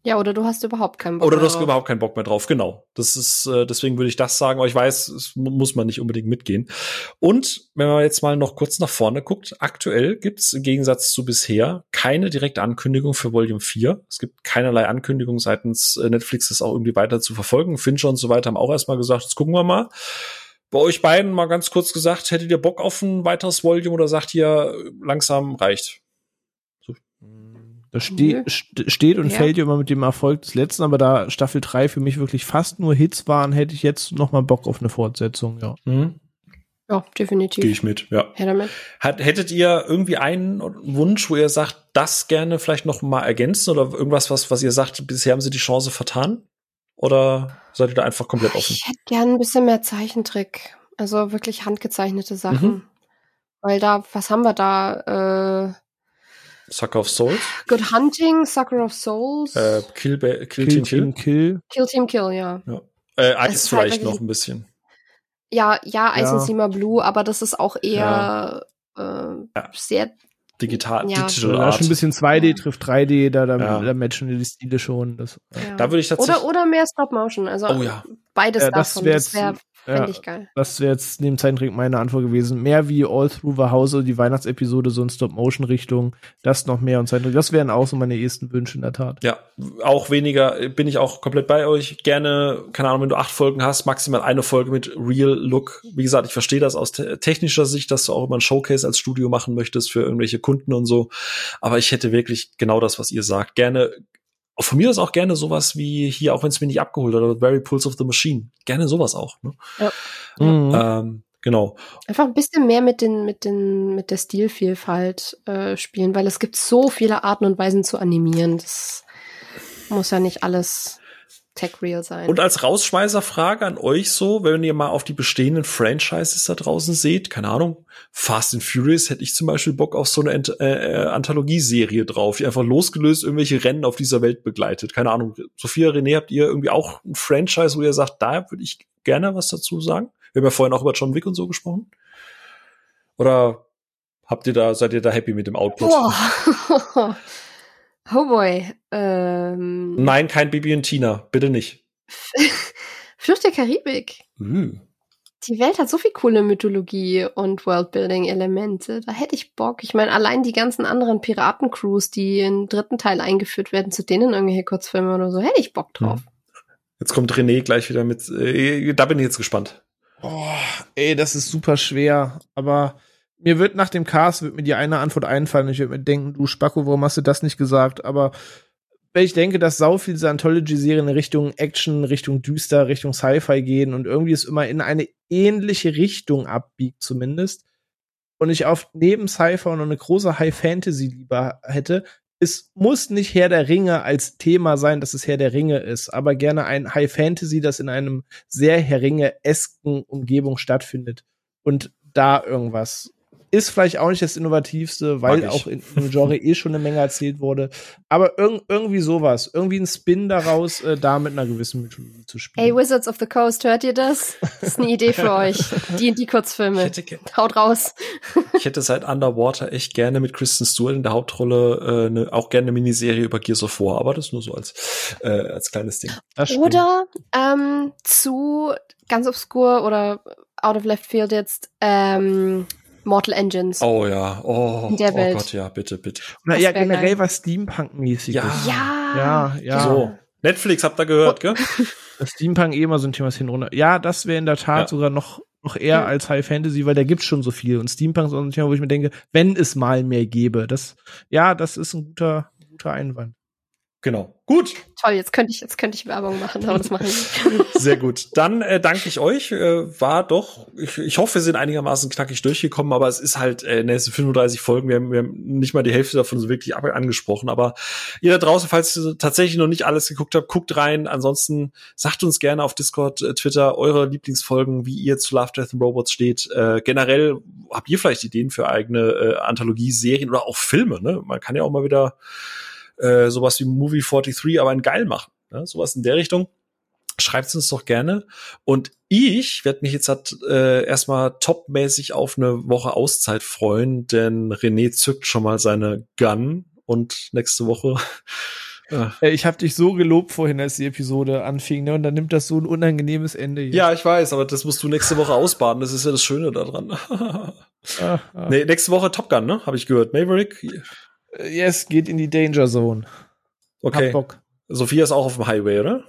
Ja, oder du hast überhaupt keinen Bock Oder du hast drauf. überhaupt keinen Bock mehr drauf, genau. Das ist, äh, deswegen würde ich das sagen, aber ich weiß, es mu- muss man nicht unbedingt mitgehen. Und wenn man jetzt mal noch kurz nach vorne guckt, aktuell gibt's im Gegensatz zu bisher keine direkte Ankündigung für Volume 4. Es gibt keinerlei Ankündigung seitens äh, Netflix, das auch irgendwie weiter zu verfolgen. Fincher und so weiter haben auch erstmal gesagt, jetzt gucken wir mal. Bei euch beiden mal ganz kurz gesagt, hättet ihr Bock auf ein weiteres Volume oder sagt ihr, langsam reicht? Das ste st steht und Ja. fällt ja immer mit dem Erfolg des letzten, aber da Staffel 3 für mich wirklich fast nur Hits waren, hätte ich jetzt noch mal Bock auf eine Fortsetzung, ja. Mhm. Ja, definitiv. Gehe ich mit, ja. Her damit. Hat, hättet ihr irgendwie einen Wunsch, wo ihr sagt, das gerne vielleicht noch mal ergänzen oder irgendwas, was, was ihr sagt, bisher haben sie die Chance vertan? Oder seid ihr da einfach komplett offen? Ich hätte gern ein bisschen mehr Zeichentrick. Also wirklich handgezeichnete Sachen. Mhm. Weil da, was haben wir da? Äh, Sucker of Souls? Good Hunting, Sucker of Souls, Äh, Kill, Ba- Kill, Kill Team Kill? Team Kill. Kill Team Kill, ja. Äh, Es Eis ist halt vielleicht wirklich- noch ein bisschen. Ja, ja, Ice Ja. and Seamer Blue, aber das ist auch eher äh, Ja. sehr Digital, Ja. Digital Da Art. schon ein bisschen 2D trifft 3D, da, da, Ja. da matchen die Stile schon. Das, ja. Da würde ich tatsächlich. oder oder mehr Stop Motion, also Oh ja. beides Ja, das davon. wär Das wäre ja, ich geil. das wäre jetzt neben Zeichentrick meine Antwort gewesen. Mehr wie All Through the House oder die Weihnachtsepisode, so in Stop-Motion-Richtung. Das noch mehr und Zeichentrick. Das wären auch so meine ersten Wünsche in der Tat. Ja, auch weniger, bin ich auch komplett bei euch. Gerne, keine Ahnung, wenn du acht Folgen hast, maximal eine Folge mit Real Look. Wie gesagt, ich verstehe das aus te technischer Sicht, dass du auch immer ein Showcase als Studio machen möchtest für irgendwelche Kunden und so. Aber ich hätte wirklich genau das, was ihr sagt. Gerne, von mir ist auch gerne sowas wie hier, auch wenn es mir nicht abgeholt hat, oder Very Pulse of the Machine. Gerne sowas auch. Ne? Mhm. Ähm, genau. Einfach ein bisschen mehr mit den mit den mit der Stilvielfalt äh, spielen, weil es gibt so viele Arten und Weisen zu animieren. Das muss ja nicht alles Tech Real sein. Und als Rausschmeißerfrage an euch so, wenn ihr mal auf die bestehenden Franchises da draußen seht, keine Ahnung, Fast and Furious hätte ich zum Beispiel Bock auf so eine Ant äh, äh, Anthologieserie drauf, die einfach losgelöst irgendwelche Rennen auf dieser Welt begleitet. Keine Ahnung. Sophia, René, habt ihr irgendwie auch ein Franchise, wo ihr sagt, da würde ich gerne was dazu sagen? Wir haben ja vorhin auch über John Wick und so gesprochen. Oder habt ihr da, seid ihr da happy mit dem Output? Boah. oh boy. Ähm, Nein, kein Bibi und Tina, bitte nicht. Flucht der Karibik. Uh. Die Welt hat so viel coole Mythologie und Worldbuilding-Elemente. Da hätte ich Bock. Ich meine, allein die ganzen anderen Piratencrews, die im dritten Teil eingeführt werden, zu denen irgendwelche Kurzfilme oder so, hätte ich Bock drauf. Jetzt kommt René gleich wieder mit, äh, da bin ich jetzt gespannt. Boah, ey, das ist super schwer. Aber mir wird nach dem Cast wird mir die eine Antwort einfallen. Ich würde mir denken, du Spacko, warum hast du das nicht gesagt? Aber ich denke, dass sau viel dieser Anthology-Serien in Richtung Action, Richtung düster, Richtung Sci-Fi gehen und irgendwie es immer in eine ähnliche Richtung abbiegt zumindest und ich auf neben Sci-Fi noch eine große High-Fantasy lieber hätte, es muss nicht Herr der Ringe als Thema sein, dass es Herr der Ringe ist, aber gerne ein High Fantasy, das in einem sehr Herr Ringe-esken Umgebung stattfindet. Und da irgendwas. Ist vielleicht auch nicht das Innovativste, weil auch in dem Genre eh schon eine Menge erzählt wurde. Aber irg irgendwie sowas. Irgendwie ein Spin daraus, äh, da mit einer gewissen Mythologie zu spielen. Ey, Wizards of the Coast, hört ihr das? Das ist eine Idee für euch. Die die Ich Kurzfilme. hätte, Haut raus. ich hätte seit Underwater echt gerne mit Kristen Stewart in der Hauptrolle äh, ne, auch gerne eine Miniserie über Gears of War, aber das nur so als, äh, als kleines Ding. Oder ähm, zu ganz obskur oder out of left field jetzt ähm, Mortal Engines. Oh ja, oh, In der oh Welt. Gott, ja, bitte, bitte. Das ja, generell geil. was Steampunk-mäßiges. Ja. Ja. Ja, ja. So, Netflix, habt ihr gehört, gell? Das Steampunk eh immer so ein Thema ist hin runter. Ja, das wäre in der Tat Ja. sogar noch, noch eher Ja. als High Fantasy, weil da gibt's schon so viel. Und Steampunk ist auch ein Thema, wo ich mir denke, wenn es mal mehr gäbe, das, ja, das ist ein guter, guter Einwand. Genau. Gut, Toll, jetzt könnte ich, jetzt könnte ich Werbung machen, aber das mache ich nicht. sehr gut. Dann äh, danke ich euch. Äh, war doch, ich, ich hoffe, wir sind einigermaßen knackig durchgekommen, aber es ist halt, äh, ne, es sind 35 Folgen, wir haben, wir haben nicht mal die Hälfte davon so wirklich angesprochen. Aber ihr da draußen, falls ihr tatsächlich noch nicht alles geguckt habt, guckt rein. Ansonsten sagt uns gerne auf Discord, äh, Twitter eure Lieblingsfolgen, wie ihr zu Love, Death and Robots steht. Äh, generell habt ihr vielleicht Ideen für eigene äh, Anthologie-Serien oder auch Filme. Ne? Man kann ja auch mal wieder äh, sowas wie Movie 43, aber in geil machen. Ne? Sowas in der Richtung. Schreibt uns doch gerne. Und ich werde mich jetzt halt, äh, erstmal topmäßig auf eine Woche Auszeit freuen, denn René zückt schon mal seine Gun und nächste Woche Äh, ich habe dich so gelobt vorhin, als die Episode anfing, ne? Und dann nimmt das so ein unangenehmes Ende. Jetzt. Ja, ich weiß, aber das musst du nächste Woche ausbaden. Das ist ja das Schöne daran. ah, ah. Nee, nächste Woche Top Gun, ne? Habe ich gehört. Maverick? Yes, geht in die Danger Zone. Okay. Sophia ist auch auf dem Highway, oder?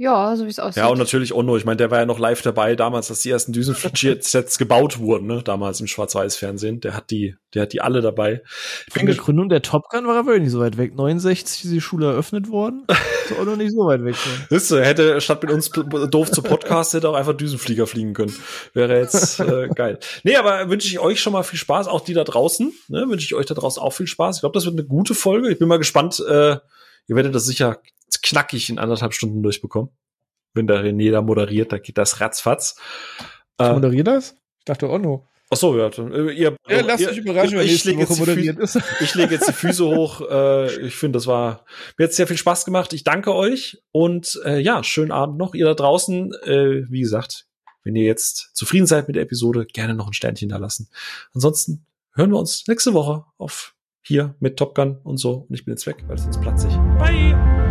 Ja, so wie es aussieht. Ja, und natürlich Onno. Ich meine, der war ja noch live dabei damals, als die ersten Düsenflugjets gebaut wurden, ne? Damals im Schwarz-Weiß-Fernsehen. Der hat die, der hat die alle dabei. Von der Gründung der Top Gun war er wirklich nicht so weit weg. 69 ist die Schule eröffnet worden. Ist auch noch nicht so weit weg. Wisst ihr, hätte statt mit uns doof zu Podcast, hätte auch einfach Düsenflieger fliegen können. Wäre jetzt äh, geil. Nee, aber wünsche ich euch schon mal viel Spaß, auch die da draußen. Ne? Wünsche ich euch da draußen auch viel Spaß. Ich glaube, das wird eine gute Folge. Ich bin mal gespannt, äh, ihr werdet das sicher knackig in anderthalb Stunden durchbekommen. Wenn der René da moderiert, da geht das ratzfatz. Äh, moderiert das? Ich dachte Onno. Ach so, ja. Äh, ihr, ja, lasst euch überraschen, wenn ich lege jetzt moderiert ist. Ich lege jetzt die Füße hoch. Äh, ich finde, das war mir hat sehr viel Spaß gemacht. Ich danke euch und äh, ja, schönen Abend noch. Ihr da draußen, äh, wie gesagt, wenn ihr jetzt zufrieden seid mit der Episode, gerne noch ein Sternchen da lassen. Ansonsten hören wir uns nächste Woche auf hier mit Top Gun und so. Und ich bin jetzt weg, weil sonst platze ich. Bye!